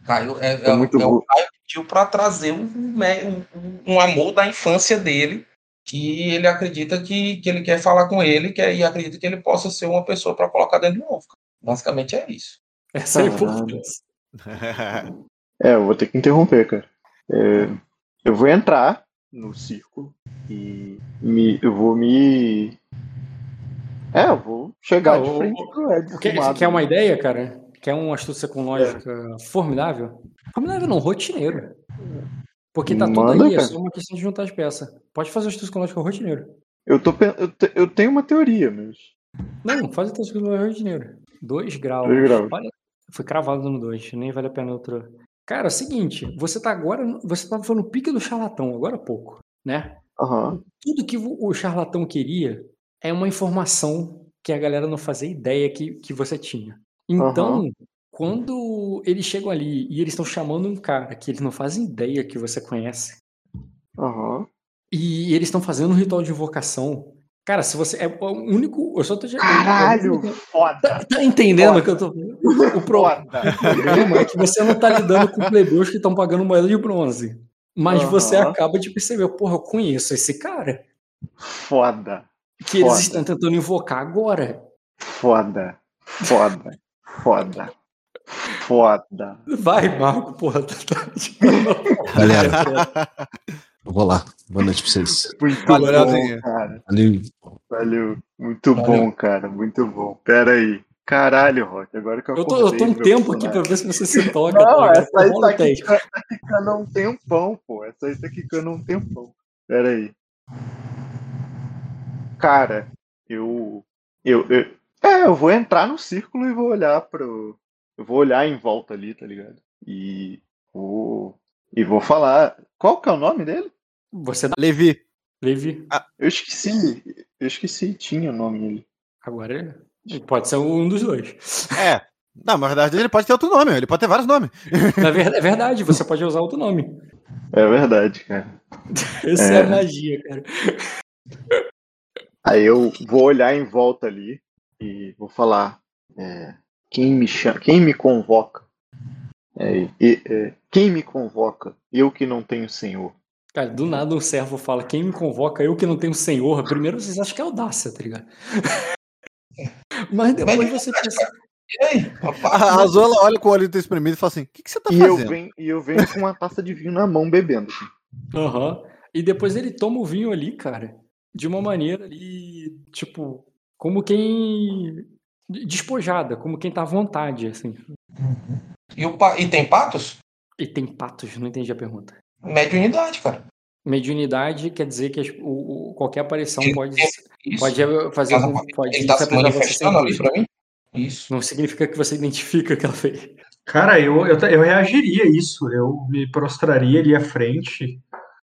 Speaker 6: Caio, é,
Speaker 4: É
Speaker 6: é-
Speaker 4: muito
Speaker 6: é o
Speaker 4: bom.
Speaker 6: Caio pediu para trazer um, um- um amor da infância dele, que ele acredita que, que ele quer falar com ele, que, e acredita que ele possa ser uma pessoa para colocar dentro de novo. Basicamente é isso.
Speaker 1: Essa é a importância.
Speaker 4: É, eu vou ter que interromper, cara. É, eu vou entrar no círculo e me, eu vou me. É, eu vou chegar
Speaker 1: Ah,
Speaker 4: de frente pro Ed.
Speaker 1: Quer,
Speaker 4: fumado.
Speaker 1: quer uma ideia, cara? Quer uma astúcia com lógica formidável? Formidável não, rotineiro. Porque tá tudo
Speaker 4: Manda,
Speaker 1: aí, é
Speaker 4: cara.
Speaker 1: só uma questão de juntar as peças. Pode fazer astúcia com lógica rotineiro.
Speaker 4: Eu, tô, eu, te- eu tenho uma teoria, mas.
Speaker 1: Não, faz astúcia com lógica rotineiro. 2 graus.
Speaker 4: Dois graus.
Speaker 1: Olha, foi cravado no 2, nem vale a pena outro. Cara, é o seguinte, você tá agora, você tava falando pique do charlatão, agora há pouco, né?
Speaker 4: Aham.
Speaker 1: Tudo que o charlatão queria é uma informação que a galera não fazia ideia que, que você tinha. Então, quando eles chegam ali e eles estão chamando um cara que eles não fazem ideia que você conhece,
Speaker 4: Aham.
Speaker 1: e eles estão fazendo um ritual de invocação. Cara, se você. É o único. Eu só tô.
Speaker 4: Caralho! Foda!
Speaker 1: Tá, tá entendendo o que eu tô falando? O pro-
Speaker 4: Foda!
Speaker 1: o problema é que você não tá lidando com plebeus que estão pagando moeda de bronze. Mas
Speaker 4: Aham.
Speaker 1: você acaba de perceber, porra, eu conheço esse cara.
Speaker 4: Foda!
Speaker 1: Que eles
Speaker 4: Foda.
Speaker 1: estão tentando invocar agora.
Speaker 4: Foda! Foda! Foda! Foda!
Speaker 1: Vai, Marco, porra. Tá, tá...
Speaker 3: Galera, eu vou lá. Boa noite pra vocês.
Speaker 4: Muito
Speaker 2: Valeu,
Speaker 4: bom, cara.
Speaker 3: Valeu.
Speaker 4: Valeu. Muito
Speaker 6: Valeu.
Speaker 4: bom, cara. Muito bom. Pera aí. Caralho, Rock. Agora que eu
Speaker 1: Eu tô, eu tô um tempo aqui pra ver se você se toca.
Speaker 4: Não,
Speaker 1: tá ligado?
Speaker 4: essa aí tá
Speaker 1: teste.
Speaker 4: quicando, tá quicando um tempão, pô. Essa aí tá quicando um tempão. Pera aí. Cara, eu, eu, eu. É, eu vou entrar no círculo e vou olhar pro. Eu vou olhar em volta ali, tá ligado? E vou. E vou falar. Qual que é o nome dele?
Speaker 1: Você dá.
Speaker 2: Levi.
Speaker 1: Levi,
Speaker 4: Eu esqueci. Eu esqueci, tinha o nome dele.
Speaker 1: agora é- pode ser um dos dois.
Speaker 2: É. Não, mas na verdade ele pode ter outro nome, ele pode ter vários nomes.
Speaker 1: É verdade, você pode usar outro nome.
Speaker 4: É verdade, cara.
Speaker 1: Essa é,
Speaker 4: É.
Speaker 1: a magia, cara.
Speaker 4: Aí eu vou olhar em volta ali e vou falar é, quem me chama, quem me convoca. É, e- é, quem me convoca? Eu que não tenho senhor.
Speaker 1: Cara, do nada um servo fala: quem me convoca, eu que não tenho senhor. Primeiro vocês acham que é audácia, tá ligado? Mas depois
Speaker 6: Mas-
Speaker 1: você pensa.
Speaker 6: E rapaz?
Speaker 2: A, a Zola olha com o olho espremido e fala assim: o que, que você tá
Speaker 4: E eu,
Speaker 2: fazendo?
Speaker 4: venho, e eu venho com uma taça de vinho na mão bebendo. assim.
Speaker 1: Aham. E depois ele toma o vinho ali, cara, de uma maneira ali, tipo, como quem. despojada, como quem tá à vontade, assim.
Speaker 6: E, o pa- e tem patos?
Speaker 1: E tem patos, não entendi a pergunta.
Speaker 6: Mediunidade, cara.
Speaker 1: Mediunidade quer dizer que as- o, o- qualquer aparição pode,
Speaker 6: Isso.
Speaker 1: pode fazer
Speaker 6: Ela-
Speaker 1: com pode
Speaker 6: Ele tá se manifestando ali pra mim? Isso.
Speaker 1: Não significa que você identifica que ela fez.
Speaker 7: Cara, eu, eu, eu reagiria a isso. Eu me prostraria ali à frente,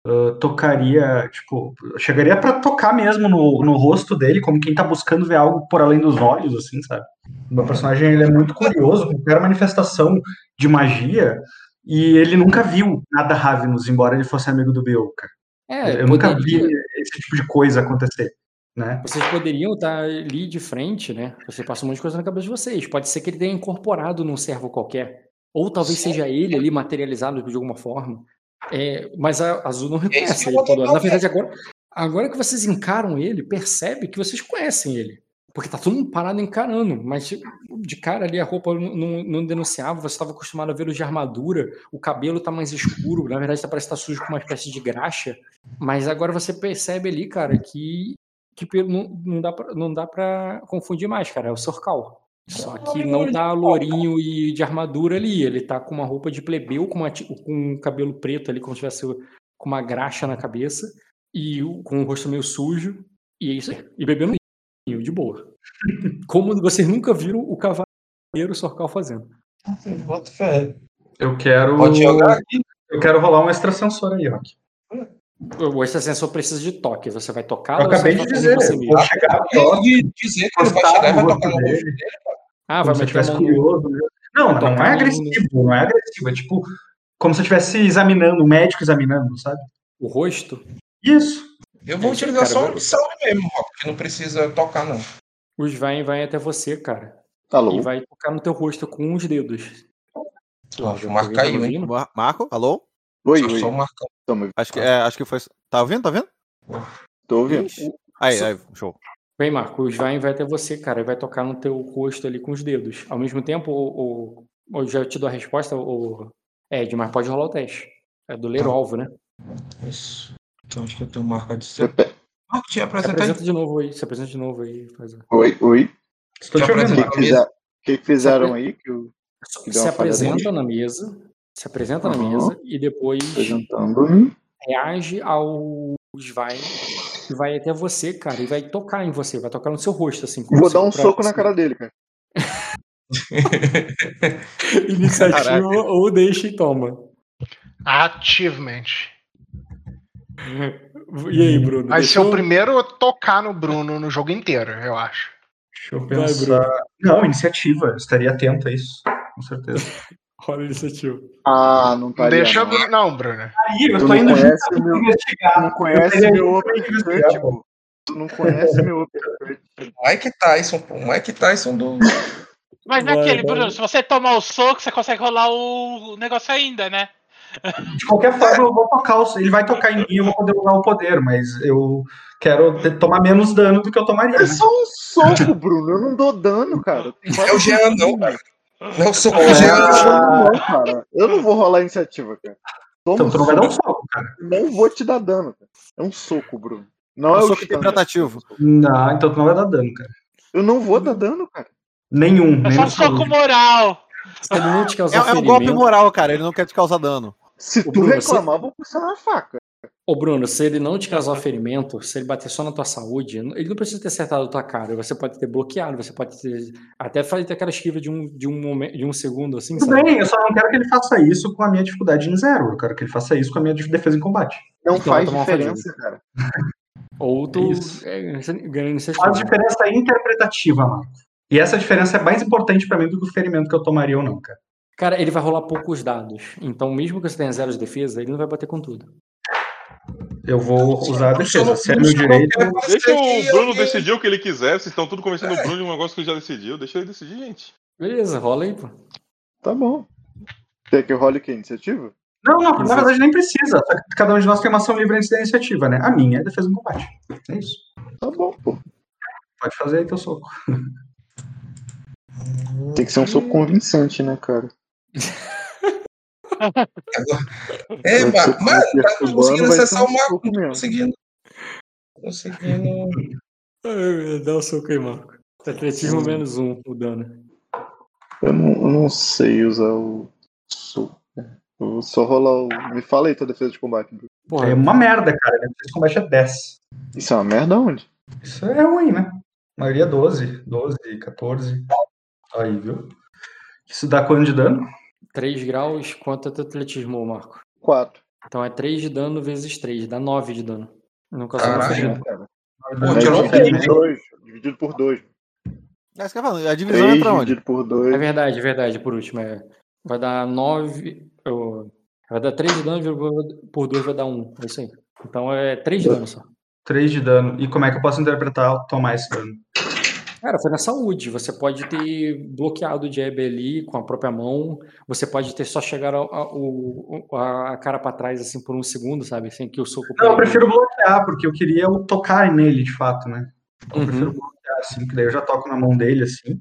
Speaker 7: ah, tocaria, tipo, chegaria pra tocar mesmo no, no rosto dele, como quem tá buscando ver algo por além dos olhos, assim, sabe? O meu personagem ele é muito curioso, qualquer manifestação de magia, e ele nunca viu nada Ravenous, embora ele fosse amigo do Bill, cara.
Speaker 1: É,
Speaker 7: eu nunca vi
Speaker 1: poderia-
Speaker 7: esse tipo de coisa acontecer, né?
Speaker 1: Vocês poderiam estar ali de frente, né? Você passa um monte de coisa na cabeça de vocês. Pode ser que ele tenha incorporado num servo qualquer. Ou talvez
Speaker 6: Sim.
Speaker 1: seja ele ali materializado de alguma forma. É, mas a Azul não
Speaker 6: Esse
Speaker 1: reconhece ele Na verdade, agora, agora que vocês encaram ele, percebe que vocês conhecem ele. Porque tá todo mundo parado encarando. Mas tipo, de cara ali a roupa não, não- não denunciava. Você estava acostumado a vê-lo de armadura. O cabelo tá mais escuro. Na verdade, tá, parece que tá sujo com uma espécie de graxa. Mas agora você percebe ali, cara, que que não, não dá pra, não dá pra confundir mais, cara. É o Sorcal. Só que não tá lourinho e de armadura ali. Ele tá com uma roupa de plebeu, com, uma com um cabelo preto ali, como se tivesse com uma graxa na cabeça. E com o rosto meio sujo. E é isso aí. E bebendo vinho, de boa. Como vocês nunca viram o cavaleiro Sorcal fazendo.
Speaker 6: Bota fé.
Speaker 7: Eu quero.
Speaker 6: Pode jogar aqui.
Speaker 7: Eu quero rolar um extrasensor aí, Rock.
Speaker 1: O extrasensor precisa de toque. Você vai tocar
Speaker 7: Eu acabei de dizer, vou chegar
Speaker 6: Acabei de dizer que ele vai chegar e vai tocar no
Speaker 7: rosto
Speaker 6: rosto
Speaker 7: dele.
Speaker 1: Ah, vai
Speaker 7: como se eu
Speaker 1: meter a
Speaker 7: estivesse
Speaker 1: mão
Speaker 7: curioso. né? Não,
Speaker 1: Vai
Speaker 7: não é
Speaker 1: no-
Speaker 7: agressivo, não é agressivo. É tipo, como se eu estivesse examinando, o médico examinando, sabe?
Speaker 1: o rosto.
Speaker 7: Isso.
Speaker 6: Eu vou utilizar só
Speaker 1: vai-
Speaker 6: um salve mesmo, porque não precisa tocar, não.
Speaker 1: O Svain vai até você, cara.
Speaker 4: Alô?
Speaker 1: E vai tocar no teu rosto com os dedos.
Speaker 6: Ó, o Marco caiu, hein?
Speaker 2: Mar- Marco, alô?
Speaker 4: Oi,
Speaker 6: Só,
Speaker 4: oi.
Speaker 6: só o Marcão.
Speaker 2: Acho que, é, acho que foi. Tá ouvindo? Tá ouvindo?
Speaker 4: tô ouvindo.
Speaker 2: Aí, aí, show.
Speaker 1: Vem, Marco, o Svain vai até você, cara, e vai tocar no teu rosto ali com os dedos. Ao mesmo tempo, o, o, eu já te dou a resposta, o Ed, mas pode rolar o teste. É do ler o alvo, né?
Speaker 6: Isso. Então acho que eu tenho o Marco a dizer.
Speaker 4: Pepe-
Speaker 6: Marco, te
Speaker 1: Se
Speaker 6: apresenta aí.
Speaker 1: apresenta de novo aí, se apresenta de novo aí. Faz...
Speaker 4: Oi, oi.
Speaker 7: Estou te
Speaker 6: Já
Speaker 4: O
Speaker 7: ouvindo.
Speaker 4: que, que, fizer- o que que fizeram aí? Que eu Que
Speaker 1: Se apresenta na mesa, se apresenta na
Speaker 4: Aham.
Speaker 1: mesa e depois reage ao Svain e vai até você, cara, e vai tocar em você, vai tocar no seu rosto, assim.
Speaker 4: Vou dar um soco na cara dele, cara.
Speaker 1: Iniciativa
Speaker 2: Caraca.
Speaker 1: ou deixa e toma.
Speaker 5: Achievement.
Speaker 1: E aí, Bruno?
Speaker 5: Vai ser o primeiro a tocar no Bruno no jogo inteiro, eu acho.
Speaker 7: Deixa eu
Speaker 1: Vai,
Speaker 7: pensar. Não, iniciativa. Eu estaria atento a isso. Com certeza.
Speaker 1: Rola a iniciativa.
Speaker 4: Ah, não tá
Speaker 5: deixa.
Speaker 4: não.
Speaker 5: Não, Bruno.
Speaker 7: Aí, eu
Speaker 4: Tu
Speaker 7: tô
Speaker 4: não
Speaker 7: indo
Speaker 4: conhece meu- Tu
Speaker 7: investigar.
Speaker 4: não conhece
Speaker 7: Eu
Speaker 4: meu
Speaker 7: investigar,
Speaker 4: pô. Tu não conhece meu uppercut.
Speaker 6: Mike Tyson, pô. Mike Tyson do.
Speaker 8: Mas
Speaker 1: Vai,
Speaker 8: naquele,
Speaker 1: vai.
Speaker 8: Bruno, se você tomar o soco, você consegue rolar o negócio ainda, né?
Speaker 7: De qualquer forma, eu vou tocar. o- Ele vai tocar em mim, eu vou poder usar o poder, mas eu quero tomar menos dano do que eu tomaria.
Speaker 4: É
Speaker 7: né?
Speaker 4: só um soco, Bruno. Eu não dou dano, cara.
Speaker 6: É o Jean, não, cara. Não, eu sou o
Speaker 4: Não, cara. Eu não vou rolar iniciativa, cara. Toma
Speaker 7: Então tu não vai dar um
Speaker 4: soco.
Speaker 7: cara.
Speaker 4: Não vou te dar dano, cara. É um soco, Bruno. Não
Speaker 2: É
Speaker 4: é,
Speaker 2: um
Speaker 4: o
Speaker 2: soco interpretativo.
Speaker 7: Não, então tu não vai dar dano, cara.
Speaker 4: Eu não vou dar dano, cara.
Speaker 7: Nenhum.
Speaker 8: É só soco moral.
Speaker 1: Ele não te
Speaker 2: É,
Speaker 1: causar
Speaker 2: é um golpe moral, cara. Ele não quer te causar dano.
Speaker 4: Se tu
Speaker 1: Bruno,
Speaker 4: reclamar, eu vou puxar na faca.
Speaker 1: Ô, Bruno, se ele não te causar ferimento, se ele bater só na tua saúde, ele não precisa ter acertado a tua cara. Você pode ter bloqueado, você pode ter. Até fazer aquela esquiva de um, de um, momento, de um segundo, assim,
Speaker 7: Tudo
Speaker 1: sabe?
Speaker 7: bem, eu só não quero que ele faça isso com a minha dificuldade em zero. Eu quero que ele faça isso com a minha defesa em combate.
Speaker 4: Não
Speaker 1: Então,
Speaker 4: faz diferença, cara.
Speaker 1: Ou tu
Speaker 7: Isso.
Speaker 1: é, ganha.
Speaker 7: Faz diferença interpretativa, Marco. E essa diferença é mais importante pra mim do que o ferimento que eu tomaria ou não, cara.
Speaker 1: Cara, ele vai rolar poucos dados. Então, mesmo que você tenha zero de defesa, ele não vai bater com tudo.
Speaker 7: Eu vou usar a defesa. Se é
Speaker 6: eu
Speaker 7: meu direito,
Speaker 9: Deixa o Bruno decidir o que ele quiser. Vocês estão tudo conversando o Bruno de um negócio que ele já decidiu. Deixa ele decidir, gente.
Speaker 1: Beleza, rola aí, pô.
Speaker 4: Tá bom. Quer que eu role que iniciativa?
Speaker 7: Não, não, na verdade nem precisa. Cada um de nós tem uma ação livre antes da iniciativa, né? A minha é defesa em combate. É isso.
Speaker 4: Tá bom, pô.
Speaker 7: Pode fazer aí teu soco.
Speaker 4: Tem que ser um soco convincente, né, cara?
Speaker 6: É,
Speaker 4: ser
Speaker 6: Marco, mano, tá conseguindo acessar o
Speaker 4: mesmo.
Speaker 6: conseguindo. Conseguindo.
Speaker 1: Ai, Dá o soco aí, Marco. Atletismo menos um, o dano.
Speaker 4: Eu não, eu não sei usar o soco. Eu vou só rolar o. Me fala aí tua defesa de combate. Bruno.
Speaker 1: Porra,
Speaker 7: É uma merda, cara. Minha defesa em combate é 10.
Speaker 4: Isso é uma merda onde?
Speaker 7: Isso é ruim, né? A maioria é 12, 12, 14. Aí, viu? Isso dá quanto de dano?
Speaker 1: 3 graus, quanto é teu atletismo, Marco?
Speaker 4: 4.
Speaker 1: Então é 3 de dano vezes 3, dá 9 de dano. Não causou
Speaker 6: Caralho.
Speaker 4: cara.
Speaker 6: Pô,
Speaker 4: É
Speaker 6: tirou
Speaker 4: dividido
Speaker 6: bem,
Speaker 4: por 2. Dividido por 2.
Speaker 2: É isso que eu falando. A divisão
Speaker 4: 3
Speaker 2: entra onde?
Speaker 4: dividido por
Speaker 1: É
Speaker 4: 2.
Speaker 1: verdade, é verdade, por último. É. Vai dar 9. Vai dar 3 de dano por 2 vai dar 1. É isso aí. Então é 3 de dano só.
Speaker 7: 3 de dano. E como é que eu posso interpretar tomar esse dano?
Speaker 1: Cara, foi na saúde. Você pode ter bloqueado o jab ali com a própria mão. Você pode ter só chegado a, a- o- a cara pra trás assim por um segundo, sabe? Sem que o soco.
Speaker 7: Não, eu prefiro bloquear, porque eu queria tocar nele, de fato, né? Eu
Speaker 1: Uhum.
Speaker 7: prefiro bloquear, assim, que daí eu já toco na mão dele, assim,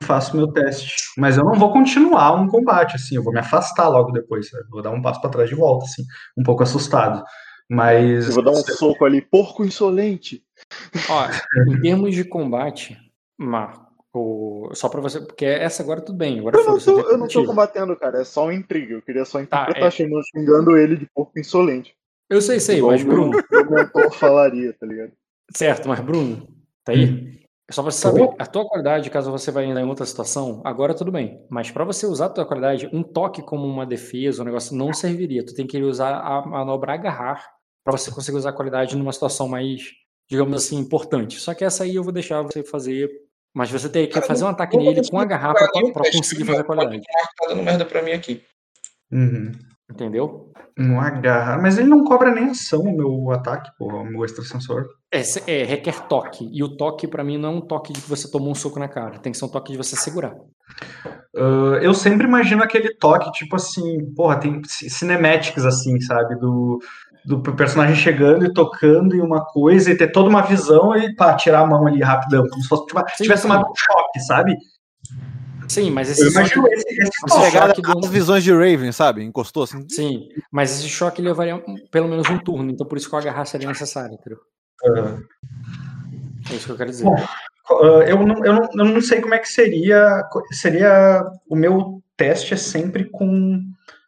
Speaker 7: e faço meu teste. Mas eu não vou continuar um combate, assim, eu vou me afastar logo depois, sabe? Vou dar um passo pra trás de volta, assim, um pouco assustado. Mas.
Speaker 4: Eu vou dar um soco ali, porco insolente.
Speaker 1: Ó, em termos de combate, Marco, só pra você, porque essa agora tudo bem. Agora
Speaker 4: Eu não, tô, eu não tô combatendo, cara. É só uma intriga. Eu queria só interpretar
Speaker 1: é.
Speaker 4: xingando- xingando ele de porco insolente.
Speaker 1: Eu sei, sei,
Speaker 4: Igual
Speaker 1: mas
Speaker 4: meu-
Speaker 1: Bruno,
Speaker 4: meu mentor falaria, tá ligado?
Speaker 1: certo, mas Bruno, tá aí? É só pra você saber, a tua qualidade, caso você vá ainda em outra situação, agora tudo bem. Mas pra você usar a tua qualidade, um toque como uma defesa, um negócio, não serviria. Tu tem que usar a manobra agarrar pra você conseguir usar a qualidade numa situação mais, digamos assim, importante. Só que essa aí eu vou deixar você fazer. Mas você tem que fazer um ataque nele com
Speaker 6: um
Speaker 1: pra
Speaker 6: teste,
Speaker 1: conseguir fazer a
Speaker 6: Marco?
Speaker 1: qualidade.
Speaker 6: Tá dando merda pra mim aqui.
Speaker 7: Uhum.
Speaker 1: Entendeu?
Speaker 7: No agarrar. Mas ele não cobra nem ação o meu ataque, porra, o meu extrasensor.
Speaker 1: É, é, requer toque. E o toque, pra mim, não é um toque de que você tomou um soco na cara. Tem que ser um toque de você segurar.
Speaker 7: Ah, eu sempre imagino aquele toque, tipo assim, porra, tem ci- cinematics assim, sabe? Do, do personagem chegando e tocando em uma coisa e ter toda uma visão e pá, tirar a mão ali rapidão, como se fosse, tipo,
Speaker 1: Sim,
Speaker 7: tivesse
Speaker 1: sim.
Speaker 7: tomado um choque, sabe?
Speaker 1: Sim, mas esse
Speaker 7: Eu
Speaker 1: choque.
Speaker 7: imagino esse, esse.
Speaker 2: Pegada
Speaker 1: choque do-
Speaker 2: as visões de Raven, sabe? Encostou assim.
Speaker 1: Sim, mas esse choque levaria um- pelo menos um turno, então por isso que o agarrar seria necessário, entendeu?
Speaker 7: Ah,
Speaker 1: É isso que eu quero dizer.
Speaker 7: Bom, ah, eu, não, eu, não, eu não sei como é que seria. Seria. O meu teste é sempre com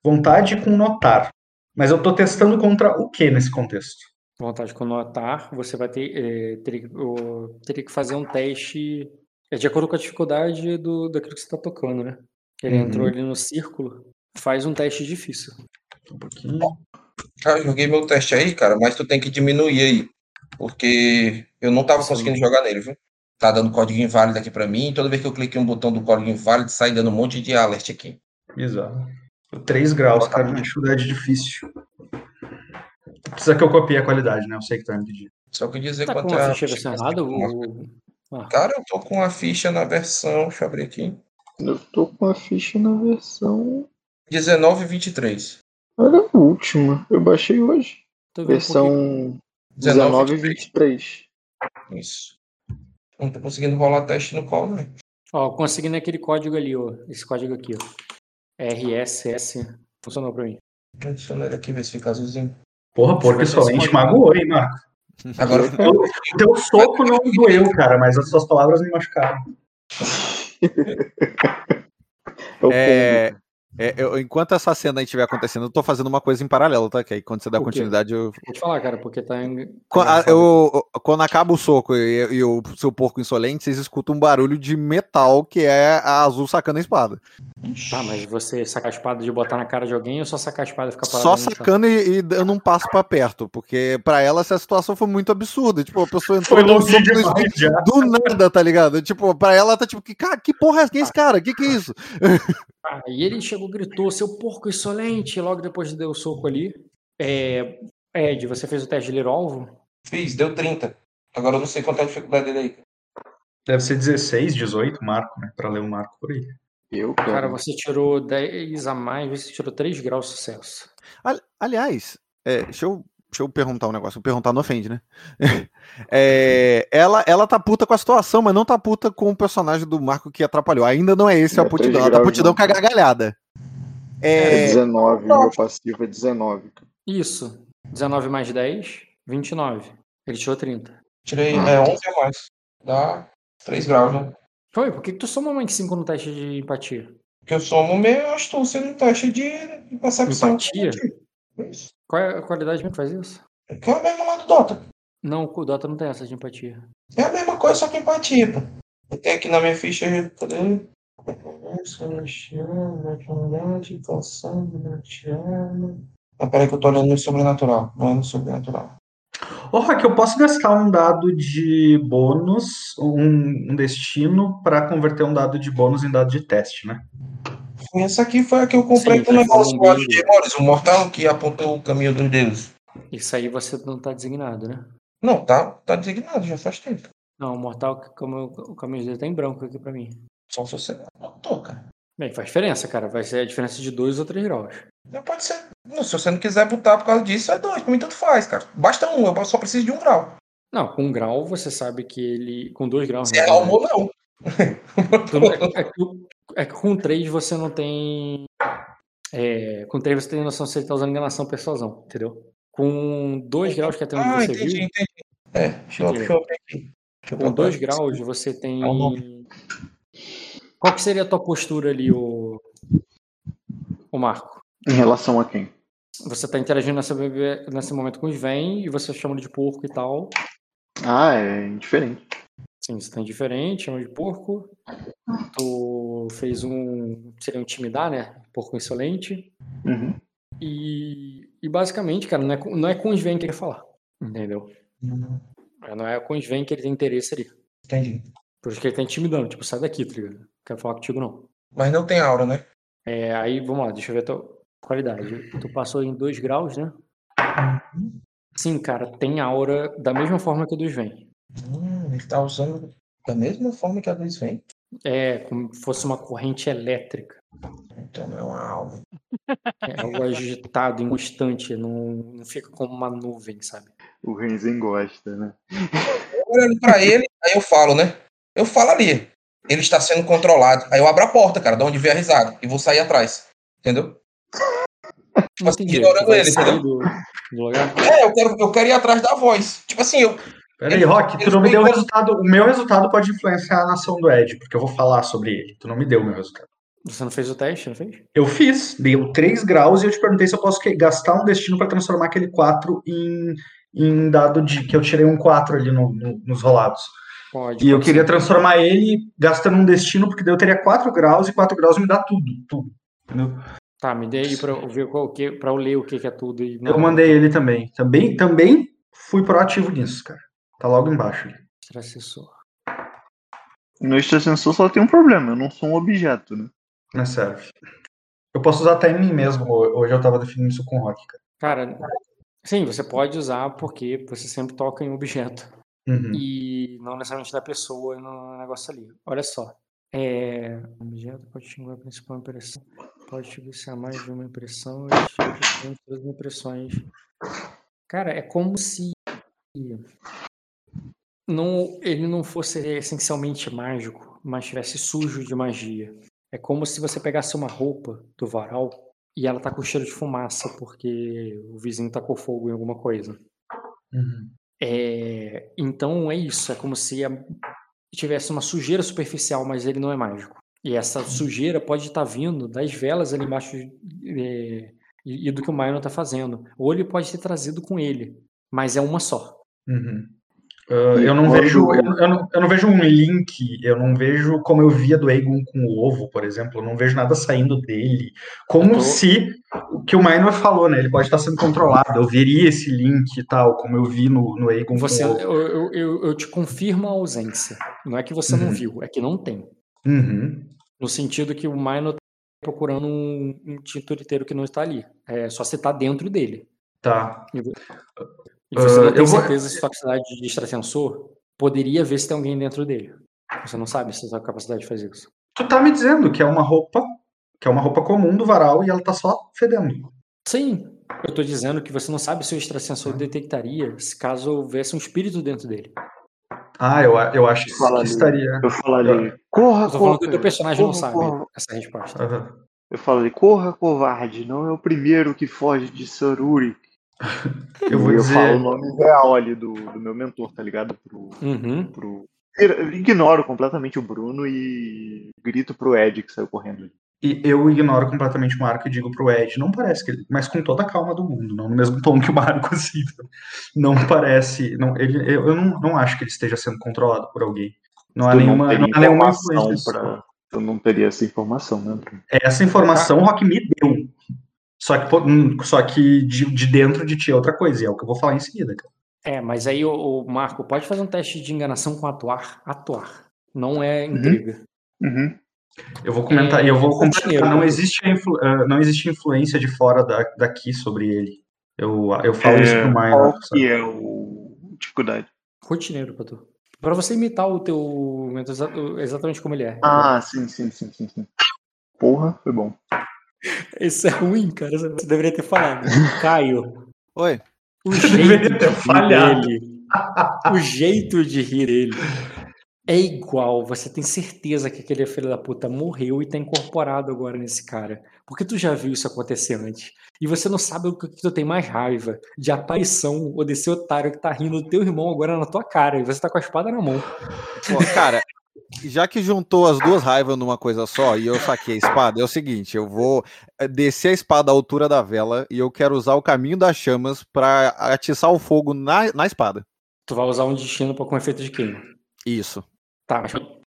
Speaker 7: vontade e com notar. Mas eu tô testando contra o que nesse contexto?
Speaker 1: Vontade com notar, você vai ter. teria, que- o- teria que fazer um teste. É de acordo com a dificuldade do, daquilo que você está tocando, né? Ele
Speaker 7: Uhum.
Speaker 1: entrou ali no círculo, faz um teste difícil.
Speaker 7: Um pouquinho.
Speaker 6: Cara, eu joguei meu teste aí, cara, mas tu tem que diminuir aí. Porque eu não tava
Speaker 1: Sim.
Speaker 6: conseguindo jogar nele, viu? Tá dando código inválido aqui pra mim. e Toda vez que eu cliquei um botão do código inválido, sai dando um monte de alert aqui.
Speaker 7: Bizarro. 3 graus, cara, uma dificuldade difícil. Precisa que eu copie a qualidade, né? Eu sei que tu vai me pedir.
Speaker 6: Só que dizer
Speaker 1: Tá
Speaker 6: quanto é a
Speaker 1: ficha
Speaker 6: ficha
Speaker 1: versionada?
Speaker 6: que
Speaker 1: O... Ah,
Speaker 6: Cara, eu tô com a ficha na versão. Deixa eu abrir aqui.
Speaker 4: Eu tô com a ficha na versão.
Speaker 6: 1923.
Speaker 4: Olha a última. Eu baixei hoje.
Speaker 1: tô um.
Speaker 4: Versão
Speaker 6: 19,
Speaker 4: 1923.
Speaker 6: Isso. Não tô conseguindo rolar teste no call, né?
Speaker 1: Ó, conseguindo aquele código ali, ó. Esse código aqui, ó. RSS. Funcionou pra mim.
Speaker 6: Adiciona ele aqui, ver se fica azulzinho.
Speaker 7: Porra, insolente
Speaker 1: esse
Speaker 7: magoou, hein, Marco?
Speaker 6: Agora
Speaker 7: O teu- o teu soco não doeu, cara, mas as suas palavras me machucaram.
Speaker 4: É o
Speaker 2: É, eu- enquanto essa cena aí estiver acontecendo, eu tô fazendo uma coisa em paralelo, tá? Que aí quando você dá continuidade, eu.
Speaker 1: Vou te falar, cara, porque tá. em-
Speaker 2: Qu- a- eu- quando acaba o soco e, e o seu porco insolente, vocês escutam um barulho de metal que é a azul sacando a espada.
Speaker 1: Tá, mas você sacar a espada de botar na cara de alguém ou só sacar a espada e ficar parado
Speaker 2: Só
Speaker 1: no
Speaker 2: sacando e, e dando um passo pra perto, porque pra ela essa situação foi muito absurda. Tipo, a pessoa entrou
Speaker 7: Foi longe
Speaker 2: soco
Speaker 7: demais já.
Speaker 2: do nada, tá ligado? Tipo, pra ela tá tipo, que, cara, que porra é é esse cara? Que que é isso?
Speaker 1: Ah, e ele chegou, gritou, seu porco insolente, e logo depois deu o soco ali. É, Ed, você fez o teste de ler alvo?
Speaker 6: Fiz, deu 30. Agora eu não sei quanto é a dificuldade dele aí.
Speaker 7: Deve ser 16, 18, Marco, né? Pra ler o Marco por aí.
Speaker 4: Eu,
Speaker 1: Cara,
Speaker 4: cara.
Speaker 1: você tirou 10 a mais, você tirou 3 graus de sucesso.
Speaker 2: Ali- Aliás, é, deixa, eu, deixa eu perguntar um negócio. Perguntar não ofende, né? É, ela, ela tá puta com a situação, mas não tá puta com o personagem do Marco que atrapalhou. Ainda não é esse
Speaker 4: É,
Speaker 2: a putidão. Ela tá putidão
Speaker 4: não.
Speaker 2: com a gargalhada.
Speaker 4: É
Speaker 2: É,
Speaker 4: 19, meu passivo é 19. cara.
Speaker 1: Isso. 19 mais 10, 29. Ele tirou 30.
Speaker 6: Tirei é, 11 a mais. Dá 3 graus, né?
Speaker 1: Foi, por que, que tu somou mais 5 no teste de empatia?
Speaker 6: Porque eu somo meio astúcia no teste de percepção.
Speaker 1: Empatia?
Speaker 6: Isso.
Speaker 1: Qual é a qualidade que faz isso?
Speaker 6: Que é a mesma lá do Dota.
Speaker 1: Não, o Dota não tem essa de empatia.
Speaker 6: É a mesma coisa, só que empatia, pô. Eu tenho aqui na minha ficha. Cadê? Ah, peraí que eu tô olhando no sobrenatural. Não é no sobrenatural.
Speaker 7: Ô, Rock, eu posso gastar um dado de bônus, um, um destino, pra converter um dado de bônus em dado de teste, né?
Speaker 6: Essa aqui foi a que eu comprei
Speaker 1: Sim,
Speaker 6: com o negócio lá de Demores, o mortal que apontou o caminho dos deuses.
Speaker 1: Isso aí você não tá designado, né?
Speaker 6: Não, tá, tá designado, já faz tempo.
Speaker 1: Não, o Mortal, como o caminho dele tá em branco aqui pra mim.
Speaker 6: Só se você notou, cara.
Speaker 1: Bem, faz diferença, cara. Vai ser a diferença de 2 ou 3 graus.
Speaker 6: Não pode ser. Não, se você não quiser botar por causa disso, é dois. Pra mim, tanto faz, cara. Basta um, eu só preciso de um grau.
Speaker 1: Não, com um grau você sabe que ele. Com 2 graus.
Speaker 6: Se
Speaker 1: na
Speaker 6: é almo não.
Speaker 1: Não- É, é que, é com 3 você não tem. é, com 3 você tem noção se ele tá usando enganação ou persuasão, entendeu? Com 2 graus, que é até onde
Speaker 6: Ah,
Speaker 1: você
Speaker 6: entendi,
Speaker 1: viu,
Speaker 6: entendi. É, deixa eu, deixa eu. Deixa eu
Speaker 1: com 2
Speaker 6: procurar.
Speaker 1: graus você tem. Qual que seria a tua postura ali, o, o Marco?
Speaker 4: Em relação a quem?
Speaker 1: Você tá interagindo nessa, bebê- nesse momento com os Vem e você chama ele de porco e tal.
Speaker 4: Ah, é indiferente.
Speaker 1: Sim, você tá indiferente, chama de porco. Tu fez um. Seria um intimidar, né? Porco insolente.
Speaker 4: Uhum.
Speaker 1: E, e basicamente, cara, não é, com- não é com os Vem que ele quer falar. Entendeu? É, Não é com os Vem que ele tem interesse ali.
Speaker 6: Entendi.
Speaker 1: Por isso que ele tá intimidando. Tipo, sai daqui, tá ligado? Não quero falar contigo, não.
Speaker 6: Mas não tem aura, né?
Speaker 1: É, aí, vamos lá, deixa eu ver. Teu... Qualidade. Tu passou em 2 graus, né? Sim, cara, tem aura da mesma forma que a dos vem.
Speaker 6: Hum, ele tá usando da mesma forma que a luz vem.
Speaker 1: É, como se fosse uma corrente elétrica.
Speaker 6: Então não é uma alma.
Speaker 1: É algo agitado, inconstante, não, não fica como uma nuvem, sabe?
Speaker 4: O Renzen gosta, né?
Speaker 6: Olhando pra ele, aí eu falo, né? Eu falo ali. Ele está sendo controlado. Aí eu abro a porta, cara, de onde vem a risada. E vou sair atrás. Entendeu? Tipo assim, ignorando ele,
Speaker 1: sair
Speaker 6: entendeu?
Speaker 1: do, do lugar?
Speaker 6: É, eu quero, eu quero ir atrás da voz. Tipo assim, eu.
Speaker 7: Peraí, Rock, tu não me deu o resultado. O meu resultado pode influenciar a nação do Ed, porque eu vou falar sobre ele. Tu não me deu o meu resultado.
Speaker 1: Você não fez o teste, não fez?
Speaker 7: Eu fiz, deu 3 graus e eu te perguntei se eu posso que- gastar um destino para transformar aquele 4 em, em dado de. que eu tirei um 4 ali no- no- nos rolados.
Speaker 1: Pode.
Speaker 7: E eu queria transformar ele gastando um destino, porque daí eu teria 4 graus e 4 graus me dá tudo. tudo entendeu?
Speaker 1: Tá, me dê aí pra eu ver qual que, pra eu ler o que, que é tudo. E,
Speaker 7: Eu mandei ele também. Também, também fui proativo nisso, cara. Tá logo embaixo. ali.
Speaker 1: Extracessor.
Speaker 4: No extrasensor só tem um problema, eu não sou um objeto, né?
Speaker 7: Não serve. Eu posso usar até em mim mesmo. Hoje eu tava definindo isso com o Rock, cara.
Speaker 1: Cara, sim, você pode usar porque você sempre toca em objeto.
Speaker 7: Uhum.
Speaker 1: E não necessariamente da pessoa no negócio ali. Olha só. É, objeto pode xingar a principal impressão. Pode utilizar mais de uma impressão e distinguir diferente das impressões. Cara, é como se não, ele não fosse essencialmente mágico, mas estivesse sujo de magia. É como se você pegasse uma roupa do varal e ela tá com cheiro de fumaça porque o vizinho tacou fogo em alguma coisa.
Speaker 7: Uhum.
Speaker 1: É, então é isso, é como se a- tivesse uma sujeira superficial, mas ele não é mágico. E essa sujeira pode estar vindo das velas ali embaixo é, e, e do que o Maio está fazendo. Ou ele pode ter trazido com ele, mas é uma só.
Speaker 7: Uhum.
Speaker 4: E
Speaker 7: eu não
Speaker 4: quando-
Speaker 7: vejo, eu, eu não, eu não vejo um link, eu não vejo como eu via do Aegon com o ovo, por exemplo, eu não vejo nada saindo dele. Como
Speaker 1: tô-
Speaker 7: se o que o Minor falou, né? Ele pode estar sendo controlado. Eu veria esse link e tal, como eu vi no, no Aegon
Speaker 1: Você,
Speaker 7: com o ovo.
Speaker 1: eu, eu, eu, te confirmo a ausência. Não é que você não
Speaker 7: Uhum.
Speaker 1: viu, é que não tem.
Speaker 7: Uhum.
Speaker 1: No sentido que o Minor tá procurando um, um tinturiteiro que não está ali. É só você tá dentro dele.
Speaker 7: Tá.
Speaker 1: E vo- você
Speaker 7: Ah,
Speaker 1: não tem
Speaker 7: eu vou-
Speaker 1: certeza se sua capacidade de extrasensor poderia ver se tem alguém dentro dele. Você não sabe se sua capacidade de fazer isso.
Speaker 7: Tu tá me dizendo que é uma roupa, que é uma roupa comum do varal e ela tá só fedendo.
Speaker 1: Sim, eu tô dizendo que você não sabe se o extrasensor detectaria se caso houvesse um espírito dentro dele.
Speaker 7: Ah, eu, eu acho que,
Speaker 4: Fala
Speaker 7: que estaria.
Speaker 4: Eu falo ali, corra,
Speaker 1: Eu tô falando que o
Speaker 4: corra.
Speaker 1: teu personagem não
Speaker 4: corra,
Speaker 1: sabe
Speaker 4: corra.
Speaker 1: essa resposta.
Speaker 7: Aham.
Speaker 4: Eu falo ali, corra, covarde, não é o primeiro que foge de Soruri.
Speaker 7: Eu vou
Speaker 4: E eu
Speaker 7: dizer.
Speaker 4: falo o nome real ali do, do meu mentor, tá ligado? Pro,
Speaker 1: Uhum.
Speaker 4: pro... Eu Ignoro completamente o Bruno e grito pro Ed que saiu correndo. ali.
Speaker 7: E eu ignoro completamente o Marco e digo pro Ed, não parece que ele, mas com toda a calma do mundo, não no mesmo tom que o Marco, assim, não parece, não, ele, eu, eu não, não acho que ele esteja sendo controlado por alguém. Não há
Speaker 4: Tu
Speaker 7: nenhuma,
Speaker 4: teria
Speaker 7: não há nenhuma influência.
Speaker 4: pra... Eu não teria essa informação, né, Bruno?
Speaker 7: Essa informação o Rock me deu. Só que, hum, só que de, de dentro de ti é outra coisa, e é o que eu vou falar em seguida, cara.
Speaker 1: É, mas aí o, o Marco pode fazer um teste de enganação com atuar. Atuar. Não é intriga.
Speaker 4: Uhum.
Speaker 7: Eu vou comentar,
Speaker 1: É,
Speaker 7: e eu vou
Speaker 1: rotineiro,
Speaker 7: completar, não
Speaker 1: né?
Speaker 7: existe, influ- ah, não existe influência de fora da, daqui sobre ele. Eu, eu falo isso pro Minor.
Speaker 4: Qual
Speaker 7: sabe?
Speaker 4: que é o dificuldade?
Speaker 1: Rotineiro, Patu. Pra você imitar o teu exatamente como ele é.
Speaker 4: Ah, sim, sim, sim, sim, sim. Porra, foi bom.
Speaker 1: Isso é ruim, cara. Você deveria ter falado. Caio,
Speaker 2: Oi.
Speaker 1: o jeito de rir dele. O jeito de rir dele é igual. Você tem certeza que aquele filho da puta morreu e tá incorporado agora nesse cara. Porque tu já viu isso acontecer antes. E você não sabe o que que tu tem mais raiva. De aparição ou desse otário que tá rindo do teu irmão agora na tua cara. E você tá com a espada na mão.
Speaker 2: Pô, cara, já que juntou as duas raivas numa coisa só e eu saquei a espada, é o seguinte: eu vou eh, descer a espada à altura da vela e eu quero usar o caminho das chamas pra atiçar o fogo na, na espada.
Speaker 1: Tu vai usar um destino pra com efeito de queima.
Speaker 2: Isso.
Speaker 1: Tá, mas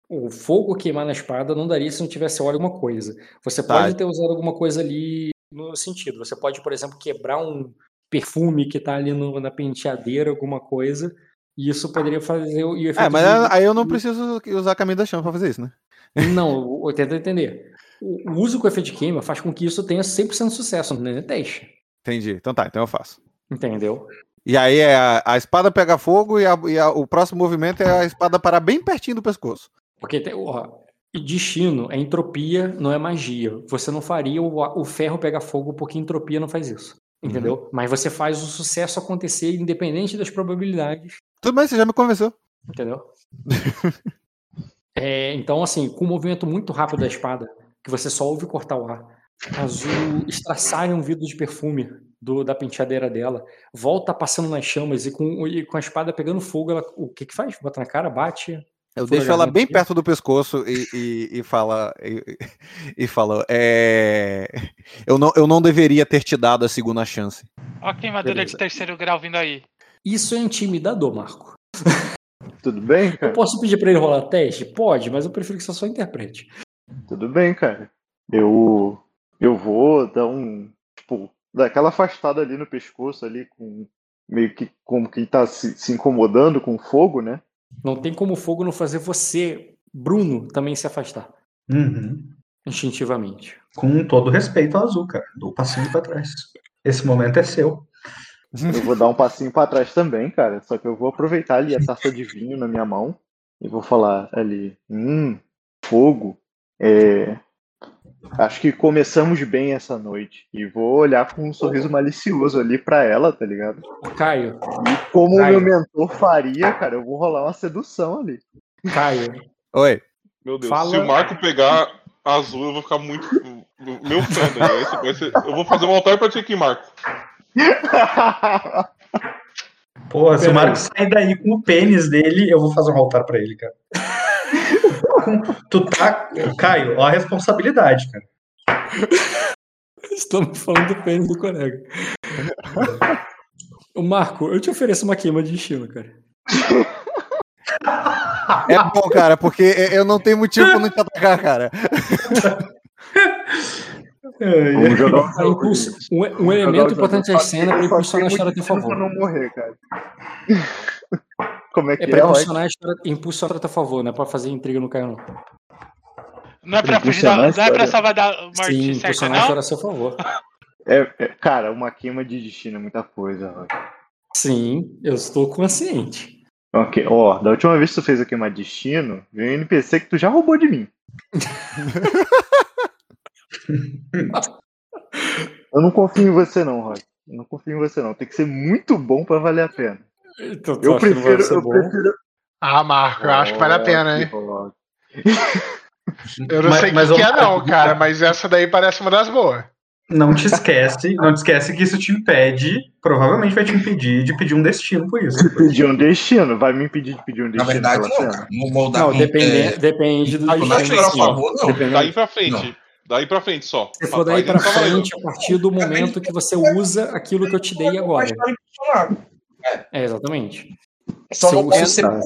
Speaker 1: o fogo queimar na espada não daria se não tivesse óleo alguma coisa. Você
Speaker 2: Tá.
Speaker 1: pode ter usado alguma coisa ali no sentido. Você pode, por exemplo, quebrar um perfume que tá ali no- na penteadeira, alguma coisa, E isso poderia fazer o o
Speaker 2: É,
Speaker 1: efeito
Speaker 2: mas
Speaker 1: de-
Speaker 2: aí eu não preciso usar caminho da chama pra fazer isso, né?
Speaker 1: Não, eu tento entender. O o uso com efeito de queima faz com que isso tenha 100% de sucesso no teste.
Speaker 2: Entendi. Então tá, então eu faço.
Speaker 1: Entendeu?
Speaker 2: E aí é a, a espada pega fogo e, a- e a- o próximo movimento é a espada parar bem pertinho do pescoço.
Speaker 1: Porque tem, ó, destino é entropia, não é magia. Você não faria o, o ferro pegar fogo porque entropia não faz isso. Entendeu? Mas você faz o sucesso acontecer independente das probabilidades.
Speaker 2: Tudo bem, você já me convenceu.
Speaker 1: Entendeu? É, então, assim, com um movimento muito rápido da espada, que você só ouve cortar o ar, Azul estraçalha um vidro de perfume do- da penteadeira dela, volta passando nas chamas e com, e com a espada pegando fogo, ela, o que que faz? Bota na cara, bate.
Speaker 2: Eu deixo ela bem perto do pescoço e, e, e fala. E, e fala. É, eu, não, eu não deveria ter te dado a segunda chance.
Speaker 8: Ó a queimadura
Speaker 1: Beleza.
Speaker 8: de terceiro grau vindo aí.
Speaker 1: Isso é intimidador, Marco.
Speaker 4: Tudo bem,
Speaker 1: Eu
Speaker 4: cara?
Speaker 1: posso pedir pra ele rolar teste? Pode, mas eu prefiro que você só interprete.
Speaker 4: Tudo bem, cara. Eu eu vou dar um, tipo, dar aquela afastada ali no pescoço ali com meio que como quem tá se, se incomodando com o fogo, né?
Speaker 1: Não tem como o fogo não fazer você, Bruno, também se afastar.
Speaker 7: Uhum.
Speaker 1: Instintivamente.
Speaker 7: Com todo respeito ao azul, cara. Dou um passinho pra trás. Esse momento é seu.
Speaker 4: Eu vou dar um passinho pra trás também, cara. Só que eu vou aproveitar ali a taça de vinho na minha mão e vou falar ali, hum, fogo. É, acho que começamos bem essa noite e vou olhar com um sorriso malicioso ali pra ela, tá ligado?
Speaker 1: Caio,
Speaker 4: E como o
Speaker 1: Caio.
Speaker 4: meu mentor faria, cara, eu vou rolar uma sedução ali.
Speaker 1: Caio,
Speaker 2: Oi.
Speaker 9: Meu Deus,
Speaker 1: Fala-
Speaker 9: se o Marco pegar azul, eu vou ficar muito. Meu fã, né? Eu vou fazer um altar pra ti aqui, Marco.
Speaker 7: Pô, se o Marcos sair daí com o pênis dele, eu vou fazer um altar pra ele, cara. tu tá. Caio, ó a responsabilidade, cara.
Speaker 1: estamos falando do pênis do colega. Ô, Marco, eu te ofereço uma queima de destino, cara.
Speaker 2: É bom, cara, porque eu não tenho motivo pra não te atacar, cara.
Speaker 4: Vamos jogar um
Speaker 1: Pra
Speaker 4: jogo.
Speaker 1: impulso- um, um
Speaker 4: Vamos jogar
Speaker 1: elemento importante da cena é pra
Speaker 4: Só
Speaker 1: impulsionar a história a teu
Speaker 4: pra
Speaker 1: favor.
Speaker 4: não morrer, cara. Como é que
Speaker 1: É
Speaker 4: é,
Speaker 1: pra
Speaker 4: Roy?
Speaker 1: impulsionar a história, impulsionar a teu favor, não é pra fazer intriga no Caio, não.
Speaker 8: Não é pra
Speaker 4: Impulsionar
Speaker 8: fugir da, não é pra
Speaker 4: história.
Speaker 8: salvar da morte
Speaker 1: Sim,
Speaker 8: certa,
Speaker 1: impulsionar a história a seu favor.
Speaker 4: É, é, cara, uma queima de destino é muita coisa.
Speaker 1: Sim, eu estou consciente.
Speaker 4: Ok, ó, da última vez que tu fez a queima de destino, veio um NPC que tu já roubou de mim. Eu não confio em você não, Roy. Eu não confio em você não. Tem que ser muito bom pra valer a pena.
Speaker 1: Então,
Speaker 4: Eu
Speaker 1: não
Speaker 4: prefiro, eu
Speaker 1: bom?
Speaker 4: prefiro.
Speaker 5: Ah, Marco, eu acho que vale a pena, hein?
Speaker 4: Rock.
Speaker 5: Eu não
Speaker 7: Mas-
Speaker 5: sei o
Speaker 7: mas
Speaker 5: que, que é, não, cara, mas essa daí parece uma das boas.
Speaker 7: Não te esquece, não te esquece que isso te impede, provavelmente vai te impedir de pedir um destino por isso.
Speaker 4: Pedir um destino, vai me impedir de pedir um
Speaker 6: Na
Speaker 4: destino.
Speaker 6: verdade,
Speaker 4: pela
Speaker 6: não, cara. Moldar,
Speaker 1: Não,
Speaker 6: no-
Speaker 1: depende,
Speaker 6: é,
Speaker 1: depende do
Speaker 6: não, não é
Speaker 1: destino.
Speaker 6: tirar a
Speaker 1: sim.
Speaker 6: favor, não.
Speaker 1: Dependendo-
Speaker 9: Daí pra frente. Daí pra frente só.
Speaker 1: Se for daí
Speaker 9: não tá
Speaker 1: frente, a partir do momento que você usa aquilo que eu te dei agora. É, exatamente.
Speaker 6: Só
Speaker 1: Se
Speaker 6: não
Speaker 1: eu-
Speaker 6: ser.
Speaker 4: tá.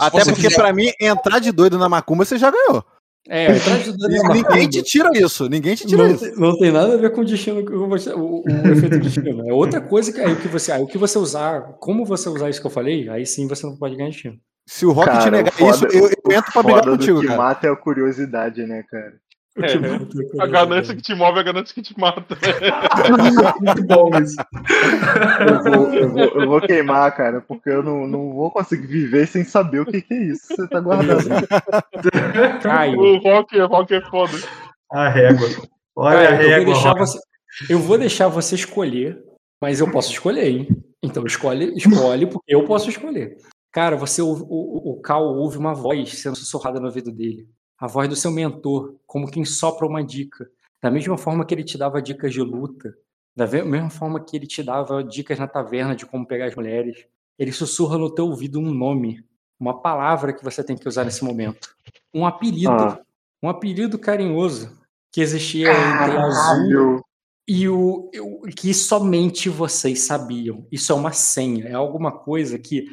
Speaker 2: Até porque, pra mim, entrar de doido na macumba, você já ganhou.
Speaker 1: É,
Speaker 2: ninguém te tira isso. Ninguém te tira
Speaker 1: não,
Speaker 2: isso.
Speaker 1: tem, não tem nada a ver com o destino, com o, o, o efeito destino. É outra coisa que aí o que você, aí o que você usar, como você usar isso que eu falei, aí sim você não pode ganhar destino.
Speaker 2: Se o Rock te
Speaker 4: Cara,
Speaker 2: negar
Speaker 4: o foda-
Speaker 2: isso, eu, eu entro pra brigar contigo,
Speaker 4: que
Speaker 2: cara.
Speaker 4: mata é a curiosidade, né, cara?
Speaker 9: É, A ganância que te move é a ganância que te mata.
Speaker 7: Muito bom isso.
Speaker 4: Eu vou, eu vou- eu vou queimar, cara, porque eu não, não vou conseguir viver sem saber o que, que é isso que você tá guardando.
Speaker 1: Caio,
Speaker 9: O Rock, o Rock é foda.
Speaker 7: A régua. Olha
Speaker 1: Caio,
Speaker 7: a
Speaker 1: eu, vou
Speaker 7: régua.
Speaker 1: deixar você, eu vou deixar você escolher, mas eu posso escolher, hein? Então escolhe, escolhe, porque eu posso escolher. Cara, você o, o, o Cal ouve uma voz sendo sussurrada no ouvido dele. A voz do seu mentor, como quem sopra uma dica. Da mesma forma que ele te dava dicas de luta, da mesma forma que ele te dava dicas na taverna de como pegar as mulheres, ele sussurra no teu ouvido um nome, uma palavra que você tem que usar nesse momento. Um apelido.
Speaker 4: Ah.
Speaker 1: Um apelido carinhoso que existia entre azul
Speaker 4: Caralho.
Speaker 1: e o, o- que somente vocês sabiam. Isso é uma senha, é alguma coisa que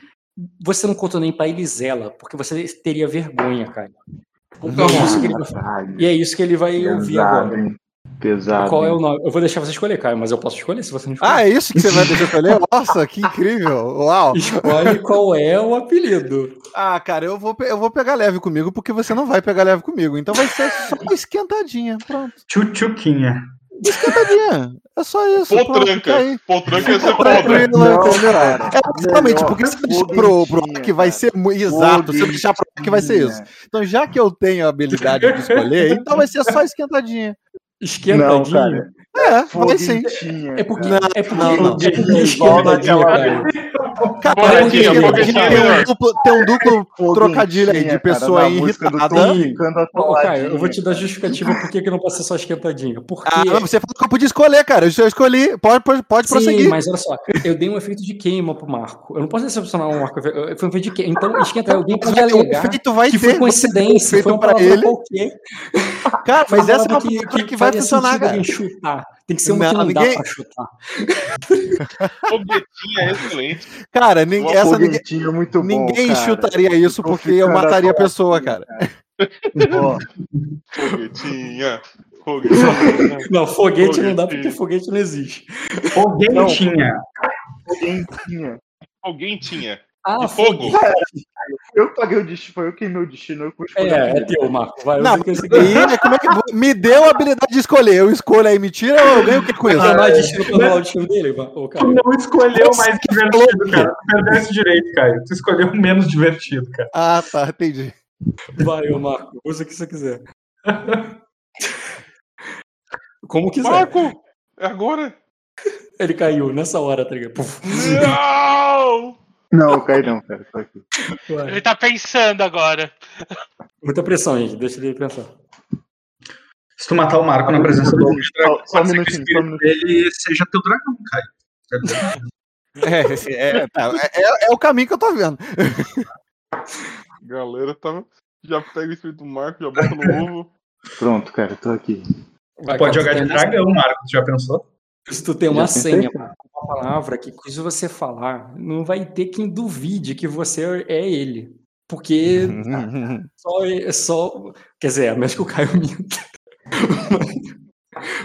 Speaker 1: você não contou nem pra Elisela, porque você teria vergonha, cara.
Speaker 6: Então,
Speaker 1: E é isso que ele,
Speaker 4: Caralho.
Speaker 1: e é isso que ele vai ouvir
Speaker 4: Pesado,
Speaker 1: agora.
Speaker 4: hein? Pesado.
Speaker 1: Qual é o nome? Eu vou deixar você escolher, Caio, mas eu posso escolher se você não escolher.
Speaker 2: Ah, é isso que você vai deixar eu escolher? Nossa, que incrível! Uau!
Speaker 1: Escolhe qual é o apelido.
Speaker 2: Ah, cara, eu vou, eu vou pegar leve comigo porque você não vai pegar leve comigo. Então vai ser só esquentadinha. Pronto.
Speaker 7: Tchutchuquinha.
Speaker 2: Esquentadinha. É só isso. pronto,
Speaker 9: Potranca.
Speaker 2: aí.
Speaker 9: Potranca ia ser foda.
Speaker 2: Tranquilo,
Speaker 4: Não,
Speaker 2: entendeu?
Speaker 4: cara.
Speaker 2: É, exatamente, porque se eu deixar pro, pro que vai ser mu- exato, se eu deixar pro que vai ser isso. Então, já que eu tenho a habilidade de escolher, então vai ser só esquentadinha.
Speaker 4: Não,
Speaker 1: Esquentadinho.
Speaker 4: cara.
Speaker 2: É, vai sim.
Speaker 1: É porque,
Speaker 2: Não,
Speaker 1: é porque,
Speaker 2: não, não.
Speaker 1: é porque cara.
Speaker 2: Cara,
Speaker 9: Foguetinha,
Speaker 2: tem, um duplo, tem um duplo trocadilho aí de
Speaker 4: cara,
Speaker 2: pessoa
Speaker 4: do
Speaker 2: irritada.
Speaker 1: Ô, Caio, eu vou te dar
Speaker 4: cara.
Speaker 1: justificativa por que que não pode ser só esquentadinho. Porque.
Speaker 2: Ah, não, você falou que eu podia escolher, cara. Eu escolhi. Pode, pode, pode
Speaker 1: Sim,
Speaker 2: prosseguir.
Speaker 1: mas olha só, eu dei um efeito de queima pro Marco. Eu não posso decepcionar o Marco. Foi um efeito de queima. Então, esquenta, alguém pode alegar
Speaker 2: efeito vai
Speaker 1: que
Speaker 2: ter.
Speaker 1: foi coincidência, foi uma
Speaker 2: pra ele.
Speaker 1: qualquer.
Speaker 2: Cara, mas essa é uma
Speaker 1: palavra
Speaker 2: que, vai funcionar, cara.
Speaker 1: alguém chutar. Tem que ser uma
Speaker 2: Não,
Speaker 1: que não
Speaker 2: ninguém-
Speaker 1: dá pra chutar.
Speaker 9: Foguetinha é excelente.
Speaker 2: Cara, nin-
Speaker 4: Uma
Speaker 2: essa ninguém,
Speaker 4: foguetinha é muito bom,
Speaker 2: ninguém
Speaker 4: cara.
Speaker 2: chutaria isso porque eu mataria a pessoa,
Speaker 4: atoladinha,
Speaker 2: cara.
Speaker 4: Ó,
Speaker 9: Foguetinha. Foguetinha.
Speaker 1: Não, foguete não dá porque foguete não existe.
Speaker 7: Foguetinha.
Speaker 4: foguetinha.
Speaker 9: Alguém tinha.
Speaker 1: Ah,
Speaker 9: De fogo.
Speaker 4: Eu paguei o destino, foi eu que meu destino. Eu
Speaker 1: É, é teu, Marco. Vai,
Speaker 2: Não, e né, como é que me deu a habilidade de escolher. Eu escolho aí, me tira ou eu ganho o que com isso?
Speaker 1: Vai mais destino pra o destino dele,
Speaker 7: Tu não escolheu o mais divertido, cara. Tu perdeu esse direito, Caio. Tu escolheu o menos divertido, cara.
Speaker 2: Ah, tá, entendi.
Speaker 1: Vai, ô Marco. Usa o que você quiser. Como quiser.
Speaker 9: Marco! É agora?
Speaker 1: Ele caiu nessa hora, tá ligado? Puf.
Speaker 9: Não!
Speaker 4: Não, eu caí não, cara. Tô aqui.
Speaker 8: Ele tá pensando agora.
Speaker 1: Muita pressão, gente. Deixa ele pensar.
Speaker 7: Se tu matar o Marco na presença do homem
Speaker 4: Só- só um minutinho, só um
Speaker 7: espírito
Speaker 4: minutinho.
Speaker 7: dele seja teu dragão, Caio.
Speaker 2: É, é, tá, é- é- é o caminho que eu tô vendo.
Speaker 9: Galera, tá... já pega o espírito do Marco, já bota no ovo.
Speaker 4: Pronto, cara, tô aqui.
Speaker 1: Vai,
Speaker 7: Pode jogar de dragão, Marco. Tu já pensou?
Speaker 1: Se tu tem uma senha, palavra que se você falar, não vai ter quem duvide que você é ele. Porque só, é só. Quer dizer, a menos que o Caio minta.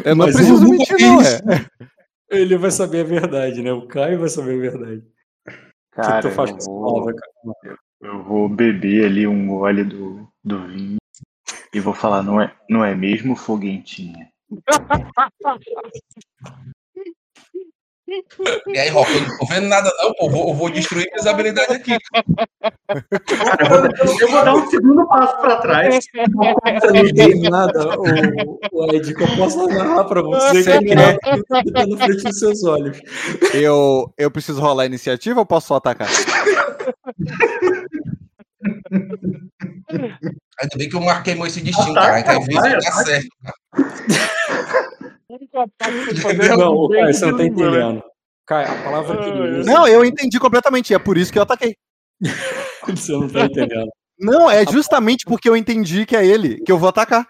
Speaker 2: Eu não
Speaker 1: Mas
Speaker 2: preciso mentir, não, é.
Speaker 1: Ele vai saber a verdade, né? O Caio vai saber a verdade. O que
Speaker 4: Cara,
Speaker 1: tu faz
Speaker 4: eu vou,
Speaker 1: palavra, cara?
Speaker 4: eu vou beber ali um gole do, do vinho e vou falar, não é, não é mesmo foguentinha?
Speaker 6: E aí, Rock, eu não tô vendo nada, não, pô. Eu vou, eu vou destruir minhas habilidades aqui.
Speaker 7: Cara, eu, vou dar, um segundo passo pra trás.
Speaker 1: Eu não dei nada, o, o Ed, que eu posso narrar pra você
Speaker 2: Você
Speaker 1: que
Speaker 2: quer?
Speaker 1: é tá na frente dos seus olhos.
Speaker 2: Eu, eu preciso rolar a iniciativa ou posso só atacar?
Speaker 6: Ainda bem que eu marquei esse destino, cara. Que às vezes
Speaker 7: vai,
Speaker 6: dá
Speaker 7: ataca.
Speaker 6: certo.
Speaker 9: O único ataque que fazer é
Speaker 1: Não, Caio, você não tá
Speaker 9: meu.
Speaker 1: entendendo. Caio, a palavra que ele usa,
Speaker 2: Não, eu entendi completamente. É por isso que eu ataquei.
Speaker 1: você não tá entendendo.
Speaker 2: Não, é justamente porque eu entendi que é ele que eu vou atacar.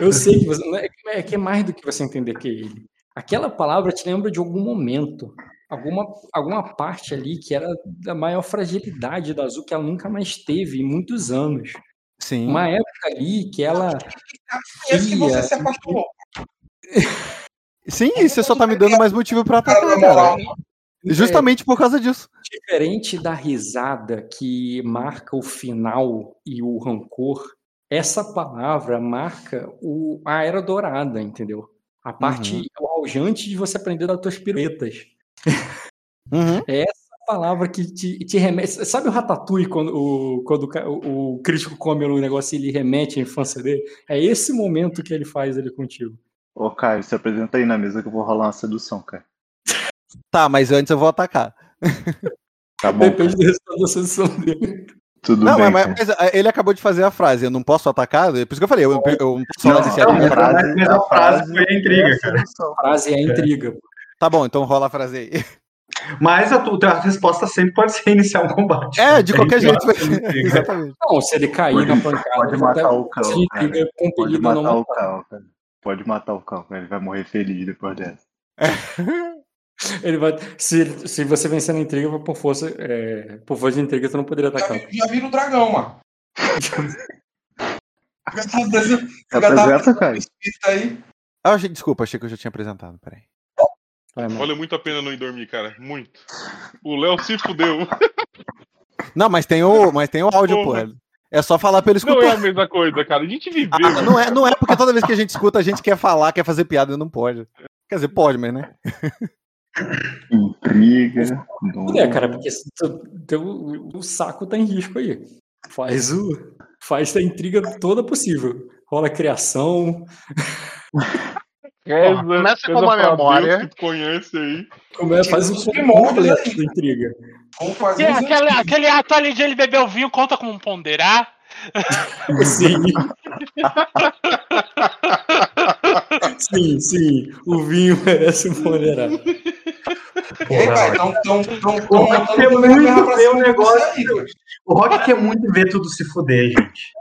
Speaker 1: Eu sei que você. É é que é mais do que você entender que é ele. Aquela palavra te lembra de algum momento. Alguma, alguma parte ali que era da maior fragilidade da Azul que ela nunca mais teve em muitos anos.
Speaker 2: Sim.
Speaker 1: Uma época ali que ela.
Speaker 6: Conheço que você se apaixonou.
Speaker 2: Sim, e você só tá me dando mais motivo pra atacar, cara. Justamente por causa disso.
Speaker 1: Diferente da risada que marca o final e o rancor, essa palavra marca o, a era dourada, entendeu? A parte
Speaker 2: Uhum.
Speaker 1: o auge antes de você aprender das tuas piruetas.
Speaker 2: Uhum.
Speaker 1: É essa palavra que te, te remete. Sabe o Ratatouille quando, o, quando o o, o crítico come o negócio e ele remete à infância dele? É esse momento que ele faz ele contigo.
Speaker 4: Ô, Caio, se apresenta aí na mesa que eu vou rolar uma sedução, cara.
Speaker 2: Tá, mas antes eu vou atacar.
Speaker 4: Tá bom,
Speaker 1: Depende
Speaker 4: cara.
Speaker 1: do resultado da sessão dele.
Speaker 4: Tudo
Speaker 2: não,
Speaker 4: bem,
Speaker 2: mas, mas, mas, ele acabou de fazer a frase. Eu não posso atacar? É por isso que eu falei. Eu, eu, eu não posso
Speaker 4: Não,
Speaker 2: iniciativa.
Speaker 4: a
Speaker 7: mas-
Speaker 4: frase,
Speaker 7: mas a frase foi a intriga,
Speaker 4: é a
Speaker 7: cara.
Speaker 4: sedução.
Speaker 1: A frase é a intriga.
Speaker 2: Tá bom, então rola a frase aí.
Speaker 7: Mas a tua a resposta sempre pode ser iniciar um combate.
Speaker 2: É, de qualquer jeito. ser. Exatamente.
Speaker 1: Não, se ele cair
Speaker 4: Pode-
Speaker 1: na pancada,
Speaker 4: pode matar o cão, cara. Pode
Speaker 1: a não
Speaker 4: matar o. Cal, cara. Pode matar o Cal, cara. Ele vai morrer feliz depois dessa.
Speaker 1: Ele vai, se, se você vencer na intriga, por força, é, por força de intriga, você não poderia
Speaker 6: Já,
Speaker 1: atacar.
Speaker 6: vi- já vira o dragão, mano. Já já
Speaker 4: apresenta, cara.
Speaker 6: aí.
Speaker 2: Ah, achei, desculpa, achei que eu já tinha apresentado. Peraí.
Speaker 9: Vale muito a pena não ir dormir, cara. Muito. O Léo se fudeu.
Speaker 2: Não, mas tem o, mas tem o áudio,
Speaker 9: Porra.
Speaker 2: pô. É só falar pra ele
Speaker 9: Não
Speaker 2: escutar.
Speaker 9: é a mesma coisa, cara. A gente viveu.
Speaker 2: Ah, não, é, não é porque toda vez que a gente escuta, a gente quer falar, quer fazer piada e não pode. Quer dizer, pode, mas né?
Speaker 4: Intriga.
Speaker 1: É, cara, porque se tu- teu, o saco tá em risco aí. Faz o. Faz a intriga toda possível. Rola criação.
Speaker 9: Reza,
Speaker 5: começa com uma memória.
Speaker 9: que tu conhece aí.
Speaker 1: Começa, faz
Speaker 6: primórdios
Speaker 1: completo
Speaker 6: aí.
Speaker 1: da intriga.
Speaker 6: Fazer
Speaker 8: aquele, aquele ato ali de ele beber o vinho conta como um ponderar?
Speaker 1: Sim. sim, sim. O vinho merece um ponderar.
Speaker 6: E aí, pai, então, então, então,
Speaker 7: O Rock quer muito ver o negócio. O Rock quer muito ver tudo se fuder, gente.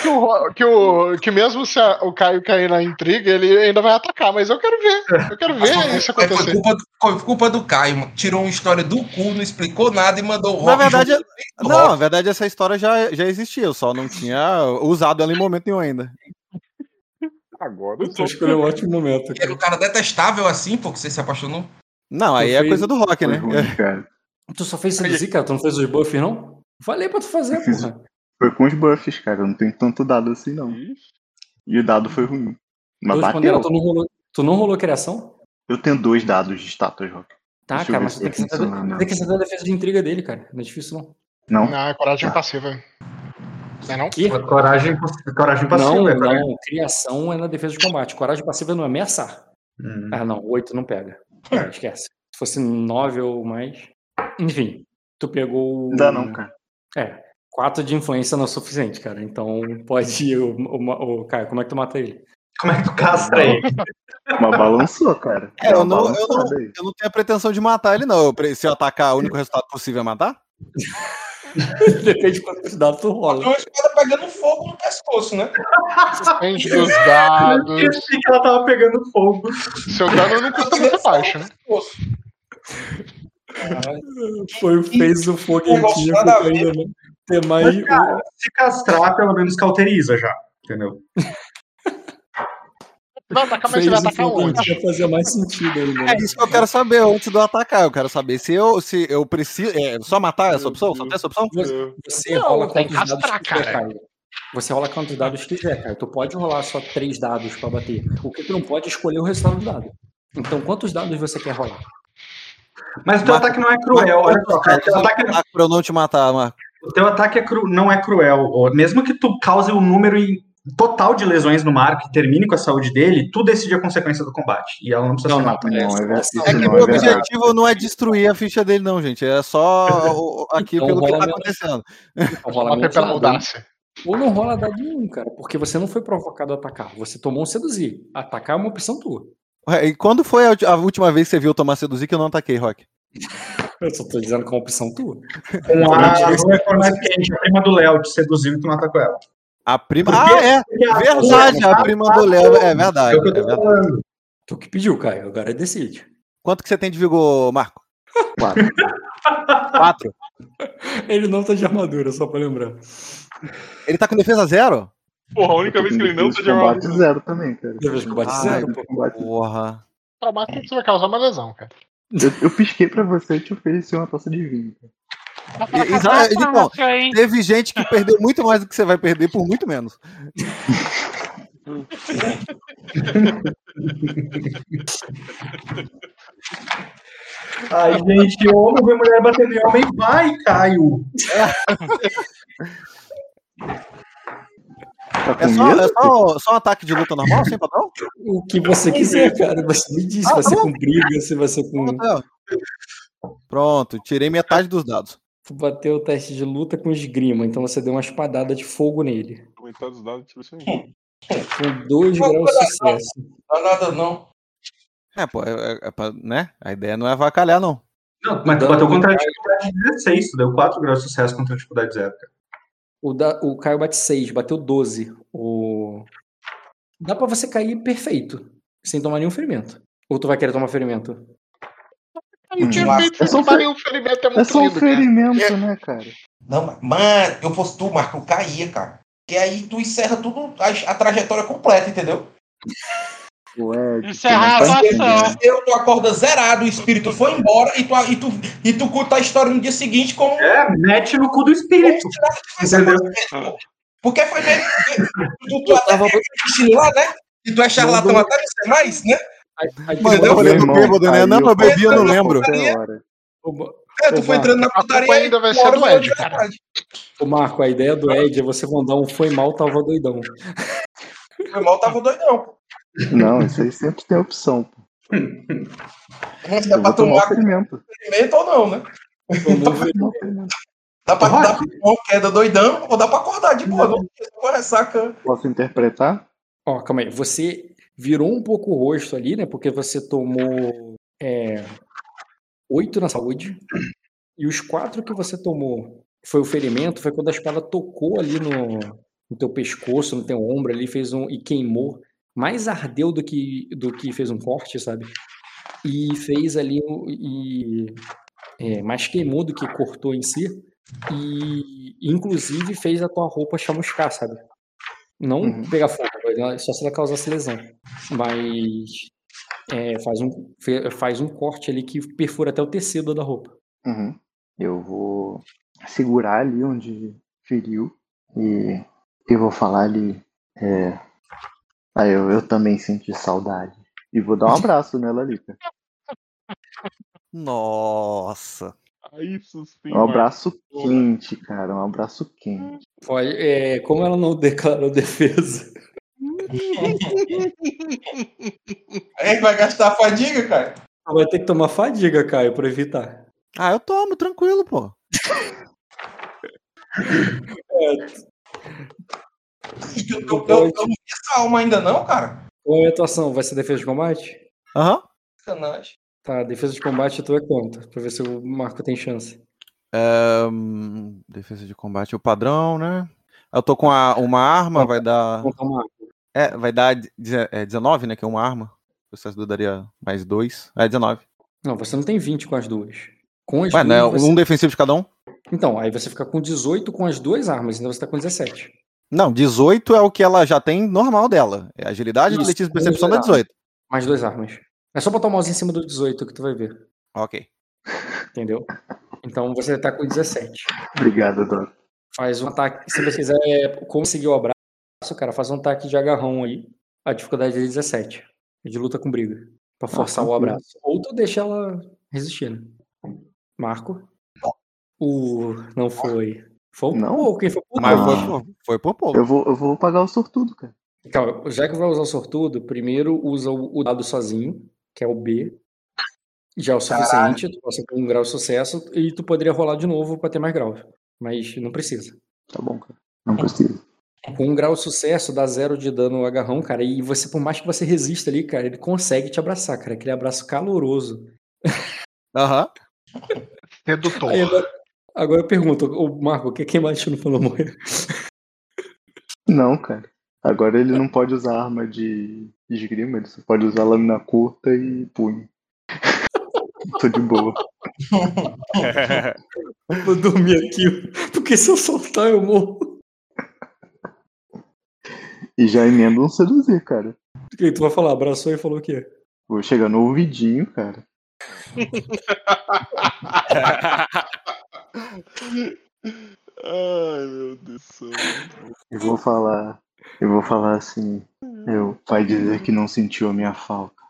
Speaker 5: Que, o, que, o, que mesmo se a- o Caio cair na intriga, ele ainda vai atacar, mas eu quero ver. Eu quero ver isso
Speaker 6: Foi
Speaker 5: acontecer.
Speaker 6: culpa, do- foi culpa do Caio. Tirou uma história do cu, não explicou nada e mandou o
Speaker 2: Na
Speaker 6: Rock
Speaker 2: verdade,
Speaker 6: junto
Speaker 2: não,
Speaker 6: Rock.
Speaker 2: na verdade essa história já, já existia, eu só não tinha usado ela em momento nenhum ainda.
Speaker 9: Agora eu sou.
Speaker 1: escolheu um ótimo momento.
Speaker 6: Era o cara detestável assim, pô, que você se apaixonou.
Speaker 2: Não, aí
Speaker 1: Tu
Speaker 2: é
Speaker 1: fez-
Speaker 2: coisa do rock, né?
Speaker 4: ruim, cara.
Speaker 1: Tu só fez seduzir, cara? Tu não fez os buffs, não? Falei pra tu fazer,
Speaker 4: Eu fiz-
Speaker 1: porra.
Speaker 4: Foi com os buffs, cara. Eu não tenho tanto dado assim, não. E o dado foi ruim. Mas
Speaker 1: Dois
Speaker 4: bateu.
Speaker 1: tu não rolou, tu não rolou criação?
Speaker 4: Eu tenho dois dados de status, Rock.
Speaker 1: Tá,
Speaker 4: Deixa
Speaker 1: cara, mas tem que, sentar, tem que sentar a defesa de intriga dele, cara. Não é difícil, não.
Speaker 4: Não?
Speaker 5: Não, é coragem
Speaker 4: Tá.
Speaker 5: passiva. Não é não?
Speaker 1: Que?
Speaker 7: Coragem, coragem passiva.
Speaker 1: Não,
Speaker 7: é
Speaker 1: não. Criação é na defesa de combate. Coragem passiva é no ameaçar.
Speaker 7: Hum.
Speaker 1: Ah, não. Oito não pega. Ah, esquece. Se fosse nove ou mais. Enfim, tu pegou.
Speaker 4: Não dá não, cara.
Speaker 1: É. Quatro de influência não é o suficiente, cara. Então pode ir. O, o, o- Caio, como é que tu mata ele?
Speaker 7: Como é que tu castra ele?
Speaker 4: Mas balançou, cara.
Speaker 2: É, eu
Speaker 4: uma
Speaker 2: não, eu, não, eu não tenho a pretensão de matar ele, não. Eu se eu atacar, o único resultado possível é matar?
Speaker 1: Depende de quantos dados tu rola.
Speaker 6: Uma espada pegando fogo no pescoço, né?
Speaker 5: Suspende dos
Speaker 7: Eu
Speaker 5: dados.
Speaker 7: esqueci que ela tava pegando fogo.
Speaker 5: Seu dano não custa muito baixo, né?
Speaker 1: Foi, fez o foguetinho
Speaker 6: Nada
Speaker 1: não ter.
Speaker 7: Mas, cara, se castrar, pelo menos cauteriza já. Entendeu?
Speaker 5: Vai atacar, mas
Speaker 1: fez
Speaker 5: você vai
Speaker 1: o
Speaker 5: atacar onde?
Speaker 1: foguetinho fazer mais sentido aí, né?
Speaker 2: É isso que eu quero saber antes do atacar. Eu quero saber se eu, se eu preciso. É, só matar essa opção? Só tem essa opção?
Speaker 1: Você
Speaker 5: Não,
Speaker 1: rola quantos dados
Speaker 5: castrar,
Speaker 1: quiser,
Speaker 5: cara.
Speaker 1: Caio. Você rola quantos dados quiser, cara. Tu pode rolar só três dados pra bater. O que tu não pode é escolher o resultado do dado. Então, quantos dados você quer rolar?
Speaker 7: Mas o teu ataque não é cruel. Olha só, cara. O teu ataque,
Speaker 2: Pra eu não te matar, Marco.
Speaker 7: O teu ataque é cru- não é cruel. Mesmo que tu cause um número total de lesões no Marco e termine com a saúde dele, tu decide a consequência do combate. E ela não precisa
Speaker 1: Não,
Speaker 7: ser
Speaker 1: não.
Speaker 4: Não, é, ver-
Speaker 1: Isso
Speaker 4: isso
Speaker 2: É que
Speaker 4: não
Speaker 2: o
Speaker 4: é
Speaker 2: objetivo não é destruir a ficha dele, não, gente. É só o- aqui
Speaker 1: Então
Speaker 2: pelo que tá acontecendo.
Speaker 1: Então, rola
Speaker 5: pela audácia.
Speaker 1: Ou não rola dado nenhum, cara. Porque você não foi provocado a atacar. Você tomou um seduzir. Atacar é uma opção tua.
Speaker 2: Ué, E quando foi a última vez que você viu eu tomar seduzir que eu não ataquei, Rock?
Speaker 1: Eu só tô dizendo que é uma opção tua.
Speaker 7: Com a Lua for mais quente, a prima do Léo te seduziu e tu não atacou ela.
Speaker 2: A prima.
Speaker 7: Porque-
Speaker 2: Ah, é! Verdade, a prima do Léo. É verdade.
Speaker 7: É o que eu
Speaker 2: é
Speaker 7: tô
Speaker 2: verdade.
Speaker 7: falando.
Speaker 1: Tu que pediu, Caio. Agora decide.
Speaker 2: Quanto que você tem de vigor, Marco?
Speaker 4: Quatro.
Speaker 2: Quatro.
Speaker 1: Ele não tá de armadura, só pra lembrar.
Speaker 2: Ele tá com defesa zero?
Speaker 9: Porra, a única vez que ele não tá de
Speaker 4: combate
Speaker 9: armadura.
Speaker 4: zero também, cara.
Speaker 1: Defesa de combate
Speaker 2: Ah,
Speaker 1: zero,
Speaker 4: combate
Speaker 2: Porra.
Speaker 5: Traumático que você vai causar uma lesão, cara.
Speaker 4: Eu, eu pisquei pra você e te ofereci uma taça de vinho. cara.
Speaker 2: E- exa- então, teve gente que perdeu muito mais do que você vai perder por muito menos.
Speaker 7: Ai, gente, homem vê mulher batendo em homem, vai, Caio.
Speaker 4: Tá com
Speaker 2: É só,
Speaker 4: medo?
Speaker 2: é só, só um ataque de luta normal, sem padrão?
Speaker 1: O que você quiser, cara. Você me diz se
Speaker 2: Ah,
Speaker 1: vai ser
Speaker 2: tá
Speaker 1: com briga, se vai ser com.
Speaker 2: Pronto, tirei metade dos dados.
Speaker 1: Tu bateu o teste de luta com esgrima, então você deu uma espadada de fogo nele.
Speaker 9: Aumentar os dados, tira isso aí.
Speaker 1: Com dois graus de sucesso.
Speaker 6: Não dá nada, não.
Speaker 2: É, pô, é, é- é pra- né? A ideia não é avacalhar, não.
Speaker 7: Não, mas tu bateu contra a dificuldade 16, tu deu 4 graus de sucesso contra a dificuldade zero, cara.
Speaker 1: O, da, o Caio bate 6, bateu 12. O... Dá pra você cair perfeito, sem tomar nenhum ferimento. Ou tu vai querer tomar ferimento?
Speaker 5: Eu tinha
Speaker 6: Mas-
Speaker 5: feito
Speaker 4: é só um
Speaker 5: tomar nenhum ferimento, é
Speaker 4: É
Speaker 5: muito
Speaker 4: só um
Speaker 5: lindo, cara.
Speaker 4: ferimento, né, cara?
Speaker 6: Não, mas- mano, eu fosse tu, Marco, eu caía, cara. Que aí tu encerra tudo, a, a trajetória completa, entendeu?
Speaker 4: Ué,
Speaker 8: Encerrar a atuação.
Speaker 6: Eu, tu acorda zerado, o espírito foi embora e tu, e tu, e tu conta a história no dia seguinte como.
Speaker 7: É, mete no cu do espírito. Entendeu?
Speaker 6: Porque foi mesmo. Tu, tu até lá, né? E tu é charlatão até não ser mais, né?
Speaker 2: Mas eu falei do bêbado, né? Não, eu bebi, eu não lembro.
Speaker 6: É, tu foi entrando na putaria.
Speaker 5: ainda vai ser do Ed, cara.
Speaker 1: Ô, Marco, a ideia do Ed é você mandar um foi mal, tava doidão.
Speaker 6: Foi mal, tava doidão.
Speaker 4: Não, isso aí sempre tem opção.
Speaker 6: Mas dá
Speaker 4: Eu
Speaker 6: pra
Speaker 4: tomar
Speaker 6: tomar
Speaker 4: ferimento.
Speaker 6: ferimento ou não, né? Dá pra dar uma queda doidão ou dá pra acordar de boa. Não com ressaca.
Speaker 4: Posso interpretar?
Speaker 1: Ó, calma aí. Você virou um pouco o rosto ali, né? Porque você tomou é, oito na saúde. E os quatro que você tomou foi o ferimento, foi quando a espada tocou ali no, no teu pescoço, no teu ombro ali, fez um. e queimou. Mais ardeu do que, do que fez um corte, sabe? E fez ali. E, é, mais queimou do que cortou em si. E inclusive fez a tua roupa chamuscar, sabe? Não
Speaker 4: Uhum.
Speaker 1: pegar fogo, vai- só se ela causasse lesão. Mas é, faz, um, faz um corte ali que perfura até o tecido da roupa.
Speaker 4: Uhum. Eu vou segurar ali onde feriu e eu vou falar ali. É... Ah, eu, eu também senti saudade. E vou dar um abraço nela ali, cara.
Speaker 2: Nossa.
Speaker 9: Isso sim.
Speaker 4: Um abraço quente, cara. Um abraço quente.
Speaker 1: Pode, é, como ela não declarou defesa,
Speaker 6: Aí vai gastar a fadiga, cara.
Speaker 1: ela vai ter que tomar fadiga, Caio, pra evitar.
Speaker 2: Ah, eu tomo, tranquilo, pô.
Speaker 6: Eu, eu, eu, eu não vi essa alma ainda, não, cara.
Speaker 1: Qual é a atuação? Vai ser defesa de combate?
Speaker 2: Aham.
Speaker 6: Sacanagem.
Speaker 1: Tá, defesa de combate tu é quanto? Pra ver se o Marco tem chance.
Speaker 2: É, defesa de combate, o padrão, né? Eu tô com a- uma arma, vai dar. É, vai dar deze- é, 19, né? Que é uma arma. O processo daria mais dois. É 19.
Speaker 1: Não, você não tem 20 com as duas. Com as
Speaker 2: Ué,
Speaker 1: duas.
Speaker 2: não é
Speaker 1: você-
Speaker 2: um defensivo de cada um?
Speaker 1: Então, aí você fica com 18 com as duas armas, então você tá com 17.
Speaker 2: Não, 18 é o que ela já tem normal dela. É agilidade,
Speaker 1: Isso,
Speaker 2: atletismo e percepção
Speaker 1: duas
Speaker 2: dá 18.
Speaker 1: Mais duas armas. É só botar o mouse em cima do 18 que tu vai ver.
Speaker 2: Ok.
Speaker 1: Entendeu? Então você tá com 17.
Speaker 4: Obrigado, Dora.
Speaker 1: Faz um ataque. Se você quiser conseguir o abraço, cara, faz um ataque de agarrão aí. A dificuldade é 17. É de luta com briga. Pra forçar o abraço. Ou tu deixa ela resistindo. Marco? O. Não foi. Foi o
Speaker 4: Não?
Speaker 1: pouco, quem foi por
Speaker 2: Mas
Speaker 1: pouco.
Speaker 2: foi, foi por pouco.
Speaker 4: Eu vou, eu vou pagar o sortudo, cara.
Speaker 1: Calma, já que vai usar o sortudo, primeiro usa o, o dado sozinho, que é o B. Já é o suficiente, tu passa com um grau de sucesso e tu poderia rolar de novo pra ter mais graus. Mas não precisa.
Speaker 4: Tá bom, cara. Não precisa.
Speaker 1: Com um grau de sucesso, dá zero de dano no agarrão, cara. E você, por mais que você resista ali, cara, ele consegue te abraçar, cara. Aquele abraço caloroso.
Speaker 2: Aham.
Speaker 5: Sedutor.
Speaker 1: Aí agora, agora eu pergunto, o Marco, o que quem mais não falou morrer?
Speaker 4: Não, cara. Agora ele não pode usar arma de de esgrima, ele só pode usar lâmina curta e punho. Tô de boa.
Speaker 1: Vou dormir aqui, porque se eu soltar eu morro.
Speaker 4: E já emenda um seduzir, cara.
Speaker 1: O que tu vai falar? Abraçou e falou o quê?
Speaker 4: Vou chegar no ouvidinho, cara.
Speaker 9: Ai, meu Deus do céu.
Speaker 4: Eu vou falar. Eu vou falar assim. Eu vai dizer que não sentiu a minha falta.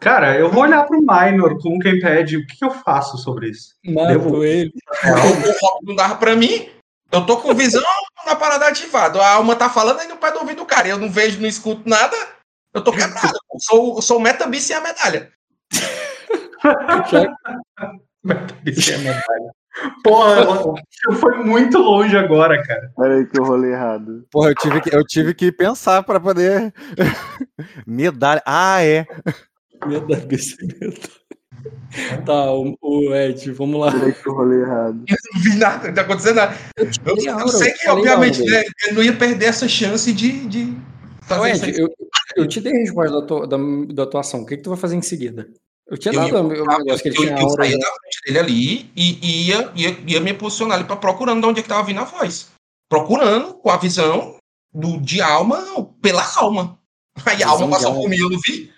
Speaker 7: Cara, eu vou olhar pro Minor com quem pede o que, que eu faço sobre isso.
Speaker 1: Mato ele.
Speaker 6: O Rob não dava pra mim. Eu tô com visão na parada ativada. A alma tá falando aí no pé do ouvido do cara. Eu não vejo, não escuto nada. Eu tô quebrado. Eu sou, eu sou o Metabi sem a medalha.
Speaker 7: Medalha. Porra, foi muito longe agora, cara.
Speaker 4: Olha aí que eu rolei errado.
Speaker 2: Porra, eu tive que, eu tive que pensar pra poder. Medalha. Ah, é.
Speaker 1: Da bicicleta. Tá, o, o Ed, vamos lá.
Speaker 4: Olha aí que eu rolei errado.
Speaker 6: Eu não vi nada, não tá acontecendo nada. Eu, eu
Speaker 1: aura,
Speaker 6: sei
Speaker 1: eu
Speaker 6: que, obviamente, né, ele não ia perder essa chance de. de
Speaker 1: Ô,
Speaker 6: fazer isso
Speaker 1: Ed, eu, eu te dei a resposta da tua, da, da tua ação. O que, que tu vai fazer em seguida? Eu tinha
Speaker 6: Eu
Speaker 1: dado
Speaker 6: ia-
Speaker 1: o meu negócio que ele
Speaker 6: eu,
Speaker 1: tinha
Speaker 6: eu saía
Speaker 1: né?
Speaker 6: da frente dele ali e ia, ia, ia me posicionar ali pra procurando de onde é que tava vindo a voz. Procurando com a visão do, de alma, não, pela alma. Aí a alma passou por mim, eu não vi.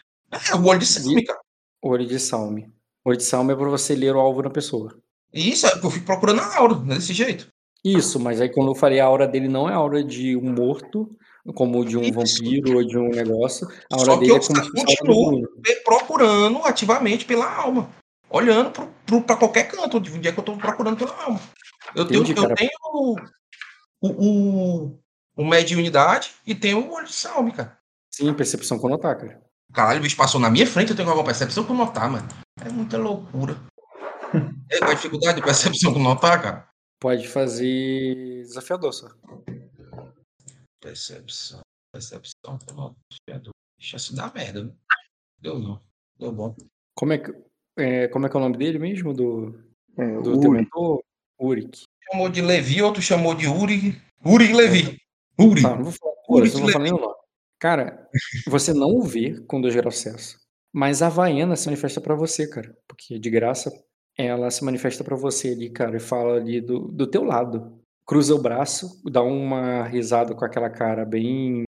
Speaker 6: É o olho de salme, cara.
Speaker 1: Olho de salme. Olho de salme é pra você ler o alvo na pessoa.
Speaker 6: Isso, é eu fico procurando a aura, desse jeito.
Speaker 1: Isso, mas aí quando eu falei a aura dele não é a aura de um morto, como de um vampiro ou de um negócio. A aura
Speaker 6: Só que
Speaker 1: dele
Speaker 6: eu
Speaker 1: é como a
Speaker 6: continuo procurando ativamente pela alma. Olhando pra qualquer canto, onde é que eu tô procurando pela alma. Eu tenho,
Speaker 1: Entendi,
Speaker 6: eu
Speaker 1: cara.
Speaker 6: tenho o, o, o, mediunidade e tenho o olho de salme, cara.
Speaker 1: Sim, percepção com notar, cara.
Speaker 6: Caralho, o bicho passou na minha frente, eu tenho alguma percepção com notar, mano. É muita loucura. É uma dificuldade de percepção com notar, cara?
Speaker 1: Pode fazer desafiador só.
Speaker 6: Percepção, percepção notar. Deixa isso dar merda, né? Deu não. Deu bom.
Speaker 1: Como é que, é, como é, que é o nome dele mesmo? Do,
Speaker 4: É,
Speaker 1: do teu mentor? Uric.
Speaker 6: Chamou de Levi, outro chamou de Uri. Uri Levi. Uri.
Speaker 1: Tá, não vou falar,
Speaker 6: Uri
Speaker 1: não vou falar o nome. Cara, você não o vê dois graus Celsius. Mas a Havaiana se manifesta pra você, cara. Porque de graça, ela se manifesta pra você ali, cara, e fala ali do, do teu lado. Cruza o braço, dá uma risada com aquela cara bem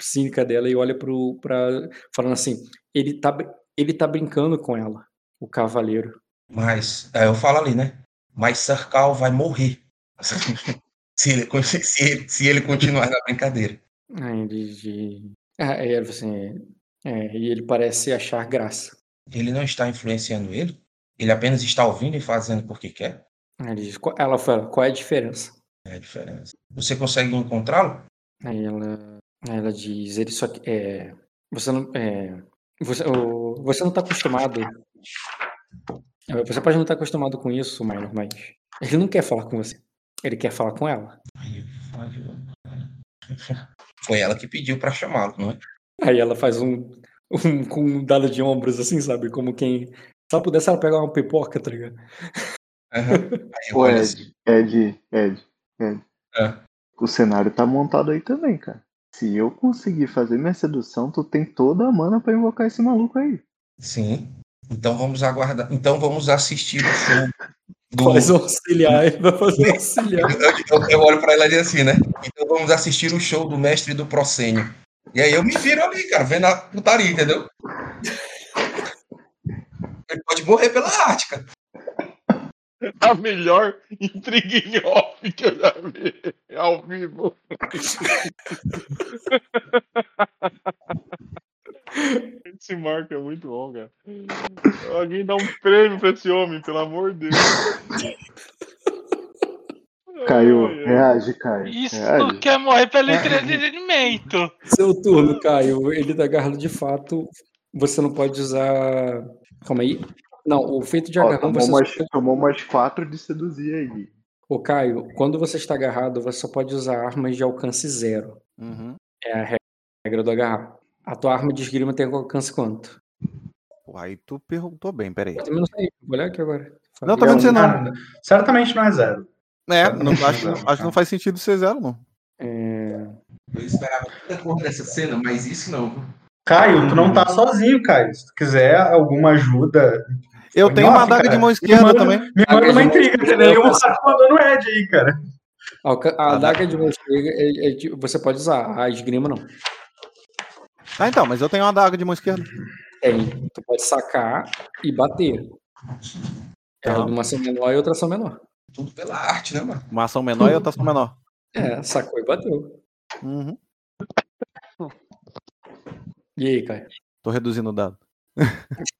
Speaker 1: cínica dela e olha pro, pra, falando assim, ele tá, ele tá brincando com ela, o cavaleiro.
Speaker 6: Mas, aí eu falo ali, né? Mas Sarkal vai morrer. se, ele, se, ele, se ele continuar na brincadeira.
Speaker 1: Aí ele, de- ah, aí ele assim, é, e ele parece achar graça.
Speaker 6: Ele não está influenciando ele. Ele apenas está ouvindo e fazendo porque quer.
Speaker 1: Ele diz, ela fala, qual é a diferença?
Speaker 6: É a diferença. Você consegue encontrá-lo?
Speaker 1: Aí ela, ela diz, ele só é, você não, é, você, o- você não está acostumado. é, Você pode não estar acostumado com isso, Minor, mas ele não quer falar com você. Ele quer falar com ela.
Speaker 6: Foi ela que pediu para chamá-lo, não é?
Speaker 1: Aí ela faz um, um com um dado de ombros assim, sabe? Como quem se ela pudesse ela pegar uma pipoca, tá ligado?
Speaker 6: Aham. Aí olho assim,
Speaker 4: Ed, Ed, Ed, Ed.
Speaker 6: É.
Speaker 4: O cenário tá montado aí também, cara. Se eu conseguir fazer minha sedução, tu tem toda a mana pra invocar esse maluco aí.
Speaker 6: Sim. Então vamos aguardar. Então vamos assistir o show do.
Speaker 1: Faz auxiliar, ele vai fazer auxiliar.
Speaker 6: Eu, eu- eu olho pra ele ali assim, né? Então vamos assistir o show do mestre do Procênio. E aí eu me viro ali, cara, vendo a putaria, entendeu? Ele pode morrer pela arte, cara.
Speaker 9: A melhor intriga em off que eu já vi ao vivo. Esse marco é muito bom, cara. Alguém dá um prêmio pra esse homem, pelo amor de Deus. Ai.
Speaker 4: reage, Caio.
Speaker 8: Isso
Speaker 4: Reage.
Speaker 8: quer morrer pelo entretenimento.
Speaker 1: Seu turno, Caio. Ele tá agarrado de fato. Você não pode usar. Calma aí. Não, o feito de
Speaker 4: Ó,
Speaker 1: agarrão
Speaker 4: tomou,
Speaker 1: você.
Speaker 4: umas,
Speaker 1: só-
Speaker 4: tomou umas quatro de seduzir aí.
Speaker 1: Ô, Caio, quando você está agarrado, você só pode usar armas de alcance zero.
Speaker 2: Uhum.
Speaker 1: É a regra do agarrar. A tua arma de esgrima tem alcance quanto?
Speaker 2: Pô, aí tu perguntou bem, peraí.
Speaker 1: Eu também não sei. Vou olhar aqui agora.
Speaker 2: Não, também não sei não.
Speaker 7: Ah, certamente não é zero.
Speaker 2: É, não, acho, que não- acho que não faz sentido ser zero, não.
Speaker 1: É...
Speaker 6: Eu esperava coisa dessa cena, mas isso não.
Speaker 7: Caio, tu não tá sozinho, Caio. Se tu quiser alguma ajuda.
Speaker 2: Eu tenho
Speaker 7: Nossa,
Speaker 2: uma adaga
Speaker 7: cara,
Speaker 2: de mão
Speaker 7: me
Speaker 2: esquerda
Speaker 7: manda-
Speaker 2: também.
Speaker 7: Me manda uma intriga, que nem o Marco mandou no Ed aí, cara.
Speaker 1: A adaga de mão esquerda, é- é você pode usar. A esgrima não.
Speaker 2: Ah, então, mas eu tenho uma adaga de mão esquerda.
Speaker 1: Tem. Tu pode sacar e bater. É
Speaker 2: Tá.
Speaker 1: uma ação menor e outra ação menor.
Speaker 6: Tudo pela arte, né, mano?
Speaker 2: Uma ação menor e outra ação menor.
Speaker 1: É, sacou e bateu.
Speaker 2: Uhum.
Speaker 1: E aí, Caio?
Speaker 2: Tô reduzindo o dado.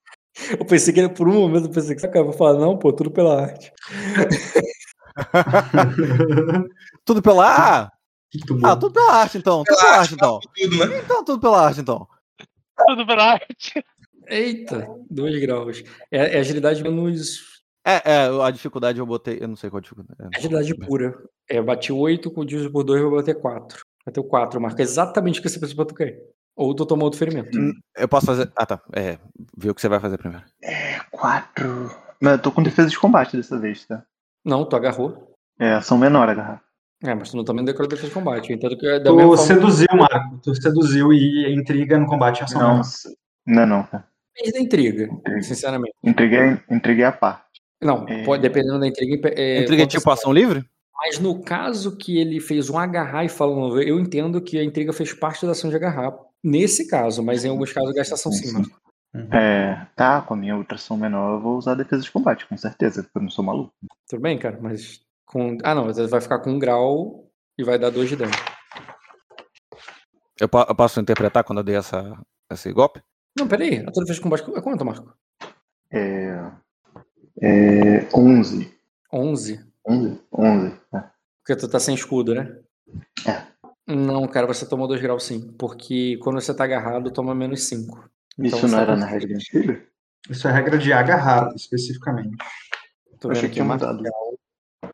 Speaker 1: Eu pensei que ele, por um momento, eu pensei que você acabou falar, não, pô, tudo pela arte.
Speaker 2: Tudo pela. Ah, ah, tudo pela arte então. Tudo pela arte então.
Speaker 6: Tudo, né?
Speaker 2: Então, tudo pela arte então.
Speaker 8: Tudo pela arte.
Speaker 1: Eita, dois graus. É, é agilidade menos.
Speaker 2: É, é, a dificuldade eu botei. Eu não sei qual a dificuldade. é.
Speaker 1: Agilidade pura. É, bati 8, com dividido por 2, vou bater 4. Bateu 4, marca exatamente o que você precisa pra tu cair. Ou tu tomou outro ferimento.
Speaker 2: Eu posso fazer. Ah, tá. É, vê o que você vai fazer primeiro.
Speaker 4: Quatro. Não, eu tô com defesa de combate dessa vez, tá?
Speaker 1: Não, tu agarrou.
Speaker 4: É, ação menor agarrar.
Speaker 1: É, mas tu não também decorou defesa de combate. Eu entendo que é da
Speaker 7: Tu
Speaker 1: forma.
Speaker 7: seduziu, Marco. Tu seduziu e intriga no combate é ação
Speaker 4: Não,
Speaker 7: menor.
Speaker 4: não, não, cara.
Speaker 1: Depende da intriga,
Speaker 4: Intriga.
Speaker 1: sinceramente.
Speaker 4: Entreguei, entreguei a parte.
Speaker 1: Não,
Speaker 4: É.
Speaker 1: pode, dependendo da intriga. É,
Speaker 2: Intriga
Speaker 1: quanto
Speaker 2: tipo ação livre?
Speaker 1: Mas no caso que ele fez um agarrar e falando, eu entendo que a intriga fez parte da ação de agarrar. Nesse caso, mas em alguns casos gastação sim, Marco.
Speaker 4: É, tá, com a minha ultrassom menor eu vou usar a defesa de combate, com certeza, porque eu não sou maluco.
Speaker 1: Tudo bem, cara, mas com. Ah, não, você vai ficar com um grau e vai dar dois de dano.
Speaker 2: Eu, eu posso interpretar quando eu dei essa, esse golpe?
Speaker 1: Não, peraí, a tua defesa de combate é quanto, Marco?
Speaker 4: É. É. 11.
Speaker 1: 11?
Speaker 4: 11? 11. É.
Speaker 1: Porque tu tá sem escudo, né?
Speaker 4: É.
Speaker 1: Não, cara, você tomou dois graus sim. Porque quando você tá agarrado, toma menos 5.
Speaker 4: Isso
Speaker 1: Então,
Speaker 4: não era
Speaker 1: tá-
Speaker 4: na regra antiga?
Speaker 7: Isso é regra de agarrado, especificamente.
Speaker 1: Tô
Speaker 4: Eu achei
Speaker 1: vendo
Speaker 4: que tinha
Speaker 1: aqui,
Speaker 4: mudado.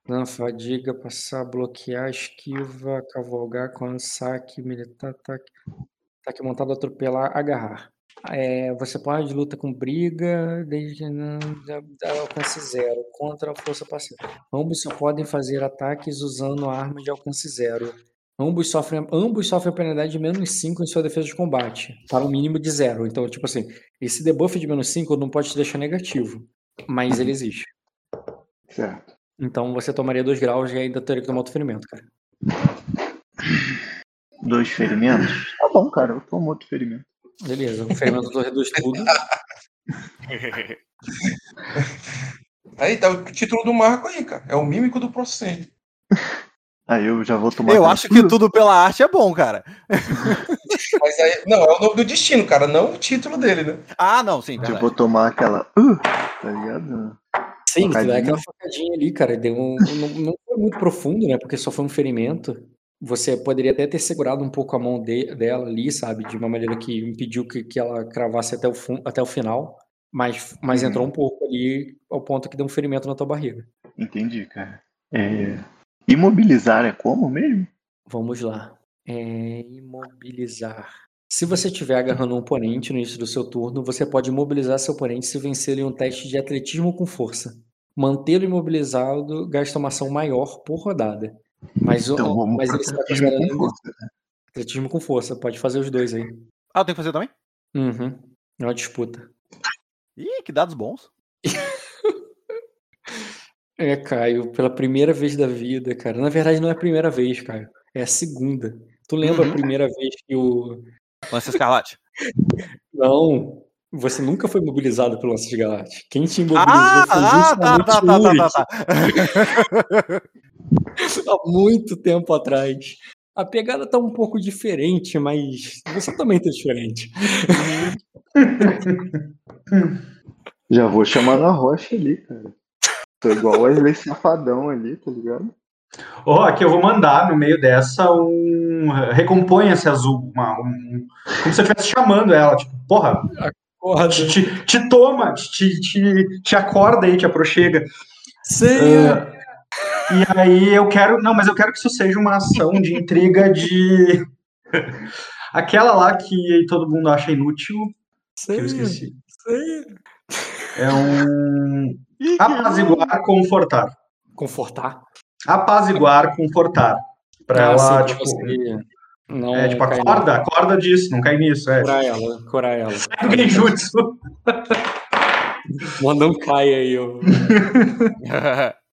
Speaker 1: Não, fadiga, passar, bloquear, esquiva, cavalgar, com saque, militar, ataque, ataque montado, atropelar, agarrar. É, você pode luta com briga, desde dá alcance zero, contra a força passiva. Ambos só podem fazer ataques usando armas de alcance zero. Ambos sofrem, ambos sofrem a penalidade de menos 5 em sua defesa de combate, para um mínimo de zero. Então, tipo assim, esse debuff de menos 5 não pode te deixar negativo, mas ele existe.
Speaker 4: Certo.
Speaker 1: Então você tomaria dois graus e ainda teria que tomar outro ferimento, cara.
Speaker 4: Dois ferimentos? Tá bom, cara, eu tomo outro ferimento.
Speaker 1: Beleza, o ferimento do reduz tudo.
Speaker 6: Aí tá o título do Marco aí, cara. É o mímico do Procene.
Speaker 4: Aí eu já vou tomar.
Speaker 2: Eu acho que tudo pela arte é bom, cara.
Speaker 6: Mas aí, não, é o nome do destino, cara, não o título dele, né?
Speaker 2: Ah, não, sim.
Speaker 4: Eu
Speaker 2: verdade.
Speaker 4: vou tomar aquela. Uh, tá ligado?
Speaker 1: Sim,
Speaker 4: Facadinha.
Speaker 1: aquela facadinha ali, cara. Deu um- não, não foi muito profundo, né? Porque só foi um ferimento. Você poderia até ter segurado um pouco a mão de- dela ali, sabe? De uma maneira que impediu que, que ela cravasse até o, fun- até o final. Mas, mas
Speaker 4: Uhum.
Speaker 1: entrou um pouco ali ao ponto que deu um ferimento na tua barriga.
Speaker 4: Entendi, cara. É... Imobilizar é como mesmo?
Speaker 1: Vamos lá. É, imobilizar. Se você estiver agarrando um oponente no início do seu turno, você pode imobilizar seu oponente se vencer em um teste de atletismo com força. Mantê-lo imobilizado gasta uma ação maior por rodada. Mas,
Speaker 4: Então vamos
Speaker 1: mas ele está
Speaker 4: atletismo com força. né?
Speaker 1: atletismo com força. Pode fazer os dois aí.
Speaker 2: Ah, tenho que fazer também?
Speaker 1: Uhum. É uma disputa.
Speaker 2: Ih, que dados bons.
Speaker 1: É, Caio, pela primeira vez da vida, cara. Na verdade, não é a primeira vez, Caio. É a segunda. Tu lembra
Speaker 2: Uhum.
Speaker 1: a primeira vez que o.
Speaker 2: Lance Escarlate.
Speaker 1: Não, você nunca foi mobilizado pelo Lance de Galate. Quem te imobilizou
Speaker 2: Ah,
Speaker 1: foi
Speaker 2: ah, tá,
Speaker 1: justamente
Speaker 2: tá,
Speaker 1: o
Speaker 2: tá,
Speaker 1: Ulrich,
Speaker 2: tá, tá, tá.
Speaker 1: há muito tempo atrás. A pegada tá um pouco diferente, mas você também tá diferente.
Speaker 4: Já vou chamar na rocha ali, cara. Tô igual o Wesley Safadão ali, tá ligado?
Speaker 7: Ó, aqui eu vou mandar no meio dessa um. Recomponha-se azul. Uma, um- como se eu estivesse chamando ela. Tipo, porra,
Speaker 1: Porra,
Speaker 7: te, te- te toma, te, te, te acorda aí, te aproxega.
Speaker 1: senha!
Speaker 7: Ah, e aí eu quero. Não, mas eu quero que isso seja uma ação de intriga de. Aquela lá que todo mundo acha inútil, que eu esqueci.
Speaker 1: senha.
Speaker 7: É um. Apaziguar, confortar.
Speaker 1: Confortar.
Speaker 7: Apaziguar, confortar. Pra
Speaker 1: Ah,
Speaker 7: ela, tipo.
Speaker 1: você não
Speaker 7: É, tipo, acorda, acorda disso, não cai nisso. É.
Speaker 1: Curar ela, curar ela.
Speaker 7: Sai do genjutsu.
Speaker 1: Manda um cai aí, ó.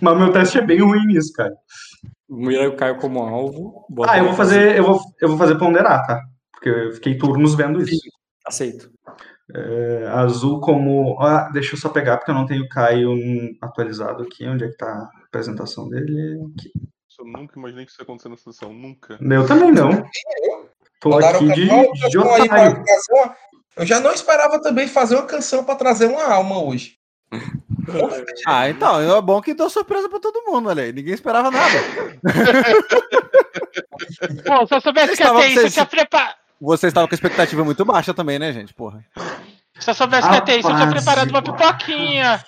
Speaker 7: Mas meu teste é bem ruim nisso, cara.
Speaker 1: Mira o Caio como alvo.
Speaker 7: Ah, eu vou fazer, eu vou, eu vou fazer ponderar, tá? Porque eu fiquei turnos vendo isso.
Speaker 1: Aceito.
Speaker 7: É, azul como. Ah, deixa eu só pegar, porque eu não tenho o Caio atualizado aqui. Onde é que tá a apresentação dele? Aqui.
Speaker 9: Eu nunca imaginei que isso ia acontecer nessa sessão. Nunca.
Speaker 7: Eu também não. Tô
Speaker 6: Mandaram
Speaker 7: aqui de,
Speaker 6: canção,
Speaker 7: de otário.
Speaker 6: Eu já não esperava também fazer uma canção pra trazer uma alma hoje.
Speaker 2: Ah, então, é bom que deu surpresa pra todo mundo, olha aí. Ninguém esperava nada.
Speaker 8: Pô, se eu soubesse que ia ter isso, eu tinha preparado.
Speaker 2: Vocês estavam com expectativa muito baixa também, né, gente? Porra.
Speaker 8: Se eu soubesse que ia ter isso, eu tinha preparado uma pipoquinha.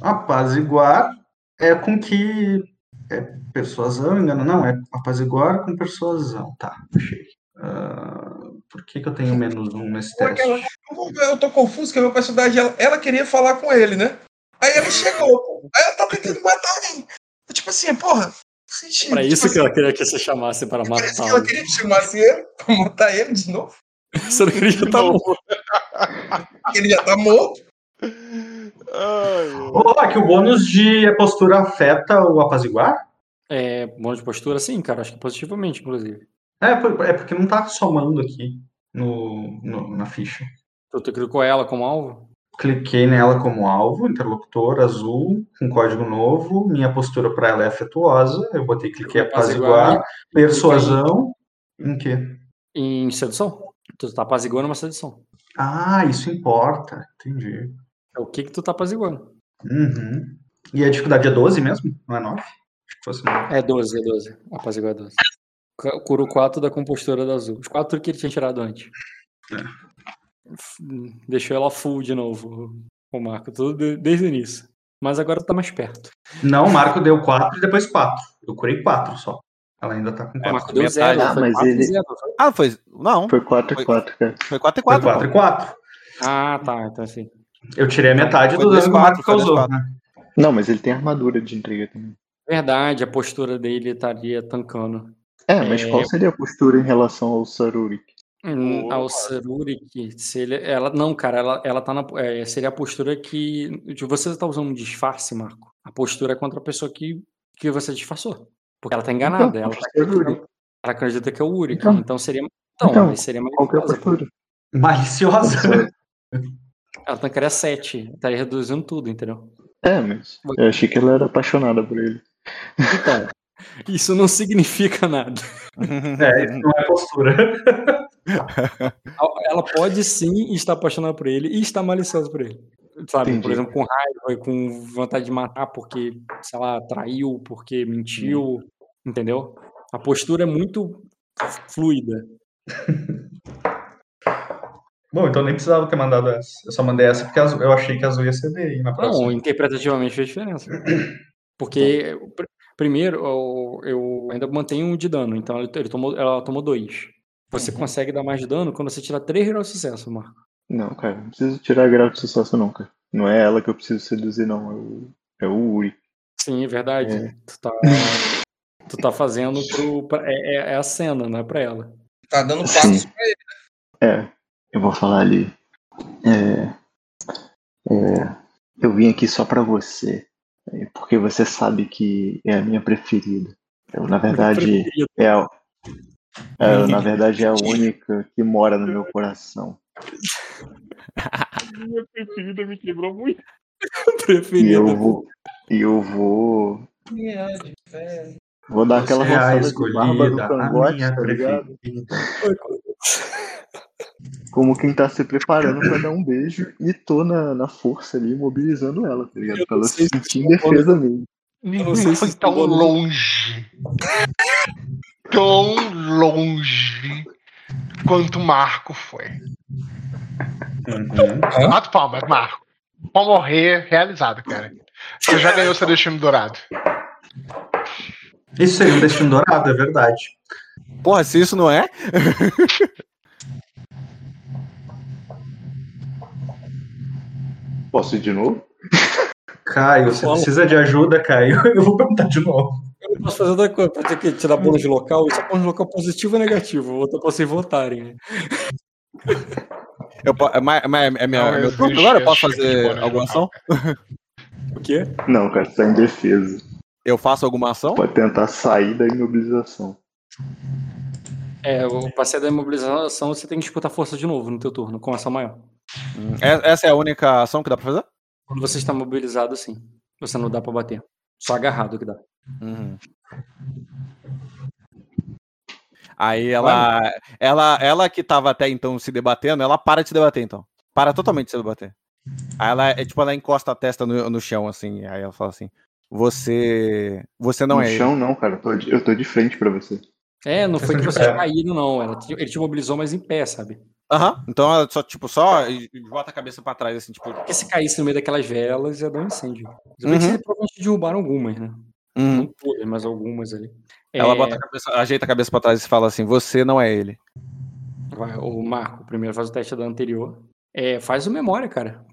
Speaker 7: Apaziguar é com que. É persuasão, engano? Não, é apaziguar com persuasão. Tá, achei. Ah, por que, que eu tenho menos um nesse teste?
Speaker 6: Eu tô confuso, que a minha personagem, ela, ela queria falar com ele, né? Aí ele chegou. Aí ela tá tentando matar ele. Tipo assim, porra. Sentido.
Speaker 1: Pra
Speaker 6: Tipo
Speaker 1: isso
Speaker 6: assim,
Speaker 1: que ela queria que você chamasse para
Speaker 6: Parece que ela queria que chamasse ele pra matar ele de novo.
Speaker 1: Você não queria estar morto.
Speaker 6: Ele já tá morto.
Speaker 7: É que o bônus de postura afeta o apaziguar?
Speaker 1: É, bônus de postura, sim, cara. Acho que positivamente, inclusive.
Speaker 7: É, é porque não tá somando aqui no, no- na ficha.
Speaker 1: Tu, tu clicou ela como alvo?
Speaker 7: Cliquei nela como alvo, interlocutor azul, com código novo. Minha postura para ela é afetuosa. Eu botei cliquei apaziguar, persuasão. Em quê?
Speaker 1: Em sedução. Tu tá apaziguando uma sedução.
Speaker 7: Ah, isso importa. Entendi.
Speaker 1: É o que que tu tá apaziguando.
Speaker 7: Uhum. E a dificuldade é 12 mesmo? Não é 9? Acho que fosse 9.
Speaker 1: É 12, é 12. Apaziguar é 12. Cu- Cura o 4 da compostura da azul. Os 4 que ele tinha tirado antes. F- Deixou ela full de novo, o Marco. Tudo de- desde o início. Mas agora tá mais perto.
Speaker 7: Não, o Marco deu 4 e depois 4. Eu curei 4 só. Ela ainda tá com
Speaker 1: O
Speaker 7: 4.
Speaker 1: Marco deu
Speaker 2: metade.
Speaker 1: 0.
Speaker 4: Ah, mas
Speaker 1: 4
Speaker 4: ele-
Speaker 1: e 0. foi?
Speaker 2: Ah, foi. Não,
Speaker 4: Foi 4
Speaker 2: Foi-
Speaker 4: e 4, cara.
Speaker 2: foi 4 e
Speaker 7: Foi
Speaker 2: 4.
Speaker 7: 4 e 4.
Speaker 1: Ah, tá. Então assim.
Speaker 7: Eu tirei a metade
Speaker 2: Foi
Speaker 7: do dano que o Marco
Speaker 2: quatro,
Speaker 7: causou.
Speaker 2: quatro.
Speaker 7: né?
Speaker 4: Não, mas ele tem armadura de intriga também.
Speaker 1: Verdade, a postura dele estaria tancando.
Speaker 4: É, mas
Speaker 1: É.
Speaker 4: qual seria a postura em relação ao Sarurik?
Speaker 1: Hum,
Speaker 9: Boa,
Speaker 1: ao. Sarurik, se ele, ela não, cara, ela, ela tá na. é, seria a postura que. de Você tá usando um disfarce, Marco. A postura é contra a pessoa que, que você disfarçou. Porque ela tá enganada.
Speaker 4: Então,
Speaker 1: ela, tá
Speaker 4: é
Speaker 1: acreditando, ela acredita que é o Uri.
Speaker 4: Então.
Speaker 1: Então, seria. Então,
Speaker 4: Então,
Speaker 1: seria
Speaker 4: Qual é
Speaker 1: maliciosa.
Speaker 4: postura?
Speaker 7: Maliciosa.
Speaker 1: Ela tancaria 7. Estaria reduzindo tudo, entendeu?
Speaker 4: É, mas eu achei que ela era apaixonada por ele.
Speaker 1: Então, isso não significa nada.
Speaker 7: É, isso não é postura.
Speaker 1: Ela pode sim estar apaixonada por ele e estar maliciosa por ele. Sabe, por
Speaker 4: Entendi.
Speaker 1: exemplo, com raiva, e com vontade de matar porque, sei lá, traiu, porque mentiu, entendeu? A postura é muito fluida.
Speaker 7: Bom, então nem precisava ter mandado essa. Eu só mandei essa porque eu achei que a azul ia ceder na
Speaker 1: Não,
Speaker 7: próxima.
Speaker 1: interpretativamente fez diferença. Porque, pr- primeiro, eu, ainda mantenho um de dano, então ele tomou, ela tomou dois. Você consegue dar mais dano quando você tira três graus de sucesso, Marco.
Speaker 4: Não, cara, não preciso tirar grau de sucesso não, cara. Não é ela que eu preciso seduzir, não. É o, é o Uri.
Speaker 1: Sim, é verdade.
Speaker 4: É.
Speaker 1: Tu, tá, tu tá fazendo pro. pra- é, é- é a cena, não é pra ela.
Speaker 6: Tá dando
Speaker 4: Sim.
Speaker 6: passos pra ele.
Speaker 4: É, eu vou falar ali. É, é, eu vim aqui só pra você. é, Porque você sabe que é a minha preferida. Eu, na verdade, é a, é, na verdade, é a única que mora no meu coração.
Speaker 9: Minha preferida me quebrou muito.
Speaker 4: E
Speaker 1: Preferida.
Speaker 4: eu vou. E eu vou. Vou dar aquela
Speaker 7: Você é a
Speaker 4: roçada de barba
Speaker 7: a
Speaker 4: cangote, tá ligado? Como quem tá se preparando pra dar um beijo e tô na, na força ali, mobilizando ela, tá ligado?
Speaker 1: Eu
Speaker 4: Pra ela se sentir em defesa mesmo.
Speaker 1: Eu não
Speaker 5: foi tão longe. tão longe quanto o Marco foi.
Speaker 7: Uhum.
Speaker 5: Quatro palmas, Marco. Pode morrer realizado, cara. Você já ganhou seu destino dourado.
Speaker 7: Isso seria um destino dourado, é verdade.
Speaker 2: Porra, se isso não é.
Speaker 4: Posso ir de novo?
Speaker 7: Caio, você
Speaker 1: Fala.
Speaker 7: precisa de ajuda, Caio? Eu vou perguntar de novo.
Speaker 1: Eu não posso fazer outra coisa. Pode ter que tirar bônus de local. Isso é bônus de local positivo ou negativo. Vou pra vocês votarem. né?
Speaker 2: Eu, po- é, ma- ma- é minha,
Speaker 5: Não
Speaker 2: meu turno agora? Eu posso fazer
Speaker 5: de
Speaker 2: alguma ação?
Speaker 1: O quê?
Speaker 4: Não, cara, você tá em defesa.
Speaker 2: Eu faço alguma ação?
Speaker 4: Pode tentar sair da imobilização.
Speaker 1: É, o passeio da imobilização você tem que disputar força de novo no teu turno, com ação maior.
Speaker 2: Hum, é- Essa é a única ação que dá pra fazer?
Speaker 1: Quando você está mobilizado, sim. Você não dá pra bater. Só agarrado que dá.
Speaker 2: Uhum. Aí ela, ela, ela que tava até então se debatendo, ela para de se debater então. Para totalmente de se debater. Aí ela é tipo, ela encosta a testa no, no chão assim, aí ela fala assim: "Você, você não
Speaker 4: no
Speaker 2: é ele."
Speaker 4: chão, não, cara. eu tô de- eu tô de frente pra você.
Speaker 1: É, não foi que
Speaker 7: de
Speaker 1: vocês
Speaker 7: pé.
Speaker 1: caíram, não. Ela te- ele te mobilizou, mas em pé, sabe?
Speaker 2: Aham. Então ela só tipo só bota a cabeça pra trás assim, tipo,
Speaker 1: Porque se caísse no meio daquelas velas, ia dar um incêndio.
Speaker 2: Uhum.
Speaker 1: provavelmente derrubaram algumas, né?
Speaker 2: Hum.
Speaker 1: Não todas, mas algumas ali.
Speaker 2: Ela
Speaker 1: É,
Speaker 2: bota a cabeça, ajeita a cabeça pra trás e fala assim: "Você não é ele."
Speaker 1: vai, o Marco, primeiro faz o teste da anterior. É, faz o memória, cara.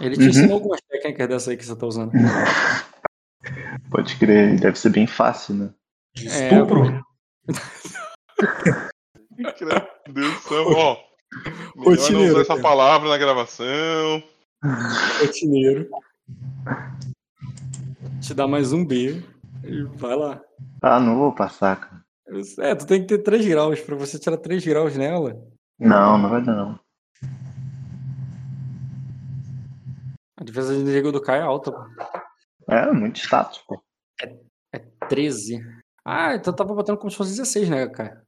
Speaker 1: Ele te
Speaker 4: Uhum.
Speaker 1: ensinou algumas técnicas dessa aí que você tá usando.
Speaker 4: Pode crer, deve ser bem fácil, né?
Speaker 1: É,
Speaker 7: Estupro?
Speaker 9: Deus do céu, ó. Melhor não usar essa
Speaker 1: cara.
Speaker 9: palavra na gravação.
Speaker 1: rotineiro. Te dá mais um B e vai lá.
Speaker 4: Ah, não vou passar, cara.
Speaker 1: É, tu tem que ter 3 graus. Pra você tirar 3 graus nela.
Speaker 4: Não, não vai dar não.
Speaker 1: A defesa de intriga do Caio é alta, pô.
Speaker 4: É, muito status, pô.
Speaker 1: É 13. Ah, então tava botando como se fosse 16, né, Caio?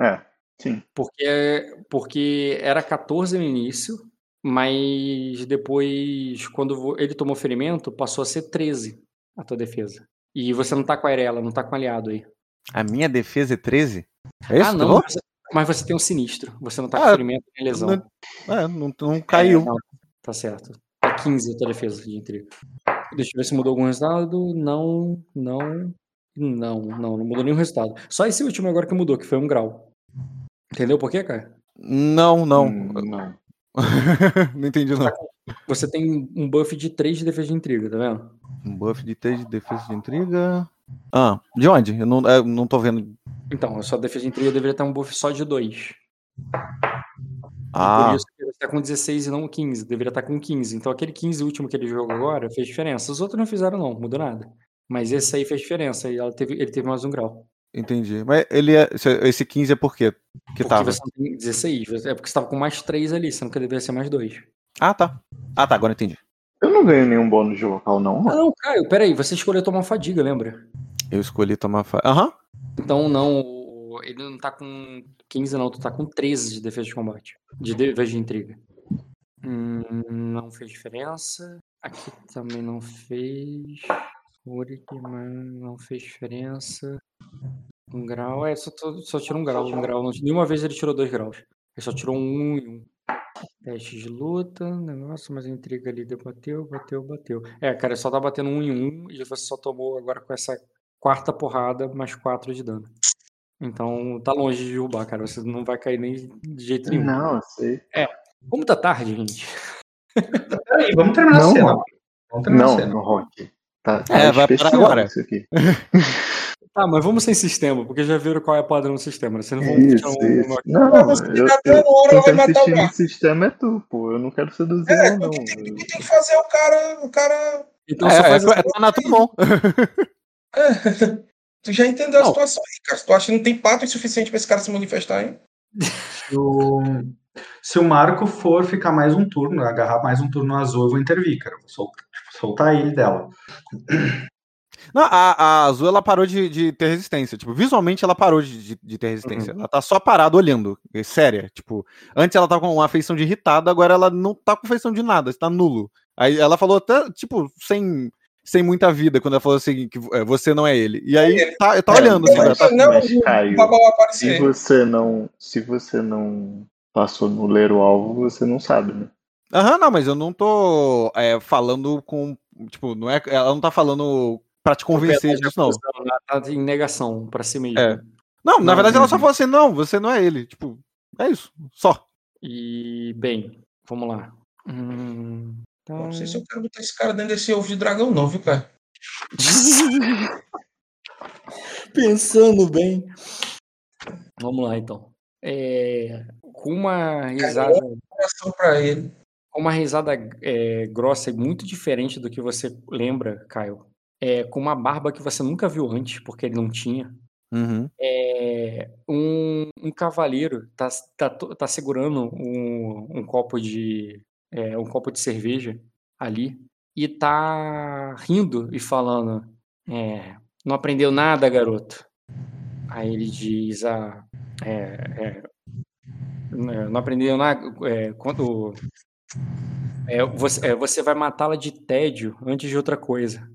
Speaker 4: É, sim.
Speaker 1: Porque, porque era 14 no início, mas depois, quando ele tomou ferimento, passou a ser 13 a tua defesa. E você não tá com a Arela, não tá com aliado aí.
Speaker 2: A minha defesa é 13? É isso
Speaker 1: ah, não, mas você, mas você tem um sinistro. Você não tá com
Speaker 2: Ah,
Speaker 1: ferimento nem lesão.
Speaker 2: Não, é, não, não caiu.
Speaker 1: Não, tá certo. É 15 a tua defesa de intriga. Deixa eu ver se mudou algum resultado. Não, não, não, não, não mudou nenhum resultado. Só esse último agora que mudou, que foi um grau. Entendeu por quê, cara?
Speaker 2: Não, não.
Speaker 4: Hum, não.
Speaker 2: não entendi, não.
Speaker 1: Você tem um buff de 3 de defesa de intriga, tá vendo?
Speaker 2: Um buff de 3 de defesa de intriga. Ah, de onde? Eu não, eu não tô vendo.
Speaker 1: Então, a sua defesa de intriga deveria ter um buff só de 2.
Speaker 2: Ah,
Speaker 1: Por isso que ele está com 16 e não 15. Deveria estar com 15. Então aquele 15 último que ele jogou agora fez diferença. Os outros não fizeram, não, mudou nada. Mas esse aí fez diferença e ela teve, ele teve mais um grau.
Speaker 2: Entendi. Mas ele é. esse- Esse 15 é por quê? Que
Speaker 1: porque
Speaker 2: tava.
Speaker 1: você tem 16. É porque você estava com mais 3 ali, sendo que deveria ser mais 2.
Speaker 2: Ah, tá. Ah, tá, agora entendi.
Speaker 4: Eu não ganho nenhum bônus de local, não.
Speaker 1: Ah, não, Caio, peraí. Você escolheu tomar fadiga, lembra?
Speaker 2: Eu escolhi tomar. Fa... Aham.
Speaker 1: Então não, ele não tá com 15, não. Tu tá com 13 de defesa de combate. De defesa de intriga. Hum, não fez diferença. Aqui também não fez. Uric, mas não fez diferença. Um grau. É, só, só tirou um grau. Um grau. Não, nenhuma vez ele tirou dois graus. Ele só tirou um e um. Teste de luta, negócio, mas a intriga ali deu, bateu, bateu, bateu. É, cara, só tá batendo um em um e você só tomou agora com essa quarta porrada mais quatro de dano. Então tá longe de derrubar, cara. Você não vai cair nem de jeito nenhum.
Speaker 4: Não, eu sei.
Speaker 1: Como tá tarde, gente?
Speaker 7: Peraí, vamos terminar
Speaker 4: Não,
Speaker 7: a cena.
Speaker 4: mano.
Speaker 7: Vamos terminar a
Speaker 4: Não,
Speaker 7: cena.
Speaker 4: no rock. Tá, tá
Speaker 2: É, vai parar agora.
Speaker 4: Isso aqui.
Speaker 1: Tá, mas vamos sem sistema, porque já viram qual é o padrão do sistema. né? Vocês não vão
Speaker 4: Isso,
Speaker 1: tirar um.
Speaker 4: isso. Não,
Speaker 6: Mas você
Speaker 4: eu,
Speaker 6: tá hora, vai
Speaker 4: tá
Speaker 6: matar o
Speaker 4: assistindo
Speaker 6: cara.
Speaker 4: o sistema é tu, pô. Eu não quero seduzir
Speaker 6: É,
Speaker 4: não.
Speaker 6: tem, que tem que fazer o cara. O cara.
Speaker 1: Então
Speaker 2: É, é,
Speaker 1: faz
Speaker 2: é, tá na tua mão.
Speaker 6: É, tu já entendeu a
Speaker 2: Não.
Speaker 6: situação aí, cara. Tu acha que não tem pato suficiente pra esse cara se manifestar, hein?
Speaker 7: Se o, se o Marco for ficar mais um turno, agarrar mais um turno azul, eu vou intervir, cara. Vou soltar, soltar ele dela.
Speaker 2: Não, a, a azul ela parou de, de ter resistência. Tipo, visualmente ela parou de, de- de ter resistência. Ela tá só parada olhando. É séria. Tipo, antes ela tava com uma feição de irritada, agora ela não tá com feição de nada, está nulo. Aí ela falou até, tipo, sem, sem muita vida, quando ela falou assim, que é, você não é ele. E aí tá, tá
Speaker 4: É,
Speaker 2: olhando, assim,
Speaker 4: mas-
Speaker 2: ela tá-
Speaker 6: não,
Speaker 4: mas,
Speaker 6: o
Speaker 4: Caio, Se você não, se você não passou no ler o alvo, você não sabe, né?
Speaker 2: Aham, não, mas eu não tô é, falando com. Tipo, não é, ela não tá falando pra te convencer disso, não.
Speaker 1: Ela tá em negação pra si mesma.
Speaker 2: É. Não, na
Speaker 1: Não,
Speaker 2: verdade ela só falou assim: não, você não é ele. Tipo, é isso. Só.
Speaker 1: E, bem, vamos lá. Hum, tá.
Speaker 6: Não sei se eu quero botar esse cara dentro desse ovo de dragão, não, viu, cara?
Speaker 1: Pensando bem. Vamos lá, então. É, com uma risada,
Speaker 6: Coração pra ele.
Speaker 1: Uma risada é, grossa e muito diferente do que você lembra, Caio. É, com uma barba que você nunca viu antes, porque ele não tinha.
Speaker 2: Uhum.
Speaker 1: É, um, um cavaleiro tá, tá, tá segurando um, um copo de é, um copo de cerveja ali e tá rindo e falando é, não aprendeu nada garoto aí ele diz ah, é, é, não aprendeu nada é, quando é, você, é, você vai matá-la de tédio antes de outra coisa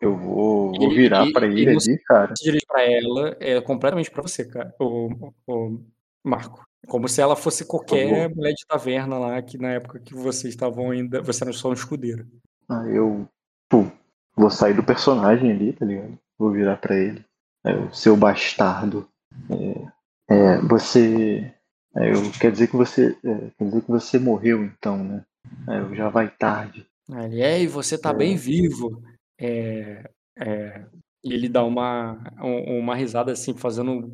Speaker 4: Eu vou, vou virar pra
Speaker 1: e
Speaker 4: ele ali, cara.
Speaker 1: se dirige pra ela é completamente pra você, cara. O, o Marco. Como se ela fosse qualquer mulher de taverna lá, que na época que vocês estavam ainda. Você era só um escudeiro.
Speaker 4: Aí eu, pô, vou sair do personagem ali, tá ligado? Vou virar pra ele. É, o seu bastardo. É, é, você. É, eu, quer dizer que você. é, quer dizer que você morreu então, né? É, eu já vai tarde.
Speaker 1: Ele, Ei, você tá
Speaker 4: É.
Speaker 1: bem vivo. É, é, e ele dá uma, um- uma risada assim, fazendo.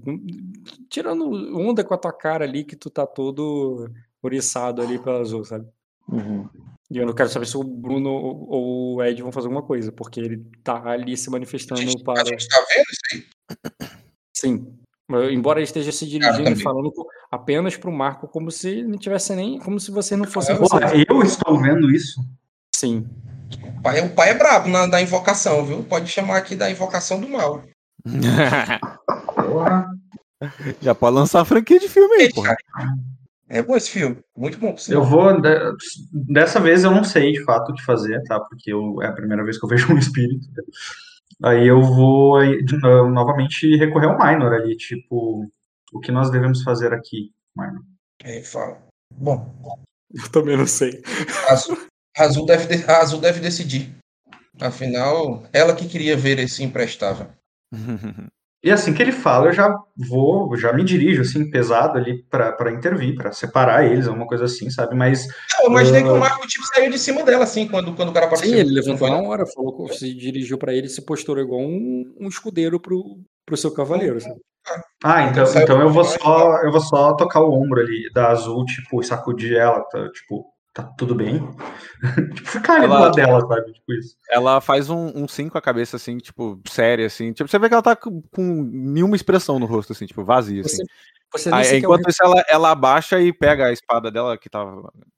Speaker 1: tirando onda com a tua cara ali, que tu tá todo oriçado ali pela azul, sabe?
Speaker 4: Uhum.
Speaker 1: E eu não quero saber se o Bruno ou o Ed vão fazer alguma coisa, porque ele tá ali se manifestando
Speaker 6: A gente,
Speaker 1: para.
Speaker 6: a gente tá vendo isso aí?
Speaker 1: Sim. Embora ele esteja se dirigindo e falando apenas pro Marco como se não tivesse nem. como se você não fosse
Speaker 7: Porra, eu estou vendo isso.
Speaker 1: Sim.
Speaker 6: O pai, o pai é brabo na, da invocação, viu? Pode chamar aqui da invocação do mal.
Speaker 7: Porra.
Speaker 2: Já pode lançar a franquia de filme aí, porra.
Speaker 6: cara, É bom esse filme. Muito bom.
Speaker 7: Eu vou. de- Dessa vez eu não sei de fato o que fazer, tá? Porque eu, é a primeira vez que eu vejo um espírito. Aí eu vou aí, de novamente recorrer ao Minor ali, tipo, o que nós devemos fazer aqui, Minor?
Speaker 6: Aí fala. Bom,
Speaker 1: Eu também não sei.
Speaker 6: a Azul, a Azul deve, de- a Azul deve decidir. Afinal, ela que queria ver esse imprestável.
Speaker 7: E assim que ele fala, eu já vou, já me dirijo assim pesado ali pra pra intervir, pra separar eles, alguma coisa assim, sabe? Mas
Speaker 6: Eu imaginei que o
Speaker 7: Ah.
Speaker 6: Marco tipo, saiu de cima dela, assim, quando, quando o cara apareceu.
Speaker 1: Sim, ele levantou na hora, falou, que se dirigiu pra ele e se posturou igual um, um escudeiro pro, pro seu cavaleiro. sabe?
Speaker 7: ah, então,
Speaker 6: Saiu
Speaker 7: então eu vou só eu vou só tocar o ombro ali da Azul, tipo, e sacudir ela, tá, tipo, tá tudo bem? tipo, ficar ali do
Speaker 2: Ela-
Speaker 7: lado dela, sabe? Tipo isso.
Speaker 2: Ela faz um, um sim com a cabeça, assim, tipo, séria, assim. Tipo, você vê que ela tá com, com nenhuma expressão no rosto, assim, tipo, vazia, assim.
Speaker 1: Você, você
Speaker 2: Aí, enquanto isso, ela, ela abaixa e pega a espada dela, que tá,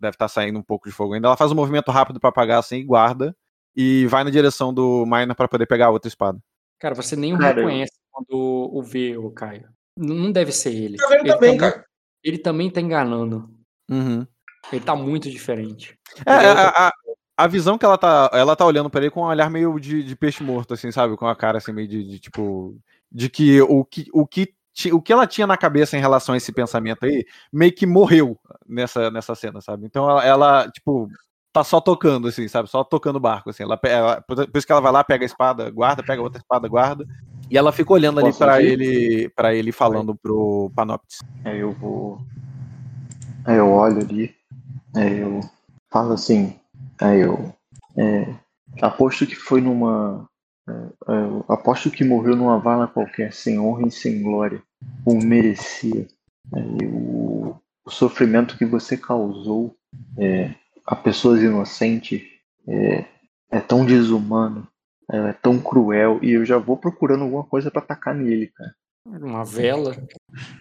Speaker 2: deve estar saindo um pouco de fogo ainda. Ela faz um movimento rápido pra apagar, assim, e guarda. E vai na direção do Minor pra poder pegar a outra espada.
Speaker 1: Cara, você nem o reconhece quando o vê, o Caio. Não deve ser ele.
Speaker 6: Tá vendo
Speaker 1: ele,
Speaker 6: também,
Speaker 1: também
Speaker 6: cara.
Speaker 1: ele também tá enganando.
Speaker 2: Uhum.
Speaker 1: Ele tá muito diferente.
Speaker 2: É,
Speaker 1: é outra
Speaker 2: a, a, a visão que ela tá. Ela tá olhando pra ele com um olhar meio de, de peixe morto, assim, sabe? Com a cara assim, meio de, de, tipo. De que o que. O que o que ela tinha na cabeça em relação a esse pensamento aí, meio que morreu nessa, nessa cena, sabe? Então ela, ela, tipo, tá só tocando, assim, sabe? Só tocando o barco, assim. Ela, ela, por isso que ela vai lá, pega a espada, guarda, pega outra espada, guarda. E ela fica olhando ali
Speaker 4: ir?
Speaker 2: ele, para ele falando pro Panoptis.
Speaker 4: Aí eu vou. Aí eu olho ali. Aí eu falo assim. Aí eu. é, aposto que foi numa. é, é, aposto que morreu numa vala qualquer, sem honra e sem glória. Como merecia. O, o sofrimento que você causou é, a pessoas inocentes é, é tão desumano. É tão cruel. E eu já vou procurando alguma coisa pra atacar nele, cara.
Speaker 1: Uma vela.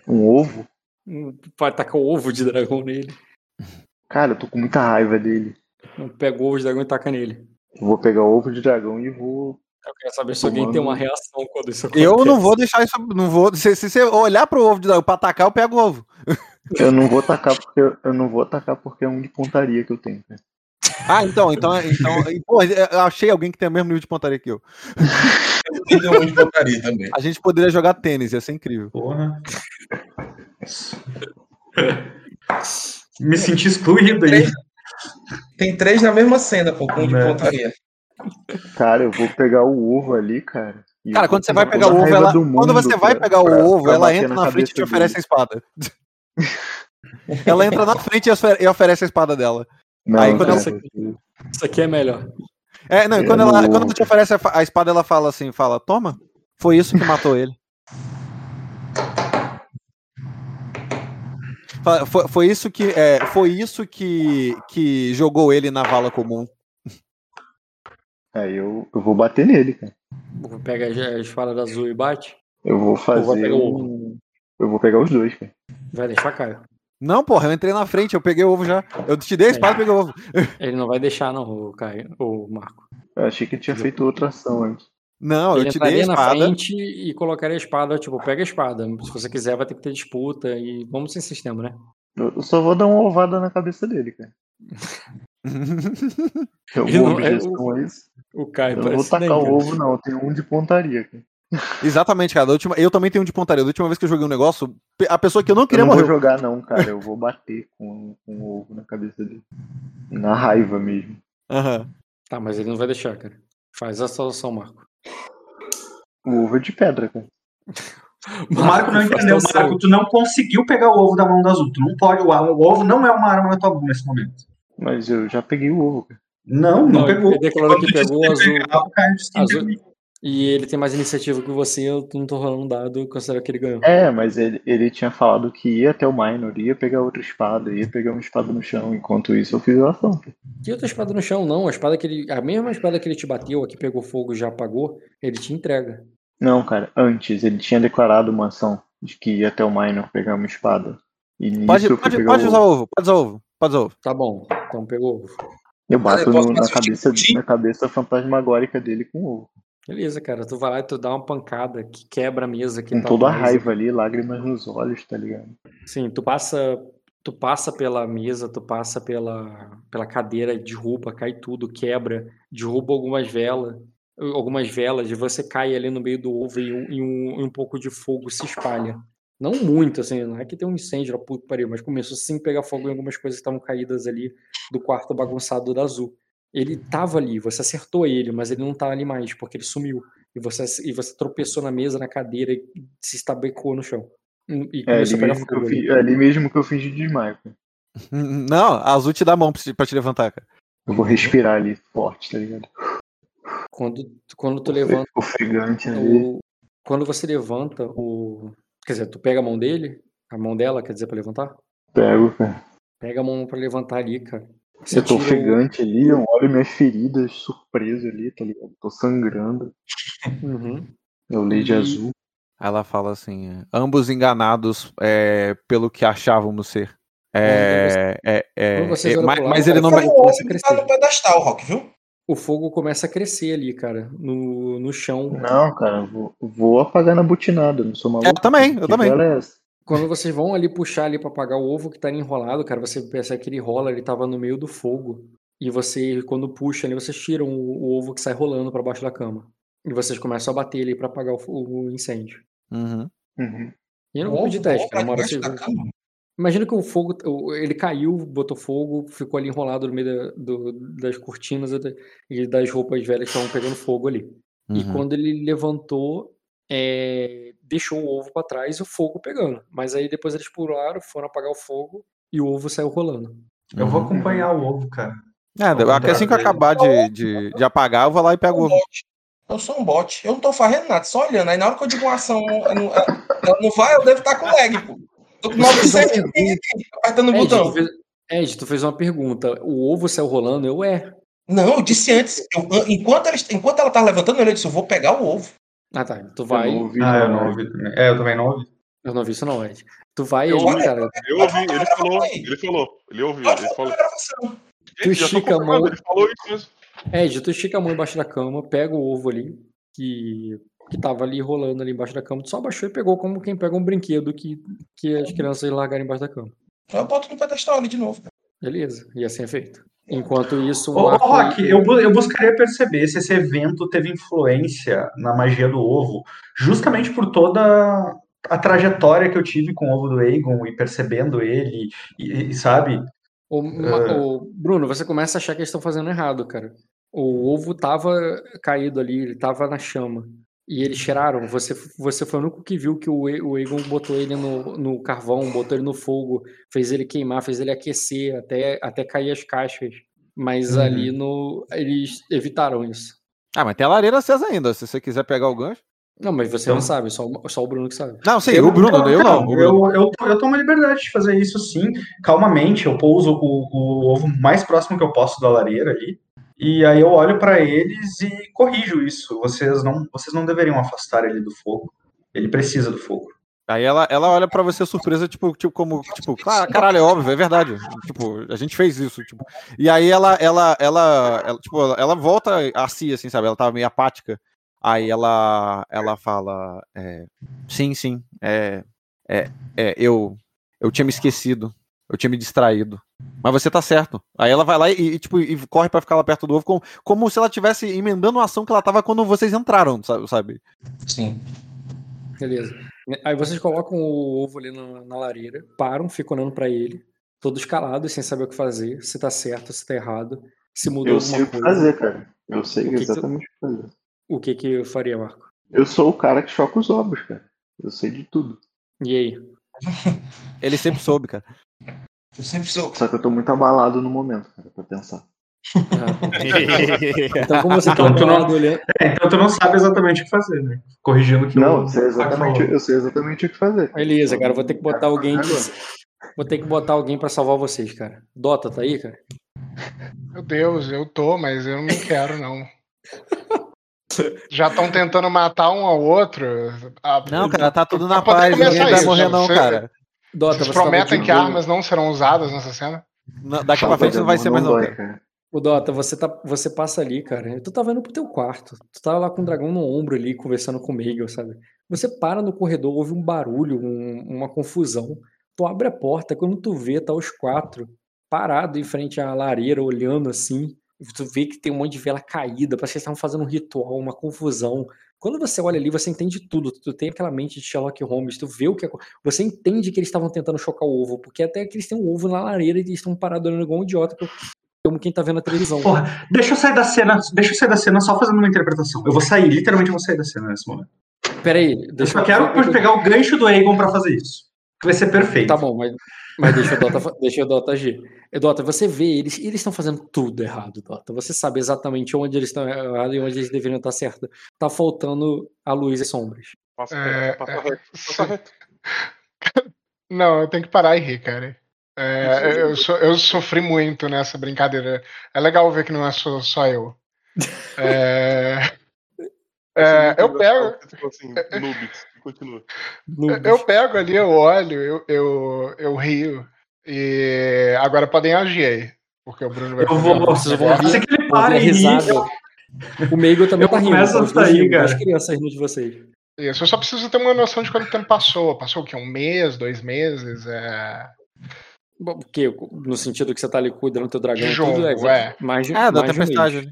Speaker 4: Um ovo.
Speaker 1: Vai tacar o ovo de dragão nele.
Speaker 4: Cara, eu tô com muita raiva dele.
Speaker 1: Pega o ovo de dragão e taca nele.
Speaker 4: Eu vou pegar o ovo de dragão e vou.
Speaker 1: Eu quero saber se alguém tem uma reação quando isso acontece.
Speaker 2: Eu não vou deixar isso. Não vou. Se, se você olhar pro ovo de dragão pra atacar, eu pego o ovo.
Speaker 4: Eu não vou atacar porque eu não vou atacar porque é um de pontaria que eu tenho. cara.
Speaker 2: Ah, então, então, então, pô, eu achei alguém que tem o mesmo nível de pontaria que eu.
Speaker 6: Ele deu um de pontaria também.
Speaker 2: A gente poderia jogar tênis, ia ser incrível.
Speaker 7: Porra. Me senti excluído aí.
Speaker 6: Tem três na mesma cena, pô, com um de
Speaker 7: É.
Speaker 6: pontaria.
Speaker 4: Cara, eu vou pegar o ovo ali, cara.
Speaker 2: Cara, quando você vai pegar o ovo, ela,
Speaker 4: do
Speaker 2: quando você vai pegar o ovo,
Speaker 4: pra
Speaker 2: ela entra
Speaker 4: na
Speaker 2: na frente e te oferece a espada. ela entra na frente e ofe- oferece a espada dela.
Speaker 4: Não,
Speaker 2: Aí quando
Speaker 4: cara,
Speaker 1: ela- Isso aqui é melhor.
Speaker 2: É, não, e
Speaker 4: É,
Speaker 2: quando, ela, quando ela te oferece a, a espada, ela fala assim, fala, toma, foi isso que matou ele. Foi, foi isso que é, foi isso que, que jogou ele na vala comum.
Speaker 4: Aí eu, eu vou bater nele, cara.
Speaker 1: Pega a espada da azul e bate.
Speaker 4: Eu vou fazer. um- Eu vou pegar os dois, cara.
Speaker 1: Vai deixar, Caio.
Speaker 2: Não, porra, eu entrei na frente, eu peguei o ovo já. Eu te dei a espada e peguei o ovo.
Speaker 1: Ele não vai deixar, não, o Caio, o Marco.
Speaker 4: Eu achei que ele tinha feito outra ação antes.
Speaker 2: Não,
Speaker 1: Ele
Speaker 2: eu te dei a
Speaker 1: entraria na
Speaker 2: espada.
Speaker 1: frente e colocaria a espada, tipo, pega a espada. Se você quiser, vai ter que ter disputa e vamos sem sistema, né?
Speaker 4: Eu eu só vou dar uma ovada na cabeça dele, cara. Eu vou
Speaker 1: não é
Speaker 4: objeção a isso.
Speaker 1: O Caio
Speaker 4: Eu não vou tacar
Speaker 1: nem,
Speaker 4: o ovo, não. Eu tenho um de pontaria, cara.
Speaker 2: Exatamente, cara. Da última, eu também tenho um de pontaria. Da última vez que eu joguei um negócio, a pessoa que eu não
Speaker 4: Eu
Speaker 2: queria
Speaker 4: não vou
Speaker 2: morreu.
Speaker 4: jogar, não, cara. Eu vou bater com, com o ovo na cabeça dele. Na raiva mesmo.
Speaker 2: Aham.
Speaker 1: Tá, mas ele não vai deixar, cara. Faz a solução, Marco.
Speaker 4: O ovo é de pedra, cara.
Speaker 7: O Marco não entendeu. Marco. Tu não conseguiu pegar o ovo da mão da Azul. Tu não pode. O, o ovo não é uma arma na tua mão nesse momento.
Speaker 4: Mas eu já peguei o ovo, cara.
Speaker 7: Não, não,
Speaker 1: Não,
Speaker 7: pegou.
Speaker 1: ele declarou
Speaker 7: Quando
Speaker 1: que pegou azul.
Speaker 7: que
Speaker 1: Azul,
Speaker 7: pegou.
Speaker 1: E ele tem mais iniciativa que você, eu não tô rolando um dado, eu considero que ele ganhou.
Speaker 4: É, mas ele, ele tinha falado que ia até o Minor, ia pegar outra espada, ia pegar uma espada no chão. Enquanto isso, eu fiz a ação.
Speaker 1: Que outra espada no chão? Não, a espada que ele. A mesma espada que ele te bateu, a que pegou fogo e já apagou, ele te entrega.
Speaker 4: Não, cara, antes ele tinha declarado uma ação de que ia até o Minor pegar uma espada. E nisso
Speaker 2: Pode, pode, pode
Speaker 4: o
Speaker 2: usar
Speaker 4: ovo.
Speaker 2: ovo, pode usar ovo, pode usar ovo.
Speaker 1: Tá bom, então pegou ovo.
Speaker 4: Eu bato
Speaker 6: eu
Speaker 4: no- na,
Speaker 6: fazer o
Speaker 4: cabeça,
Speaker 6: tipo-
Speaker 4: na cabeça fantasmagórica dele com ovo.
Speaker 1: Beleza, cara, tu vai lá e tu dá uma pancada que quebra a mesa. Que
Speaker 4: Com
Speaker 1: tá
Speaker 4: toda a
Speaker 1: mesa.
Speaker 4: raiva ali, lágrimas nos olhos, tá ligado?
Speaker 1: Sim, tu passa, tu passa pela mesa, tu passa pela, pela cadeira, derruba, cai tudo, quebra, derruba algumas velas, algumas velas, e você cai ali no meio do ovo e um, e um, um pouco de fogo se espalha. Não muito, assim, não é que tem um incêndio que pariu, mas começou sim a pegar fogo em algumas coisas que estavam caídas ali do quarto bagunçado da Azul. Ele tava ali, você acertou ele, mas ele não tá ali mais, porque ele sumiu. E você, e você tropeçou na mesa, na cadeira e se estabecou no chão. E
Speaker 4: É ali
Speaker 1: começou a pegar
Speaker 4: mesmo, que eu
Speaker 1: fogo ali.
Speaker 4: fi- é ali mesmo que eu fingi de desmaio. cara.
Speaker 2: Não, a Azul te dá a mão pra te- pra te levantar, cara.
Speaker 4: Eu vou respirar ali forte, tá ligado?
Speaker 1: Quando, quando tu levanta
Speaker 4: Ofegante ali.
Speaker 1: quando você levanta o, quer dizer, tu pega a mão dele, a mão dela, quer dizer, pra levantar?
Speaker 4: Pego, cara.
Speaker 1: Pega a mão pra levantar ali, cara. Você
Speaker 4: Eu tô
Speaker 1: tira o-
Speaker 4: ofegante ali, eu olho minhas feridas surpreso ali, tá ligado? Tô sangrando.
Speaker 1: Uhum.
Speaker 4: Eu leio de azul.
Speaker 2: Ela fala assim: é, ambos enganados é, pelo que achávamos ser. É, é, é,
Speaker 1: vocês
Speaker 2: é,
Speaker 1: olham
Speaker 2: mas, mas ele não.
Speaker 6: o
Speaker 1: começa a
Speaker 6: tá
Speaker 1: crescer.
Speaker 6: no pedestal, Rock, viu?
Speaker 1: O fogo começa a crescer ali, cara, no, no chão.
Speaker 4: Não, cara, vou, vou apagar na butinada, não sou maluco.
Speaker 2: Eu também, eu
Speaker 4: Que
Speaker 2: também.
Speaker 4: é essa?
Speaker 1: Quando vocês vão ali puxar ali pra apagar o ovo que tá ali enrolado, cara, você percebe que ele rola, ele tava no meio do fogo. E você, quando puxa ali, vocês tiram o, o ovo que sai rolando pra baixo da cama. E vocês começam a bater ali pra apagar o, o incêndio.
Speaker 2: Uhum.
Speaker 4: Uhum.
Speaker 1: E eu não
Speaker 6: O
Speaker 1: vou pedir teste, cara. Uma hora você... Imagina que o fogo, ele caiu, botou fogo, ficou ali enrolado no meio da- do- das cortinas e da- e das roupas velhas que estavam pegando fogo ali. E
Speaker 2: Uhum.
Speaker 1: quando ele levantou, é, deixou o ovo pra trás e o fogo pegando. Mas aí depois eles pularam, foram apagar o fogo e o ovo saiu rolando.
Speaker 7: Eu vou
Speaker 2: Uhum.
Speaker 7: acompanhar o ovo, cara.
Speaker 2: É, assim que eu acabar de, de, de apagar, eu vou lá e pego o ovo.
Speaker 6: Eu sou um bot. Eu não tô fazendo nada, só olhando. Aí na hora que eu digo uma ação, ela não, não vai, eu devo estar com lag, pô. Tô com 900
Speaker 1: Ed,
Speaker 6: aqui, apertando o botão.
Speaker 1: tu fez, Ed, tu fez uma pergunta. O ovo saiu rolando? Eu é.
Speaker 6: Não, eu disse antes. eu- enquanto, ela, enquanto ela tá levantando, eu disse, eu vou pegar o ovo.
Speaker 1: Ah, tá. Tu vai.
Speaker 4: Eu não ouvi,
Speaker 7: Ah, eu
Speaker 4: não, né?
Speaker 7: ouvi também. É, eu também não ouvi.
Speaker 1: Eu não vi isso, não, Ed. Tu vai
Speaker 9: Eu
Speaker 1: ali,
Speaker 9: ouvi.
Speaker 1: cara.
Speaker 9: Eu ouvi, ele falou, ele falou, ele ouviu, ele falou.
Speaker 1: Tu estica a mão.
Speaker 9: Ele falou isso mesmo.
Speaker 1: Ed, tu estica a mão embaixo da cama, pega o ovo ali, que, que tava ali rolando ali embaixo da cama, tu só abaixou e pegou como quem pega um brinquedo que, que as crianças largaram embaixo da cama.
Speaker 6: Eu boto no pedestal ali de novo.
Speaker 1: Beleza, e assim é feito. Enquanto isso,
Speaker 7: Ô,
Speaker 1: o
Speaker 7: ô, Rock, eu, eu buscaria perceber se esse evento teve influência na magia do ovo, justamente por toda a trajetória que eu tive com o ovo do Aegon e percebendo ele, e, e, sabe?
Speaker 1: o, o- Bruno, você começa a achar que eles estão fazendo errado, cara. O ovo tava caído ali, ele tava na chama. E eles tiraram. Você, você foi o único que viu que o, o Egon botou ele no, no carvão, botou ele no fogo, fez ele queimar, fez ele aquecer até, até cair as caixas. Mas
Speaker 7: Uhum.
Speaker 1: ali no. Eles evitaram isso.
Speaker 2: Ah, mas tem a lareira acesa ainda, se você quiser pegar o gancho.
Speaker 1: Não, mas você
Speaker 7: Então-
Speaker 1: não sabe, só, o- só o Bruno que sabe.
Speaker 2: Não, sim,
Speaker 7: Eu-
Speaker 2: o Bruno, eu não. o Bruno.
Speaker 7: Eu, eu, eu tomo a liberdade de fazer isso sim, calmamente. Eu pouso o, o ovo mais próximo que eu posso da lareira ali. E aí eu olho pra eles e corrijo isso. Vocês não, vocês não deveriam afastar ele do fogo. Ele precisa do fogo.
Speaker 2: Aí ela, ela olha pra você surpresa, tipo, tipo, como, tipo, claro, caralho, é óbvio, é verdade. Tipo, a gente fez isso, tipo. E aí ela, ela, ela, ela, tipo, ela volta a si, assim, sabe? Ela tava meio apática. Aí ela, ela fala, é, sim, sim, é, é, é, eu, eu tinha me esquecido, eu tinha me distraído. Mas você tá certo. Aí ela vai lá e, e, tipo, e corre pra ficar lá perto do ovo, como, como se ela tivesse emendando uma ação que ela tava quando vocês entraram, sabe?
Speaker 6: Sim.
Speaker 1: Beleza. Aí vocês colocam o ovo ali na, na lareira, param, ficam olhando pra ele, todos calados, sem saber o que fazer, se tá certo, se tá errado, se mudou
Speaker 4: Eu sei
Speaker 1: alguma
Speaker 4: o que fazer, cara. Eu sei
Speaker 1: O que
Speaker 4: exatamente o que fazer.
Speaker 1: O que que eu faria, Marco?
Speaker 4: Eu sou o cara que choca os ovos, cara. Eu sei de tudo.
Speaker 1: E aí?
Speaker 2: Ele sempre soube, cara.
Speaker 6: Eu sempre sou.
Speaker 4: Só que eu tô muito abalado no momento, cara, pra pensar.
Speaker 1: então, como você tá
Speaker 7: Então tu, não,
Speaker 1: olhando.
Speaker 7: é, então tu não sabe exatamente o que fazer, né? Corrigindo o que
Speaker 4: Não, eu sei exatamente, eu sei exatamente o que fazer.
Speaker 1: Beleza, cara, vou ter que botar alguém.
Speaker 4: Agora.
Speaker 1: Vou ter que botar alguém pra salvar vocês, cara. Dota, tá aí, cara?
Speaker 5: Meu Deus, eu tô, mas eu não quero, não. Já estão tentando matar um ao outro. Ah,
Speaker 2: Não, cara, tá tudo na paz. Ninguém vai morrer, não,
Speaker 5: você-
Speaker 2: cara.
Speaker 1: Dota,
Speaker 5: Vocês prometem que armas não serão usadas nessa cena?
Speaker 2: Não, Daqui pra frente não vai ser mais, não, cara.
Speaker 1: O Dota, você, tá, você passa ali, cara. Tu tava indo pro teu quarto. Tu tava lá com o dragão no ombro ali, conversando com o Meigel, sabe? Você para no corredor, ouve um barulho, um- uma confusão. Tu abre a porta, quando tu vê, tá os quatro parados em frente à lareira, olhando assim. Tu vê que tem um monte de vela caída, parece que eles estavam fazendo um ritual, uma confusão. Quando você olha ali, você entende tudo. Tu tem aquela mente de Sherlock Holmes, tu vê o que acon- Você entende que eles estavam tentando chocar o ovo, porque até que eles têm um ovo na lareira e eles estão parados olhando igual um idiota, como quem tá vendo a televisão.
Speaker 7: Porra, deixa eu sair da cena, deixa eu sair da cena só fazendo uma interpretação. Eu vou sair, literalmente eu vou sair da cena nesse momento.
Speaker 1: Peraí,
Speaker 7: Eu
Speaker 1: deixa
Speaker 7: só quero pegar o gancho do Aegon pra fazer isso. Que vai ser perfeito.
Speaker 1: Tá bom, mas, mas deixa, o Dota, fa- deixa o Dota agir. E, Dota, você vê eles, eles estão fazendo tudo errado, Dota. Você sabe exatamente onde eles estão errados e onde eles deveriam estar certos. Tá faltando a luz e sombras.
Speaker 9: Passa
Speaker 5: É,
Speaker 9: passa
Speaker 5: é,
Speaker 9: reto, passa reto.
Speaker 5: Não, eu tenho que parar e rir, cara. É, eu, so- eu sofri muito nessa brincadeira. É legal ver que não é só, só eu. É, é, eu pego,
Speaker 9: assim, noobs. Continua.
Speaker 5: eu pego ali, eu olho, eu, eu, eu rio. E agora podem agir aí. Porque o Bruno vai
Speaker 7: Eu vou-
Speaker 1: Vocês vão rir,
Speaker 7: Assim que ele para e.
Speaker 1: O Meigo também
Speaker 7: Eu
Speaker 1: tá rindo.
Speaker 7: começo
Speaker 1: tá?
Speaker 7: a sair, cara.
Speaker 1: As crianças rindo de vocês.
Speaker 5: Isso, eu só preciso ter uma noção de quanto tempo passou. Passou o quê? Um mês, dois meses? É...
Speaker 1: Bom, Porque, no sentido que você tá ali cuidando do teu dragão
Speaker 5: De
Speaker 1: e tudo,
Speaker 5: jogo,
Speaker 1: é,
Speaker 5: é.
Speaker 1: mais de,
Speaker 2: É, da
Speaker 1: mais de um
Speaker 2: tempestade. ali.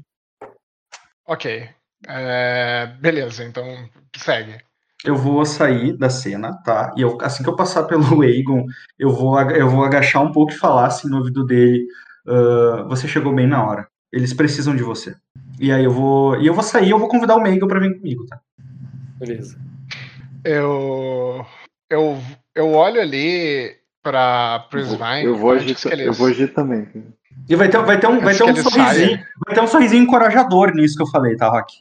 Speaker 5: Ok. É, Beleza, então segue.
Speaker 7: Eu vou sair da cena, tá? E eu, assim que eu passar pelo Aegon, eu vou, eu vou agachar um pouco e falar assim no ouvido dele: "Ah, você chegou bem na hora. Eles precisam de você. E aí eu vou. E eu vou sair, e eu vou convidar o Aegon pra vir comigo, tá?
Speaker 1: Beleza.
Speaker 5: Eu, eu, eu olho ali para o Svine.
Speaker 4: Eu vou agir,
Speaker 5: eles-
Speaker 4: eu vou agir também.
Speaker 7: E vai ter, vai ter um, vai ter um sorrisinho.
Speaker 5: saia.
Speaker 7: Vai ter um sorrisinho encorajador nisso que eu falei, tá, Rock?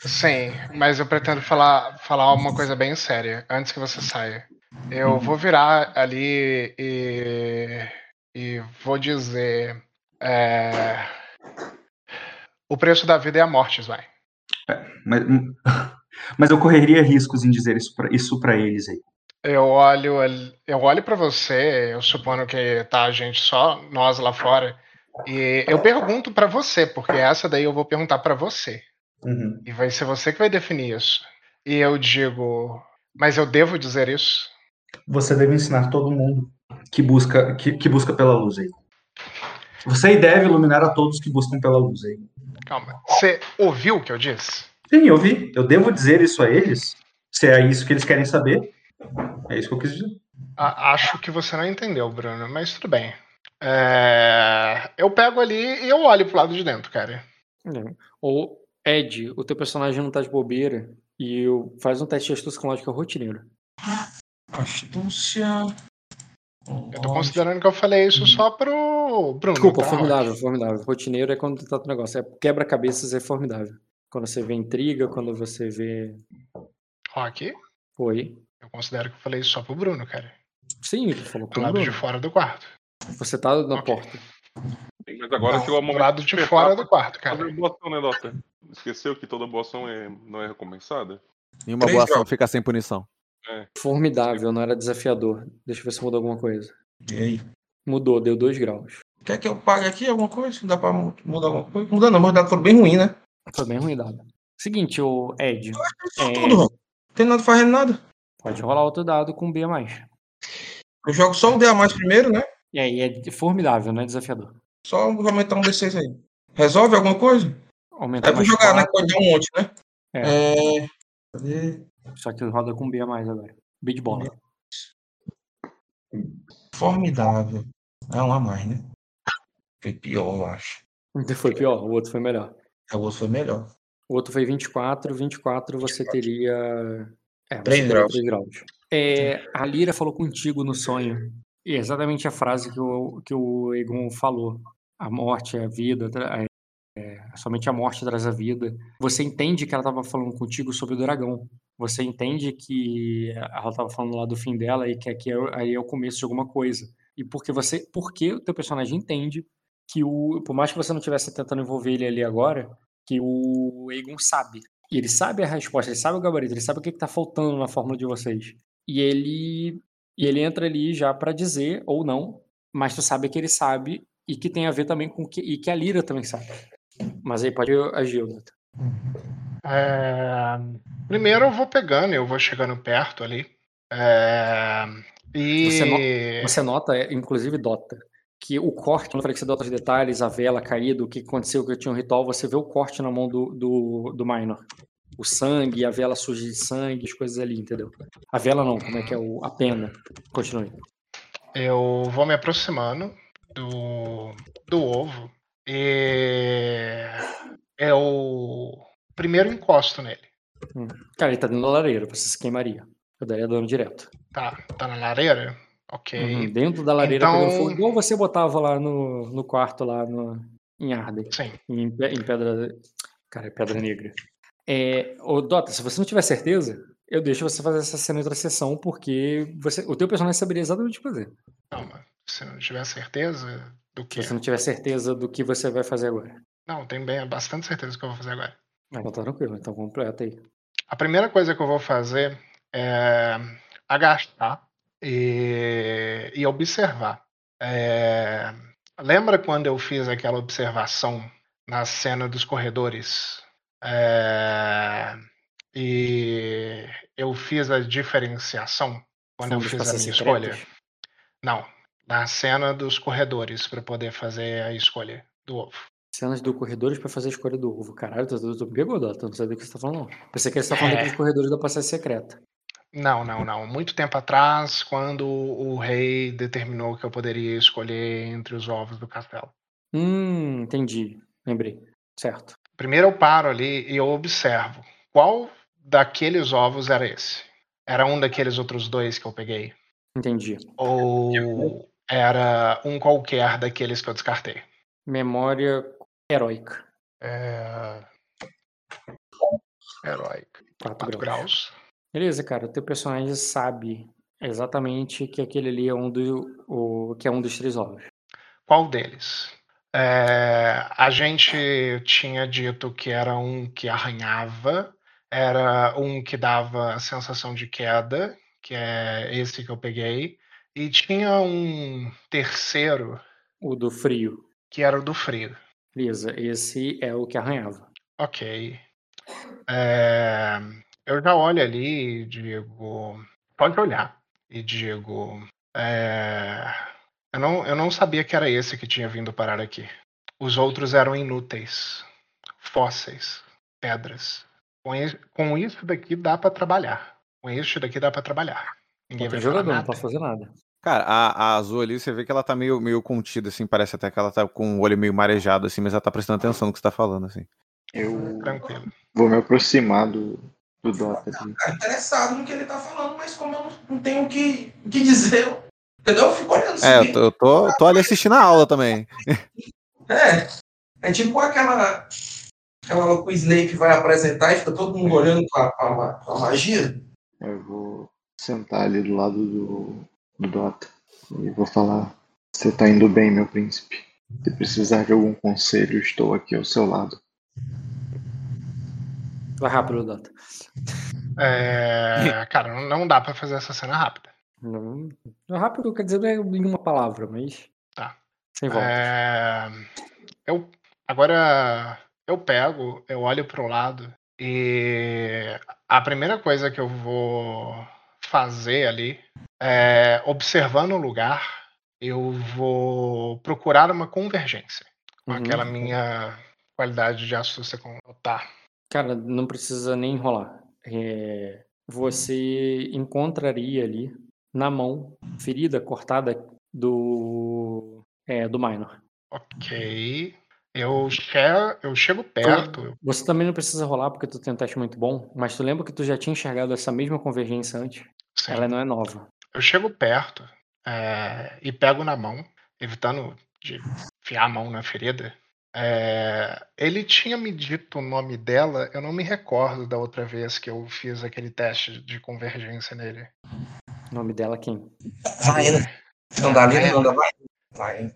Speaker 5: Sim, mas eu pretendo falar, falar uma coisa bem séria antes que você saia. Eu vou virar ali e, e vou dizer. é, o preço da vida é a morte, vai.
Speaker 7: Mas, mas eu correria riscos em dizer isso pra, isso pra eles aí.
Speaker 5: Eu olho, eu olho para você, eu supondo que tá a gente só nós lá fora, e eu pergunto para você, porque essa daí eu vou perguntar para você,
Speaker 7: Uhum.
Speaker 5: e vai ser você que vai definir isso. E eu digo, mas eu devo dizer isso?
Speaker 7: Você deve ensinar todo mundo que busca, que, que busca pela luz aí. Você deve iluminar a todos que buscam pela luz aí.
Speaker 5: Calma, você ouviu o que eu disse?
Speaker 7: Sim, eu vi. Eu devo dizer isso a eles? Se é isso que eles querem saber, é isso que eu quis dizer.
Speaker 5: A- acho que você não entendeu, Bruno, mas tudo bem. É, eu pego ali e eu olho pro lado de dentro, cara.
Speaker 1: É. Ou, Ed, o teu personagem não tá de bobeira e eu- faz um teste de astúcia com lógica rotineiro.
Speaker 6: Astúcia.
Speaker 5: Eu tô considerando que eu falei isso só pro Bruno.
Speaker 1: Desculpa,
Speaker 5: tá?
Speaker 1: formidável, formidável. Rotineiro é quando tu tá no negócio. É quebra-cabeças é formidável. Quando você vê intriga, quando você vê.
Speaker 5: Rock,
Speaker 1: Oi.
Speaker 5: eu considero que eu falei isso só pro Bruno, cara.
Speaker 1: Sim, tu falou
Speaker 5: Do
Speaker 1: com o
Speaker 5: lado de
Speaker 1: Bruno.
Speaker 5: fora do quarto.
Speaker 1: Você tá na
Speaker 5: Ok.
Speaker 1: porta.
Speaker 9: Mas agora
Speaker 5: Não,
Speaker 9: chegou o
Speaker 5: do
Speaker 9: momento.
Speaker 5: lado de fora do quarto,
Speaker 9: Fazer
Speaker 5: cara.
Speaker 9: boa ação, né, Dota? Esqueceu que toda boa ação é, não é recompensada?
Speaker 2: Nenhuma
Speaker 6: Três
Speaker 2: boa ação
Speaker 6: jogos.
Speaker 2: fica sem punição.
Speaker 1: Formidável, não era desafiador. Deixa eu ver se mudou alguma coisa.
Speaker 6: E aí?
Speaker 1: Mudou, deu dois graus.
Speaker 6: Quer que eu pague aqui alguma coisa? Dá pra mu- mudar alguma coisa? Muda não, mas dá foram bem ruim, né?
Speaker 1: Foi bem ruim dado. Seguinte, o Ed, É.
Speaker 6: tudo, mano. Tem nada fazendo nada.
Speaker 1: pode rolar outro dado com B a mais.
Speaker 6: Eu jogo só um D a mais primeiro, né?
Speaker 1: E aí é formidável, não é desafiador.
Speaker 6: Só vou aumentar um D6 aí. Resolve alguma coisa?
Speaker 1: Aumenta
Speaker 6: É pra jogar, né?
Speaker 1: quatro,
Speaker 6: Pode dar um monte, né?
Speaker 1: É.
Speaker 6: É. Cadê?
Speaker 1: Só que roda com B a mais agora. B de bola.
Speaker 6: Formidável. É um a mais, né? Foi pior, eu acho.
Speaker 1: Foi pior, o outro foi melhor.
Speaker 6: É, O outro foi melhor.
Speaker 1: O outro foi 24, 24 você teria. É, você
Speaker 6: Três
Speaker 1: teria
Speaker 6: graus.
Speaker 1: três graus. É, a Lira falou contigo no sonho. E é exatamente a frase que o, que o Egon falou. a morte, a vida, é, é, somente a morte traz a vida. Você entende que ela estava falando contigo sobre o dragão. Você entende que ela estava falando lá do fim dela e que aqui é, aí é o começo de alguma coisa. E porque você, porque o teu personagem entende que o, por mais que você não estivesse tentando envolver ele ali agora, que o Egon sabe. E ele sabe a resposta, ele sabe o gabarito, ele sabe o que está faltando na fórmula de vocês. E ele, e ele entra ali já para dizer ou não, mas tu sabe que ele sabe e que tem a ver também com que e que a Lira também sabe. Mas aí pode agir, Jonathan.
Speaker 5: É... Primeiro eu vou pegando, eu vou chegando perto ali. É... E...
Speaker 1: Você, no... você nota, inclusive, Dota, que o corte, quando eu falei que você dota os detalhes, a vela caída, o que aconteceu, que eu tinha um ritual, você vê o corte na mão do, do, do Minor. O sangue, a vela suja de sangue, as coisas ali, entendeu? A vela não, como é que é o, a pena. Continue.
Speaker 5: Eu vou me aproximando do, do ovo e é o primeiro encosto nele.
Speaker 1: Hum. Cara, ele tá dentro da lareira, você se queimaria. Eu daria dano direto.
Speaker 5: Tá, tá na lareira? Ok.
Speaker 1: Uhum, dentro da lareira então... pegando fogo, igual você botava lá no, no quarto, lá no, em Arden.
Speaker 5: Sim.
Speaker 1: Em, em pedra. Cara, é pedra negra. É, ô, Dota, se você não tiver certeza, eu deixo você fazer essa cena em outra sessão, porque você, o teu personagem saberia exatamente o que fazer.
Speaker 5: Não, mas se não tiver certeza do que.
Speaker 1: Se você não tiver certeza do que você vai fazer agora.
Speaker 5: Não, tenho bem, bastante certeza do que eu vou fazer agora.
Speaker 1: Ah, então tá tranquilo, então completa aí.
Speaker 5: A primeira coisa que eu vou fazer é agachar e, e observar. É, lembra quando eu fiz aquela observação na cena dos corredores? É, e eu fiz a diferenciação quando eu fiz a minha escolha? Não, na cena dos corredores para poder fazer a escolha do ovo.
Speaker 1: Cenas do corredores para fazer a escolha do ovo. Caralho, tu, tu, tu pegou, Dota. Não sabia o que você tá falando, não. Pensei que você tá falando é... dos corredores da passagem secreta.
Speaker 5: Não, não, não. Muito tempo atrás, quando o rei determinou que eu poderia escolher entre os ovos do castelo.
Speaker 1: Hum, entendi. Lembrei. Certo.
Speaker 5: Primeiro eu paro ali e eu observo qual daqueles ovos era esse. Era um daqueles outros dois que eu peguei?
Speaker 1: Entendi.
Speaker 5: Ou era um qualquer daqueles que eu descartei?
Speaker 1: Memória heróica.
Speaker 5: É... Heróica. 4 graus. graus.
Speaker 1: Beleza, cara. O teu personagem sabe exatamente que aquele ali é um, do, o, que é um dos três ovos.
Speaker 5: Qual deles? É, a gente tinha dito que era um que arranhava, era um que dava a sensação de queda, que é esse que eu peguei, e tinha um terceiro.
Speaker 1: O do frio.
Speaker 5: Que era o do frio.
Speaker 1: Beleza, esse é o que arranhava.
Speaker 5: Ok. É, eu já olho ali e digo. Pode olhar. E digo. É, eu, não, eu não sabia que era esse que tinha vindo parar aqui. Os outros eram inúteis. Fósseis. Pedras. Com, com isso daqui dá para trabalhar. Com isso daqui dá para trabalhar.
Speaker 1: Ninguém vai jogador, nada. não posso fazer nada.
Speaker 2: Cara, a, a, azul ali, você vê que ela tá meio, meio contida, assim, parece até que ela tá com o olho meio marejado, assim, mas ela tá prestando atenção no que você tá falando, assim.
Speaker 4: Eu Tranquilo. vou me aproximar do, do Dota. Assim.
Speaker 6: Tá interessado no que ele tá falando, mas como eu não tenho o que, que dizer, entendeu? Eu fico olhando assim.
Speaker 2: É, eu tô, eu tô, tô ali assistindo a aula também.
Speaker 6: É, é tipo aquela, aquela que o Snape vai apresentar e fica todo mundo olhando pra, pra, pra magia.
Speaker 4: Eu vou sentar ali do lado do, do Dota e vou falar: Você tá indo bem, meu príncipe. Se precisar de algum conselho, estou aqui ao seu lado.
Speaker 1: Vai rápido, Dota.
Speaker 5: É, cara, não dá pra fazer essa cena rápida.
Speaker 1: Não, rápido quer dizer em uma palavra, mas.
Speaker 5: Tá.
Speaker 1: Sem volta.
Speaker 5: É, eu, agora eu pego, eu olho pro lado e a primeira coisa que eu vou fazer ali é, observando o lugar, eu vou procurar uma convergência com uhum. aquela minha qualidade de astúcia com tá.
Speaker 1: Cara, não precisa nem enrolar. É, você encontraria ali na mão, ferida cortada do é, do Minor.
Speaker 5: Ok. Eu, chego, eu chego perto.
Speaker 1: Você também não precisa rolar porque tu tem um teste muito bom, mas tu lembra que tu já tinha enxergado essa mesma convergência antes? Sim. Ela não é nova.
Speaker 5: Eu chego perto é, e pego na mão, evitando de enfiar a mão na ferida. É, ele tinha me dito o nome dela, eu não me recordo da outra vez que eu fiz aquele teste de convergência nele.
Speaker 1: O nome dela quem?
Speaker 6: Vai, né? Não dá ali, não dá, vai.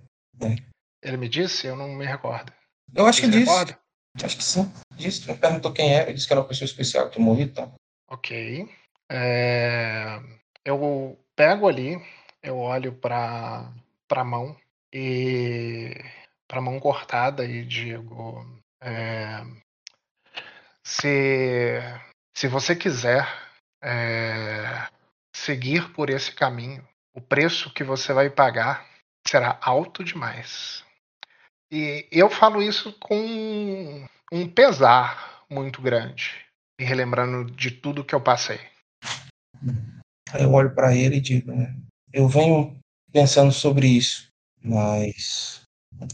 Speaker 5: Ele me disse? Eu não me recordo.
Speaker 6: Eu acho que
Speaker 5: Você se
Speaker 6: disse.
Speaker 5: recorda?
Speaker 6: Acho que sim. Disse. Me perguntou quem era. Ele disse que era uma pessoa especial que morri e tal.
Speaker 5: Ok. É, eu pego ali, eu olho para a mão e para mão cortada e digo: é, se, se você quiser é, seguir por esse caminho, o preço que você vai pagar será alto demais. E eu falo isso com um pesar muito grande, me relembrando de tudo que eu passei.
Speaker 6: Eu olho para ele e digo, né? Eu venho pensando sobre isso, mas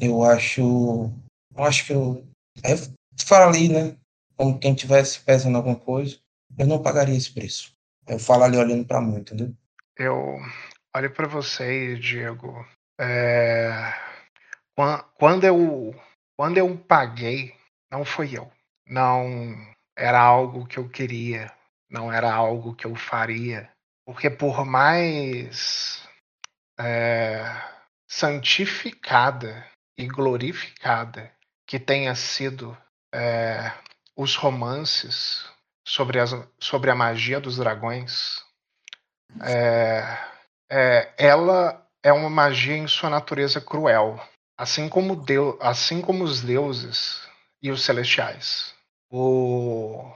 Speaker 6: eu acho, eu acho que eu, aí eu falo ali, né? Como quem tivesse pesando alguma coisa, eu não pagaria esse preço. Eu falo ali olhando para mim, entendeu?
Speaker 5: Eu olho para você digo, é, quando eu quando eu paguei, não foi eu, não era algo que eu queria, não era algo que eu faria, porque por mais é, santificada e glorificada que tenha sido é, os romances sobre, as, sobre a magia dos dragões, é, é, ela é uma magia em sua natureza cruel, assim como, Deu, assim como os deuses e os celestiais. O,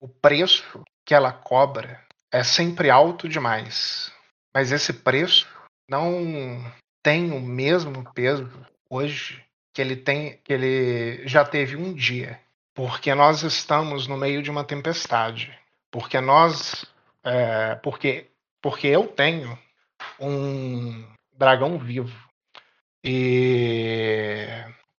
Speaker 5: o preço que ela cobra é sempre alto demais, mas esse preço não tem o mesmo peso hoje que ele tem, que ele já teve um dia, porque nós estamos no meio de uma tempestade, porque nós, é, porque porque eu tenho um dragão vivo e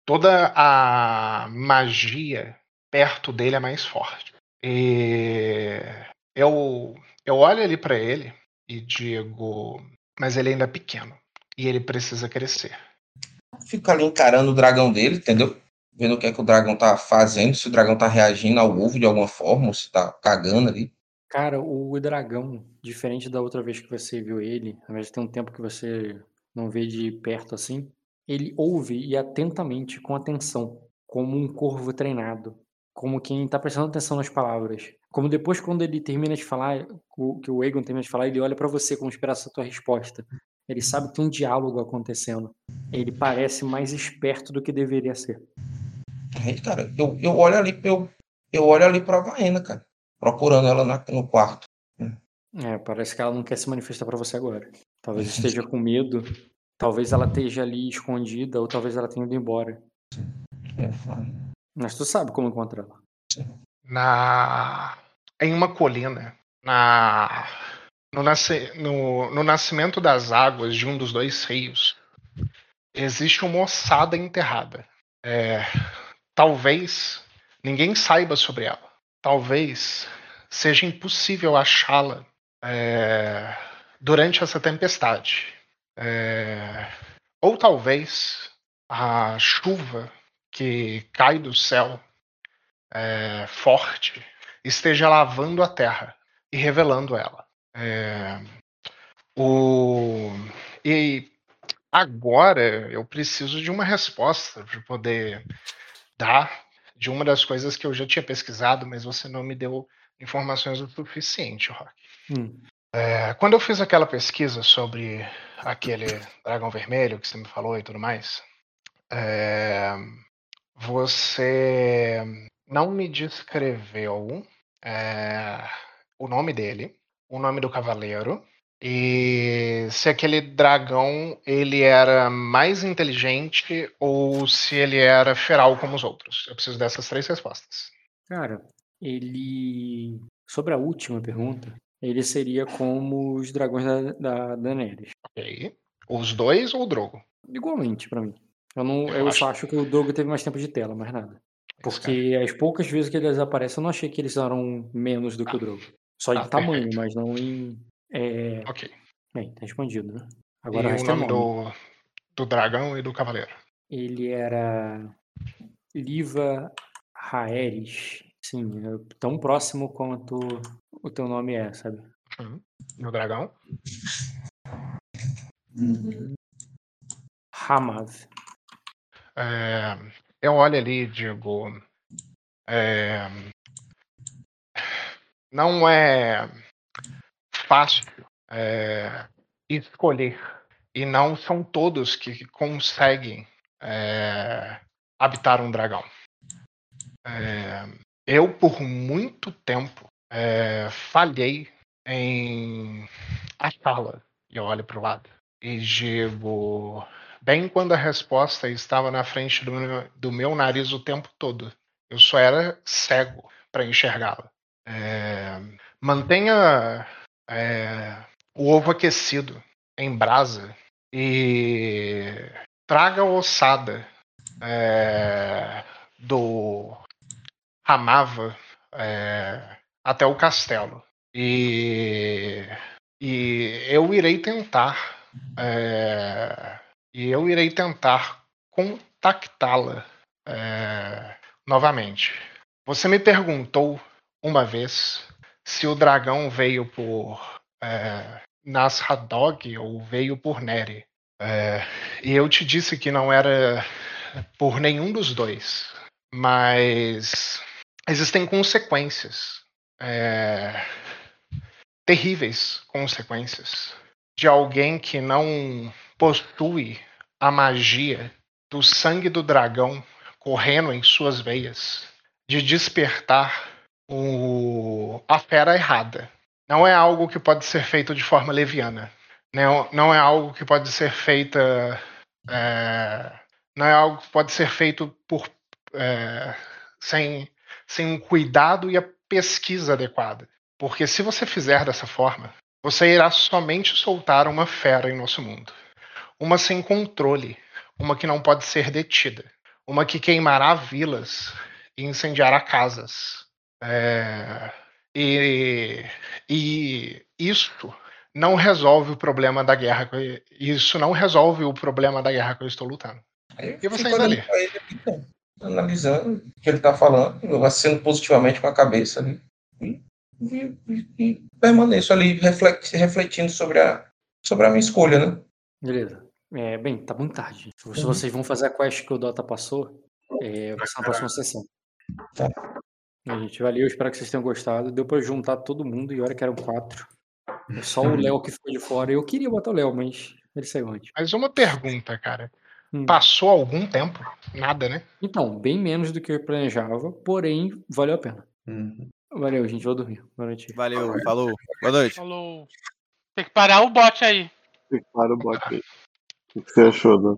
Speaker 5: toda a magia perto dele é mais forte. E eu eu olho ali para ele e digo, mas ele ainda é pequeno e ele precisa crescer.
Speaker 6: Fico ali encarando o dragão dele, entendeu? Vendo o que é que o dragão tá fazendo, se o dragão tá reagindo ao ovo de alguma forma, ou se tá cagando ali.
Speaker 1: Cara, o dragão, diferente da outra vez que você viu ele, ao invés de ter um tempo que você não vê de perto assim, ele ouve e atentamente, com atenção, como um corvo treinado, como quem tá prestando atenção nas palavras. Como depois, quando ele termina de falar, que o Egon termina de falar, ele olha pra você como esperasse a tua resposta. Ele sabe que tem um diálogo acontecendo. Ele parece mais esperto do que deveria ser.
Speaker 6: Aí, cara, eu, eu olho ali, eu, eu olho ali pra Vaena, cara. Procurando ela na- no quarto.
Speaker 1: É, parece que ela não quer se manifestar pra você agora. Talvez esteja com medo. Talvez ela esteja ali escondida, ou talvez ela tenha ido embora.
Speaker 6: É,
Speaker 1: Mas tu sabe como encontrar ela.
Speaker 5: na em uma colina na no, nasce, no, no nascimento das águas de um dos dois rios existe uma ossada enterrada É, talvez ninguém saiba sobre ela talvez seja impossível achá-la é, durante essa tempestade É, ou talvez a chuva que cai do céu é, forte esteja lavando a terra e revelando ela. É, o, e agora eu preciso de uma resposta para poder dar de uma das coisas que eu já tinha pesquisado, mas você não me deu informações o suficiente, Rock.
Speaker 1: Hum.
Speaker 5: É, quando eu fiz aquela pesquisa sobre aquele dragão vermelho que você me falou e tudo mais, é, você não me descreveu é, o nome dele, o nome do cavaleiro e se aquele dragão ele era mais inteligente ou se ele era feral como os outros. Eu preciso dessas três respostas.
Speaker 1: Cara, ele. Sobre a última pergunta, ele seria como os dragões da, da Daenerys.
Speaker 5: Ok. Os dois ou o Drogo?
Speaker 1: Igualmente, pra mim. Eu, não,
Speaker 5: Eu
Speaker 1: eu
Speaker 5: acho-
Speaker 1: só acho que o Drogo teve mais tempo de tela, mais nada. Porque as poucas vezes que eles aparecem, eu não achei que eles eram menos do que o Drogo. Só em
Speaker 5: Ah,
Speaker 1: tamanho,
Speaker 5: perfeito.
Speaker 1: mas não em. É...
Speaker 5: Ok.
Speaker 1: Bem, tá respondido, né? Agora
Speaker 5: e o nome. do, do dragão e do cavaleiro.
Speaker 1: Ele era Liva Raeris. Sim, é tão próximo quanto o teu nome é, sabe?
Speaker 5: Uhum. No dragão?
Speaker 1: Hamav.
Speaker 5: É, eu olho ali e digo. é, não é fácil é, escolher. E não são todos que conseguem é, habitar um dragão. É, eu, por muito tempo, é, falhei em achá-la. E eu olho para o lado e digo: bem quando a resposta estava na frente do meu, do meu nariz o tempo todo. Eu só era cego para enxergá-la. É, mantenha é, o ovo aquecido em brasa e traga a ossada é, do Ramava é, até o castelo. E, e eu irei tentar. é, e eu irei tentar contactá-la é, novamente. Você me perguntou uma vez se o dragão veio por é, Nasradog ou veio por Neri. É, e eu te disse que não era por nenhum dos dois. Mas existem consequências. é, terríveis consequências de alguém que não possui a magia do sangue do dragão correndo em suas veias, de despertar o, a fera errada. Não é algo que pode ser feito de forma leviana. Não, não é algo que pode ser feita. é, não é algo que pode ser feito por, é, sem, sem um cuidado e a pesquisa adequada. Porque se você fizer dessa forma, você irá somente soltar uma fera em nosso mundo. Uma sem controle, uma que não pode ser detida, uma que queimará vilas e incendiará casas. É, e, e isso não resolve o problema da guerra. eu- Isso não resolve o problema da guerra que eu estou lutando. E você ainda
Speaker 6: ali
Speaker 5: lê?
Speaker 6: ele então, analisando o que ele está falando, eu aceno positivamente com a cabeça ali. E, e- e- e permaneço ali refleti- refletindo sobre a, sobre a minha escolha, né?
Speaker 1: Beleza. É, bem, tá muito tarde. Se
Speaker 6: Uhum.
Speaker 1: vocês vão fazer a quest que o Dota passou, é, vai ser na próxima sessão.
Speaker 6: Tá.
Speaker 1: É, gente, valeu, espero que vocês tenham gostado. Deu pra juntar todo mundo e olha que eram quatro. É Só o Léo que ficou de fora. Eu queria botar o Léo, mas ele saiu antes.
Speaker 5: Mas uma pergunta, cara.
Speaker 1: Hum.
Speaker 5: Passou algum tempo? Nada, né?
Speaker 1: Então, bem menos do que eu planejava, porém, valeu a pena.
Speaker 4: Uhum.
Speaker 1: Valeu, gente. Vou dormir. Boa noite.
Speaker 2: Valeu, falou. Boa noite.
Speaker 8: Falou. Tem que parar o bot aí.
Speaker 4: Para o bot aí. O que você achou, Dan?